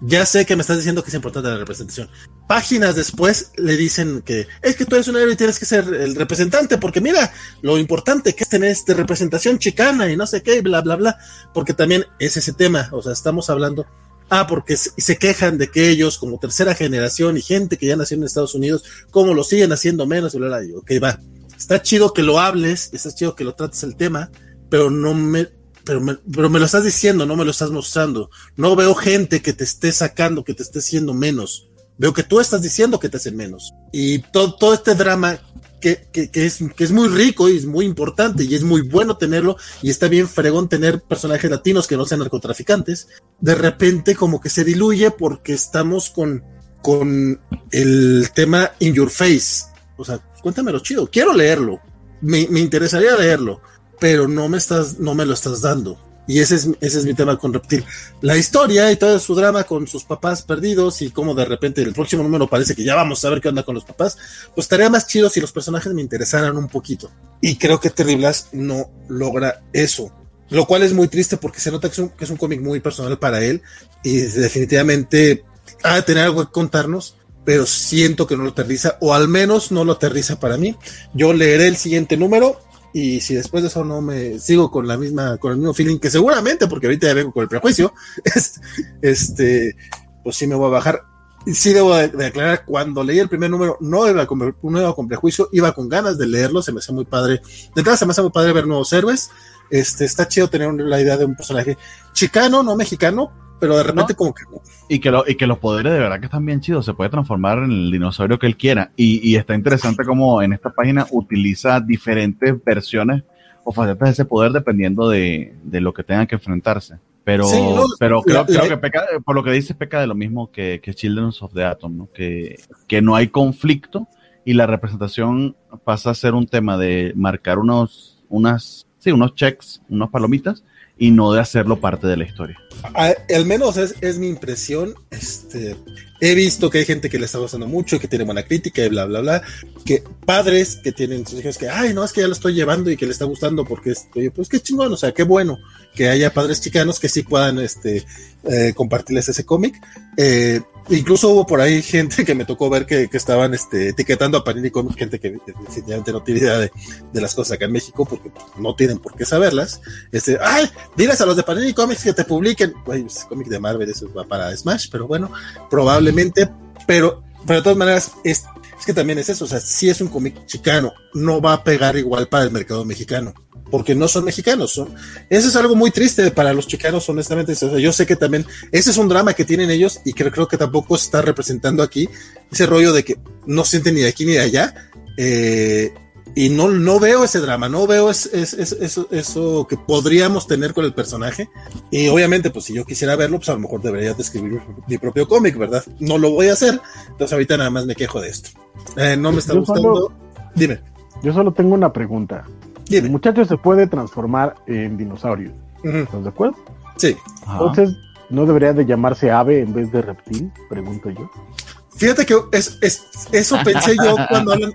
Ya sé que me estás diciendo que es importante la representación. Páginas después le dicen que es que tú eres un héroe y tienes que ser el representante, porque mira lo importante que es tener esta representación chicana y no sé qué, y bla, bla, bla, porque también es ese tema, o sea, estamos hablando, ah, porque se, quejan de que ellos, como tercera generación y gente que ya nació en Estados Unidos, como lo siguen haciendo menos, y bla, bla, y ok, va. Está chido que lo hables, está chido que lo trates el tema, pero no me, pero me, pero me lo estás diciendo, no me lo estás mostrando. No veo gente que te esté sacando, que te esté haciendo menos. Veo que tú estás diciendo que te hacen menos. Y todo, todo este drama que, que, es, que es muy rico y es muy importante y es muy bueno tenerlo y está bien fregón tener personajes latinos que no sean narcotraficantes. De repente como que se diluye porque estamos con, con el tema in your face. O sea, cuéntamelo chido. Quiero leerlo. Me, me interesaría leerlo pero no me estás, no me lo estás dando. Y ese es, ese es mi tema con Reptil. La historia y todo su drama con sus papás perdidos y como de repente el próximo número parece que ya vamos a ver qué onda con los papás, pues estaría más chido si los personajes me interesaran un poquito. Y creo que Terry Blas no logra eso. Lo cual es muy triste porque se nota que es un, que es un cómic muy personal para él y definitivamente ha de tener algo que contarnos, pero siento que no lo aterriza, o al menos no lo aterriza para mí. Yo leeré el siguiente número y si después de eso no me sigo con la misma, con el mismo feeling que seguramente, porque ahorita ya vengo con el prejuicio, <laughs> este, pues sí me voy a bajar. Sí debo de, aclarar, cuando leí el primer número, no iba, con, no iba con prejuicio, iba con ganas de leerlo, se me hace muy padre. De entrada se me hace muy padre ver nuevos héroes. Este, está chido tener la idea de un personaje chicano, no mexicano, pero de repente como que... Y que, lo, y que los poderes de verdad que están bien chidos, se puede transformar en el dinosaurio que él quiera. Y, y está interesante como en esta página utiliza diferentes versiones o facetas de ese poder dependiendo de, de lo que tengan que enfrentarse. Pero, pero creo, creo que peca, por lo que dice, peca de lo mismo que, que Children of the Atom, ¿no? Que, que no hay conflicto y la representación pasa a ser un tema de marcar unos, unas, sí, unos checks, unas palomitas, y no de hacerlo parte de la historia. al menos es, es, mi impresión. Este, he visto que hay gente que le está gustando mucho que tiene buena crítica y bla, bla, bla. Que padres que tienen sus hijos que, ay, no, es que ya lo estoy llevando y que le está gustando porque, oye, pues qué chingón, o sea, qué bueno que haya padres chicanos que sí puedan este, eh, compartirles ese cómic. Eh, Incluso hubo por ahí gente que me tocó ver que, que estaban este, etiquetando a Panini Comics, gente que, definitivamente no tiene idea de, de, las cosas acá en México, porque no tienen por qué saberlas. Este, ay, diles a los de Panini Comics que te publiquen. Güey, ese cómic de Marvel, eso va para Smash, pero bueno, probablemente, pero, pero de todas maneras, es, es que también es eso, o sea, si es un cómic chicano, no va a pegar igual para el mercado mexicano porque no son mexicanos. Son, eso es algo muy triste para los chicanos, honestamente. yo sé que también ese es un drama que tienen ellos y que creo que tampoco se está representando aquí ese rollo de que no sienten ni de aquí ni de allá. Eh, y no, no veo ese drama, no veo es, es, eso, eso que podríamos tener con el personaje. Y obviamente, pues si yo quisiera verlo, pues a lo mejor debería de escribir mi propio cómic, ¿verdad? No lo voy a hacer, entonces ahorita nada más me quejo de esto. Eh, no me está gustando. Dime. Yo solo tengo una pregunta. El muchacho se puede transformar en dinosaurio. ¿Estás de acuerdo? Sí. Entonces, ¿no debería de llamarse ave en vez de reptil? Pregunto yo. Fíjate que es, es, eso pensé yo cuando hablan,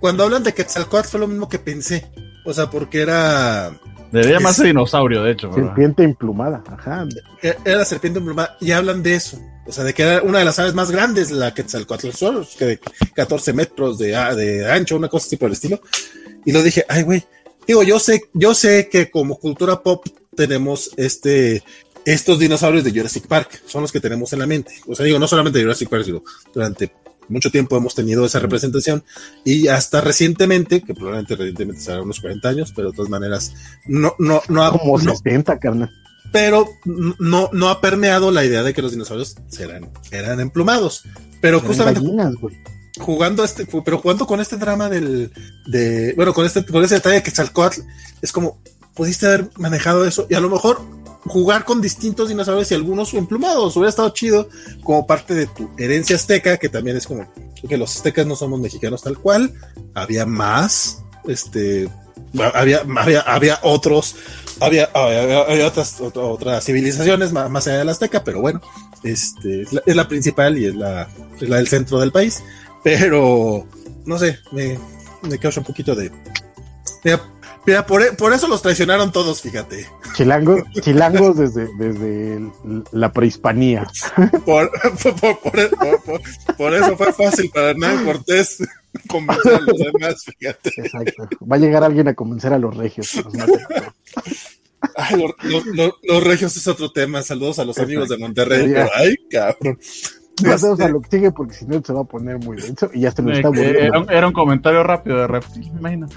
cuando hablan de Quetzalcoatl fue lo mismo que pensé. O sea, porque era... Debería llamarse dinosaurio, de hecho. Serpiente emplumada, ajá. E, era la serpiente emplumada y hablan de eso. O sea, de que era una de las aves más grandes, la Quetzalcoatl, que de 14 metros de, de ancho, una cosa así por el estilo. Y lo dije, ay, güey, digo, yo sé, yo sé que como cultura pop tenemos este, estos dinosaurios de Jurassic Park, son los que tenemos en la mente. O sea, digo, no solamente de Jurassic Park, sino durante mucho tiempo hemos tenido esa representación y hasta recientemente, que probablemente recientemente será unos 40 años, pero de todas maneras, no, no, no ha, como 70, carnal. Pero no, no ha permeado la idea de que los dinosaurios serán, eran emplumados. Pero justamente jugando este, pero jugando con este drama del, de, bueno, con este, con ese detalle que Chalcoatl, es como, pudiste haber manejado eso y a lo mejor jugar con distintos dinosaurios y algunos emplumados, hubiera estado chido como parte de tu herencia azteca, que también es como, que los aztecas no somos mexicanos tal cual, había más, este, había, había, había otros, había, había, otras, otras civilizaciones más, allá de la azteca, pero bueno, este, es la, principal y es la, la del centro del país. Pero, no sé, me, me causa un poquito de... Mira, por, por, eso los traicionaron todos, fíjate. Chilangos, chilangos desde, desde la prehispanía. Por, por, eso fue fácil para Hernán Cortés convencer a los demás, fíjate. Exacto. Va a llegar alguien a convencer a los regios. Ay, los regios es otro tema. Saludos a los amigos de Monterrey. Pero, ay, cabrón. Pasemos a lo que sigue porque si no se va a poner muy denso y ya se lo está Era, era, un comentario rápido de Reptil, me imagino.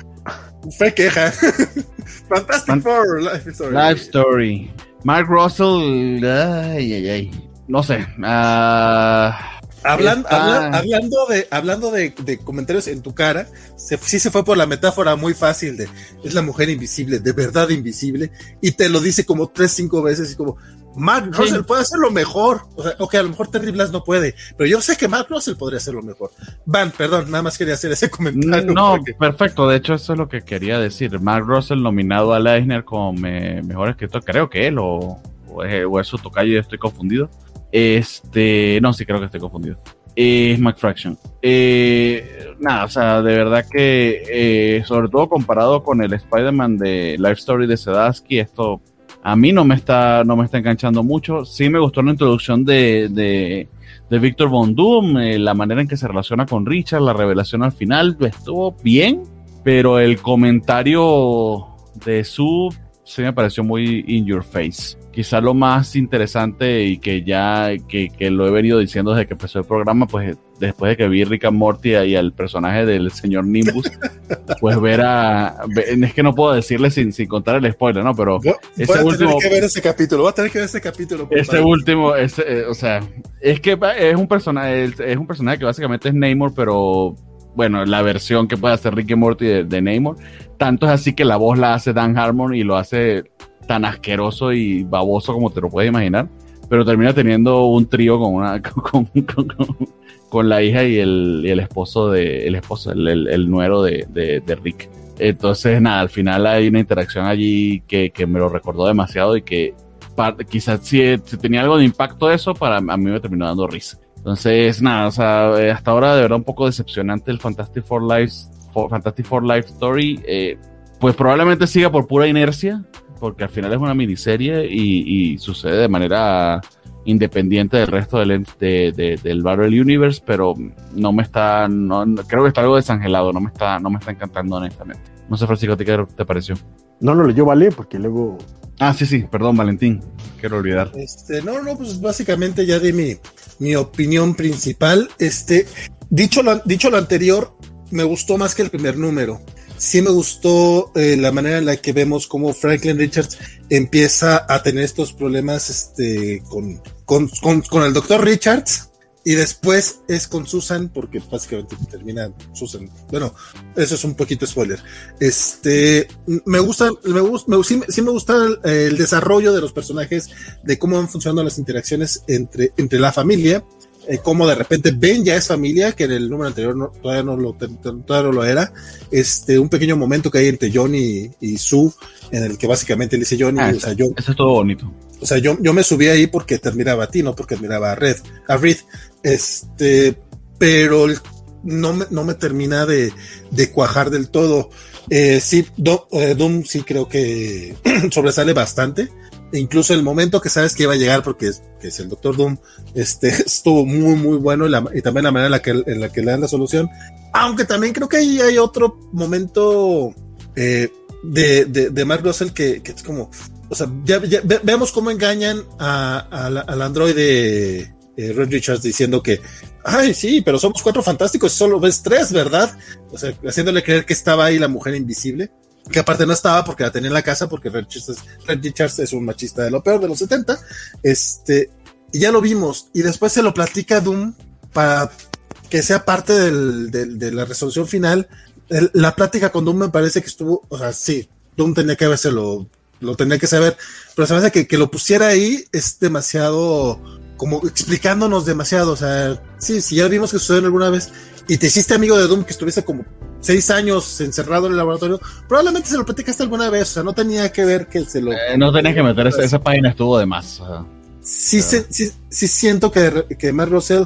Fue queja. <laughs> Fantastic Four, Life Story. Life Story. Mark Russell, ay, ay, ay. No sé. Uh, Hablan, hablando de, hablando de, de, comentarios en tu cara, se, sí se fue por la metáfora muy fácil de es la mujer invisible, de verdad invisible, y te lo dice como tres, cinco veces y como, Mark Russell puede hacerlo mejor. O sea, ok, a lo mejor Terry Blas no puede, pero yo sé que Mark Russell podría hacerlo mejor. Van, perdón, nada más quería hacer ese comentario. No, perfecto, de hecho eso es lo que quería decir. Mark Russell nominado a Leisner como mejor escritor, creo que él, o, o, es, o es su tocayo y estoy confundido. Este, no, sí creo que estoy confundido. Es McFraction. Eh, nada, o sea, de verdad que, eh, sobre todo comparado con el Spider-Man de Life Story de Sedaski, esto a mí no me está, no me está enganchando mucho. Sí me gustó la introducción de, de, de Victor Von Doom, eh, la manera en que se relaciona con Richard, la revelación al final, estuvo bien, pero el comentario de su sí me pareció muy in your face. Quizá lo más interesante y que ya que, que, lo he venido diciendo desde que empezó el programa, pues después de que vi Rick and Morty y al personaje del señor Nimbus, <laughs> pues ver a... Es que no puedo decirle sin, sin contar el spoiler, ¿no? Pero... Voy ese a último, tener que ver ese capítulo, voy a tener que ver ese capítulo. Este último, ese, eh, o sea, es que es un personaje, es un personaje que básicamente es Namor, pero bueno, la versión que puede hacer Rick and Morty de, de Namor. Tanto es así que la voz la hace Dan Harmon y lo hace tan asqueroso y baboso como te lo puedes imaginar. Pero termina teniendo un trío con una <laughs> con, con, con, con la hija y el, el, esposo de el esposo, el, el, nuero de, de, Rick. Entonces, nada, al final hay una interacción allí que, que me lo recordó demasiado y que quizás si, tenía algo de impacto eso, para a mí me terminó dando risa. Entonces, nada, o sea, eh, hasta ahora de verdad un poco decepcionante el Fantastic Four Life, Fantastic Four Life Story. Eh, pues probablemente siga por pura inercia, porque al final es una miniserie y, y sucede de manera independiente del resto del, de, de, del Battle Universe, pero no me está, no, creo que está algo desangelado, no me está, no me está encantando honestamente. No sé, Francisco, ¿qué te pareció? No lo leyó Vale, porque luego... Ah, sí, sí, perdón, Valentín, quiero olvidar. Este, no, no, pues básicamente ya di mi, mi opinión principal. Este, dicho lo, dicho lo anterior, me gustó más que el primer número. Sí me gustó eh, la manera en la que vemos cómo Franklin Richards empieza a tener estos problemas este, con, con, el doctor Richards y después es con Susan, porque básicamente termina Susan. Bueno, eso es un poquito spoiler. Este, me gusta, me gusta, me, sí, me gusta el, el, desarrollo de los personajes, de cómo van funcionando las interacciones entre, entre la familia, eh, cómo de repente Ben ya es familia, que en el número anterior no, todavía, no lo, todavía no lo era. Este, un pequeño momento que hay entre Johnny y, y Sue, en el que básicamente le dice Johnny, ah, o sea, yo. Eso es todo bonito. O sea, yo, yo me subí ahí porque te admiraba a ti, no porque admiraba a Red, a Reed. Este, pero no me, no me termina de, de cuajar del todo. Eh, sí, Do, eh, Doom sí creo que <clears throat> sobresale bastante. E incluso el momento que sabes que iba a llegar, porque es, el Doctor Doom, este, <laughs> estuvo muy, muy bueno. Y, también la manera en la, que, le dan la solución. Aunque también creo que ahí hay otro momento eh, de, de, de Mark Russell que, es como, o sea, ya, ya ve, veamos cómo engañan a, al androide eh, Red Richards diciendo que, ay, sí, pero somos cuatro fantásticos y solo ves tres, ¿verdad? O sea, haciéndole creer que estaba ahí la mujer invisible, que aparte no estaba porque la tenía en la casa, porque Red Richards, es un machista de lo peor de los 70, este, y ya lo vimos, y después se lo platica Doom para que sea parte del, de la resolución final. La plática con Doom me parece que estuvo, o sea, sí, Doom tenía que habérselo lo tenía que saber, pero se me hace que, que lo pusiera ahí es demasiado, como explicándonos demasiado, o sea, sí, si ya vimos que sucedió alguna vez y te hiciste amigo de Doom que estuviste como seis años encerrado en el laboratorio, probablemente se lo platicaste alguna vez, o sea, no tenía que ver que se lo... Eh, no tenía que meter, esa, esa, página estuvo de más. O sea, sí, se, sí, sí, siento que, que Mark Russell,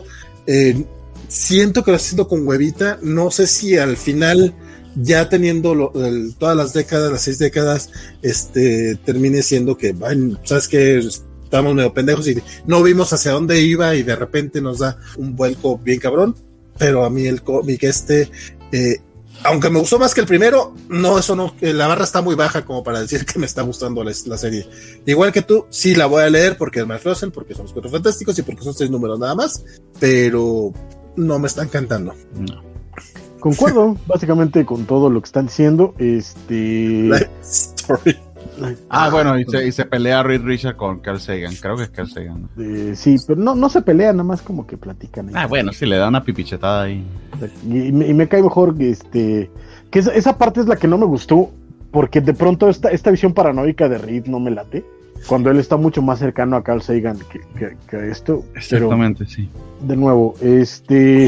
eh, siento que lo haciendo con huevita, no sé si al final ya teniendo lo, el, todas las décadas, las seis décadas, este, termine siendo que, bueno, sabes que estamos medio pendejos y no vimos hacia dónde iba y de repente nos da un vuelco bien cabrón, pero a mí el cómic este, eh, aunque me gustó más que el primero, no, eso no, la barra está muy baja como para decir que me está gustando la, la serie. Igual que tú, sí la voy a leer porque es más Russell, porque son los cuatro fantásticos y porque son seis números nada más, pero no me está encantando. No. Concuerdo <laughs> básicamente con todo lo que están diciendo. Este. <laughs> Story. Ah, bueno, y se, y se pelea Reed Richard con Carl Sagan. Creo que es Carl Sagan. ¿no? Eh, sí, pero no, no se pelea, nada más como que platican. Ah, bueno, sí, le da una pipichetada ahí. Y, y, me, y me, cae mejor que este. Que esa, esa, parte es la que no me gustó. Porque de pronto esta, esta visión paranoica de Reed no me late. Cuando él está mucho más cercano a Carl Sagan que, que, esto. Exactamente, pero, sí. De nuevo, este.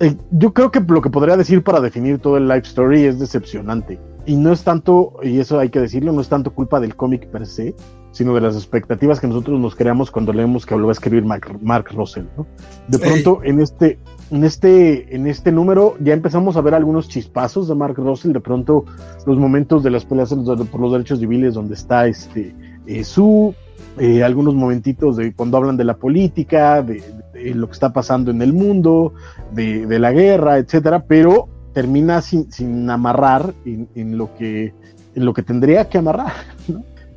Eh, yo creo que lo que podría decir para definir todo el life story es decepcionante. Y no es tanto, y eso hay que decirlo, no es tanto culpa del cómic per se, sino de las expectativas que nosotros nos creamos cuando leemos que lo va a escribir Mark, Mark Russell. ¿no? De pronto, en este, en este, en este número ya empezamos a ver algunos chispazos de Mark Russell, de pronto los momentos de las peleas por los derechos civiles donde está este eh, su, eh, algunos momentitos de cuando hablan de la política, de, de lo que está pasando en el mundo, de, de la guerra, etcétera, pero termina sin, sin amarrar en, en, lo que, en lo que tendría que amarrar.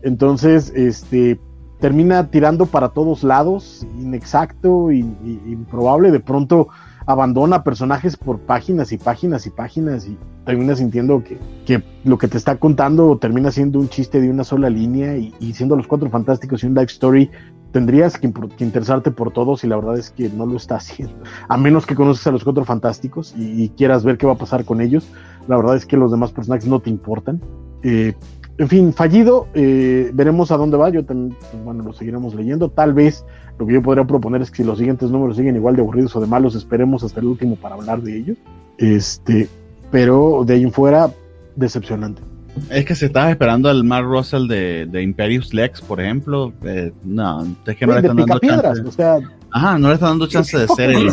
Entonces, este, termina tirando para todos lados, inexacto, y, improbable. De pronto abandona personajes por páginas y páginas y páginas y termina sintiendo que, que lo que te está contando termina siendo un chiste de una sola línea y, y siendo los cuatro fantásticos y un life story tendrías que, interesarte por todos y la verdad es que no lo está haciendo. A menos que conoces a los cuatro fantásticos y, y quieras ver qué va a pasar con ellos, la verdad es que los demás personajes no te importan. Eh, en fin, fallido, eh, veremos a dónde va, yo también, pues, bueno, lo seguiremos leyendo, tal vez lo que yo podría proponer es que si los siguientes números siguen igual de aburridos o de malos, esperemos hasta el último para hablar de ellos, este, pero de ahí en fuera, decepcionante. Es que si estabas esperando al Mark Russell de, de Imperius Lex, por ejemplo, eh, no, es que no le están dando chance. O sea, Ajá, no le están dando chance de ser el...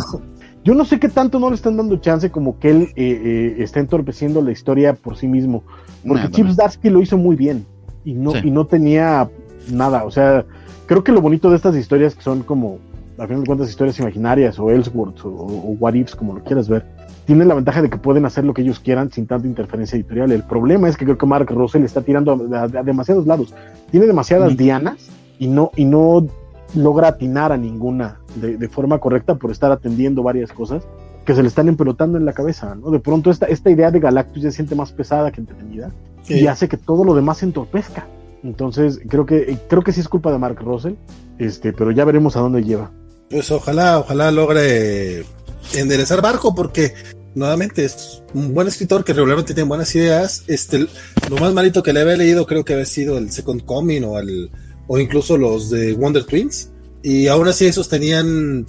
Yo no sé qué tanto no le están dando chance como que él eh, eh, está entorpeciendo la historia por sí mismo. Porque nah, Chips Darsky lo hizo muy bien y no, sí. y no tenía nada. O sea, creo que lo bonito de estas historias que son como, a final de cuentas, historias imaginarias o Ellsworth o, o What Ifs, como lo quieras ver, tienen la ventaja de que pueden hacer lo que ellos quieran sin tanta interferencia editorial. El problema es que creo que Mark Russell está tirando a, a, a demasiados lados. Tiene demasiadas mm. dianas y no, y no logra atinar a ninguna de, de, forma correcta por estar atendiendo varias cosas que se le están empelotando en la cabeza, ¿no? De pronto esta, esta idea de Galactus ya se siente más pesada que entretenida sí. y hace que todo lo demás se entorpezca. Entonces, creo que, creo que sí es culpa de Mark Russell, este, pero ya veremos a dónde lleva. Pues ojalá, ojalá logre enderezar barco, porque nuevamente es un buen escritor que regularmente tiene buenas ideas. Este, lo más malito que le había leído creo que había sido el Second Coming o el o incluso los de Wonder Twins, y aún así esos tenían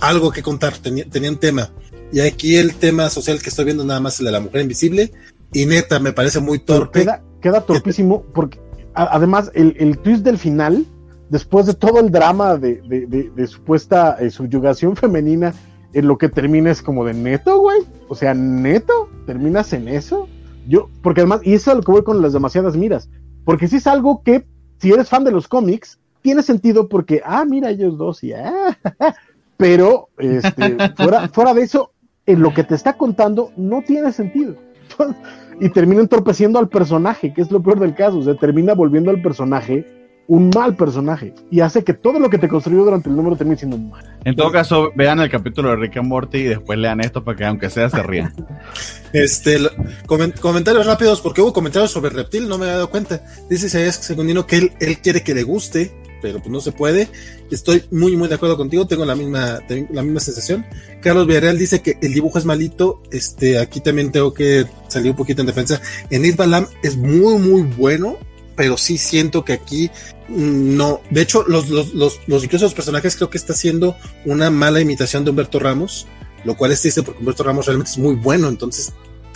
algo que contar, tenían, tenían tema. Y aquí el tema social que estoy viendo nada más el de la mujer invisible, y neta, me parece muy torpe. Queda, queda torpísimo, porque además el, el, twist del final, después de todo el drama de, de, de, de supuesta eh, subyugación <laughs> femenina, en lo que termina es como de neto, güey. O sea, neto, terminas en eso. Yo, porque además, y eso es lo que voy con las demasiadas miras, porque si es algo que si eres fan de los cómics, tiene sentido porque, ah, mira, ellos dos y ah, <laughs> pero este, <laughs> fuera, fuera de eso, en lo que te está contando no tiene sentido. <laughs> y termina entorpeciendo al personaje, que es lo peor del caso, o sea, termina volviendo al personaje un mal personaje y hace que todo lo que te construyó durante el número termine siendo mal. En todo caso, vean el capítulo de Rick and Morty y después lean esto para que aunque sea se rían. <laughs> este, coment comentarios rápidos porque hubo comentarios sobre Reptil, no me he dado cuenta. Dice Isaías Segundino que él, él quiere que le guste, pero pues no se puede. Estoy muy muy de acuerdo contigo, tengo la misma tengo la misma sensación. Carlos Villarreal dice que el dibujo es malito, este aquí también tengo que salir un poquito en defensa. En Balam es muy muy bueno, pero sí siento que aquí no. De hecho, los, los, los, los, incluso los personajes creo que está haciendo una mala imitación de Humberto Ramos, lo cual es triste porque Humberto Ramos realmente es muy bueno. Entonces,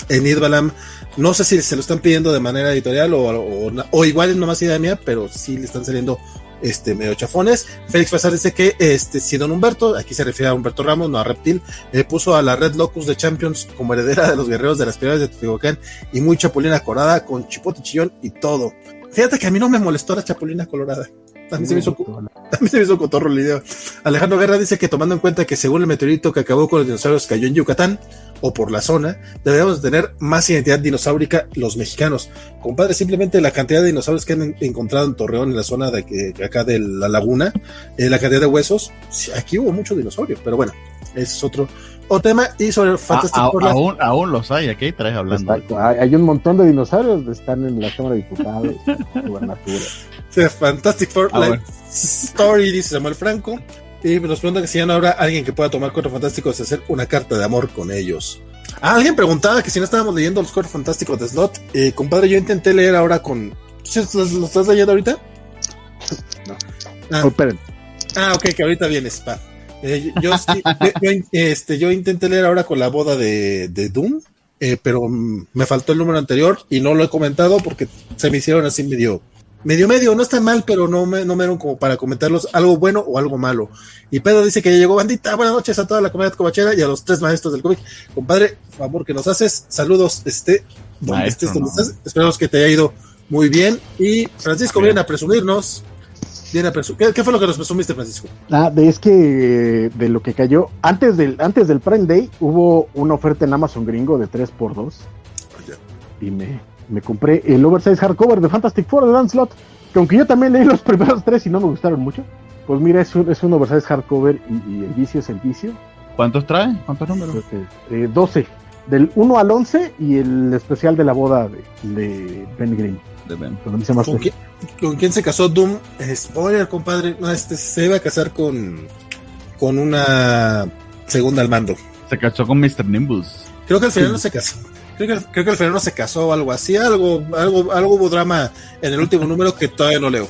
en Idbalam, no sé si se lo están pidiendo de manera editorial o, o, igual es nomás idea mía, pero sí le están saliendo este medio chafones. Félix Fasar dice que este si Don Humberto, aquí se refiere a Humberto Ramos, no a Reptil, eh, puso a la Red Locus de Champions como heredera de los guerreros de las piedras de Teotihuacán y muy chapulina corada con chipote chillón y todo. Fíjate que a mí no me molestó la chapulina colorada. A mí, se me hizo, se me hizo cotorro el video. Alejandro Guerra dice que tomando en cuenta que según el meteorito que acabó con los dinosaurios cayó en Yucatán o por la zona, deberíamos tener más identidad dinosaurica los mexicanos. Compadre, simplemente la cantidad de dinosaurios que han encontrado en Torreón, en la zona de, de acá de la laguna, eh, la cantidad de huesos, aquí hubo mucho dinosaurio, pero bueno, ese es otro, o tema y sobre Fantastic a, a, aún, aún, los hay, aquí traes hablando. Exacto. Hay, hay, un montón de dinosaurios que están en la Cámara de Diputados, <laughs> gubernatura. Sí, Fantastic Four ah, bueno. Story, dice Samuel Franco. Y nos preguntan que si ya no habrá alguien que pueda tomar Cuatro Fantásticos y hacer una carta de amor con ellos. Ah, alguien preguntaba que si no estábamos leyendo los Cuatro Fantásticos de Slot. Eh, compadre, yo intenté leer ahora con. ¿Sí, ¿Lo estás leyendo ahorita? No. Ah, oh, esperen. ah ok, que ahorita vienes, pa. Eh, yo, yo, este, yo intenté leer ahora con la boda de, de Doom, eh, pero me faltó el número anterior y no lo he comentado porque se me hicieron así medio, medio medio, no está mal, pero no me, no me dieron como para comentarlos algo bueno o algo malo. Y Pedro dice que ya llegó bandita, buenas noches a toda la comunidad cobachera y a los tres maestros del cómic. Compadre, favor que nos haces, saludos, este, donde Maestro, estés, donde no. estás, esperamos que te haya ido muy bien. Y Francisco, viene a presumirnos ¿Qué, ¿Qué, fue lo que nos presumiste, Francisco? Ah, de, es que de lo que cayó, antes del, antes del Prime Day hubo una oferta en Amazon gringo de 3x2. Y me, me compré el oversize hardcover de Fantastic Four de Dan Slot, que aunque yo también leí los <laughs> primeros tres y no me gustaron mucho, pues mira, es un, es un oversize hardcover y, y el vicio es el vicio. ¿Cuántos trae? ¿Cuántos números? Eh, 12. Del 1 al 11 y el especial de la boda de, de Ben Grimm. De Ben. ¿Con, se ¿Con, quién, ¿Con, quién, se casó Doom? Spoiler, compadre. No, este se iba a casar con, con una segunda al mando. Se casó con Mr. Nimbus. Creo que al final sí. no se casó. Creo que, creo que al final no se casó o algo así. Algo, algo, algo hubo drama en el último número que todavía no leo.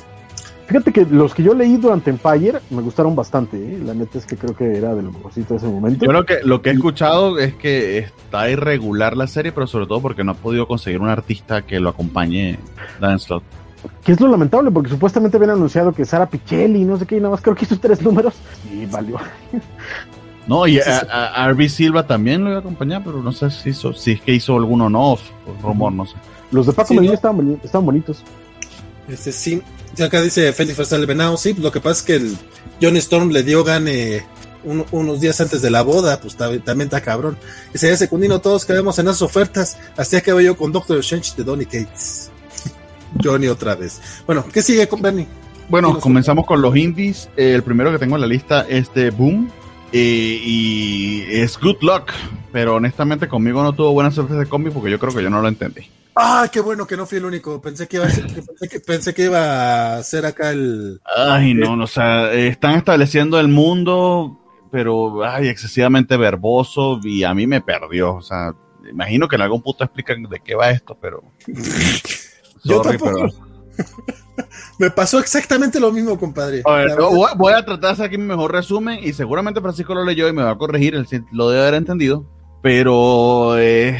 Fíjate que los que yo leí durante Empire me gustaron bastante, ¿eh? la neta es que creo que era de lo mejorcito de ese momento. Yo creo que lo que he escuchado es que está irregular la serie, pero sobre todo porque no ha podido conseguir un artista que lo acompañe Dan Slott. Que es lo lamentable, porque supuestamente habían anunciado que Sara Pichelli, no sé qué, y nada más creo que hizo tres números y valió. No, y a, a, RB Silva también lo iba a acompañar, pero no sé si hizo, si es que hizo alguno o no, rumor, no sé. Los de Paco sí, Medina ¿no? estaban, estaban bonitos. Este sí, acá dice Félix Farsal Venado, sí, lo que pasa es que el John Storm le dio gane un, unos días antes de la boda, pues también está cabrón. Dice, ya secundino, todos quedamos en esas ofertas, así acabo yo con Doctor Strange de Donny Cates. <laughs> Johnny otra vez. Bueno, ¿qué sigue con Bernie? Bueno, comenzamos con los indies. Eh, el primero que tengo en la lista es de Boom. Eh, y es Good Luck, pero honestamente conmigo no tuvo buena suerte de cómic porque yo creo que yo no lo entendí. Ah, qué bueno que no fui el único. Pensé que iba a ser, pensé, que, pensé que iba a ser acá el. Ay, no, no, o sea, están estableciendo el mundo, pero ay, excesivamente verboso y a mí me perdió. O sea, imagino que en algún punto explican de qué va esto, pero. <laughs> Yo Sorry, tampoco. Pero... <laughs> me pasó exactamente lo mismo, compadre. A ver, voy, voy, a tratar de hacer aquí mi mejor resumen y seguramente Francisco lo leyó y me va a corregir, él lo debe haber entendido pero eh,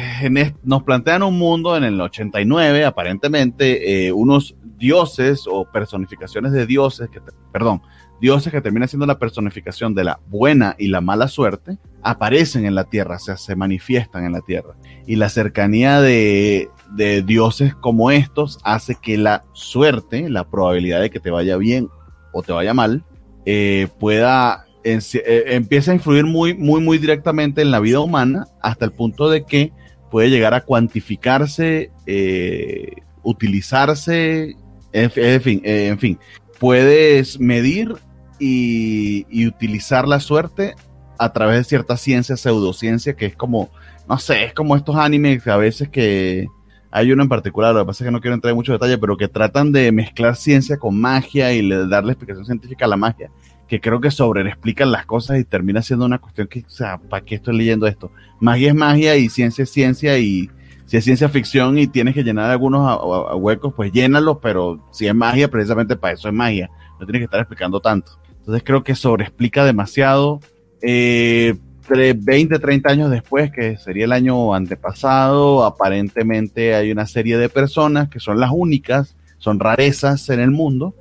nos plantean un mundo en el 89, aparentemente, eh, unos dioses o personificaciones de dioses, que, perdón, dioses que terminan siendo la personificación de la buena y la mala suerte, aparecen en la tierra, o sea, se manifiestan en la tierra. Y la cercanía de, de dioses como estos hace que la suerte, la probabilidad de que te vaya bien o te vaya mal, eh, pueda eh, empieza a influir muy, muy, muy directamente en la vida humana hasta el punto de que puede llegar a cuantificarse, eh, utilizarse, en, fin, eh, en fin, puedes medir y, y, utilizar la suerte a través de cierta ciencia, pseudociencia, que es como, no sé, es como estos animes a veces que hay uno en particular, lo que pasa es que no quiero entrar en mucho detalle, pero que tratan de mezclar ciencia con magia y le, darle explicación científica a la magia que creo que sobreexplican las cosas y termina siendo una cuestión que, o sea, ¿para qué estoy leyendo esto? Magia es magia y ciencia es ciencia y si es ciencia ficción y tienes que llenar algunos huecos, pues llénalos, pero si es magia, precisamente para eso es magia. No tienes que estar explicando tanto. Entonces creo que sobreexplica demasiado. Eh, 20, 30 años después, que sería el año antepasado, aparentemente hay una serie de personas que son las únicas, son rarezas en el mundo,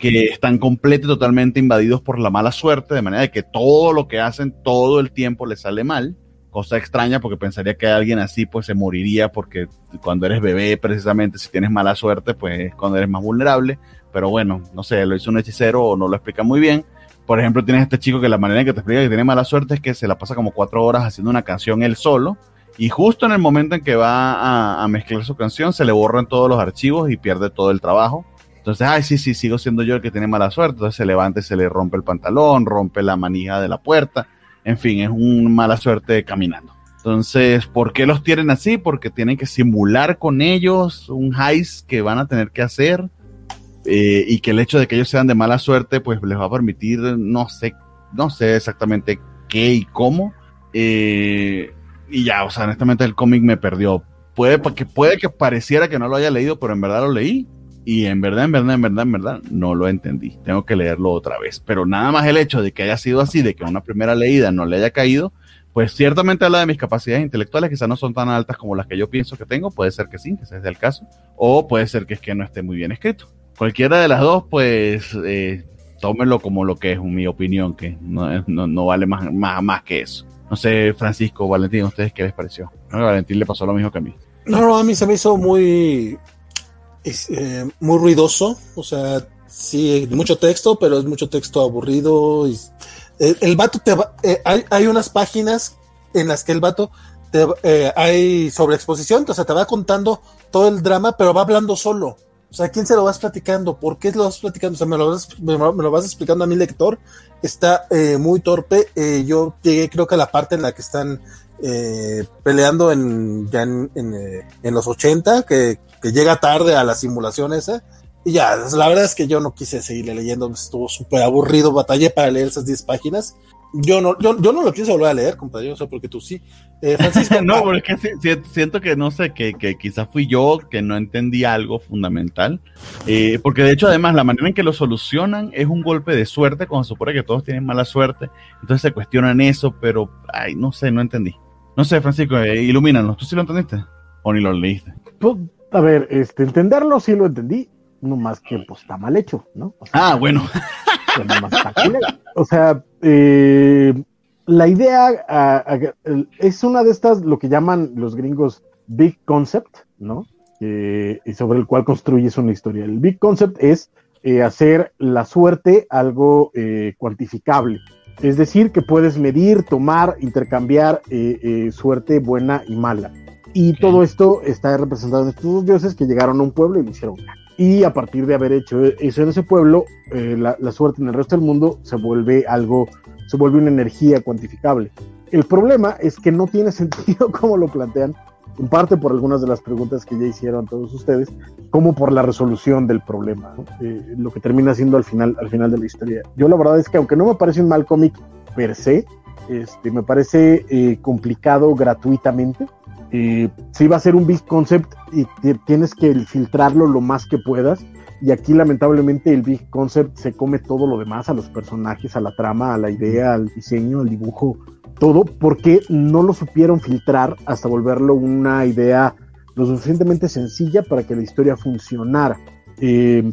que están completamente totalmente invadidos por la mala suerte, de manera que todo lo que hacen todo el tiempo les sale mal. Cosa extraña porque pensaría que alguien así pues se moriría porque cuando eres bebé precisamente si tienes mala suerte pues es cuando eres más vulnerable. Pero bueno, no sé, lo hizo un hechicero o no lo explica muy bien. Por ejemplo, tienes este chico que la manera en que te explica que tiene mala suerte es que se la pasa como cuatro horas haciendo una canción él solo. Y justo en el momento en que va a, a mezclar su canción se le borran todos los archivos y pierde todo el trabajo. Entonces, ay, sí, sí, sigo siendo yo el que tiene mala suerte. Entonces se levanta y se le rompe el pantalón, rompe la manija de la puerta. En fin, es una mala suerte caminando. Entonces, ¿por qué los tienen así? Porque tienen que simular con ellos un heist que van a tener que hacer. Eh, y que el hecho de que ellos sean de mala suerte, pues les va a permitir, no sé, no sé exactamente qué y cómo. Eh, y ya, o sea, honestamente el cómic me perdió. Puede que, puede que pareciera que no lo haya leído, pero en verdad lo leí y en verdad, en verdad, en verdad, en verdad, no lo entendí. Tengo que leerlo otra vez. Pero nada más el hecho de que haya sido así, de que una primera leída no le haya caído, pues ciertamente habla de mis capacidades intelectuales, quizás no son tan altas como las que yo pienso que tengo. Puede ser que sí, que ese es el caso. O puede ser que es que no esté muy bien escrito. Cualquiera de las dos, pues, eh, tómenlo como lo que es mi opinión, que no, no, no vale más, más, más que eso. No sé, Francisco, Valentín, ¿ustedes qué les pareció? A Valentín le pasó lo mismo que a mí. No, no, a mí se me hizo muy es, eh, muy ruidoso, o sea, Sí, mucho texto, pero es mucho texto aburrido. Y, el, el vato te va, eh, hay, hay unas páginas en las que el vato te, eh, hay sobreexposición, o sea, te va contando todo el drama, pero va hablando solo. O sea, ¿quién se lo vas platicando? ¿Por qué lo vas platicando? O sea, me lo vas, me, lo vas explicando a mi lector. Está eh, muy torpe. Eh, yo llegué, creo que a la parte en la que están eh, peleando en, ya en, eh, en los 80, que, que, llega tarde a la simulación esa. Y ya, la verdad es que yo no quise seguirle leyendo, estuvo súper aburrido, batallé para leer esas 10 páginas. Yo no, yo, yo no lo pienso volver a leer, compadre, yo sé porque tú sí. Eh, Francisco, <laughs> no, porque siento que no sé, que, que quizás fui yo que no entendí algo fundamental. Eh, porque de hecho, además, la manera en que lo solucionan es un golpe de suerte, cuando se supone que todos tienen mala suerte. Entonces se cuestionan eso, pero, ay, no sé, no entendí. No sé, Francisco, eh, ilumínanos. ¿Tú sí lo entendiste? ¿O ni lo leíste? A ver, este, entenderlo sí lo entendí, no más que pues está mal hecho, ¿no? O sea, ah, bueno. o sea, eh, la idea a, a, es una de estas, lo que llaman los gringos Big Concept, ¿no? Eh, y sobre el cual construyes una historia. El Big Concept es eh, hacer la suerte algo eh, cuantificable. Es decir, que puedes medir, tomar, intercambiar suerte buena y mala. Y todo esto está representado en estos dos dioses que llegaron a un pueblo y lo hicieron y a partir de haber hecho eso en ese pueblo, eh, la, la, suerte en el resto del mundo se vuelve algo, se vuelve una energía cuantificable. El problema es que no tiene <laughs> sentido como lo plantean, en parte por algunas de las preguntas que ya hicieron todos ustedes, como por la resolución del problema, ¿no? eh, lo que termina siendo al final, al final de la historia. Yo la verdad es que aunque no me parece un mal cómic per se, este, me parece eh, complicado gratuitamente, eh, sí va a ser un big concept y tienes que filtrarlo lo más que puedas. Y aquí lamentablemente el big concept se come todo lo demás, a los personajes, a la trama, a la idea, al diseño, al dibujo, todo, porque no lo supieron filtrar hasta volverlo una idea lo suficientemente sencilla para que la historia funcionara. Eh,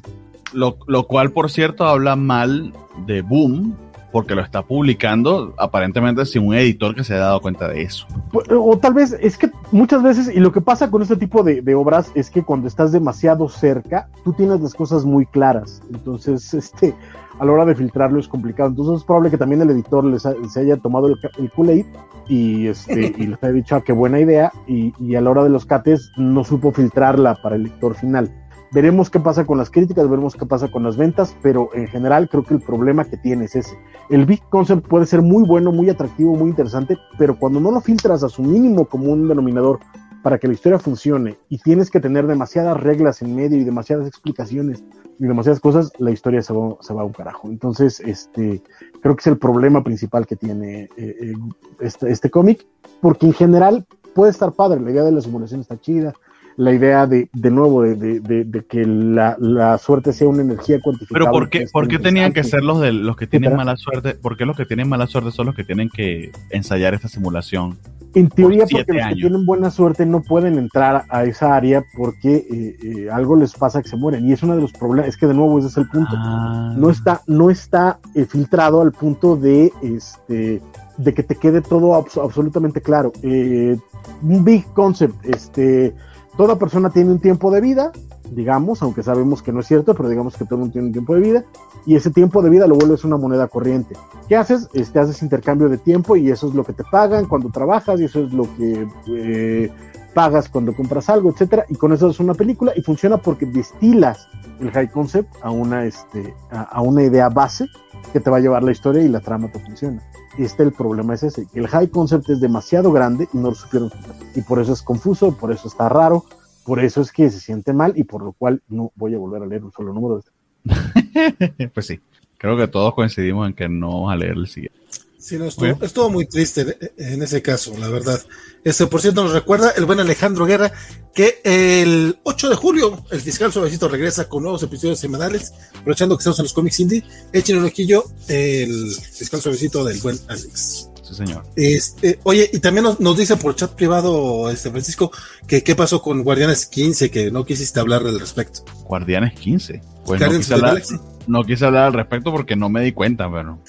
lo, lo cual, por cierto, habla mal de Boom, porque lo está publicando aparentemente sin un editor que se haya dado cuenta de eso. O tal vez es que muchas veces, y lo que pasa con este tipo de, de, obras es que cuando estás demasiado cerca, tú tienes las cosas muy claras. Entonces, <laughs> este, a la hora de filtrarlo es complicado. Entonces es probable que también el editor les, ha, se haya tomado el, el Kool-Aid y, este, <laughs> y les haya dicho, ah, qué buena idea, y, y a la hora de los cates no supo filtrarla para el lector final. Veremos qué pasa con las críticas, veremos qué pasa con las ventas, pero en general creo que el problema que tiene es ese. El Big Concept puede ser muy bueno, muy atractivo, muy interesante, pero cuando no lo filtras a su mínimo común denominador para que la historia funcione y tienes que tener demasiadas reglas en medio y demasiadas explicaciones y demasiadas cosas, la historia se va, se va a un carajo. Entonces, este, creo que es el problema principal que tiene eh, eh, este, este cómic, porque en general puede estar padre, la idea de la simulación está chida, la idea de, de nuevo, de, de, de que la, la, suerte sea una energía cuantificable. Pero ¿por qué, ¿por qué tenían que ser los de los que tienen mala suerte? ¿Por qué los que tienen mala suerte son los que tienen que ensayar esta simulación? En teoría, por porque los años. que tienen buena suerte no pueden entrar a esa área porque eh, eh, algo les pasa que se mueren. Y es uno de los problemas, es que de nuevo ese es el punto. Ah. No está, no está eh, filtrado al punto de este de que te quede todo abs absolutamente claro. un big concept, este toda persona tiene un tiempo de vida, digamos, aunque sabemos que no es cierto, pero digamos que todo mundo tiene un tiempo de vida, y ese tiempo de vida lo vuelves una moneda corriente. ¿Qué haces? Este, haces intercambio de tiempo y eso es lo que te pagan cuando trabajas y eso es lo que eh, pagas cuando compras algo, etcétera, y con eso es una película y funciona porque destilas el high concept a una, este, a, a una idea base que te va a llevar la historia y la trama te funciona. Este el problema es ese, que el high concept es demasiado grande y no lo supieron y por eso es confuso, por eso está raro, por eso es que se siente mal y por lo cual no voy a volver a leer un solo número de este. <laughs> pues sí, creo que todos coincidimos en que no vamos a leer el siguiente. Sí, no, estuvo, estuvo, muy triste en ese caso, la verdad. Este, por cierto, nos recuerda el buen Alejandro Guerra que el 8 de julio el fiscal suavecito regresa con nuevos episodios semanales, aprovechando que estamos en los cómics indie. Echen un ojillo el fiscal suavecito del buen Alex. Sí, señor. Este, oye, y también nos, nos, dice por chat privado, este Francisco, que qué pasó con Guardianes 15, que no quisiste hablar al respecto. Guardianes 15. Pues no quise, hablar, no quise, hablar, al respecto porque no me di cuenta, pero.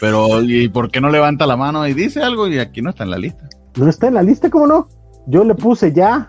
Pero, ¿y por qué no levanta la mano y dice algo? Y aquí no está en la lista. No está en la lista, ¿cómo no? Yo le puse ya.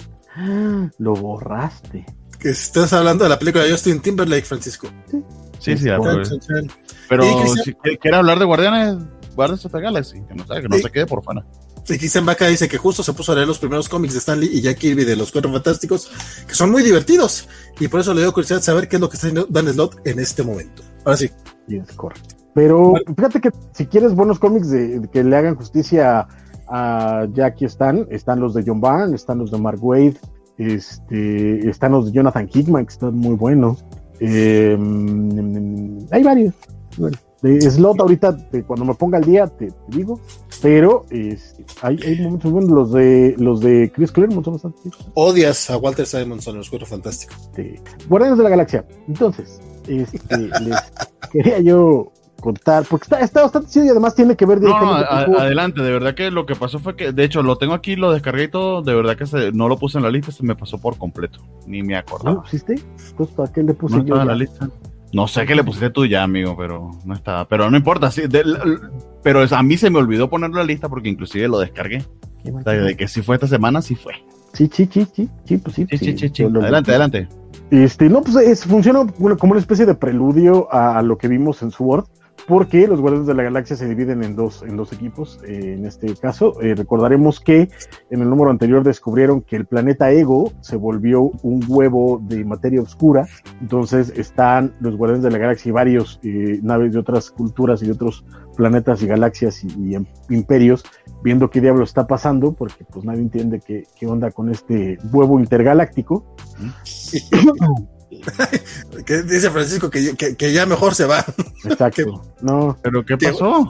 Lo borraste. Que estás hablando de la película de Justin Timberlake, Francisco. Sí. Sí, chan. Pero si quiere quiere hablar de Guardianes, Guardianes of the Galaxy, que no, sabe, que no Sí. se quede por fuera. Y Christian Baca dice que justo se puso a leer los primeros cómics de Stanley y Jack Kirby de los Cuatro Fantásticos, que son muy divertidos. Y por eso le dio curiosidad saber qué es lo que está haciendo Dan Slott en este momento. Ahora sí. Y es correcto. Pero fíjate que si quieres buenos cómics de, de que le hagan justicia a Jackie están, están los de John Byrne, están los de Mark Wade, este, están los de Jonathan Hickman, que están muy buenos. Eh, hay varios. Bueno, de Slot ahorita, de- cuando me ponga al día, te, te digo, pero este, hay, hay momentos buenos. Los de, los de Chris Claremont son bastante Odias a Walter Simonson en los Cuatro Fantásticos. este, Guardianes de la Galaxia. Entonces, este, <laughs> les quería yo contar, porque está, está bastante chido y además tiene que ver No, no, directamente a- con adelante, de verdad que lo que pasó fue que, de hecho, lo tengo aquí, lo descargué y todo, de verdad que se- no lo puse en la lista, se me pasó por completo, ni me ¿No lo acordaba. pusiste? Entonces, ¿para qué le puse No yo? en la lista. No sé qué le pusiste tú ya, amigo, pero no estaba. Pero no importa, sí, de- pero es- a mí se me olvidó ponerlo en la lista porque inclusive lo descargué. O sea, de que si fue esta semana, sí fue. Sí, sí, sí, sí, sí, pues sí. Sí, sí, sí, sí. lo- Adelante, adelante. Este, no, pues es, funciona como una especie de preludio a, a lo que vimos en Sword, porque los Guardianes de la Galaxia se dividen en dos, en dos equipos. eh, en este caso, eh, recordaremos que en el número anterior descubrieron que el planeta Ego se volvió un huevo de materia oscura. Entonces están los Guardianes de la Galaxia y varios eh, naves de otras culturas y de otros planetas y galaxias y, y em- imperios viendo qué diablo está pasando, porque pues nadie entiende qué, qué onda con este huevo intergaláctico. <coughs> <laughs> Que dice Francisco que, que- que ya mejor se va. Exacto. <laughs> No. ¿Pero qué pasó?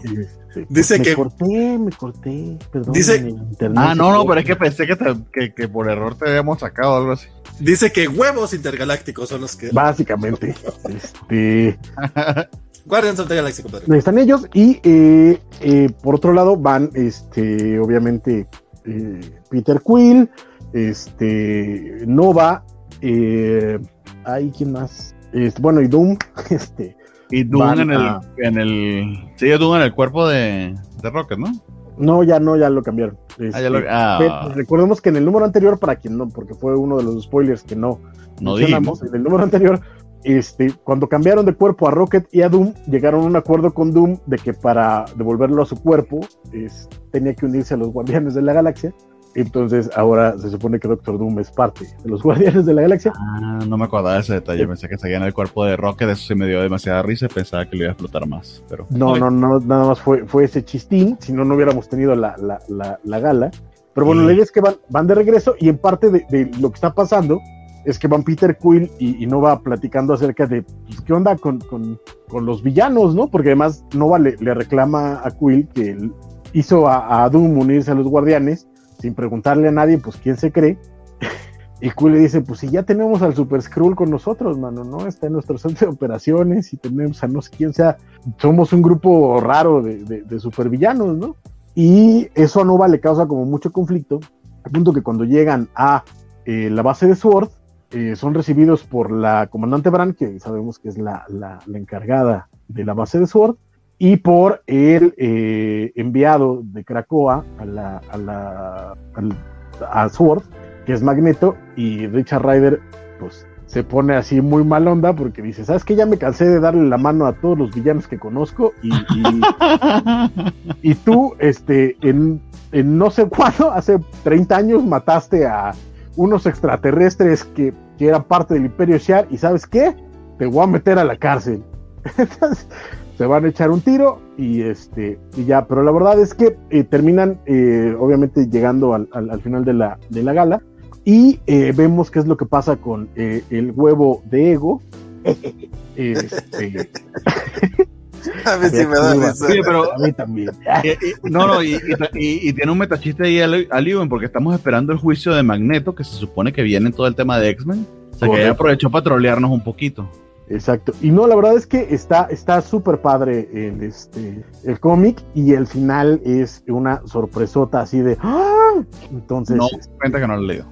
Dice me que- corté, me corté, perdón. Dice- Ah, no, no, pero es que pensé que, te- que, que por error te habíamos sacado algo así. Dice que huevos intergalácticos son los que. Básicamente, <laughs> este, Guardians of the Galaxy, compadre. están ellos y eh, eh, por otro lado van, este, obviamente, eh, Peter Quill, este, Nova, eh, hay quién más, Este, bueno, y Doom, <laughs> este, Y Doom en el, a- en el. Sí, Doom en el cuerpo de, de Rocket, ¿no? no, ya no, ya lo cambiaron. Ah, ya lo- Este, ah. recordemos que en el número anterior, para quien no, porque fue uno de los spoilers que no, No mencionamos, dijimos. en el número anterior, este, cuando cambiaron de cuerpo a Rocket y a Doom, llegaron a un acuerdo con Doom de que para devolverlo a su cuerpo es- tenía que unirse a los Guardianes de la Galaxia. Entonces ahora se supone que Doctor Doom es parte de los <laughs> Guardianes de la Galaxia. Ah, no me acordaba de ese detalle. Pensé que seguía en el cuerpo de Rocket. Eso sí me dio demasiada risa y pensaba que le iba a explotar más. Pero. No, no, no, nada más fue, fue ese chistín, si no, no hubiéramos tenido la, la, la, la gala. Pero bueno, Sí. la idea es que van, van de regreso y en parte de, de lo que está pasando es que van Peter Quill y, y Nova platicando acerca de pues, qué onda con, con, con los villanos, ¿no? Porque además Nova le, le reclama a Quill que él hizo a, a Doom unirse a los guardianes sin preguntarle a nadie, pues quién se cree. <laughs> Y Quill le dice, pues si ya tenemos al Super Skrull con nosotros, mano, ¿no? Está en nuestro <laughs> centro de operaciones y tenemos a no sé quién sea somos un grupo raro de, supervillanos, ¿no? Y eso a Nova le causa como mucho conflicto, al punto que cuando llegan a eh, la base de Sword, eh, son recibidos por la comandante Bran, que sabemos que es la- la encargada de la base de Sword, y por el eh, enviado de Krakoa a la, a la al- a Sword, que es Magneto, y Richard Ryder, pues se pone así muy mal onda porque dice, ¿sabes qué? Ya me cansé de darle la mano a todos los villanos que conozco y, y, <laughs> y tú, este, en, en no sé cuándo, hace 30 años mataste a unos extraterrestres que, que eran parte del Imperio Shiar y ¿sabes qué? Te voy a meter a la cárcel. <laughs> Entonces, se van a echar un tiro y este y ya, pero la verdad es que eh, terminan eh, obviamente llegando al, al- al final de la, de la gala y eh, vemos qué es lo que pasa con eh, el huevo de ego. <laughs> Este, A ver si me da risa. Sí, pero. a mí también. y- y- no, no, y, y- tiene un metachiste ahí al, al Iwan, porque estamos esperando el juicio de Magneto, que se supone que viene en todo el tema de X-Men. O sea, que Correcto. ya aprovechó para trolearnos un poquito. Exacto. Y no, la verdad es que está está súper padre el este el cómic y el final es una sorpresota así de ¡Ah! entonces No, cuenta que no lo leído.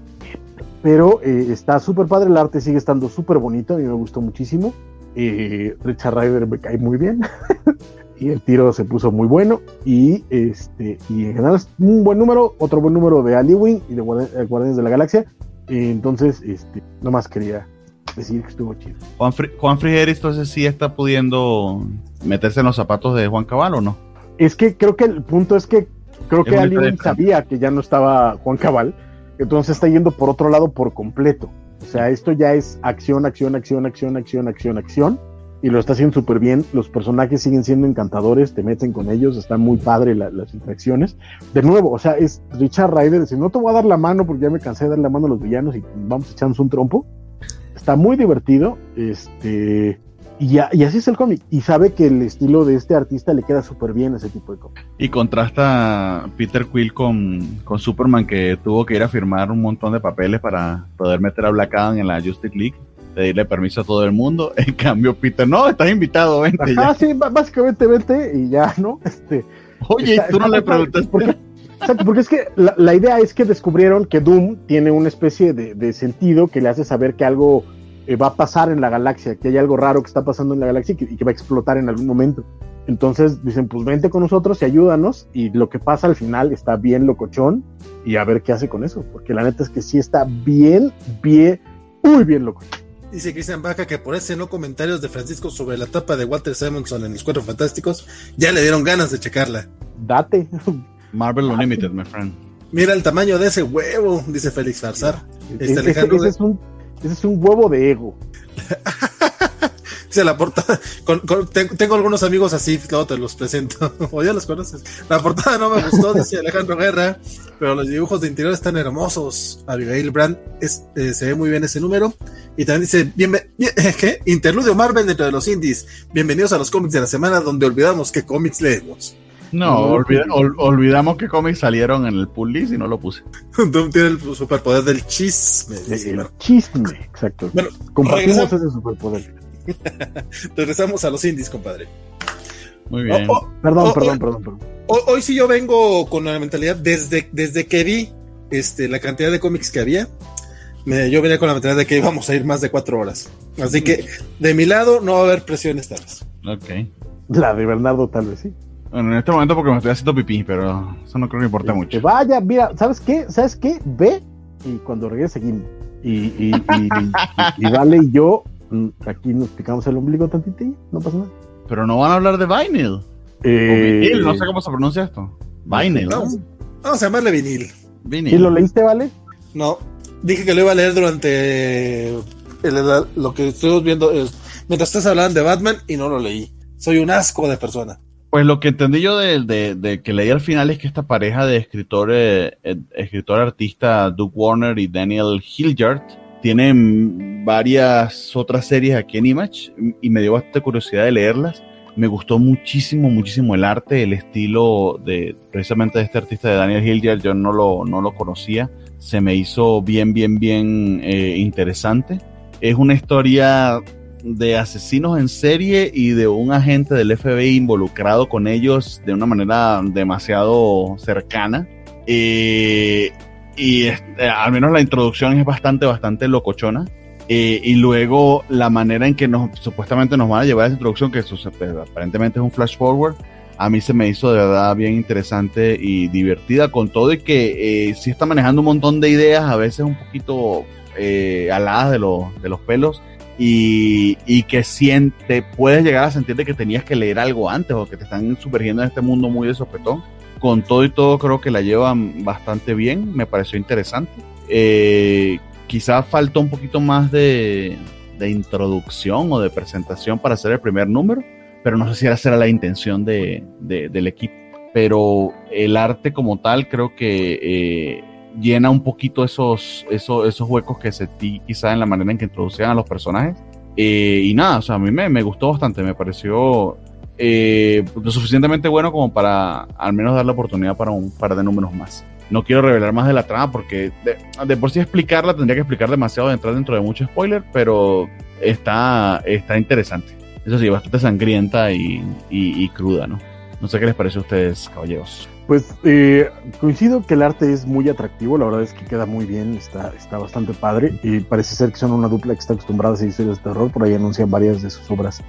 pero eh, está súper padre, el arte sigue estando súper bonito, a mí me gustó muchísimo. Eh, Richard Ryder me cae muy bien. <laughs> y el tiro se puso muy bueno. Y este, y en general es un buen número, otro buen número de Ali Wing y de Guardi- Guardianes de la Galaxia. Entonces, este, nomás quería decir que estuvo chido. Juan, Fri Juan Frigeris entonces sí está pudiendo meterse en los zapatos de Juan Cabal o no? Es que creo que el punto es que creo que alguien sabía que ya no estaba Juan Cabal, entonces está yendo por otro lado por completo. O sea, esto ya es acción, acción, acción, acción, acción, acción, acción. Y lo está haciendo súper bien. Los personajes siguen siendo encantadores, te meten con ellos, están muy padre las interacciones. De nuevo, o sea, es Richard Ryder, si no te voy a dar la mano porque ya me cansé de dar la mano a los villanos y vamos echarnos un trompo. Está muy divertido. Este y, así es el cómic. Y sabe que el estilo de este artista le queda súper bien ese tipo de cómic. Y contrasta Peter Quill con, con, Superman, que tuvo que ir a firmar un montón de papeles para poder meter a Black Adam en la Justice League. Pedirle permiso a todo el mundo. <laughs> En cambio, Peter, no, estás invitado, vente. Ah, sí, básicamente vente y ya, ¿no? Este, Oye, tú no le preguntaste. Porque, porque es que la, idea es que descubrieron que Doom tiene una especie de, de sentido que le hace saber que algo eh, va a pasar en la galaxia, que hay algo raro que está pasando en la galaxia y que, va a explotar en algún momento. Entonces dicen, pues vente con nosotros y ayúdanos. Y lo que pasa al final está bien locochón y a ver qué hace con eso. Porque la neta es que sí está bien, bien, muy bien locochón. Dice Cristian Baca que por ese no comentarios de Francisco sobre la tapa de Walter Simonson en los Cuatro Fantásticos, ya le dieron ganas de checarla. Date. Marvel Unlimited, my friend. Mira el tamaño de ese huevo, dice Félix Farsar. Este ese es un ese es un huevo de ego. <laughs> Dice la portada. tengo, algunos amigos así, luego te los presento. <laughs> o ya los conoces. La portada no me gustó, <laughs> dice Alejandro Guerra, pero los dibujos de interior están hermosos. Abigail Brand es, eh, se ve muy bien ese número. Y también dice: Bienvenido. ¿qué? Interludio Marvel dentro de los indies. Bienvenidos a los cómics de la semana donde olvidamos qué cómics leemos. No, olvidamos que cómics salieron en el pool y no lo puse. <laughs> Doom tiene el superpoder del chisme. El, chisme, exacto. Bueno, compartimos ese superpoder. <laughs> regresamos a los indies, compadre. Muy bien. Oh, oh, perdón, oh, perdón, perdón, perdón, Hoy, sí yo vengo con la mentalidad, desde, desde que vi este, la cantidad de cómics que había, yo venía con la mentalidad de que íbamos a ir más de cuatro horas. Así que de mi lado no va a haber presión esta vez. Ok. La de Bernardo tal vez sí. Bueno, en este momento porque me estoy haciendo pipí, pero eso no creo que importe mucho. Vaya, mira, ¿sabes qué? ¿Sabes qué? Ve y cuando regrese seguimos. Y, y, y, y, Vale y yo mm, aquí nos picamos el ombligo tantito y no pasa nada. Pero no van a hablar de vinyl. Eh, vinil, no sé cómo se pronuncia esto. Vinyl. Vamos, vamos a llamarle vinil. vinil. ¿Y lo leíste, Vale? No, dije que lo iba a leer durante lo que estuvimos viendo. mientras ustedes hablaban de Batman y no lo leí. Soy un asco de persona. Pues lo que entendí yo de, que leí al final es que esta pareja de escritor, eh, escritor artista Doug Warner y Daniel Hilliard tienen varias otras series aquí en Image y me dio bastante curiosidad de leerlas. Me gustó muchísimo, muchísimo el arte, el estilo de precisamente de este artista de Daniel Hilliard, yo no lo, no lo conocía. Se me hizo bien, bien, bien eh, interesante. Es una historia de asesinos en serie y de un agente del FBI involucrado con ellos de una manera demasiado cercana. Eh, y este, al menos la introducción es bastante, bastante locochona. Eh, y luego la manera en que nos supuestamente nos van a llevar a esa introducción, que aparentemente es un flash forward, a mí se me hizo de verdad bien interesante y divertida con todo y que eh, sí está manejando un montón de ideas, a veces un poquito aladas de, de los pelos, y, que siente, puedes llegar a sentir que tenías que leer algo antes o que te están sumergiendo en este mundo muy de sopetón. Con todo y todo creo que la llevan bastante bien, me pareció interesante. Eh, quizás faltó un poquito más de, introducción o de presentación para hacer el primer número, pero no sé si era la intención de, del equipo. Pero el arte como tal creo que eh, llena un poquito esos, esos, esos huecos que sentí quizá en la manera en que introducían a los personajes. Eh, y nada, o sea, a mí me, me gustó bastante, me pareció eh, lo suficientemente bueno como para al menos dar la oportunidad para un par de números más. No quiero revelar más de la trama porque de, por sí explicarla tendría que explicar demasiado de entrar dentro de mucho spoiler, pero está, está interesante. Eso sí, bastante sangrienta y, y cruda, ¿no? No sé qué les parece a ustedes, caballeros. Pues eh, coincido que el arte es muy atractivo, la verdad es que queda muy bien, está, está bastante padre y parece ser que son una dupla que está acostumbrada a hacer historias de terror, por ahí anuncian varias de sus obras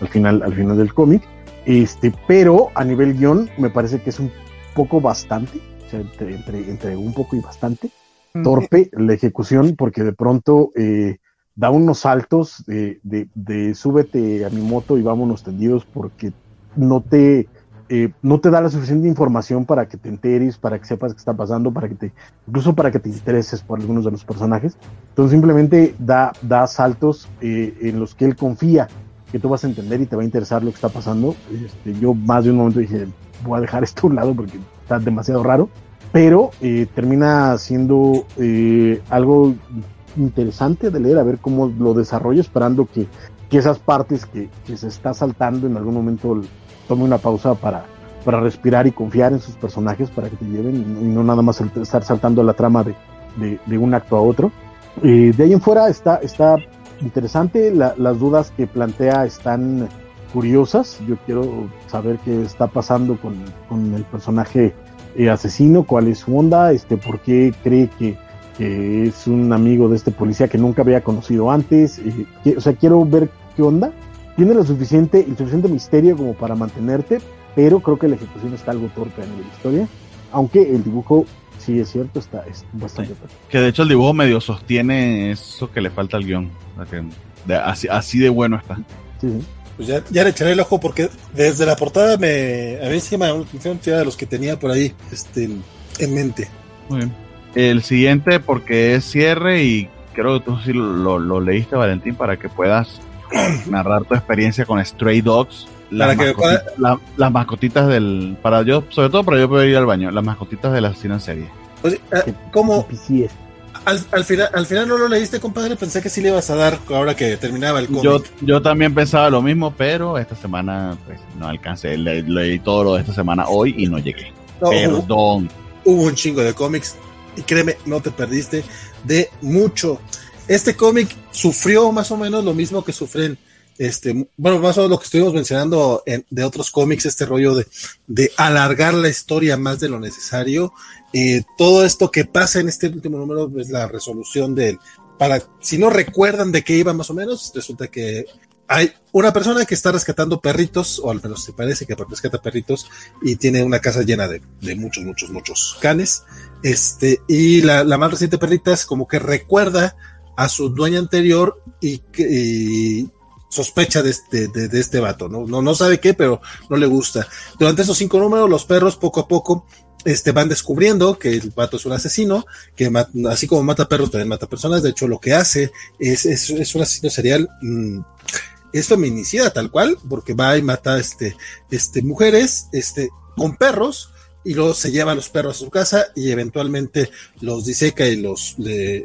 al final al final del cómic. Este, pero a nivel guion me parece que es un poco bastante, o sea, entre, entre, un poco y bastante torpe la ejecución porque de pronto eh, da unos saltos de, de, de súbete a mi moto y vámonos tendidos porque no te, eh, no te da la suficiente información para que te enteres, para que sepas qué está pasando, para que te, incluso para que te intereses por algunos de los personajes. Entonces simplemente da, saltos eh, en los que él confía que tú vas a entender y te va a interesar lo que está pasando. Este, yo más de un momento dije, voy a dejar <laughs> esto a un lado porque está demasiado raro, pero eh, termina siendo algo interesante de leer, a ver cómo lo desarrollo, esperando que, que esas partes que, que, se está saltando en algún momento tome una pausa para, para respirar y confiar en sus personajes para que te lleven y no nada más estar saltando la trama de, de, de un acto a otro. De ahí en fuera está, está interesante, la, las dudas que plantea están curiosas, yo quiero saber qué está pasando con, con el personaje eh, asesino, cuál es su onda, este, por qué cree que, que, es un amigo de este policía que nunca había conocido antes, eh, o sea, quiero ver qué onda, tiene lo suficiente, el suficiente misterio como para mantenerte, pero creo que la ejecución está algo torpe en la historia, aunque el dibujo sí es cierto, está es bastante sí. Que de hecho el dibujo medio sostiene eso que le falta al guion. Así, así, de bueno está. Sí, sí. Pues ya, ya, le echaré el ojo porque desde la portada me a mí sí me llamó la atención de los que tenía por ahí este, en mente. Muy bien. El siguiente porque es cierre y creo que tú sí lo, lo leíste Valentín para que puedas narrar tu experiencia con Stray Dogs. Las, para mascotitas, que... la, las mascotitas del. Para yo, sobre todo para yo poder ir al baño, las mascotitas del asesino en serie. Pues, eh, ¿Cómo? Al, al, final, al final no lo leíste, compadre. Pensé que sí le ibas a dar ahora que terminaba el cómic. Yo, yo también pensaba lo mismo, pero esta semana pues, no alcancé. Le, leí todo lo de esta semana hoy y no llegué. No, Perdón. Hubo, hubo un chingo de cómics y créeme, no te perdiste de mucho. Este cómic sufrió más o menos lo mismo que sufren, este, bueno, más o menos lo que estuvimos mencionando en, de otros cómics, este rollo de, de, alargar la historia más de lo necesario. Eh, todo esto que pasa en este último número es la resolución del, para, si no recuerdan de qué iba más o menos, resulta que hay una persona que está rescatando perritos, o al menos se parece que rescata perritos, y tiene una casa llena de, de muchos, muchos, muchos canes. Este, y la, la más reciente perrita es como que recuerda a su dueña anterior y, sospecha de este, de, este vato, ¿no? ¿no? No sabe qué, pero no le gusta. Durante esos cinco números, los perros poco a poco este, van descubriendo que el vato es un asesino, que así como mata perros, también mata personas. De hecho, lo que hace es, es, es un asesino serial. Mmm, es feminicida tal cual, porque va y mata este, este, mujeres, este, con perros, y luego se lleva a los perros a su casa y eventualmente los diseca y los le,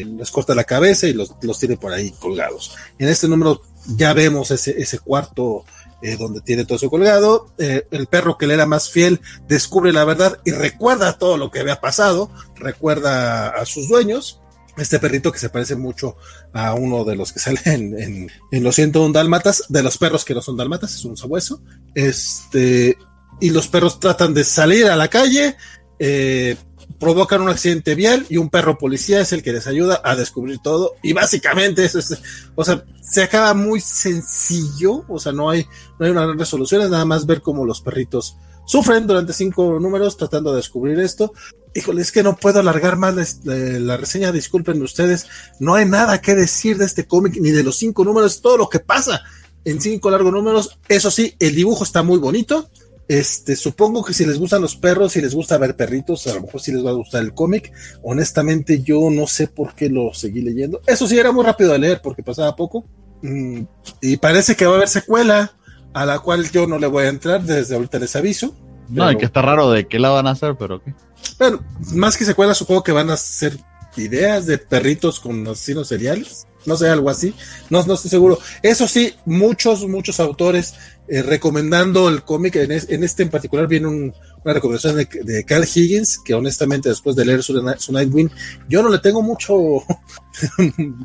eh, les corta la cabeza y los, los, tiene por ahí colgados. En este número ya vemos ese, ese cuarto eh, donde tiene todo eso colgado. Eh, el perro que le era más fiel descubre la verdad y recuerda todo lo que había pasado, recuerda a sus dueños. Este perrito que se parece mucho a uno de los que <laughs> salen en, en, en los 101 dálmatas, de los perros que no son dálmatas, es un sabueso. Este, y los perros tratan de salir a la calle, eh, provocan un accidente vial y un perro policía es el que les ayuda a descubrir todo. Y básicamente eso es, o sea, se acaba muy sencillo, o sea, no hay, no hay una resolución, es nada más ver cómo los perritos sufren durante cinco números tratando de descubrir esto. Híjole, es que no puedo alargar más la, la reseña, disculpen ustedes, no hay nada que decir de este cómic ni de los cinco números, todo lo que pasa en cinco largos números. Eso sí, el dibujo está muy bonito. Este, supongo que si les gustan los perros, si les gusta ver perritos, a lo mejor sí les va a gustar el cómic. Honestamente, yo no sé por qué lo seguí leyendo. Eso sí, era muy rápido de leer porque pasaba poco. Mm, y parece que va a haber secuela, a la cual yo no le voy a entrar, desde ahorita les aviso. No, y que está raro de qué la van a hacer, pero qué. Bueno, más que secuela, supongo que van a ser ideas de perritos con asesinos seriales. No sé, algo así. No, no estoy seguro. Eso sí, muchos, muchos autores eh, recomendando el cómic. En, es, en, este en particular viene un, una recomendación de, de, Carl Higgins, que honestamente después de leer su, su Nightwing, yo no le tengo mucho, <laughs>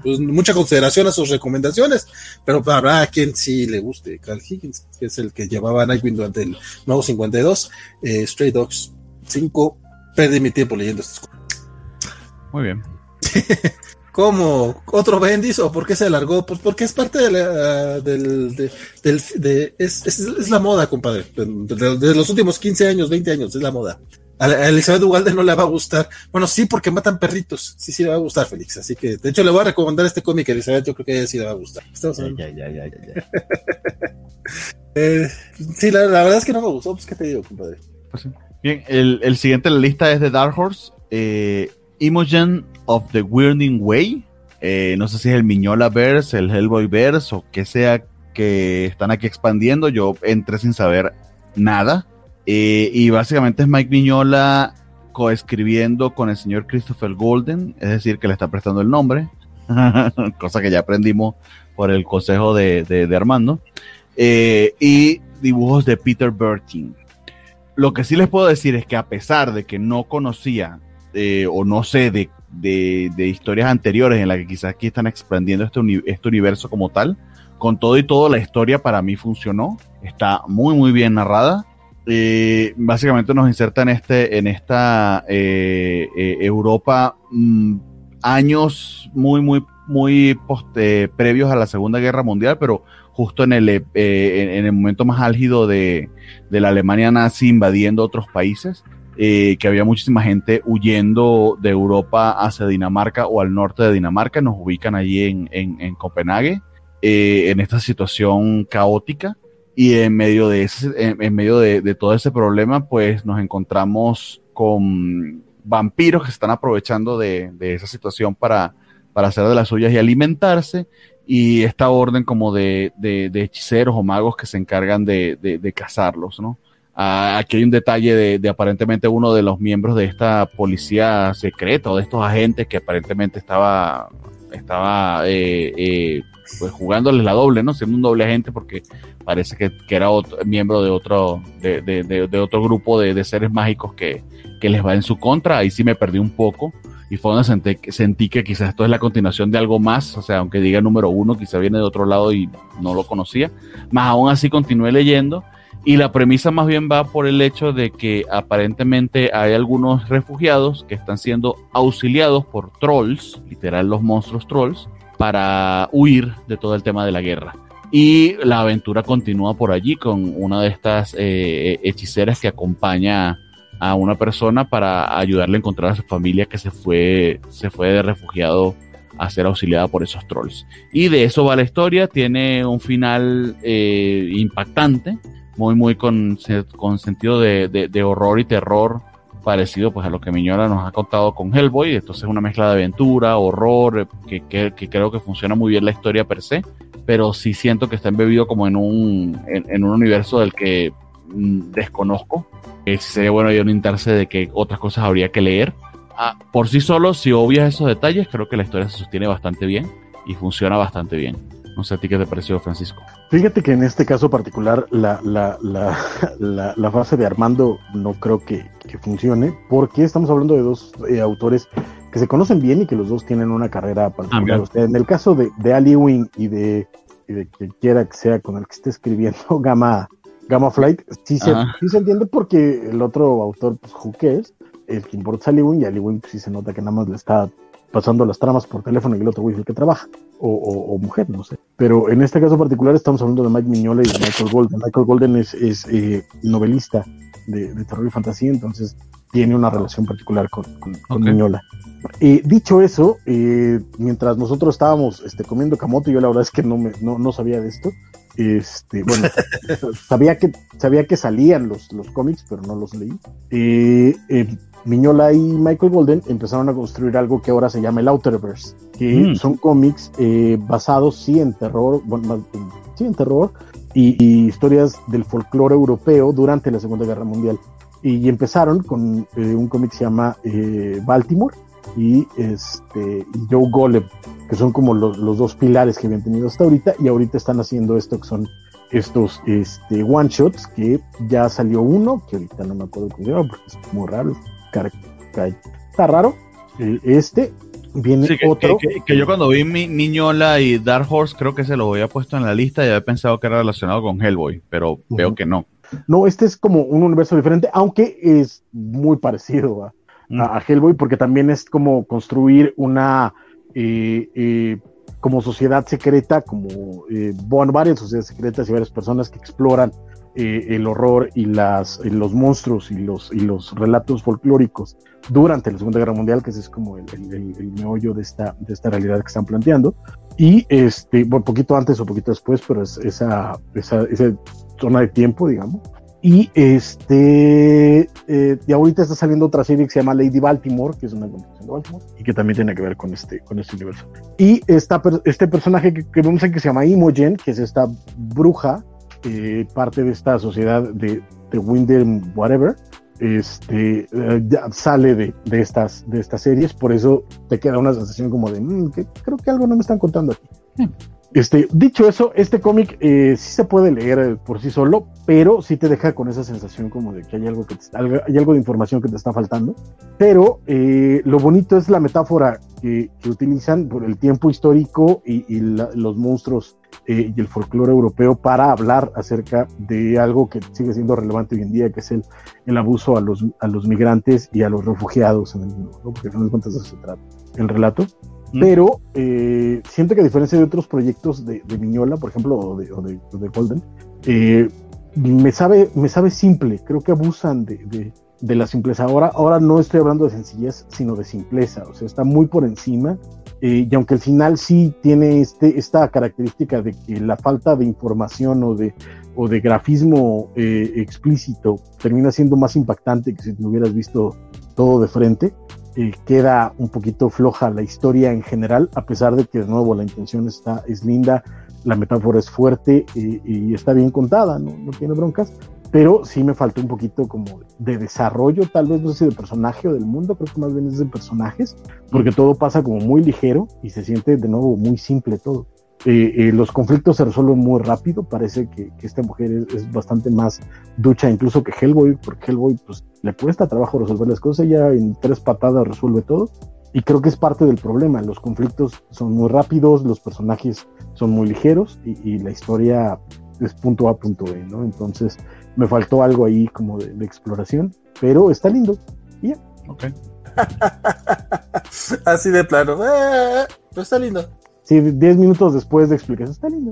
pues, mucha consideración a sus recomendaciones, pero habrá a quien sí le guste. Carl Higgins, que es el que llevaba Nightwing durante el nuevo 52, eh, Stray Dogs 5. Perdí mi tiempo leyendo estas cosas. Muy bien. <laughs> ¿Cómo? ¿Otro Bendis? ¿O por qué se alargó? Pues porque es parte de la, del, de, del de, es, es, es, la moda, compadre. De, de, de, los últimos 15 años, 20 años, es la moda. A, Elizabeth Ugalde no le va a gustar. Bueno, sí, porque matan perritos. Sí, sí le va a gustar, Félix. Así que, de hecho, le voy a recomendar este cómic a Elizabeth. Yo creo que a ella sí le va a gustar. Ya, ya, ya, ya, <laughs> eh, sí, la, verdad es que no me gustó. Pues, ¿qué te digo, compadre? Pues Bien, el, el, siguiente en la lista es de Dark Horse. Eh, Imogen of the Weirding Way. Eh, no sé si es el Miñola Verse, el Hellboy Verse o que sea que están aquí expandiendo. Yo entré sin saber nada. Eh, y básicamente es Mike Miñola coescribiendo con el señor Christopher Golden, es decir, que le está prestando el nombre, <laughs> cosa que ya aprendimos por el consejo de, Armando, eh, y dibujos de Peter Bertin. Lo que sí les puedo decir es que a pesar de que no conocía eh, o no sé de, historias anteriores en las que quizás aquí están expandiendo este, este universo como tal, con todo y todo la historia para mí funcionó, está muy muy bien narrada eh, básicamente nos inserta en este en esta eh, eh, Europa mm, años muy muy muy previos a la Segunda Guerra Mundial, pero justo en el en, el momento más álgido de, la Alemania nazi invadiendo otros países. Que había muchísima gente huyendo de Europa hacia Dinamarca o al norte de Dinamarca, nos ubican allí en, en Copenhague, en esta situación caótica y en medio de ese, en, medio de, todo ese problema, pues nos encontramos con vampiros que se están aprovechando de, esa situación para, para hacer de las suyas y alimentarse. Y esta orden como de, hechiceros o magos que se encargan de, cazarlos, ¿no? Ah, aquí hay un detalle de, aparentemente uno de los miembros de esta policía secreta o de estos agentes que aparentemente estaba, estaba eh, eh, pues jugándoles la doble, ¿no? Siendo un doble agente porque parece que, era otro, miembro de otro, de, de, de, otro grupo de, seres mágicos que, que, les va en su contra. Ahí sí me perdí un poco y fue donde sentí, sentí, que quizás esto es la continuación de algo más, o sea, aunque diga número uno, quizá viene de otro lado y no lo conocía. Más aún así continué leyendo y la premisa más bien va por el hecho de que aparentemente hay algunos refugiados que están siendo auxiliados por trolls, literal los monstruos trolls, para huir de todo el tema de la guerra. Y la aventura continúa por allí con una de estas eh, hechiceras que acompaña a una persona para ayudarle a encontrar a su familia que se fue, se fue de refugiado a ser auxiliada por esos trolls. Y de eso va la historia, tiene un final eh, impactante, muy, muy con, con sentido de, de, horror y terror parecido pues a lo que Miñola nos ha contado con Hellboy, entonces una mezcla de aventura, horror, que, que, creo que funciona muy bien la historia per se, pero sí siento que está embebido como en un, en, un universo del que mm, desconozco, que sería bueno orientarse de que otras cosas habría que leer. Ah, por sí solo, si obvias esos detalles, creo que la historia se sostiene bastante bien y funciona bastante bien. No sé a ti qué te pareció, Francisco. Fíjate que en este caso particular, la, la, la, la, fase de Armando no creo que, funcione, porque estamos hablando de dos eh, autores que se conocen bien y que los dos tienen una carrera particular. Ah, en el caso de, de Ali Wing y de, y quien quiera que sea con el que esté escribiendo <laughs> Gamma, Gamma Flight, sí se, sí se entiende porque el otro autor, pues, Who es el que importa es Ali Wing, y Ali Wing pues, sí se nota que nada más le está pasando las tramas por teléfono y el otro güey es el que trabaja, o, mujer, no sé. Pero en este caso particular estamos hablando de Mike Miñola y de Michael Golden. Michael Golden es, es eh, novelista de, terror y fantasía, entonces tiene una relación particular con, con, Miñola. Eh, dicho eso, eh, mientras nosotros estábamos este, comiendo camote, yo la verdad es que no, me, no, no sabía de esto. Este, bueno, <laughs> sabía que sabía que salían los, los cómics, pero no los leí. Eh, Miñola y Michael Golden empezaron a construir algo que ahora se llama el Outerverse, que mm. son cómics eh, basados sí en terror, bueno, sí en terror y, historias del folclore europeo durante la Segunda Guerra Mundial. Y, empezaron con eh, un cómic que se llama eh, Baltimore y este Joe Golem, que son como los, los, dos pilares que habían tenido hasta ahorita, y ahorita están haciendo esto que son estos este, one shots que ya salió uno, que ahorita no me acuerdo cómo se llama porque es muy raro, está raro. Este viene otro. Que, yo cuando vi mi, Miñola y Dark Horse, creo que se lo había puesto en la lista y había pensado que era relacionado con Hellboy, pero veo que no. No, este es como un universo diferente, aunque es muy parecido a, mm. Hellboy, porque también es como construir una eh, eh, como sociedad secreta, como eh, bueno, varias sociedades secretas y varias personas que exploran eh, el horror y las, los monstruos y los, y los relatos folclóricos durante la Segunda Guerra Mundial, que ese es como el, el, meollo de esta, de esta realidad que están planteando. Y este, bueno, poquito antes o poquito después, pero es esa, esa, esa zona de tiempo, digamos. Y este, eh, y ahorita está saliendo otra serie que se llama Lady Baltimore, que es una continuación de Baltimore, y que también tiene que ver con este, con este universo. Y esta, este personaje que, que vemos aquí que se llama Imogen, que es esta bruja, eh, parte de esta sociedad de, de Winder Whatever, este, eh, ya sale de, de, estas, de estas series, por eso te queda una sensación como de, mm, que creo que algo no me están contando aquí. Hmm. Este, dicho eso, este cómic eh, sí se puede leer eh, por sí solo, pero sí te deja con esa sensación como de que hay algo, que hay algo de información que te está faltando. Pero eh, lo bonito es la metáfora que, utilizan por el tiempo histórico y, los monstruos y el folclore europeo para hablar acerca de algo que sigue siendo relevante hoy en día, que es el, el abuso a los, a los migrantes y a los refugiados en el mundo, ¿no? porque al final de cuentas eso se trata el relato. Pero eh, siento que a diferencia de otros proyectos de, de Miñola, por ejemplo, o de, o de, de Golden, eh, me, sabe, me sabe simple. Creo que abusan de, de, la simpleza. Ahora, ahora no estoy hablando de sencillez, sino de simpleza. O sea, está muy por encima. Eh, y aunque el final sí tiene este, esta característica de que la falta de información o de, o de grafismo explícito termina siendo más impactante que si te hubieras visto todo de frente, eh, queda un poquito floja la historia en general, a pesar de que de nuevo la intención está, es linda, la metáfora es fuerte y, está bien contada, ¿no? no tiene broncas, pero sí me faltó un poquito como de desarrollo, tal vez no sé si de personaje o del mundo, creo que más bien es de personajes, porque todo pasa como muy ligero y se siente de nuevo muy simple todo. Eh, eh, los conflictos se resuelven muy rápido, parece que, esta mujer es, bastante más ducha incluso que Hellboy, porque Hellboy pues le cuesta trabajo resolver las cosas, ella en tres patadas resuelve todo, y creo que es parte del problema, los conflictos son muy rápidos, los personajes son muy ligeros, y, la historia es punto A, punto B, ¿no? Entonces me faltó algo ahí como de, exploración, pero está lindo, y ya. Ok. <laughs> Así de plano, eh, pero está lindo. Sí, 10 minutos después de explicación. Está lindo.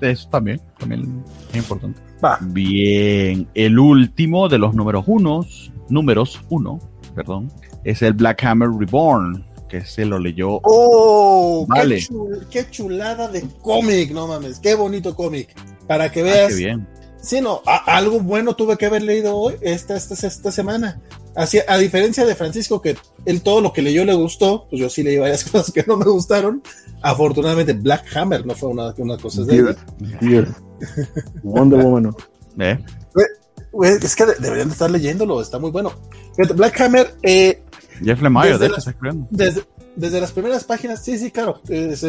eso también, también es importante. Bien, el último de los números unos, números uno, perdón, es el Black Hammer Reborn, que se lo leyó. ¡Oh! Vale. Qué, chulada de cómic! No mames, qué bonito cómic. Para que ah, veas. qué bien. Sí, no, algo bueno tuve que haber leído hoy, esta, esta, esta semana. Así, a diferencia de Francisco, que él todo lo que leyó le gustó, pues yo sí leí varias <laughs> cosas que no me gustaron. Afortunadamente, Black Hammer no fue una, una cosa de él. Wonder Woman. ¿Eh? Es que deberían de estar leyéndolo, está muy bueno. Black Hammer. Eh, Jeff Lemire, desde, desde, desde las primeras páginas, sí, sí, claro, es,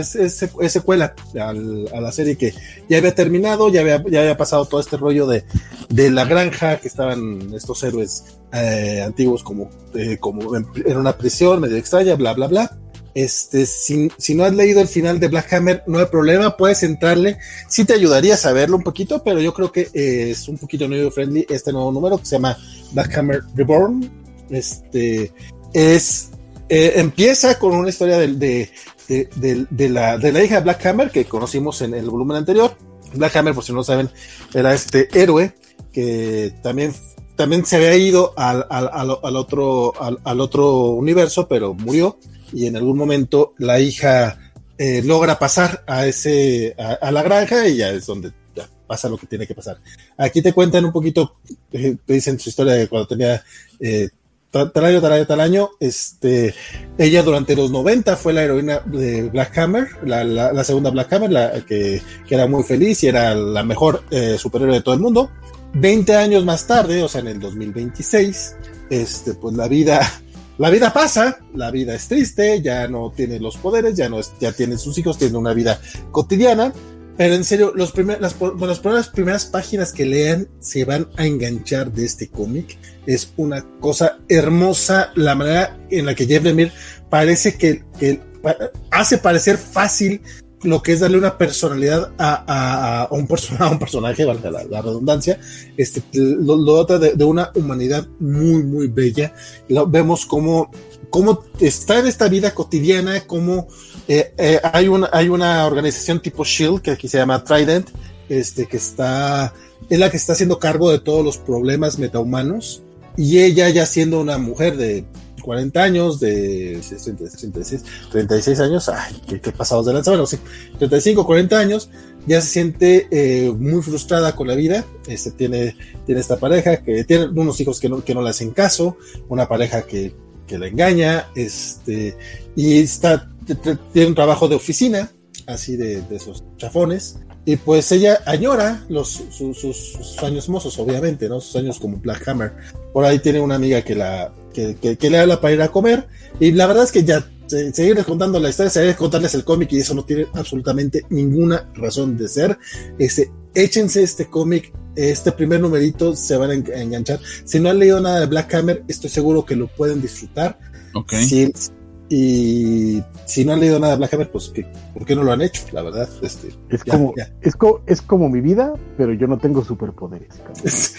secuela a la serie que ya había terminado, ya había, ya había pasado todo este rollo de, de la granja, que estaban estos héroes eh, antiguos como, eh, como en, una prisión medio extraña, bla, bla, bla. Este, si, si, no has leído el final de Black Hammer, no hay problema, puedes entrarle. Sí te ayudaría a saberlo un poquito, pero yo creo que es un poquito new friendly este nuevo número que se llama Black Hammer Reborn. Este es eh, empieza con una historia de, de, la, hija de Black Hammer que conocimos en el volumen anterior. Black Hammer, por si no saben, era este héroe que también, también se había ido al, otro, al, otro universo, pero murió. Y en algún momento la hija eh, logra pasar a, ese, a, la granja y ya es donde pasa lo que tiene que pasar. Aquí te cuentan un poquito, eh, te dicen su historia de cuando tenía tal año, tal año, tal año. Este, ella durante los 90 fue la heroína de Black Hammer, la, segunda Black Hammer, la, que, era muy feliz y era la mejor eh, superhéroe de todo el mundo. 20 años más tarde, o sea, en el 2026, este, pues la vida, la vida pasa, la vida es triste, ya no tiene los poderes, ya no es, ya tiene sus hijos, tiene una vida cotidiana pero en serio, los primer, las, las primeras páginas que lean se van a enganchar de este cómic. Es una cosa hermosa la manera en la que Jeff Lemire parece que, hace parecer fácil lo que es darle una personalidad a, un, <laughs> a un personaje, valga la, redundancia, este, lo, lo de, de, una humanidad muy, muy bella. Lo, vemos como cómo está en esta vida cotidiana, cómo eh, eh, hay, una, hay una organización tipo Shield que aquí se llama Trident, este, que está, es la que está haciendo cargo de todos los problemas metahumanos, y ella ya siendo una mujer de 40 años, de 36, 36 años, ay, qué, qué pasados de lanza, bueno, sí, 35, 40 años, ya se siente eh, muy frustrada con la vida, este, tiene, tiene esta pareja que tiene unos hijos que no, que no le hacen caso, una pareja que, que la engaña, este, y está, tiene un trabajo de oficina, así de, de esos chafones, y pues ella añora los, sus, sus, sus, años mozos, obviamente, ¿no? Sus años como Black Hammer. Por ahí tiene una amiga que la que, que, que le habla para ir a comer. Y la verdad es que ya se, seguirles contando la historia, seguirles contarles el cómic y eso no tiene absolutamente ninguna razón de ser. Este, échense este cómic, este primer numerito, se van a enganchar. Si no han leído nada de Black Hammer, estoy seguro que lo pueden disfrutar. Okay. Si, y si no han leído nada de Black Hammer, pues ¿qué, ¿por qué no lo han hecho? La verdad, este, es, ya, como, ya. Es, co es como mi vida, pero yo no tengo superpoderes. Es,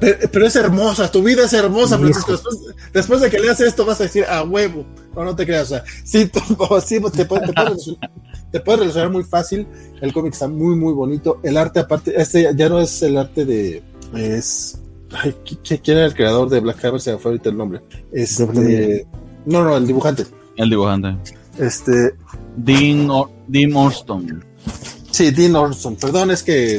pero, pero, es hermosa, tu vida es hermosa, Francisco. Después, después, de que leas esto vas a decir a huevo. No, no te creas. O sea, sí, <laughs> sí te, te, puede te puede relacionar muy fácil. El cómic está muy, muy bonito. El arte, aparte, este ya no es el arte de. Es. Ay, ¿Quién era el creador de Black Hammer? Se me fue ahorita el nombre. Este. No, no, el dibujante. El dibujante. Este. Dean, Or Dean Orston. Sí, Dean Orston. Perdón, es que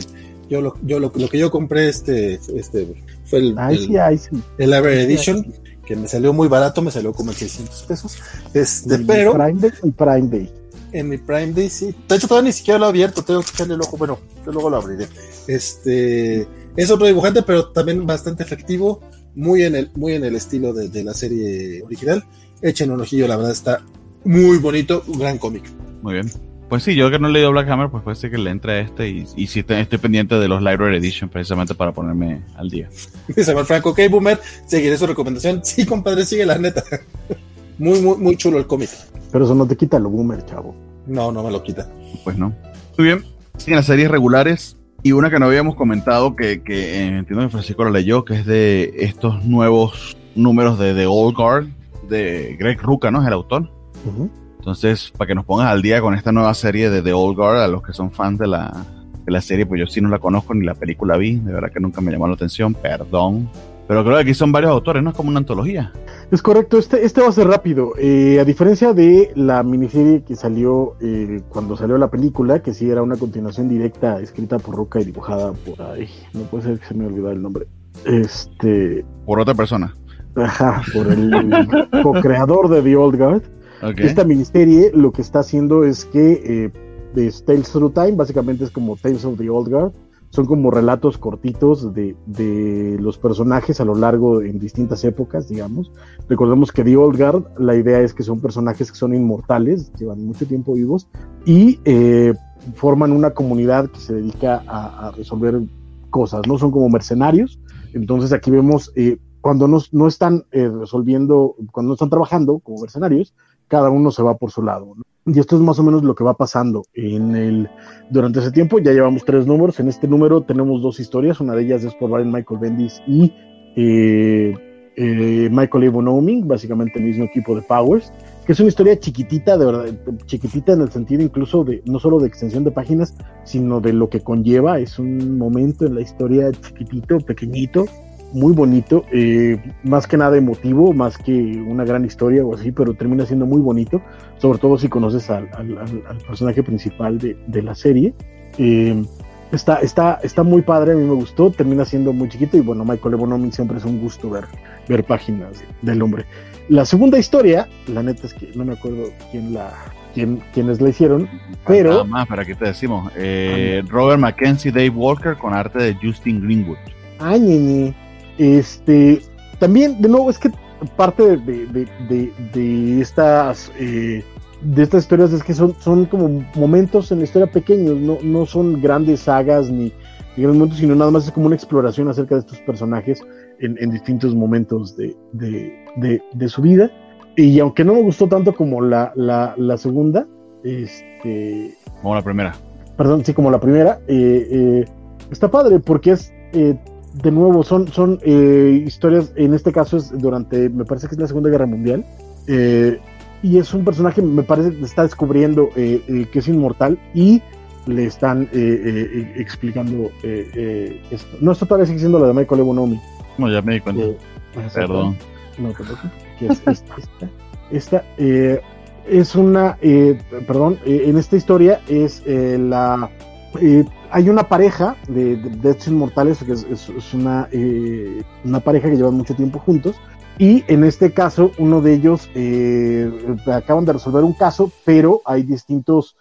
yo lo, yo lo, lo que yo compré este, este fue el, ay, el, sí, ay, sí. el Library Edition, sí, que me salió muy barato, me salió como en 600 pesos. Este, el pero. Prime Day, el Prime Day. En mi Prime Day, sí. De hecho, todavía ni siquiera lo he abierto, tengo que echarle el ojo. Bueno, yo luego lo abriré. Este. Es otro dibujante, pero también bastante efectivo. Muy en el, muy en el estilo de, de la serie original. Echen un ojillo, la verdad está muy bonito, un gran cómic. Muy bien. Pues sí, yo que no he leído Black Hammer, pues puede ser que le entre a este y, y sí estoy, estoy, pendiente de los Library Edition precisamente para ponerme al día. <laughs> Dice Franco, ok, Boomer, seguiré su recomendación. <laughs> Sí, compadre, sigue la neta. <laughs> Muy, muy, muy chulo el cómic. Pero eso no te quita lo Boomer, chavo. No, no me lo quita. Pues no. Muy bien. Siguen las series regulares y una que no habíamos comentado que, que eh, entiendo que Francisco la leyó, que es de estos nuevos números de The Old Guard de Greg Ruca, ¿no? Es el autor. Uh -huh. Entonces, para que nos pongas al día con esta nueva serie de The Old Guard, a los que son fans de la, de la serie, pues yo sí no la conozco ni la película vi, de verdad que nunca me llamó la atención, perdón. Pero creo que aquí son varios autores, ¿no? Es como una antología. Es correcto, este, este va a ser rápido. Eh, a diferencia de la miniserie que salió eh, cuando salió la película, que sí era una continuación directa, escrita por Roca y dibujada por. Ay, no puede ser que se me olvidó el nombre. Este. Por otra persona. Ajá, por el <laughs> co-creador de The Old Guard. Okay. Esta miniserie lo que está haciendo es que eh, Tales Through Time, básicamente es como Tales of the Old Guard, son como relatos cortitos de, de, los personajes a lo largo en distintas épocas, digamos. Recordemos que The Old la idea es que son personajes que son inmortales, llevan mucho tiempo vivos y eh, forman una comunidad que se dedica a, a, resolver cosas, ¿no? Son como mercenarios. Entonces aquí vemos eh, cuando no, no están eh, resolviendo, cuando no están trabajando como mercenarios, cada uno se va por su lado. ¿no? Y esto es más o menos lo que va pasando en el, durante ese tiempo. Ya llevamos tres números. En este número tenemos dos historias. Una de ellas es por Brian Michael Bendis y eh, eh, Michael básicamente el mismo equipo de Powers, que es una historia chiquitita, de verdad, chiquitita en el sentido incluso de no solo de extensión de páginas, sino de lo que conlleva. Es un momento en la historia chiquitito, pequeñito, muy bonito, eh, más que nada emotivo, más que una gran historia o así, pero termina siendo muy bonito, sobre todo si conoces al, al, al personaje principal de, de la serie. Eh, está, está, está muy padre, a mí me gustó, termina siendo muy chiquito y bueno, Michael Ebonomi siempre es un gusto ver, ver páginas del hombre. La segunda historia, la neta es que no me acuerdo quién la, quién, quiénes la hicieron, pero... Nada más, ¿para qué te decimos? Eh, Robert Mackenzie, Dave Walker con arte de Justin Greenwood. Ay, ñe, este, también, de nuevo, es que parte de, de, de, de estas eh, de estas historias es que son, son como momentos en la historia pequeños, no, no son grandes sagas ni, ni grandes momentos, sino nada más es como una exploración acerca de estos personajes en, en distintos momentos de, de, su vida. Y aunque no me gustó tanto como la, la, la segunda, este... Como la primera. Perdón, sí, como la primera, eh, eh, está padre porque es de nuevo, son, son eh, historias, en este caso es durante, me parece que es la Segunda Guerra Mundial, eh, y es un personaje, me parece que está descubriendo eh, que es inmortal, y le están eh, eh, explicando eh, esto. No, esto todavía sigue siendo la de Michael Ebonomi. No, ya me di cuenta. Perdón. No es esta. esta, es una, perdón, en esta historia es la... hay una pareja de, de, Inmortales, que es, una, una pareja que llevan mucho tiempo juntos, y en este caso, uno de ellos acaban de resolver un caso, pero hay distintos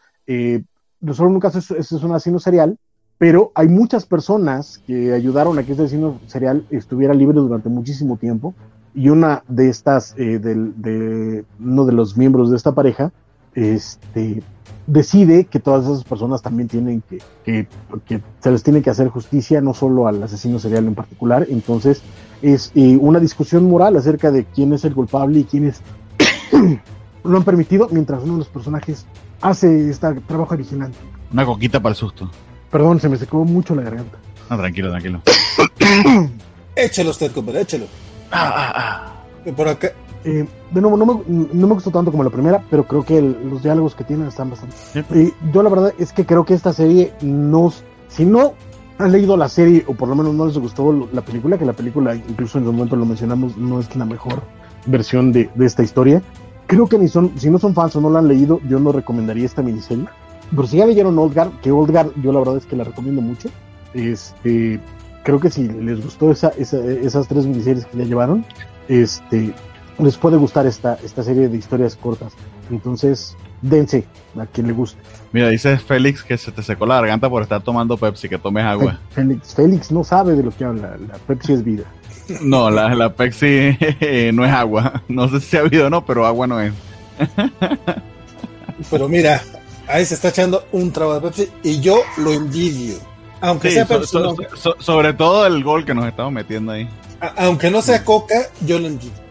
solo en un caso es, un asesino serial, pero hay muchas personas que ayudaron a que este asesino serial estuviera libre durante muchísimo tiempo. Y una de estas, eh, de, uno de los miembros de esta pareja, este, decide que todas esas personas también tienen que, que, que, se les tiene que hacer justicia, no solo al asesino serial en particular. Entonces, es eh, una discusión moral acerca de quién es el culpable y quiénes <coughs> lo han permitido, mientras uno de los personajes hace este trabajo original. Una coquita para el susto. Perdón, se me secó mucho la garganta. No, tranquilo, tranquilo. <coughs> échelo usted, compadre, échelo. Ah, ah, ah. Por acá. Eh, de nuevo, no me, no me, gustó tanto como la primera, pero creo que los diálogos que tienen están bastante. Eh, yo la verdad es que creo que esta serie no, si no han leído la serie o por lo menos no les gustó la película, que la película incluso en su momento lo mencionamos, no es la mejor versión de, de esta historia creo que ni son, si no son fans o no la han leído, yo no recomendaría esta miniserie. Pero si ya leyeron Oldgar, que Oldgar yo la verdad es que la recomiendo mucho. Este, creo que si les gustó esa, esas tres miniseries que ya llevaron, este, les puede gustar esta, esta serie de historias cortas. Entonces, dense a quien le guste. Mira, dice Félix que se te secó la garganta por estar tomando Pepsi, que tomes agua. <laughs> Félix, Félix no sabe de lo que habla, la Pepsi es vida. <laughs> No, la, la Pepsi <laughs> no es agua. No sé si ha habido o no, pero agua no es. Pero mira, ahí se está echando un trago de Pepsi y yo lo envidio. Aunque sea Pepsi. sobre todo el gol que nos estamos metiendo ahí. aunque no sea Coca, yo lo envidio.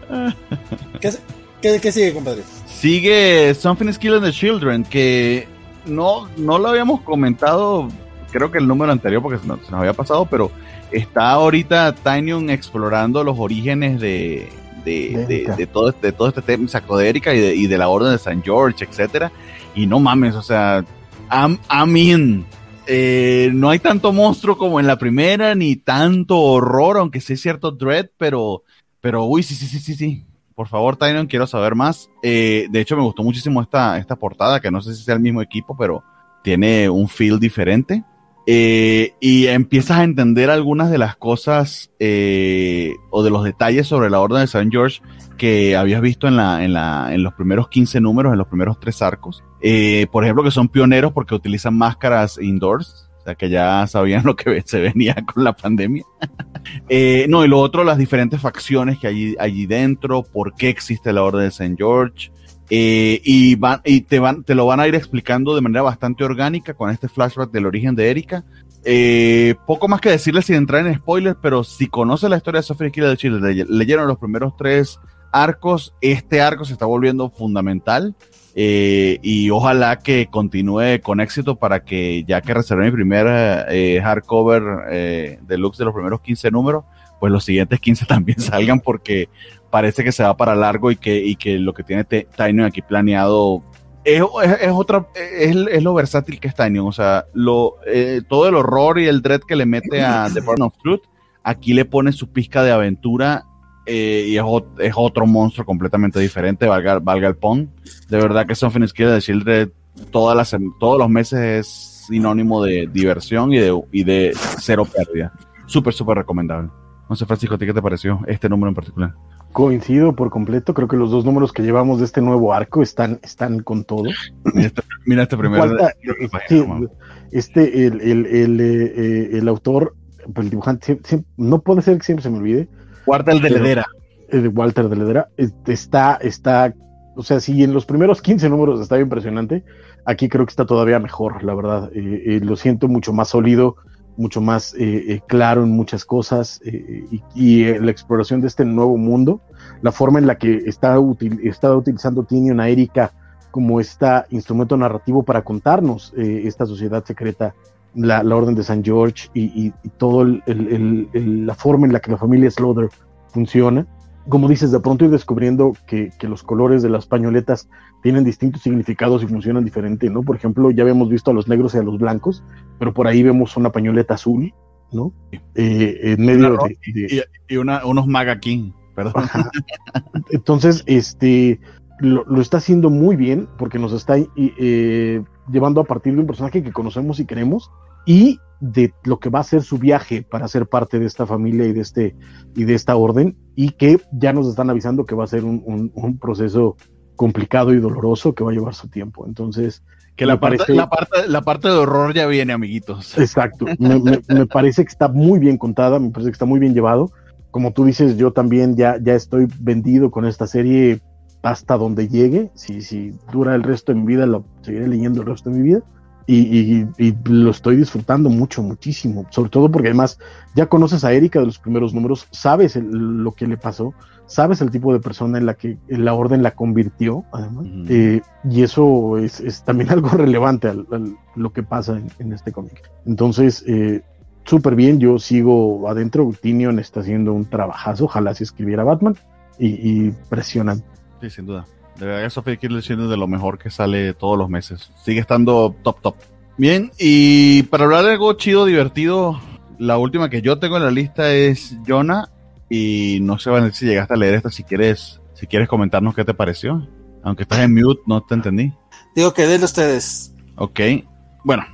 ¿Qué, sigue, compadre? Sigue Something is Killing the Children, que no, no lo habíamos comentado, creo que el número anterior, porque se nos había pasado, pero está ahorita Tinyon explorando los orígenes de, de, todo, de todo este tema sacodérica y de, y de la Orden de San George, etcétera. Y no mames, o sea, I mean, eh, no hay tanto monstruo como en la primera, ni tanto horror, aunque sí es cierto dread, pero, pero uy, sí, sí, sí, sí, sí. Por favor, Tynon, quiero saber más. Eh, de hecho, me gustó muchísimo esta, esta portada, que no sé si sea el mismo equipo, pero tiene un feel diferente. Eh, y empiezas a entender algunas de las cosas eh, o de los detalles sobre la Orden de San George que habías visto en, la, en, la, en los primeros 15 números, en los primeros tres arcos. Por ejemplo, que son pioneros porque utilizan máscaras indoors, sea que ya sabían <laughs> lo que se venía con la pandemia. <laughs> no, y lo otro, las diferentes facciones que hay allí dentro, por qué existe la Orden de San George. Eh, y van, y te van, te lo van a ir explicando de manera bastante orgánica con este flashback del origen de Erika. Eh, poco más que decirles sin entrar en spoilers, pero si conoce la historia de Sofía Killer de Chile, leyeron los primeros tres arcos, este arco se está volviendo fundamental. Eh, y ojalá que continúe con éxito para que ya que reservé mi primer hardcover deluxe de los primeros 15 números, pues los siguientes 15 <laughs> también salgan porque parece que se va para largo y que, y que lo que tiene Tiny aquí planeado es, es, otra, es, lo versátil que es Tiny, o sea, lo, eh, todo el horror y el dread que le mete a <laughs> The Burn of Truth, aquí le pone su pizca de aventura eh, y es, es, otro monstruo completamente diferente, valga, valga el pon. De verdad que Something is quiere decir de todas las, todos los meses es sinónimo de diversión y de, y de cero pérdida. Súper, súper recomendable. No sé, Francisco, qué te pareció este número en particular? Coincido por completo, creo que los dos números que llevamos de este nuevo arco están, están con todo. Mira este, primero. este, el, el, el, eh, el, autor, pues, el dibujante, no puede ser que siempre se me olvide. Walter de Ledera. Walter de Ledera está, está, o sea, si en los primeros 15 números estaba impresionante, aquí creo que está todavía mejor, la verdad. Eh, eh, lo siento mucho más sólido mucho más eh, eh, claro en muchas cosas eh, y, la exploración de este nuevo mundo, la forma en la que está, utilizando Tinion a Erika como este instrumento narrativo para contarnos esta sociedad secreta, la, Orden de San George y, y, todo la forma en la que la familia Slaughter funciona. como dices, de pronto ir descubriendo que, que, los colores de las pañoletas tienen distintos significados y funcionan diferente, ¿no? Por ejemplo, ya habíamos visto a los negros y a los blancos, pero por ahí vemos una pañoleta azul, ¿no? Eh, en medio de, de, Y, una, unos Maga King, perdón. Entonces, este, lo, lo, está haciendo muy bien porque nos está eh, llevando a partir de un personaje que conocemos y queremos y de lo que va a ser su viaje para ser parte de esta familia y de este y de esta orden y que ya nos están avisando que va a ser un, un, un proceso complicado y doloroso que va a llevar su tiempo. Entonces que la parte, la parte la parte de horror ya viene amiguitos. Exacto. Me, me, me, parece que está muy bien contada me parece que está muy bien llevado. Como tú dices yo también ya ya estoy vendido con esta serie hasta donde llegue si si dura el resto de mi vida lo seguiré leyendo el resto de mi vida y, y, y, lo estoy disfrutando mucho, muchísimo, sobre todo porque además ya conoces a Erika de los primeros números, sabes el, lo que le pasó, sabes el tipo de persona en la que la orden la convirtió, además, uh -huh. eh, y eso es, es, también <laughs> algo relevante a lo que pasa en, en este cómic. Entonces, eh, súper bien, yo sigo adentro, Tinion está haciendo un trabajazo, ojalá si escribiera Batman, y, y presionan. Sí, sin duda. De verdad que Sophie Kirle es de lo mejor que sale todos los meses. Sigue estando top, top. Bien, y para hablar de algo chido, divertido, la última que yo tengo en la lista es Jonah. Y no sé, Vanessa, si llegaste a leer esta, si quieres, si quieres comentarnos qué te pareció. Aunque estás en mute, no te entendí. Digo que denle ustedes. Ok. Bueno,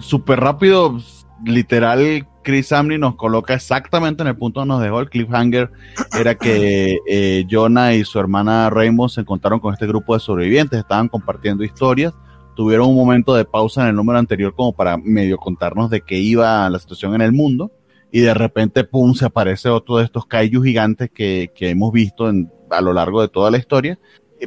súper rápido, literal, Chris Amney nos coloca exactamente en el punto donde nos dejó el cliffhanger. Era que eh, Jonah y su hermana Rainbow se encontraron con este grupo de sobrevivientes, estaban compartiendo historias. Tuvieron un momento de pausa en el número anterior como para medio contarnos de qué iba la situación en el mundo. Y de repente, pum, se aparece otro de estos kaiju gigantes que, que hemos visto a lo largo de toda la historia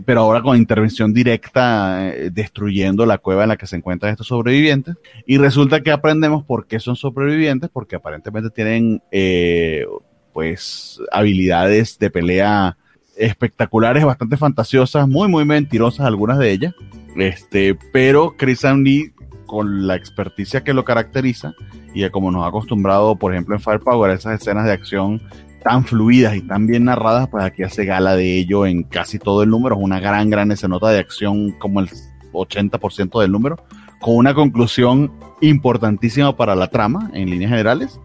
pero ahora con intervención directa eh, destruyendo la cueva en la que se encuentran estos sobrevivientes. Y resulta que aprendemos por qué son sobrevivientes, porque aparentemente tienen eh, pues habilidades de pelea espectaculares, bastante fantasiosas, muy muy mentirosas algunas de ellas. Este, pero Chris Lee con la experticia que lo caracteriza y como nos ha acostumbrado, por ejemplo, en Firepower, esas escenas de acción tan fluidas y tan bien narradas, pues aquí hace gala de ello en casi todo el número. Es una gran, gran escenota de acción, como el 80% del número, con una conclusión importantísima para la trama en líneas generales.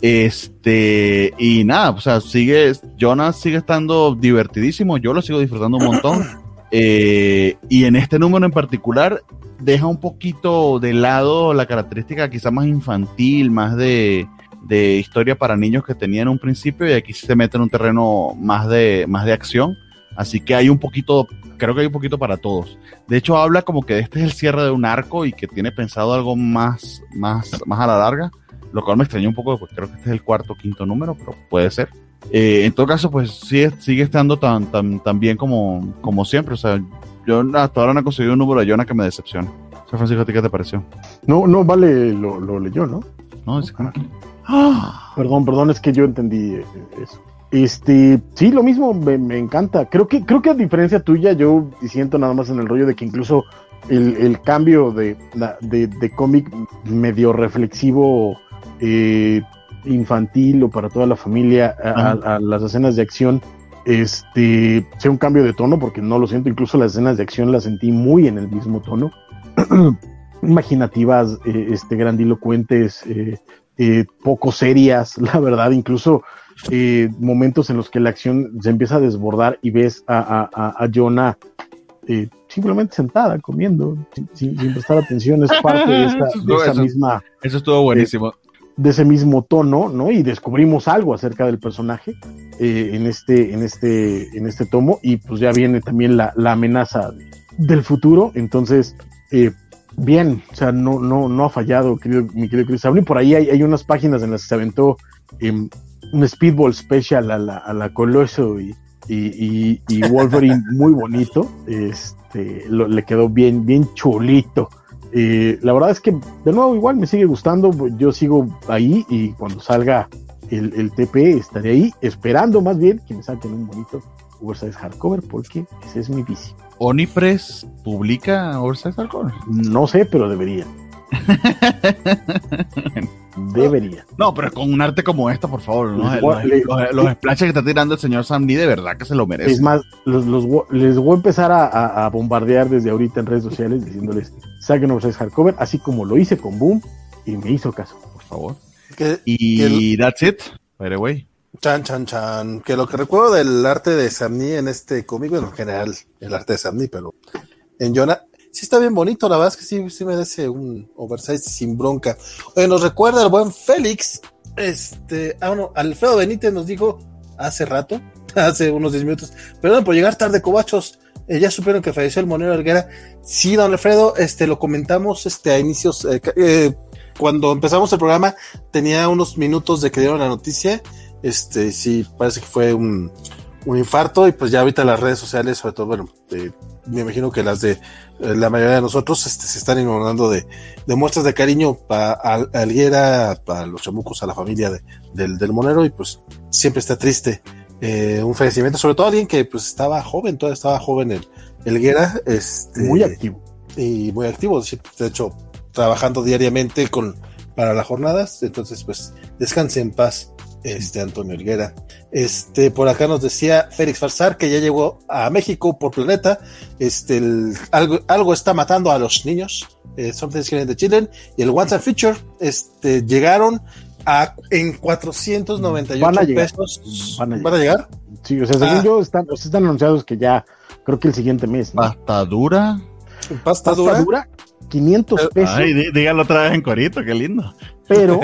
Este, y nada, o sea, sigue, Jonas sigue estando divertidísimo, yo lo sigo disfrutando un montón. <clears throat> Eh, y en este número en particular, deja un poquito de lado la característica quizá más infantil, más de, de historia para niños que tenía en un principio y aquí se mete en un terreno más de, más de acción. Así que hay un poquito, creo que hay un poquito para todos. De hecho, habla como que este es el cierre de un arco y que tiene pensado algo más, más, más a la larga, lo cual me extrañó un poco, porque creo que este es el cuarto o quinto número, pero puede ser. Eh, en todo caso, pues sigue, sigue estando tan, tan, tan bien como, como siempre. O sea, yo hasta ahora no he conseguido un número de Jonah que me decepcione. O sea, Francisco, ¿a ti qué te pareció? No, no, vale, lo, lo leyó, ¿no? No, es que... ¡Ah! <gasps> Perdón, perdón, es que yo entendí eso. Este, sí, lo mismo, me, me, encanta. Creo que, creo que a diferencia tuya, yo siento nada más en el rollo de que incluso el, el cambio de, de, de cómic medio reflexivo, eh, infantil o para toda la familia a, a, a, las escenas de acción, este, sea un cambio de tono, porque no lo siento, incluso las escenas de acción las sentí muy en el mismo tono. <clears throat> Imaginativas, eh, este, grandilocuentes, eh, eh, poco serias, <laughs> la verdad, incluso eh, momentos en los que la acción se empieza a desbordar y ves a, a, a Jonah eh, simplemente sentada, comiendo, sin, sin, prestar atención, es parte de, esa, <laughs> de esa eso, misma... Eso estuvo buenísimo. De ese mismo tono, ¿no? Y descubrimos algo acerca del personaje eh, en, este, en, este, en este tomo y pues ya viene también la, la amenaza del futuro, entonces... Eh, bien, o sea, no, no, no ha fallado, querido, mi querido Chris Sablin. Por ahí hay, hay, unas páginas en las que se aventó eh, un Speedball Special a la, a la Coloso y, y, y, y Wolverine <laughs> muy bonito. Este, lo, le quedó bien, bien chulito. Eh, la verdad es que, de nuevo, igual me sigue gustando. Yo sigo ahí y cuando salga el, el TP estaré ahí, esperando más bien que me saquen un bonito Oversize Hardcover, porque ese es mi vicio. ¿Onipress publica Oversize Hardcover? No sé, pero debería. <laughs> Debería. No, pero con un arte como esta, por favor. ¿no? Les Los, los- los splashes que está tirando el señor Sam Lee, de verdad que se lo merece. Es más, los, los vo- les voy a empezar a, a- a bombardear desde ahorita en redes sociales diciéndoles, saquen Oversize Hardcover, así como lo hice con Boom y me hizo caso. por favor. Y that's it, by the way. Chan, chan, chan. Que lo que recuerdo del arte de Samni en este cómic, bueno, en general, el arte de Samni, pero en Jonah, sí está bien bonito, la verdad es que sí, sí merece un oversize sin bronca. Oye, nos recuerda el buen Félix, este, ah, bueno, Alfredo Benítez nos dijo hace rato, <laughs> hace unos 10 minutos, perdón por llegar tarde, cobachos. Eh, ya supieron que falleció el monero Helguera. Sí, don Alfredo, este, lo comentamos este, a inicios, eh, eh, cuando empezamos el programa, tenía unos minutos de que dieron la noticia. Este, sí, parece que fue un, un infarto y pues ya ahorita las redes sociales, sobre todo, bueno, eh, me imagino que las de eh, la mayoría de nosotros este, se están inundando de, de muestras de cariño para Alguera, para los chamucos, a la familia de- del, del monero y pues siempre está triste. eh, un fallecimiento, sobre todo alguien que pues estaba joven, todavía estaba joven el Helguera, este, Muy activo. y muy activo, de hecho, trabajando diariamente con para las jornadas, entonces pues descanse en paz, este Antonio Helguera. Este, por acá nos decía Félix Farsar que ya llegó a México por planeta, este, el- algo, algo está matando a los niños, eh, Something's Killing the Children, y el and Future, este, llegaron a, en 498 Van a llegar. pesos. Van a ¿Van a llegar? Sí, o sea, según Ah. yo, están, o sea, están anunciados que ya, creo que el siguiente mes, ¿no? Pasta dura. ¿Pasta Pasta dura? dura, 500 pesos, Ay, dí- dígalo otra vez en corito, qué lindo. pero,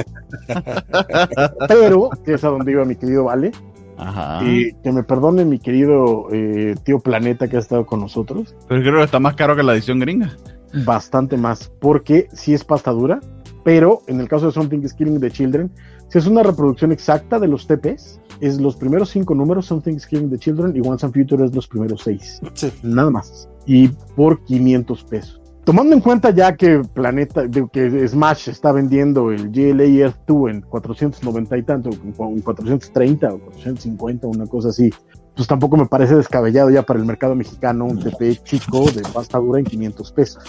<laughs> pero, que es a donde iba mi querido Vale, Ajá. y que me perdone mi querido eh, tío Planeta que ha estado con nosotros, Pero creo que está más caro que la edición gringa. bastante más, porque sí es pasta dura, pero en el caso de Something is Killing the Children, si es una reproducción exacta de los TPs, es los primeros cinco números, Something is Killing the Children, y Once and Future es los primeros seis. Sí. nada más. Y por 500 pesos. Tomando en cuenta ya que Planeta, que Smash está vendiendo el GLA Earth 2 en 490 y tanto, en 430 o 450, una cosa así, pues tampoco me parece descabellado ya para el mercado mexicano un TP chico de pasta dura en 500 pesos.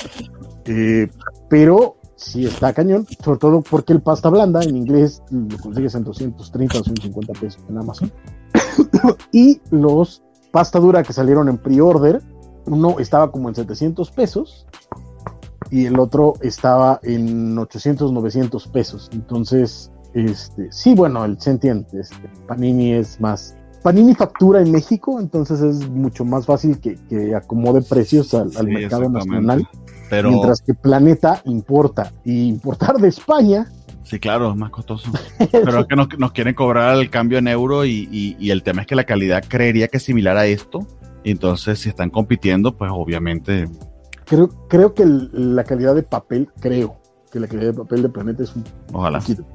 Eh, pero sí está cañón, sobre todo porque el pasta blanda en inglés lo consigues en 230 o 250 pesos en Amazon. <coughs> y los pasta dura que salieron en pre-order, uno estaba como en 700 pesos y el otro estaba en 800, 900 pesos. Entonces, este, sí, bueno, el Sentient este, Panini es más. Panini factura en México, entonces es mucho más fácil que, que acomode precios al, al Sí, mercado nacional, Pero mientras que Planeta importa. Y importar de España, sí, claro, es más costoso. <laughs> Pero es que nos, nos quieren cobrar el cambio en euro y, y- y el tema es que la calidad creería que es similar a esto. Entonces, si están compitiendo, pues obviamente. Creo, creo que el- la calidad de papel, creo que la calidad de papel de Planeta es un Ojalá. poquito.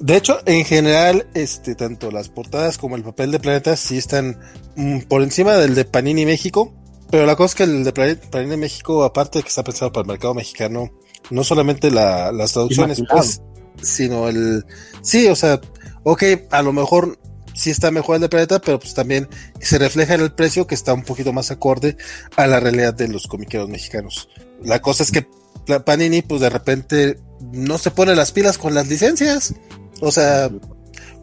De hecho, en general, este, tanto las portadas como el papel de Planeta sí están mm, por encima del de Panini México. Pero la cosa es que el de Plane- Panini México, aparte de que está pensado para el mercado mexicano, no solamente la- las traducciones, pues, sino el. Sí, o sea, ok, a lo mejor sí está mejor el de Planeta, pero pues también se refleja en el precio que está un poquito más acorde a la realidad de los comiqueros mexicanos. La cosa es que Panini, pues de repente no se pone las pilas con las licencias. O sea,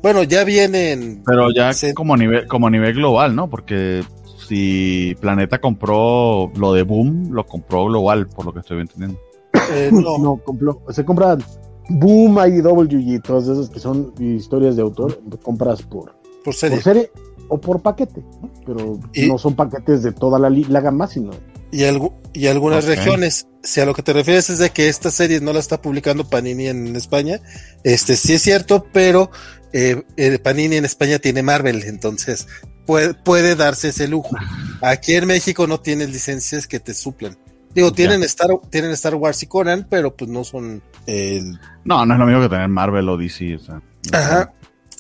bueno, ya vienen. Pero ya Sí. como a nivel, como a nivel global, ¿no? Porque si Planeta compró lo de Boom, lo compró global, por lo que estoy entendiendo. eh, no, <coughs> No, compró- se compra Boom, IDW y todas esas que son historias de autor, compras por, por serie. por serie o por paquete, ¿no? pero Y- no son paquetes de toda la, la gama, sino Y, y algunas regiones. Si a lo que te refieres es de que esta serie no la está publicando Panini en España, este sí es cierto, pero eh, eh, Panini en España tiene Marvel, entonces puede, puede darse ese lujo. <laughs> Aquí en México no tienes licencias que te suplen. Digo, tienen Star, tienen Star Wars y Conan, pero pues no son el, No, no es lo mismo que tener Marvel o DC. O sea, Ajá.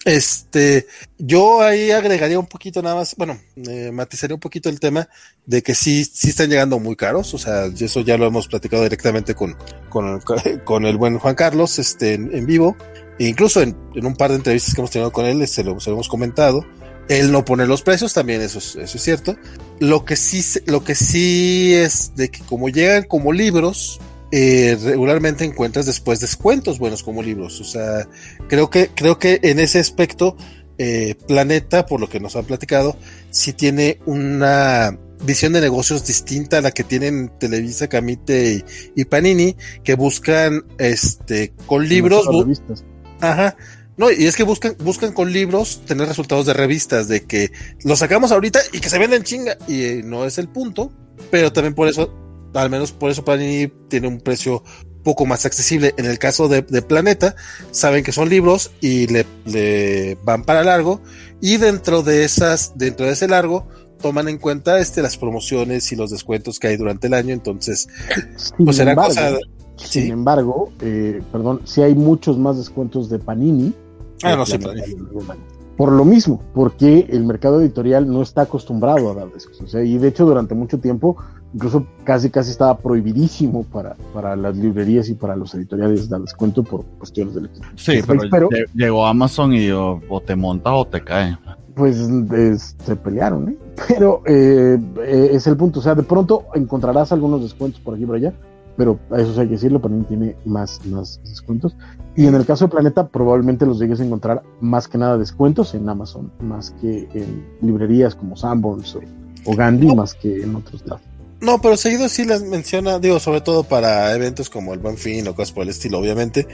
Este, yo ahí agregaría un poquito nada más, bueno, eh, matizaría un poquito el tema de que sí, sí están llegando muy caros, o sea, eso ya lo hemos platicado directamente con, con, <laughs> con el buen Juan Carlos, este, en, vivo, e incluso en, en un par de entrevistas que hemos tenido con él, se lo, se lo hemos comentado. Él no pone los precios, también eso es, eso es cierto. Lo que sí, lo que sí es de que como llegan como libros, eh, regularmente encuentras después descuentos buenos como libros. O sea, creo que, creo que en ese aspecto, eh, Planeta, por lo que nos han platicado, sí tiene una visión de negocios distinta a la que tienen Televisa, Camite y, Panini, que buscan este con libros. Ajá. No, y es que buscan, buscan con libros tener resultados de revistas, de que los sacamos ahorita y que se venden chinga. Y eh, no es el punto, pero también por eso al menos por eso Panini tiene un precio poco más accesible. En el caso de, Planeta, saben que son libros y le, van para largo. Y dentro de esas, dentro de ese largo, toman en cuenta este, las promociones y los descuentos que hay durante el año. Entonces, sin pues embargo, cosa. Sin embargo, eh, perdón, si hay muchos más descuentos de Panini. Ah, no sé, por lo mismo, porque el mercado editorial no está acostumbrado a dar descuentos. y de hecho, durante mucho tiempo incluso casi casi estaba prohibidísimo para, para las librerías y para los editoriales dar descuento por cuestiones del Sí, pero, llegó Amazon y o, te monta o te cae. Pues se pelearon, ¿eh? <laughs> Pero eh, eh, es el punto, o sea, de pronto encontrarás algunos descuentos por aquí y por allá, pero a eso hay que decirlo, Panini tiene más, más descuentos. Y en el caso de Planeta, probablemente los llegues a encontrar más que nada descuentos en Amazon, más que en librerías como Sanborns o, o Gandhi, más que en otros lados. No, pero seguido sí las menciona, digo, sobre todo para eventos como el Buen Fin o cosas por el estilo, obviamente.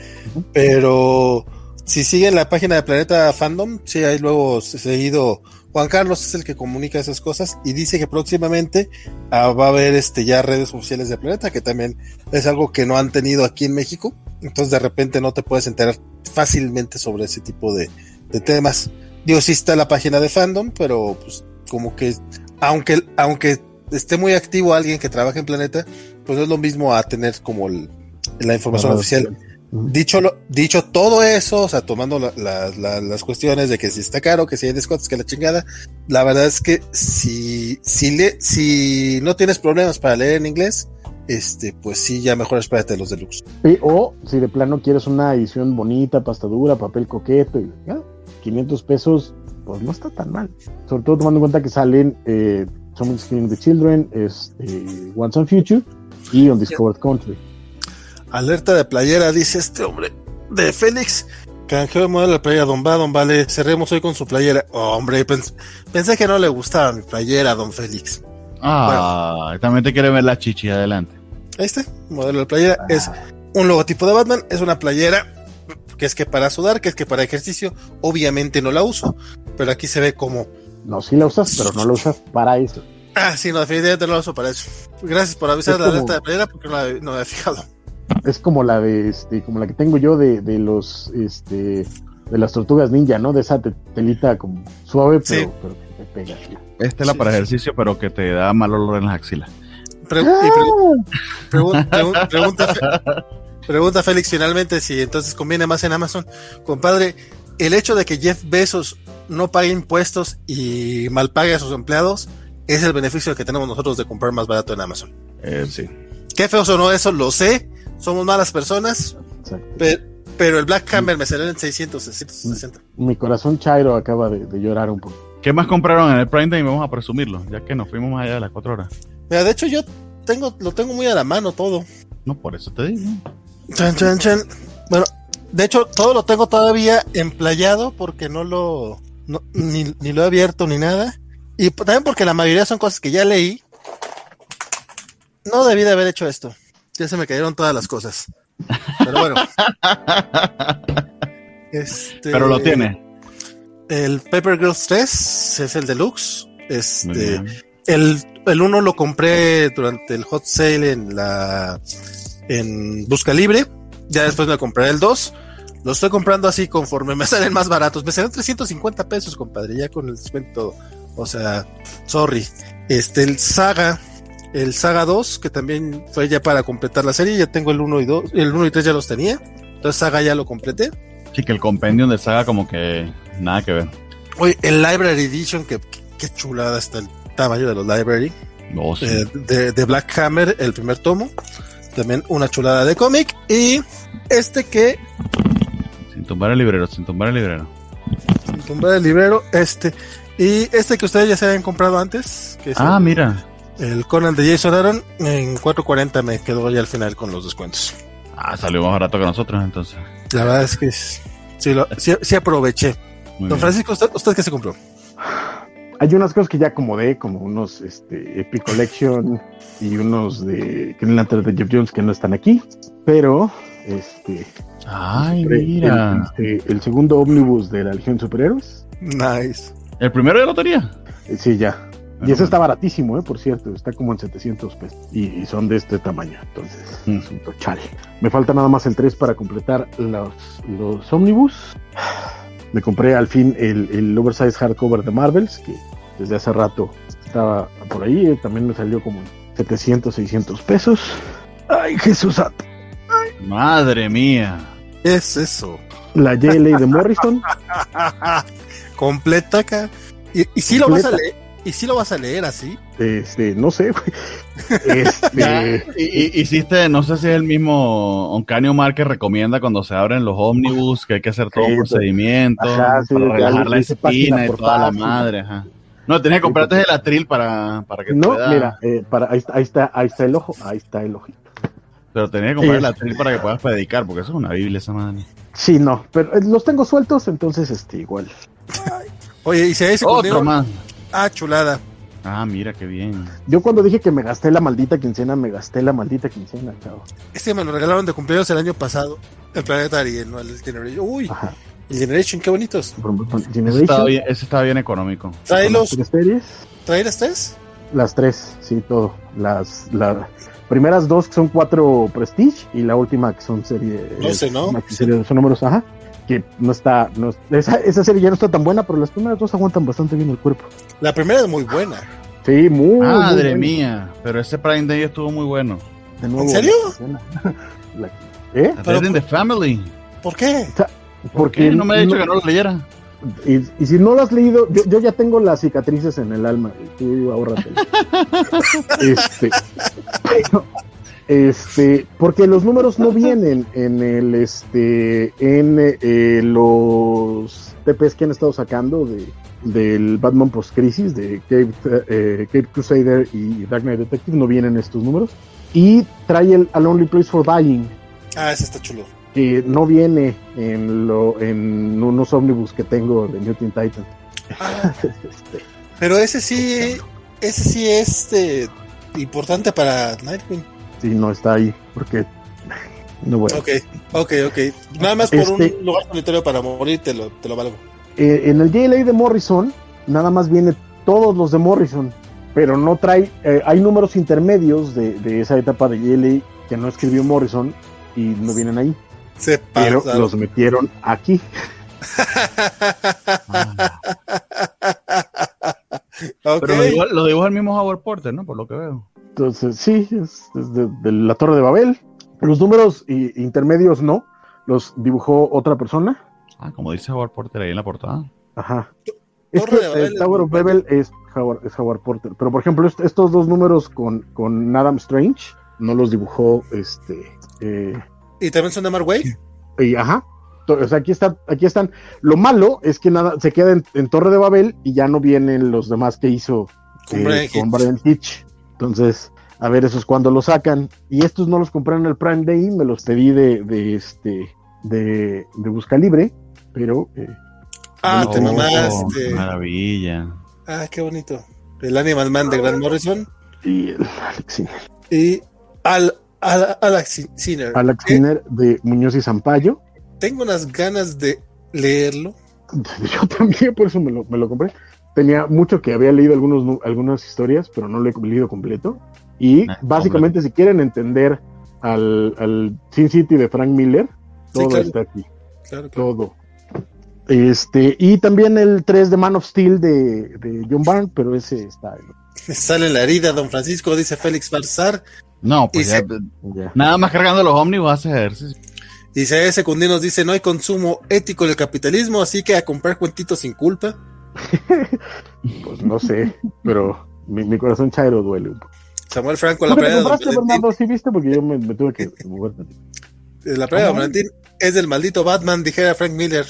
Pero si siguen la página de Planeta Fandom, sí hay luego seguido. Juan Carlos es el que comunica esas cosas y dice que próximamente ah, va a haber este ya redes oficiales de Planeta, que también es algo que no han tenido aquí en México. Entonces de repente no te puedes enterar fácilmente sobre ese tipo de, de temas. Digo, sí está la página de Fandom, pero pues como que aunque, aunque esté muy activo alguien que trabaja en Planeta, pues no es lo mismo a tener como la información oficial. Dicho, lo, dicho todo eso, o sea, tomando las cuestiones de que si está caro, que si hay descuentos, que la chingada, la verdad es que si, si, le, si no tienes problemas para leer en inglés, este, pues sí, ya mejor espérate los deluxe. o si de plano quieres una edición bonita, pasta dura, papel coqueto, y, 500 pesos, pues no está tan mal. Sobre todo tomando en cuenta que salen eh, Someone's Killing the Children, es eh, Once on Future y Undiscovered Country. Alerta de playera, dice este hombre. De Félix, canjeo de modelo de playera, don va, don vale, cerremos hoy con su playera. Oh, hombre, pensé que no le gustaba mi playera, don Félix. Ah, también te quiere ver la chichi adelante. Este modelo de playera ah. es un logotipo de Batman, es una playera que es que para sudar, que es que para ejercicio, obviamente no la uso, pero aquí se ve como no, sí la usas, pero no la usas para eso. Ah, sí, no, definitivamente no la uso para eso. Gracias por avisar la alerta de playera porque no, la, no me he fijado. Es como la de este, como la que tengo yo de, de los este de las tortugas ninja, ¿no? De esa telita como suave, pero, pero que te pega. Esta es la para ejercicio, pero que te da mal olor en las axilas. pregunta, pregunta Félix finalmente si entonces conviene más en Amazon. Compadre, el hecho de que Jeff Bezos no pague impuestos y mal pague a sus empleados es el beneficio que tenemos nosotros de comprar más barato en Amazon. Eh, sí. Qué feo sonó eso, lo sé. Somos malas personas. Pero, el Black Hammer me salió en 600, 660. Mi corazón chairo acaba de, llorar un poco. ¿Qué más compraron en el Prime Day? Vamos a presumirlo, ya que nos fuimos más allá de las 4 horas. Mira, de hecho yo tengo, lo tengo muy a la mano todo. No, por eso te digo. Chan, chan, chan. Bueno, de hecho, todo lo tengo todavía emplayado porque no lo. ni, lo he abierto ni nada. Y también porque la mayoría son cosas que ya leí. No debí de haber hecho esto. Ya se me cayeron todas las cosas. Pero bueno. <laughs> este, Pero lo tiene. El Paper Girls 3 es el deluxe. Este. El, el uno lo compré durante el hot sale en la. en Busca Libre ya después me compré el 2. Lo estoy comprando así conforme me <laughs> salen más baratos. Me salen 350 pesos, compadre, ya con el descuento. O sea, sorry. Este, el Saga, el Saga 2, que también fue ya para completar la serie. Ya tengo el 1 y 2, el 1 y 3 ya los tenía. Entonces Saga ya lo completé. Sí, que el compendium de Saga como que nada que ver. Oye, el Library Edition, que, qué chulada está el tamaño de los Library. No, sí. Eh, de, de Black Hammer, el primer tomo también una chulada de cómic. Y este que. Sin tumbar el librero, sin tumbar el librero. Sin tumbar el librero, este. Y este que ustedes ya se habían comprado antes. ah, mira. El Conan de Jason Aaron en 4.40 me quedó ya al final con los descuentos. Ah, salió más barato que nosotros entonces. La verdad es que sí, lo, sí, sí aproveché. Muy Don bien. Francisco, ¿usted, ¿usted qué se compró? Hay unas cosas que ya acomodé, como unos este, Epic Collection y unos de Green Lantern de Jeff Jones que no están aquí, pero este, Ay, el, mira. el- el segundo ómnibus de la Legión de Superhéroes, Nice. ¿El primero de lotería? eh, sí, ya. Y ese está baratísimo, eh, por cierto, está como en 700 pesos. Y, y son de este tamaño, entonces Mm. es un tochal. Me falta nada más el 3 para completar los, los ómnibus. Me compré al fin el, el oversize hardcover de Marvels, que desde hace rato estaba por ahí. eh, También me salió como en 700, 600 pesos. Ay, Jesús. Madre mía. ¿Qué es eso? La JLA de Morrison. <laughs> Completa acá. ¿Y, y si lo vas a leer? ¿Y si lo vas a leer así? Este, no sé, güey. <laughs> Este, hiciste, no sé si es el mismo Oncanio Mar que recomienda cuando se abren los ómnibus, que hay que hacer todo Sí, un procedimiento ajá, sí, para relajar la espina y toda la madre. Ajá. No, tenías que comprarte el atril para, para que no, pueda- mira, eh, para, ahí, está, ahí está, ahí está el ojo, ahí está el ojito. Pero tenías que comprar el atril para que puedas predicar, porque eso es una biblia esa madre. Sí, no, pero eh, los tengo sueltos, entonces este igual. Oye, y hay Otro más. Ah, chulada. Ah, mira qué bien. Yo cuando dije que me gasté la maldita quincena, me gasté la maldita quincena, chavo. Este me lo regalaron de cumpleaños el año pasado. El Planetary, no el Generation. Uy, Ajá. el Generation, qué bonitos. Ese estaba Generation, bien, ese estaba bien económico. Trae los. tres series, ¿Trae las tres? las tres, sí, todo. Las, las primeras dos que son cuatro Prestige y la última que son serie. Doce, ¿no? maxi serie, son números, ajá. Que no está, no, esa, esa serie ya no está tan buena, pero las primeras dos aguantan bastante bien el cuerpo. La primera es muy buena. Sí, muy. Madre muy mía, pero ese Prime Day estuvo muy bueno. De nuevo, ¿En serio? <laughs> la- ¿Eh? Pero- Dead in the Family. ¿Por qué? Porque ¿Qué? No me ha dicho que no lo leyera. Y, y si no lo has leído, yo, yo ya tengo las cicatrices en el alma. Tú ahórratelo. <laughs> este, pero, este, porque los números no vienen en el, este, en eh, los TPs que han estado sacando de del Batman Post Crisis de Cape, eh, Cape Crusader y Dark Knight Detective no vienen estos números y trae el A Lonely Place for Dying Ah, ese está chulo. que no viene en lo en unos ómnibus que tengo de New Teen Titan. Ah, Este, pero ese sí. Ese sí es eh, importante para Nightwing. Sí, no está ahí, porque <laughs> no bueno. Ok, ok, ok. Nada más por Este- un lugar solitario para morir, te lo, te lo valgo. Eh, en el JLA de Morrison, nada más viene todos los de Morrison, pero no trae, eh, hay números intermedios de, de esa etapa de JLA que no escribió Morrison y no vienen ahí, Se pero pasaron. los metieron aquí. <laughs> Pero lo dibuja el mismo Howard Porter, ¿no? Por lo que veo. Entonces, sí, es, es de, de la Torre de Babel. Los números intermedios no, los dibujó otra persona. Ah, como dice Howard Porter ahí en la portada. Ajá. Torre Este, de Babel el Tower of Babel es Howard, es Howard Porter. Pero por ejemplo, est- estos dos números con, con Adam Strange no los dibujó este. eh, ¿Y también son de Mark Wade? y, ajá. O sea, aquí, está, aquí están. Lo malo es que nada se queda en, en Torre de Babel y ya no vienen los demás que hizo Con eh, Brian con Hitch. Brian Hitch. Entonces, a ver esos cuando los sacan. Y estos no los compré en el Prime Day, me los pedí de, de este de, de Busca Libre, pero eh, Ah, te Oh, mamaste. Maravilla. Ah, qué bonito. El Animal Man de Grant Morrison y el Alex Sinner. y Al, Al- Alex Sinner. Alex que Sinner de Muñoz y Zampayo. Tengo unas ganas de leerlo. <laughs> Yo también, por eso me lo, me lo compré. Tenía mucho que había leído algunos, algunas historias, pero no lo he leído completo. Y Ah, básicamente, si quieren entender al, al Sin City de Frank Miller, Sí, todo claro. está aquí. Claro, claro. Todo. Este, y también el 3 de Man of Steel de, de John Byrne, pero ese está. Me <laughs> sale la herida, don Francisco, dice Félix Barzar. No, pues ya, se- Ya. nada más cargando los ómnibus hace ejercicio. Y C.E. Secundinos dice, no hay consumo ético del capitalismo, así que a comprar cuentitos sin culpa. <laughs> Pues no sé, pero mi, mi corazón chairo duele un poco. Samuel Franco, la ¿Tú qué te playa de Don compraste, Valentín? ¿Sí viste? Porque yo me, me tuve que eh, la playa de. Valentín es del maldito Batman, dijera Frank Miller.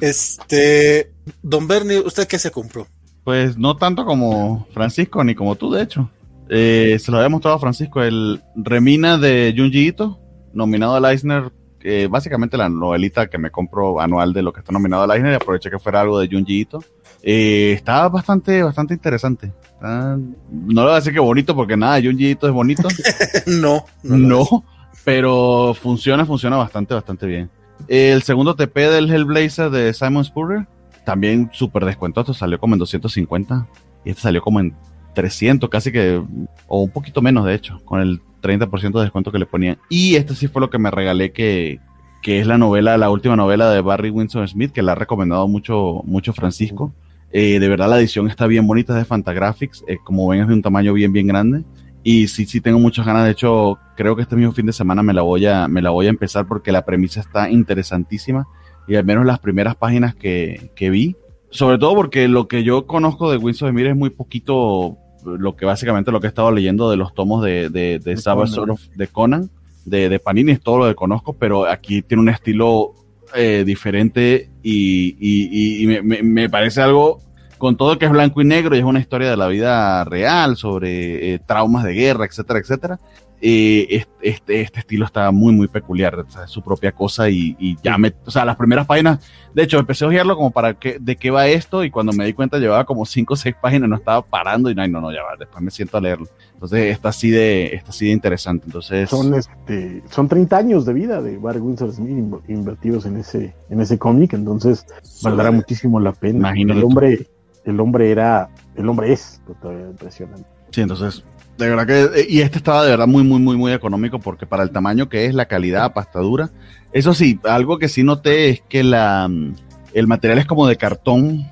Este, don Bernie, ¿usted qué se compró? Pues no tanto como Francisco ni como tú, de hecho. Eh, se lo había mostrado a Francisco, el Remina de Junji Ito, nominado al Eisner, eh, básicamente la novelita que me compro anual de lo que está nominado al Eisner y aproveché que fuera algo de Junji Ito. Eh, está bastante, bastante interesante. Está- no le voy a decir que bonito porque nada, Junji Ito es bonito. <laughs> no, no, pero funciona, funciona bastante, bastante bien. El segundo TP del Hellblazer de Simon Spurrier, también súper descuento, salió como en 250 y este salió como en 300, casi que, o un poquito menos de hecho, con el 30% de descuento que le ponían. Y este sí fue lo que me regalé, que, que es la novela, la última novela de Barry Winston Smith, que la ha recomendado mucho, mucho Francisco. Eh, de verdad la edición está bien bonita, es de Fantagraphics, eh, como ven es de un tamaño bien, bien grande. Y sí, sí tengo muchas ganas. De hecho, creo que este mismo fin de semana me la voy a, me la voy a empezar porque la premisa está interesantísima. Y al menos las primeras páginas que, que vi. Sobre todo porque lo que yo conozco de Winston Smith es muy poquito lo que básicamente lo que he estado leyendo de los tomos de, de, de, Conan. De Conan, de, de Panini, es todo lo que conozco, pero aquí tiene un estilo eh, diferente y, y- y- y me, me- me parece algo con todo que es blanco y negro y es una historia de la vida real sobre eh, traumas de guerra, etcétera, etcétera. Eh, este, este, estilo está muy, muy peculiar, o sea, es su propia cosa y, y ya me, o sea, las primeras páginas, de hecho, empecé a ojearlo como para qué, de qué va esto y cuando me di cuenta llevaba como cinco o seis páginas, no estaba parando y no, no, no, ya va, después me siento a leerlo. Entonces, está así de, está así de interesante. Entonces, Son, este, son 30 años de vida de Barry Winsor Smith in- invertidos en ese, en ese cómic, entonces valdrá muchísimo la pena. Imagínate el tú. hombre, el hombre era, el hombre es todavía impresionante. Sí, entonces, de verdad que, eh, y este estaba de verdad muy, muy, muy, muy económico porque para el tamaño que es, la calidad, pastadura. Eso sí, algo que sí noté es que la, mm, el material es como de cartón,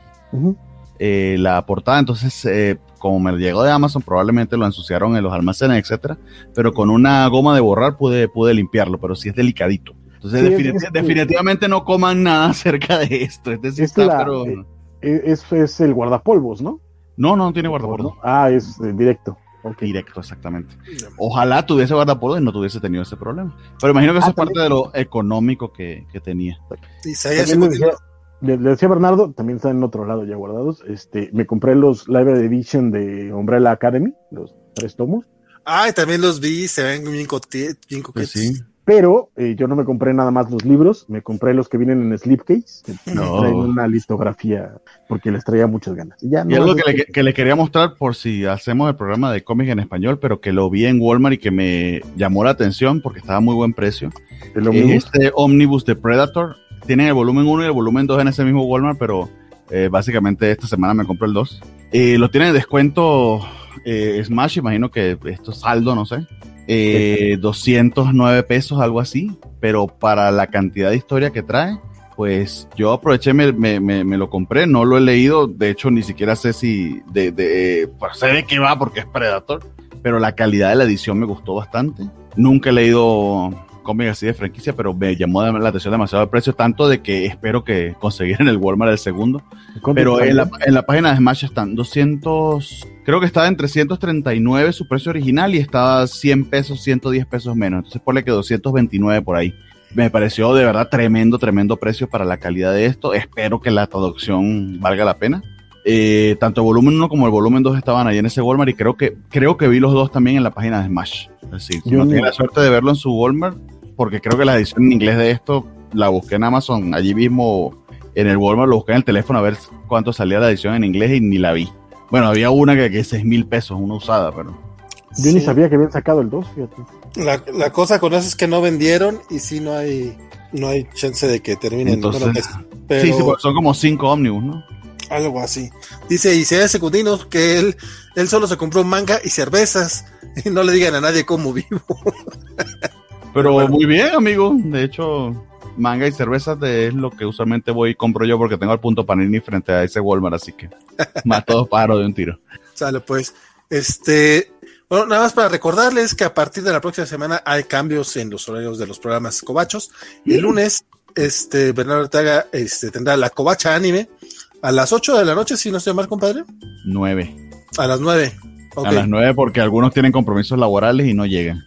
eh, la portada, entonces, eh, como me llegó de Amazon, probablemente lo ensuciaron en los almacenes, etcétera, pero con una goma de borrar pude, pude limpiarlo, pero sí es delicadito. Entonces, Sí, es- definitivamente no coman nada <laughs> acerca de esto. Este sí Es está, la- pero... Es, es el guardapolvos, ¿no? No, no tiene guardapolvo. Ah, es directo. Ok. Directo, exactamente. Ojalá tuviese guardapolvo y no tuviese tenido ese problema. Pero imagino que eso Ah, es parte de lo económico que, que tenía. También le decía, le, le decía a Bernardo, también están en otro lado ya guardados. Este, me compré los Library Edition de Umbrella Academy, los tres tomos, Ay, también los vi, se ven bien, coquetos. Pues sí. Pero eh, yo no me compré nada más los libros, me compré los que vienen en slipcase, que No. traen una litografía, porque les traía muchas ganas. Y ya Y algo que le, que le quería mostrar por si hacemos el programa de cómics en español, pero que lo vi en Walmart y que me llamó la atención porque estaba a muy buen precio. el Omnibus. este Omnibus de Predator. Tienen el volumen 1 y el volumen 2 en ese mismo Walmart, pero eh, básicamente esta semana me compré el 2. Eh, lo tienen en descuento eh, Smash, imagino que esto es saldo, no sé. Eh, 209 pesos, algo así, pero para la cantidad de historia que trae, pues yo aproveché, me, me, me, me lo compré, no lo he leído, de hecho ni siquiera sé si, de, de, pues sé de qué va porque es Predator, pero la calidad de la edición me gustó bastante. Nunca he leído cómics así de franquicia, pero me llamó la atención demasiado el precio, tanto de que espero que <laughs> conseguir en el Walmart el segundo. ¿Cuánto Pero en la, en la página de Smash están 200, creo que estaba en 339 su precio original y estaba 100 pesos, 110 pesos menos. Entonces ponle que 229 por ahí. Me pareció de verdad tremendo, tremendo precio para la calidad de esto. Espero que la traducción valga la pena. Eh, tanto el volumen 1 como el volumen 2 estaban ahí en ese Walmart y creo que, creo que vi los dos también en la página de Smash. Decir, Yo no tenía la suerte de verlo en su Walmart porque creo que la edición en inglés de esto la busqué en Amazon allí mismo en el Walmart, lo busqué en el teléfono a ver cuánto salía la edición en inglés y ni la vi. Bueno, había una que, que 6 mil pesos, una usada, pero Yo ni Sí. sabía que habían sacado el 2, fíjate. La, la cosa con eso es que no vendieron y sí no hay no hay chance de que terminen. Entonces- pero sí, sí, porque son como 5 ómnibus, ¿no? algo así. Dice Isaías Secundino que él, él solo se compró manga y cervezas <laughs> y no le digan a nadie cómo vivo. <laughs> Pero Bueno. muy bien, amigo. De hecho, manga y cervezas de- es lo que usualmente voy y compro yo porque tengo el punto Panini frente a ese Walmart, así que <laughs> mato dos pájaros de un tiro. Sale pues. Este, bueno, nada más para recordarles que a partir de la próxima semana hay cambios en los horarios de los programas Cobachos. El lunes, este, Bernardo Ortega este, tendrá la Covacha Anime a las 8 de la noche, si no estoy mal, compadre. 9. A las 9. Ok. A las 9 porque algunos tienen compromisos laborales y no llegan.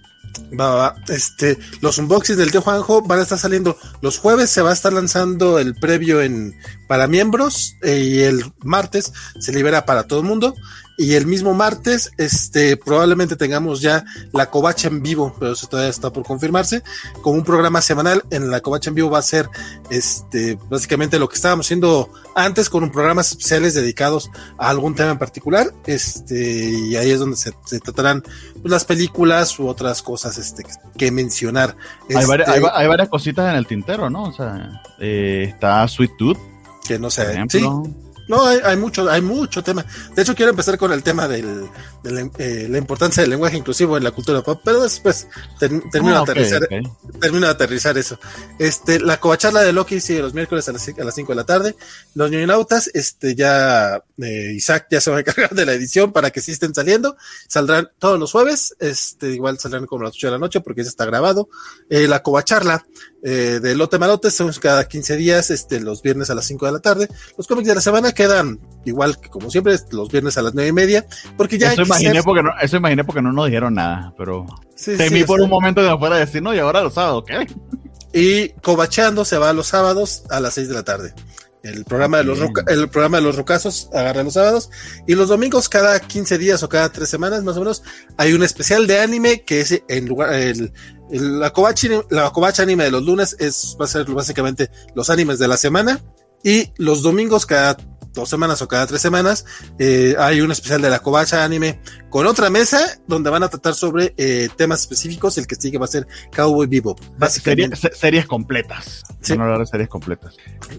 Va, va. Este, los unboxings del tío Juanjo van a estar saliendo los jueves. Se va a estar lanzando el previo en para miembros eh, y el martes se libera para todo el mundo y el mismo martes, este, probablemente tengamos ya la covacha en vivo, pero eso todavía está por confirmarse, como un programa semanal. En la covacha en vivo va a ser, este, básicamente lo que estábamos haciendo antes con un programas especiales dedicados a algún tema en particular, este, y ahí es donde se, tratarán pues, las películas u otras cosas, este, que mencionar. Hay, varias, este, cositas en el tintero, ¿no? O sea, eh, está Sweet Tooth. Que no sé, sí no, hay, mucho, hay mucho tema. De hecho, quiero empezar con el tema del, de eh, la, importancia del lenguaje inclusivo en la cultura pop, pero después termino, de ah, aterrizar, termino de aterrizar eso. Este, la covacharla de Loki sigue los miércoles a las, a las 5 de la tarde. Los ñoñonautas, este, ya, eh, Isaac ya se va a encargar <laughs> de la edición para que sí estén saliendo. Saldrán todos los jueves, este, igual saldrán como a las 8 de la noche porque ya está grabado. Eh, la covacharla, eh, de Lote Malote, son cada 15 días, este, los viernes a las 5 de la tarde. Los cómics de la semana quedan igual que como siempre, los viernes a las nueve y media, porque ya... Eso imaginé, porque no, eso imaginé porque no nos dijeron nada, pero temí por un momento de afuera decir, no, y ahora los sábados, ¿qué? Y Cobachando se va los sábados a las 6 de la tarde. El programa, de los el programa de los rocazos agarra los sábados y los domingos cada 15 días o cada 3 semanas más o menos hay un especial de anime que es en lugar el, la covacha la covacha anime de los lunes es va a ser básicamente los animes de la semana y los domingos cada dos semanas o cada tres semanas, eh, hay un especial de la Kobacha Anime con otra mesa donde van a tratar sobre eh, temas específicos. El que sigue va a ser Cowboy Bebop. Básicamente. Series, completas. Sí. Van a hablar de series completas.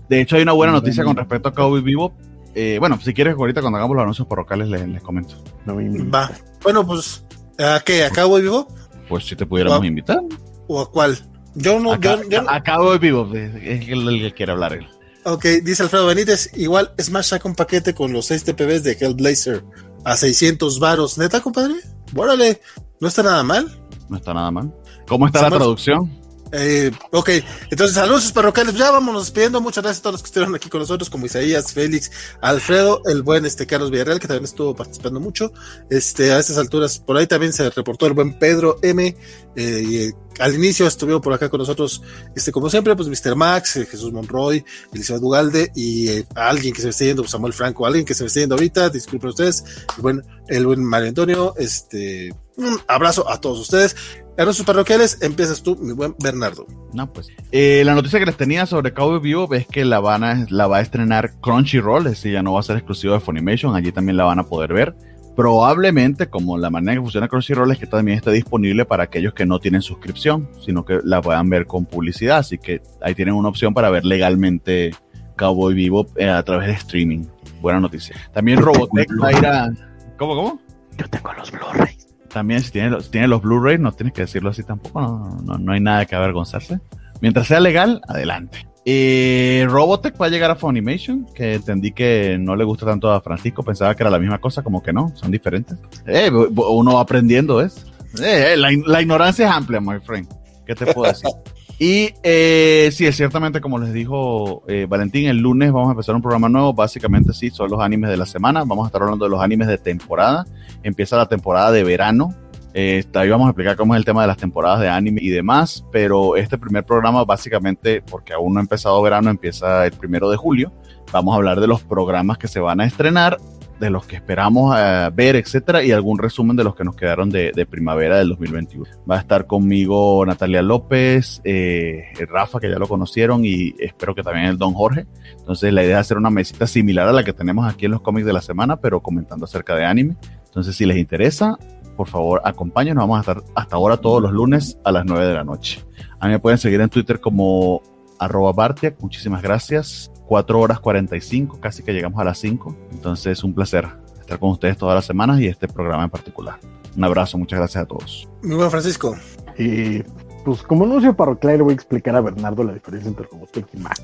De hecho, hay una buena noticia con respecto a Cowboy Bebop. Eh, bueno, si quieres, ahorita cuando hagamos los anuncios parroquiales les, les comento. va. Bueno, pues, ¿a qué? ¿A Cowboy Bebop? Pues si te pudiéramos invitar. ¿O a cuál? Yo no. A, yo, yo... a Cowboy Bebop, es el, el que quiere hablar él. Ok, dice Alfredo Benítez, igual Smash saca un paquete con los 6 TPBs de Hellblazer a 600 varos. ¿Neta, compadre? Órale, no está nada mal. No está nada mal. ¿Cómo está la traducción? Eh, ok, entonces saludos parroquiales, ya vámonos despidiendo, muchas gracias a todos los que estuvieron aquí con nosotros, como Isaías, Félix, Alfredo, el buen este Carlos Villarreal, que también estuvo participando mucho, este, a estas alturas, por ahí también se reportó el buen Pedro M, eh, y, eh, al inicio estuvieron por acá con nosotros, este, como siempre, pues Mr. Max, eh, Jesús Monroy, Elizabeth Dugalde, y eh, alguien que se me esté yendo, Samuel Franco, alguien que se me esté yendo ahorita, disculpen ustedes, el buen, el buen Mario Antonio, este, un abrazo a todos ustedes. Anuncios parroquiales, empiezas tú, mi buen Bernardo. No, pues. Eh, la noticia que les tenía sobre Cowboy Vivo es que la, van a, la va a estrenar Crunchyroll, es decir, ya no va a ser exclusivo de Funimation, allí también la van a poder ver. Probablemente, como la manera que funciona Crunchyroll es que también está disponible para aquellos que no tienen suscripción, sino que la puedan ver con publicidad. Así que ahí tienen una opción para ver legalmente Cowboy Vivo eh, a través de streaming. Buena noticia. También Robotech va a ir a. ¿Cómo, cómo? Yo tengo los Blu-rays. También si tiene los, tiene los Blu-ray, no tienes que decirlo así tampoco, no, no, hay nada que avergonzarse. Mientras sea legal, adelante. Eh, Robotech va a llegar a Funimation, que entendí que no le gusta tanto a Francisco, pensaba que era la misma cosa, como que no, son diferentes. Eh, uno va aprendiendo, ¿es? Eh, la, la, ignorancia es amplia, my friend. ¿Qué te puedo decir? <laughs> Y eh, sí, es ciertamente, como les dijo eh, Valentín, el lunes vamos a empezar un programa nuevo. Básicamente, sí, son los animes de la semana. Vamos a estar hablando de los animes de temporada. Empieza la temporada de verano. Eh, ahí vamos a explicar cómo es el tema de las temporadas de anime y demás. Pero este primer programa, básicamente, porque aún no ha empezado verano, empieza el primero de julio. Vamos a hablar de los programas que se van a estrenar de los que esperamos eh, ver, etcétera, y algún resumen de los que nos quedaron de, primavera del 2021. Va a estar conmigo Natalia López, eh, Rafa, que ya lo conocieron, y espero que también el Don Jorge. Entonces, la idea es hacer una mesita similar a la que tenemos aquí en los cómics de la semana, pero comentando acerca de anime. Entonces, si les interesa, por favor, acompáñenos. Vamos a estar hasta ahora todos los lunes a las 9 de la noche. A mí me pueden seguir en Twitter como arroba Bartiak. Muchísimas gracias. 4 horas 45, casi que llegamos a las 5. Entonces, un placer estar con ustedes todas las semanas y este programa en particular. Un abrazo, muchas gracias a todos. Muy buen Francisco. Y pues como anuncio parroquial le voy a explicar a Bernardo la diferencia entre Robotech y Mac.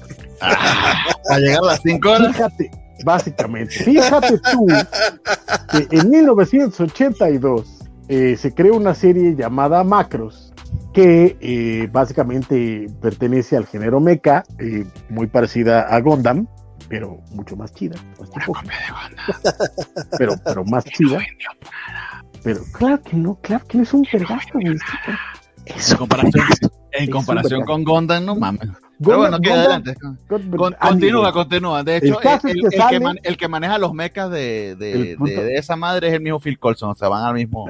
a llegar a las 5 horas. Fíjate, básicamente, fíjate tú que en 1982 eh, se creó una serie llamada Macros que eh, básicamente pertenece al género mecha, eh, muy parecida a Gundam, pero mucho más chida. pero, pero más chida. Pero claro que no, claro que no es un vergazo, En comparación, en comparación con Gundam, no mames. Pero bueno, que adelante. continúa, continúa. De hecho, el, que, maneja los mechas de, de, esa madre es el mismo Phil Colson, o sea, van al mismo.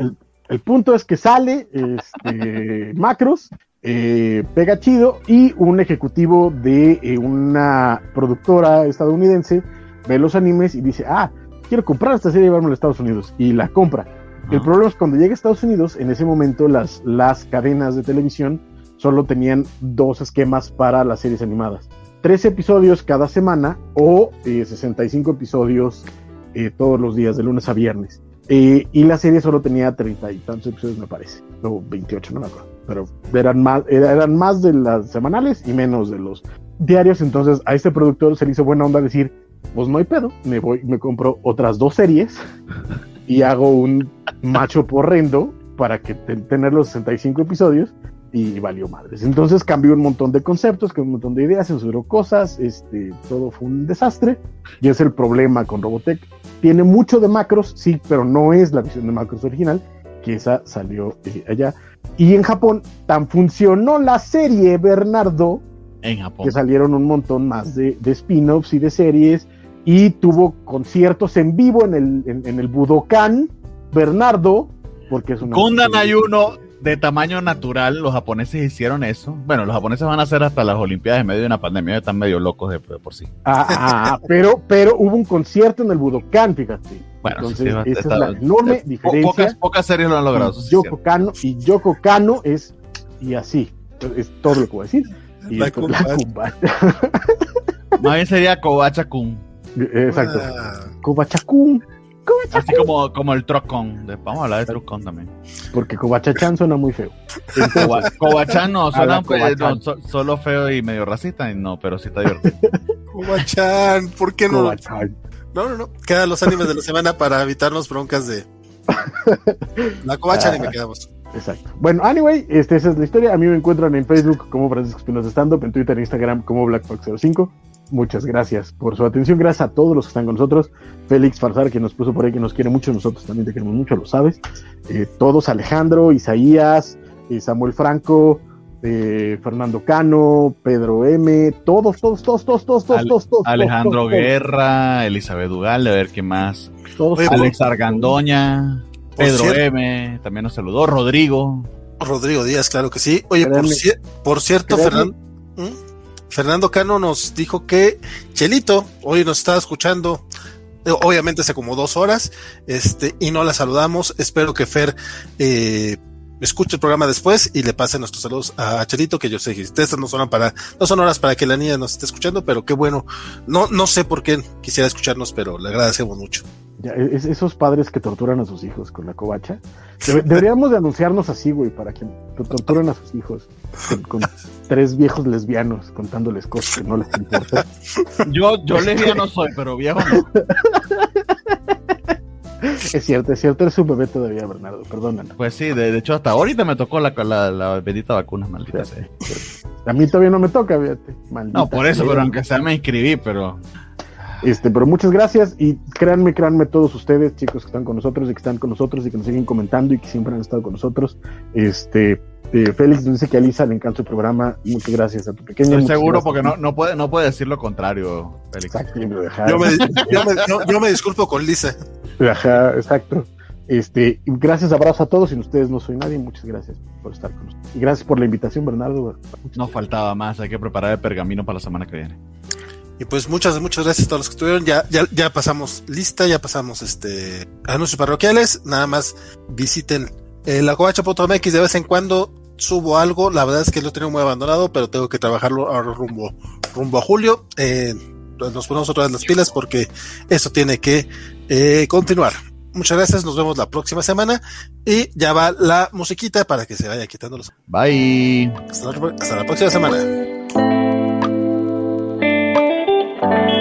El, punto es que sale este, <laughs> Macros, eh, pega chido, y un ejecutivo de eh, una productora estadounidense ve los animes y dice: Ah, quiero comprar esta serie y llevarme a Estados Unidos. Y la compra. El problema es cuando llega a Estados Unidos, en ese momento las, las cadenas de televisión solo tenían dos esquemas para las series animadas. Tres episodios cada semana o 65 eh, episodios eh, todos los días, de lunes a viernes. Eh, y la serie solo tenía treinta y tantos episodios, me parece. O 28, no me acuerdo. Pero eran más, eran más de las semanales y menos de los diarios. Entonces a este productor se le hizo buena onda decir, pues no hay pedo, me voy, me compro otras dos series y hago un macho porrendo para que tener los 65 episodios y valió madres. Entonces cambió un montón de conceptos, cambió un montón de ideas, censuró cosas, este, todo fue un desastre y es el problema con Robotech. Tiene mucho de macros, sí, pero no es la visión de macros original, que esa salió eh, allá. Y en Japón tan funcionó la serie Bernardo, en Japón. que salieron un montón más de, de spin-offs y de series y tuvo conciertos en vivo en el, en, el Budokan Bernardo, porque es una... Kundan hay uno de tamaño natural, los japoneses hicieron eso. Bueno, los japoneses van a hacer hasta las Olimpiadas en medio de una pandemia, están medio locos de, por sí. Ah, ah, ah, pero, pero hubo un concierto en el Budokan, fíjate. Bueno, Entonces, esa es la enorme diferencia. Pocas, pocas, series lo han logrado. Y Yoko, Kano, y Yoko Kano es, y así, es todo lo que voy a decir. Y la, la Más bien sería Kobacha-kun. Exacto. Kobachakun. Así como, como el Trocon. Vamos a hablar de Trocon también. Porque Kobachachan suena muy feo. Kobachan no, <laughs> suena solo feo y medio racista. No, pero sí está divertido. <laughs> Kobachan, ¿por qué no? No, no, no. Quedan los animes de la semana para evitarnos broncas de. <laughs> La Kobachan y me quedamos. Exacto. Bueno, anyway, este, esa es la historia. A mí me encuentran en Facebook como Francisco Espinosa Stand Up, en Twitter e Instagram como BlackFox05 muchas gracias por su atención. Gracias a todos los que están con nosotros. Félix Farsar, que nos puso por ahí, que nos quiere mucho. Nosotros también te queremos mucho, lo sabes. Eh, todos, Alejandro, Isaías, eh, Samuel Franco, eh, Fernando Cano, Pedro M, todos, todos, todos, todos, todos, todos, todos, Alejandro Guerra, Elizabeth Dugal, a ver qué más. Todos, Alex Argandoña, Pedro M, también nos saludó, Rodrigo. Rodrigo Díaz, claro que sí. Oye, por, por, cierto, Fernando. ¿Mm? Fernando Cano nos dijo que Chelito hoy nos está escuchando. Eh, obviamente hace como dos horas, este, y no la saludamos. Espero que Fer eh, escuche el programa después y le pase nuestros saludos a Chelito, que yo sé que estas no son para, no son horas para que la niña nos esté escuchando, pero qué bueno. No, no sé por qué quisiera escucharnos, pero le agradecemos mucho. Esos padres que torturan a sus hijos con la covacha. deberíamos de anunciarnos así, güey, para que torturen a sus hijos con, <laughs> tres viejos lesbianos contándoles cosas que no les importan. Yo, yo lesbiano soy, pero viejo no. <laughs> Es cierto, es cierto, eres un bebé todavía, Bernardo, perdónanos. Pues sí, de, hecho hasta ahorita me tocó la, la, bendita vacuna, maldita sea. A mí todavía no me toca, fíjate. no, por eso, pero aunque sea me inscribí, pero... Este, pero muchas gracias y créanme, créanme todos ustedes, chicos que están con nosotros y que están con nosotros y que nos siguen comentando y que siempre han estado con nosotros. Este, eh, Félix nos dice que a Lisa le encanta el programa. Muchas gracias a tu pequeño. Estoy seguro porque no, no, puede, no puede decir lo contrario, Félix. Exacto, yo, me, yo, me, disculpo con Lisa. Ajá, exacto. Este, gracias, abrazo a todos. Sin ustedes no soy nadie. Muchas gracias por estar con nosotros. Y gracias por la invitación, Bernardo. no faltaba más. Hay que preparar el pergamino para la semana que viene. Y pues muchas, muchas gracias a todos los que estuvieron. Ya, ya, ya pasamos lista, ya pasamos este anuncios parroquiales. Nada más visiten eh, la covacha.mx de vez en cuando subo algo. La verdad es que lo tengo muy abandonado, pero tengo que trabajarlo ahora rumbo, rumbo a julio. Eh, nos ponemos otra vez las pilas porque eso tiene que eh, continuar. Muchas gracias, nos vemos la próxima semana y ya va la musiquita para que se vaya quitando los. Bye. hasta la próxima semana. Thank you.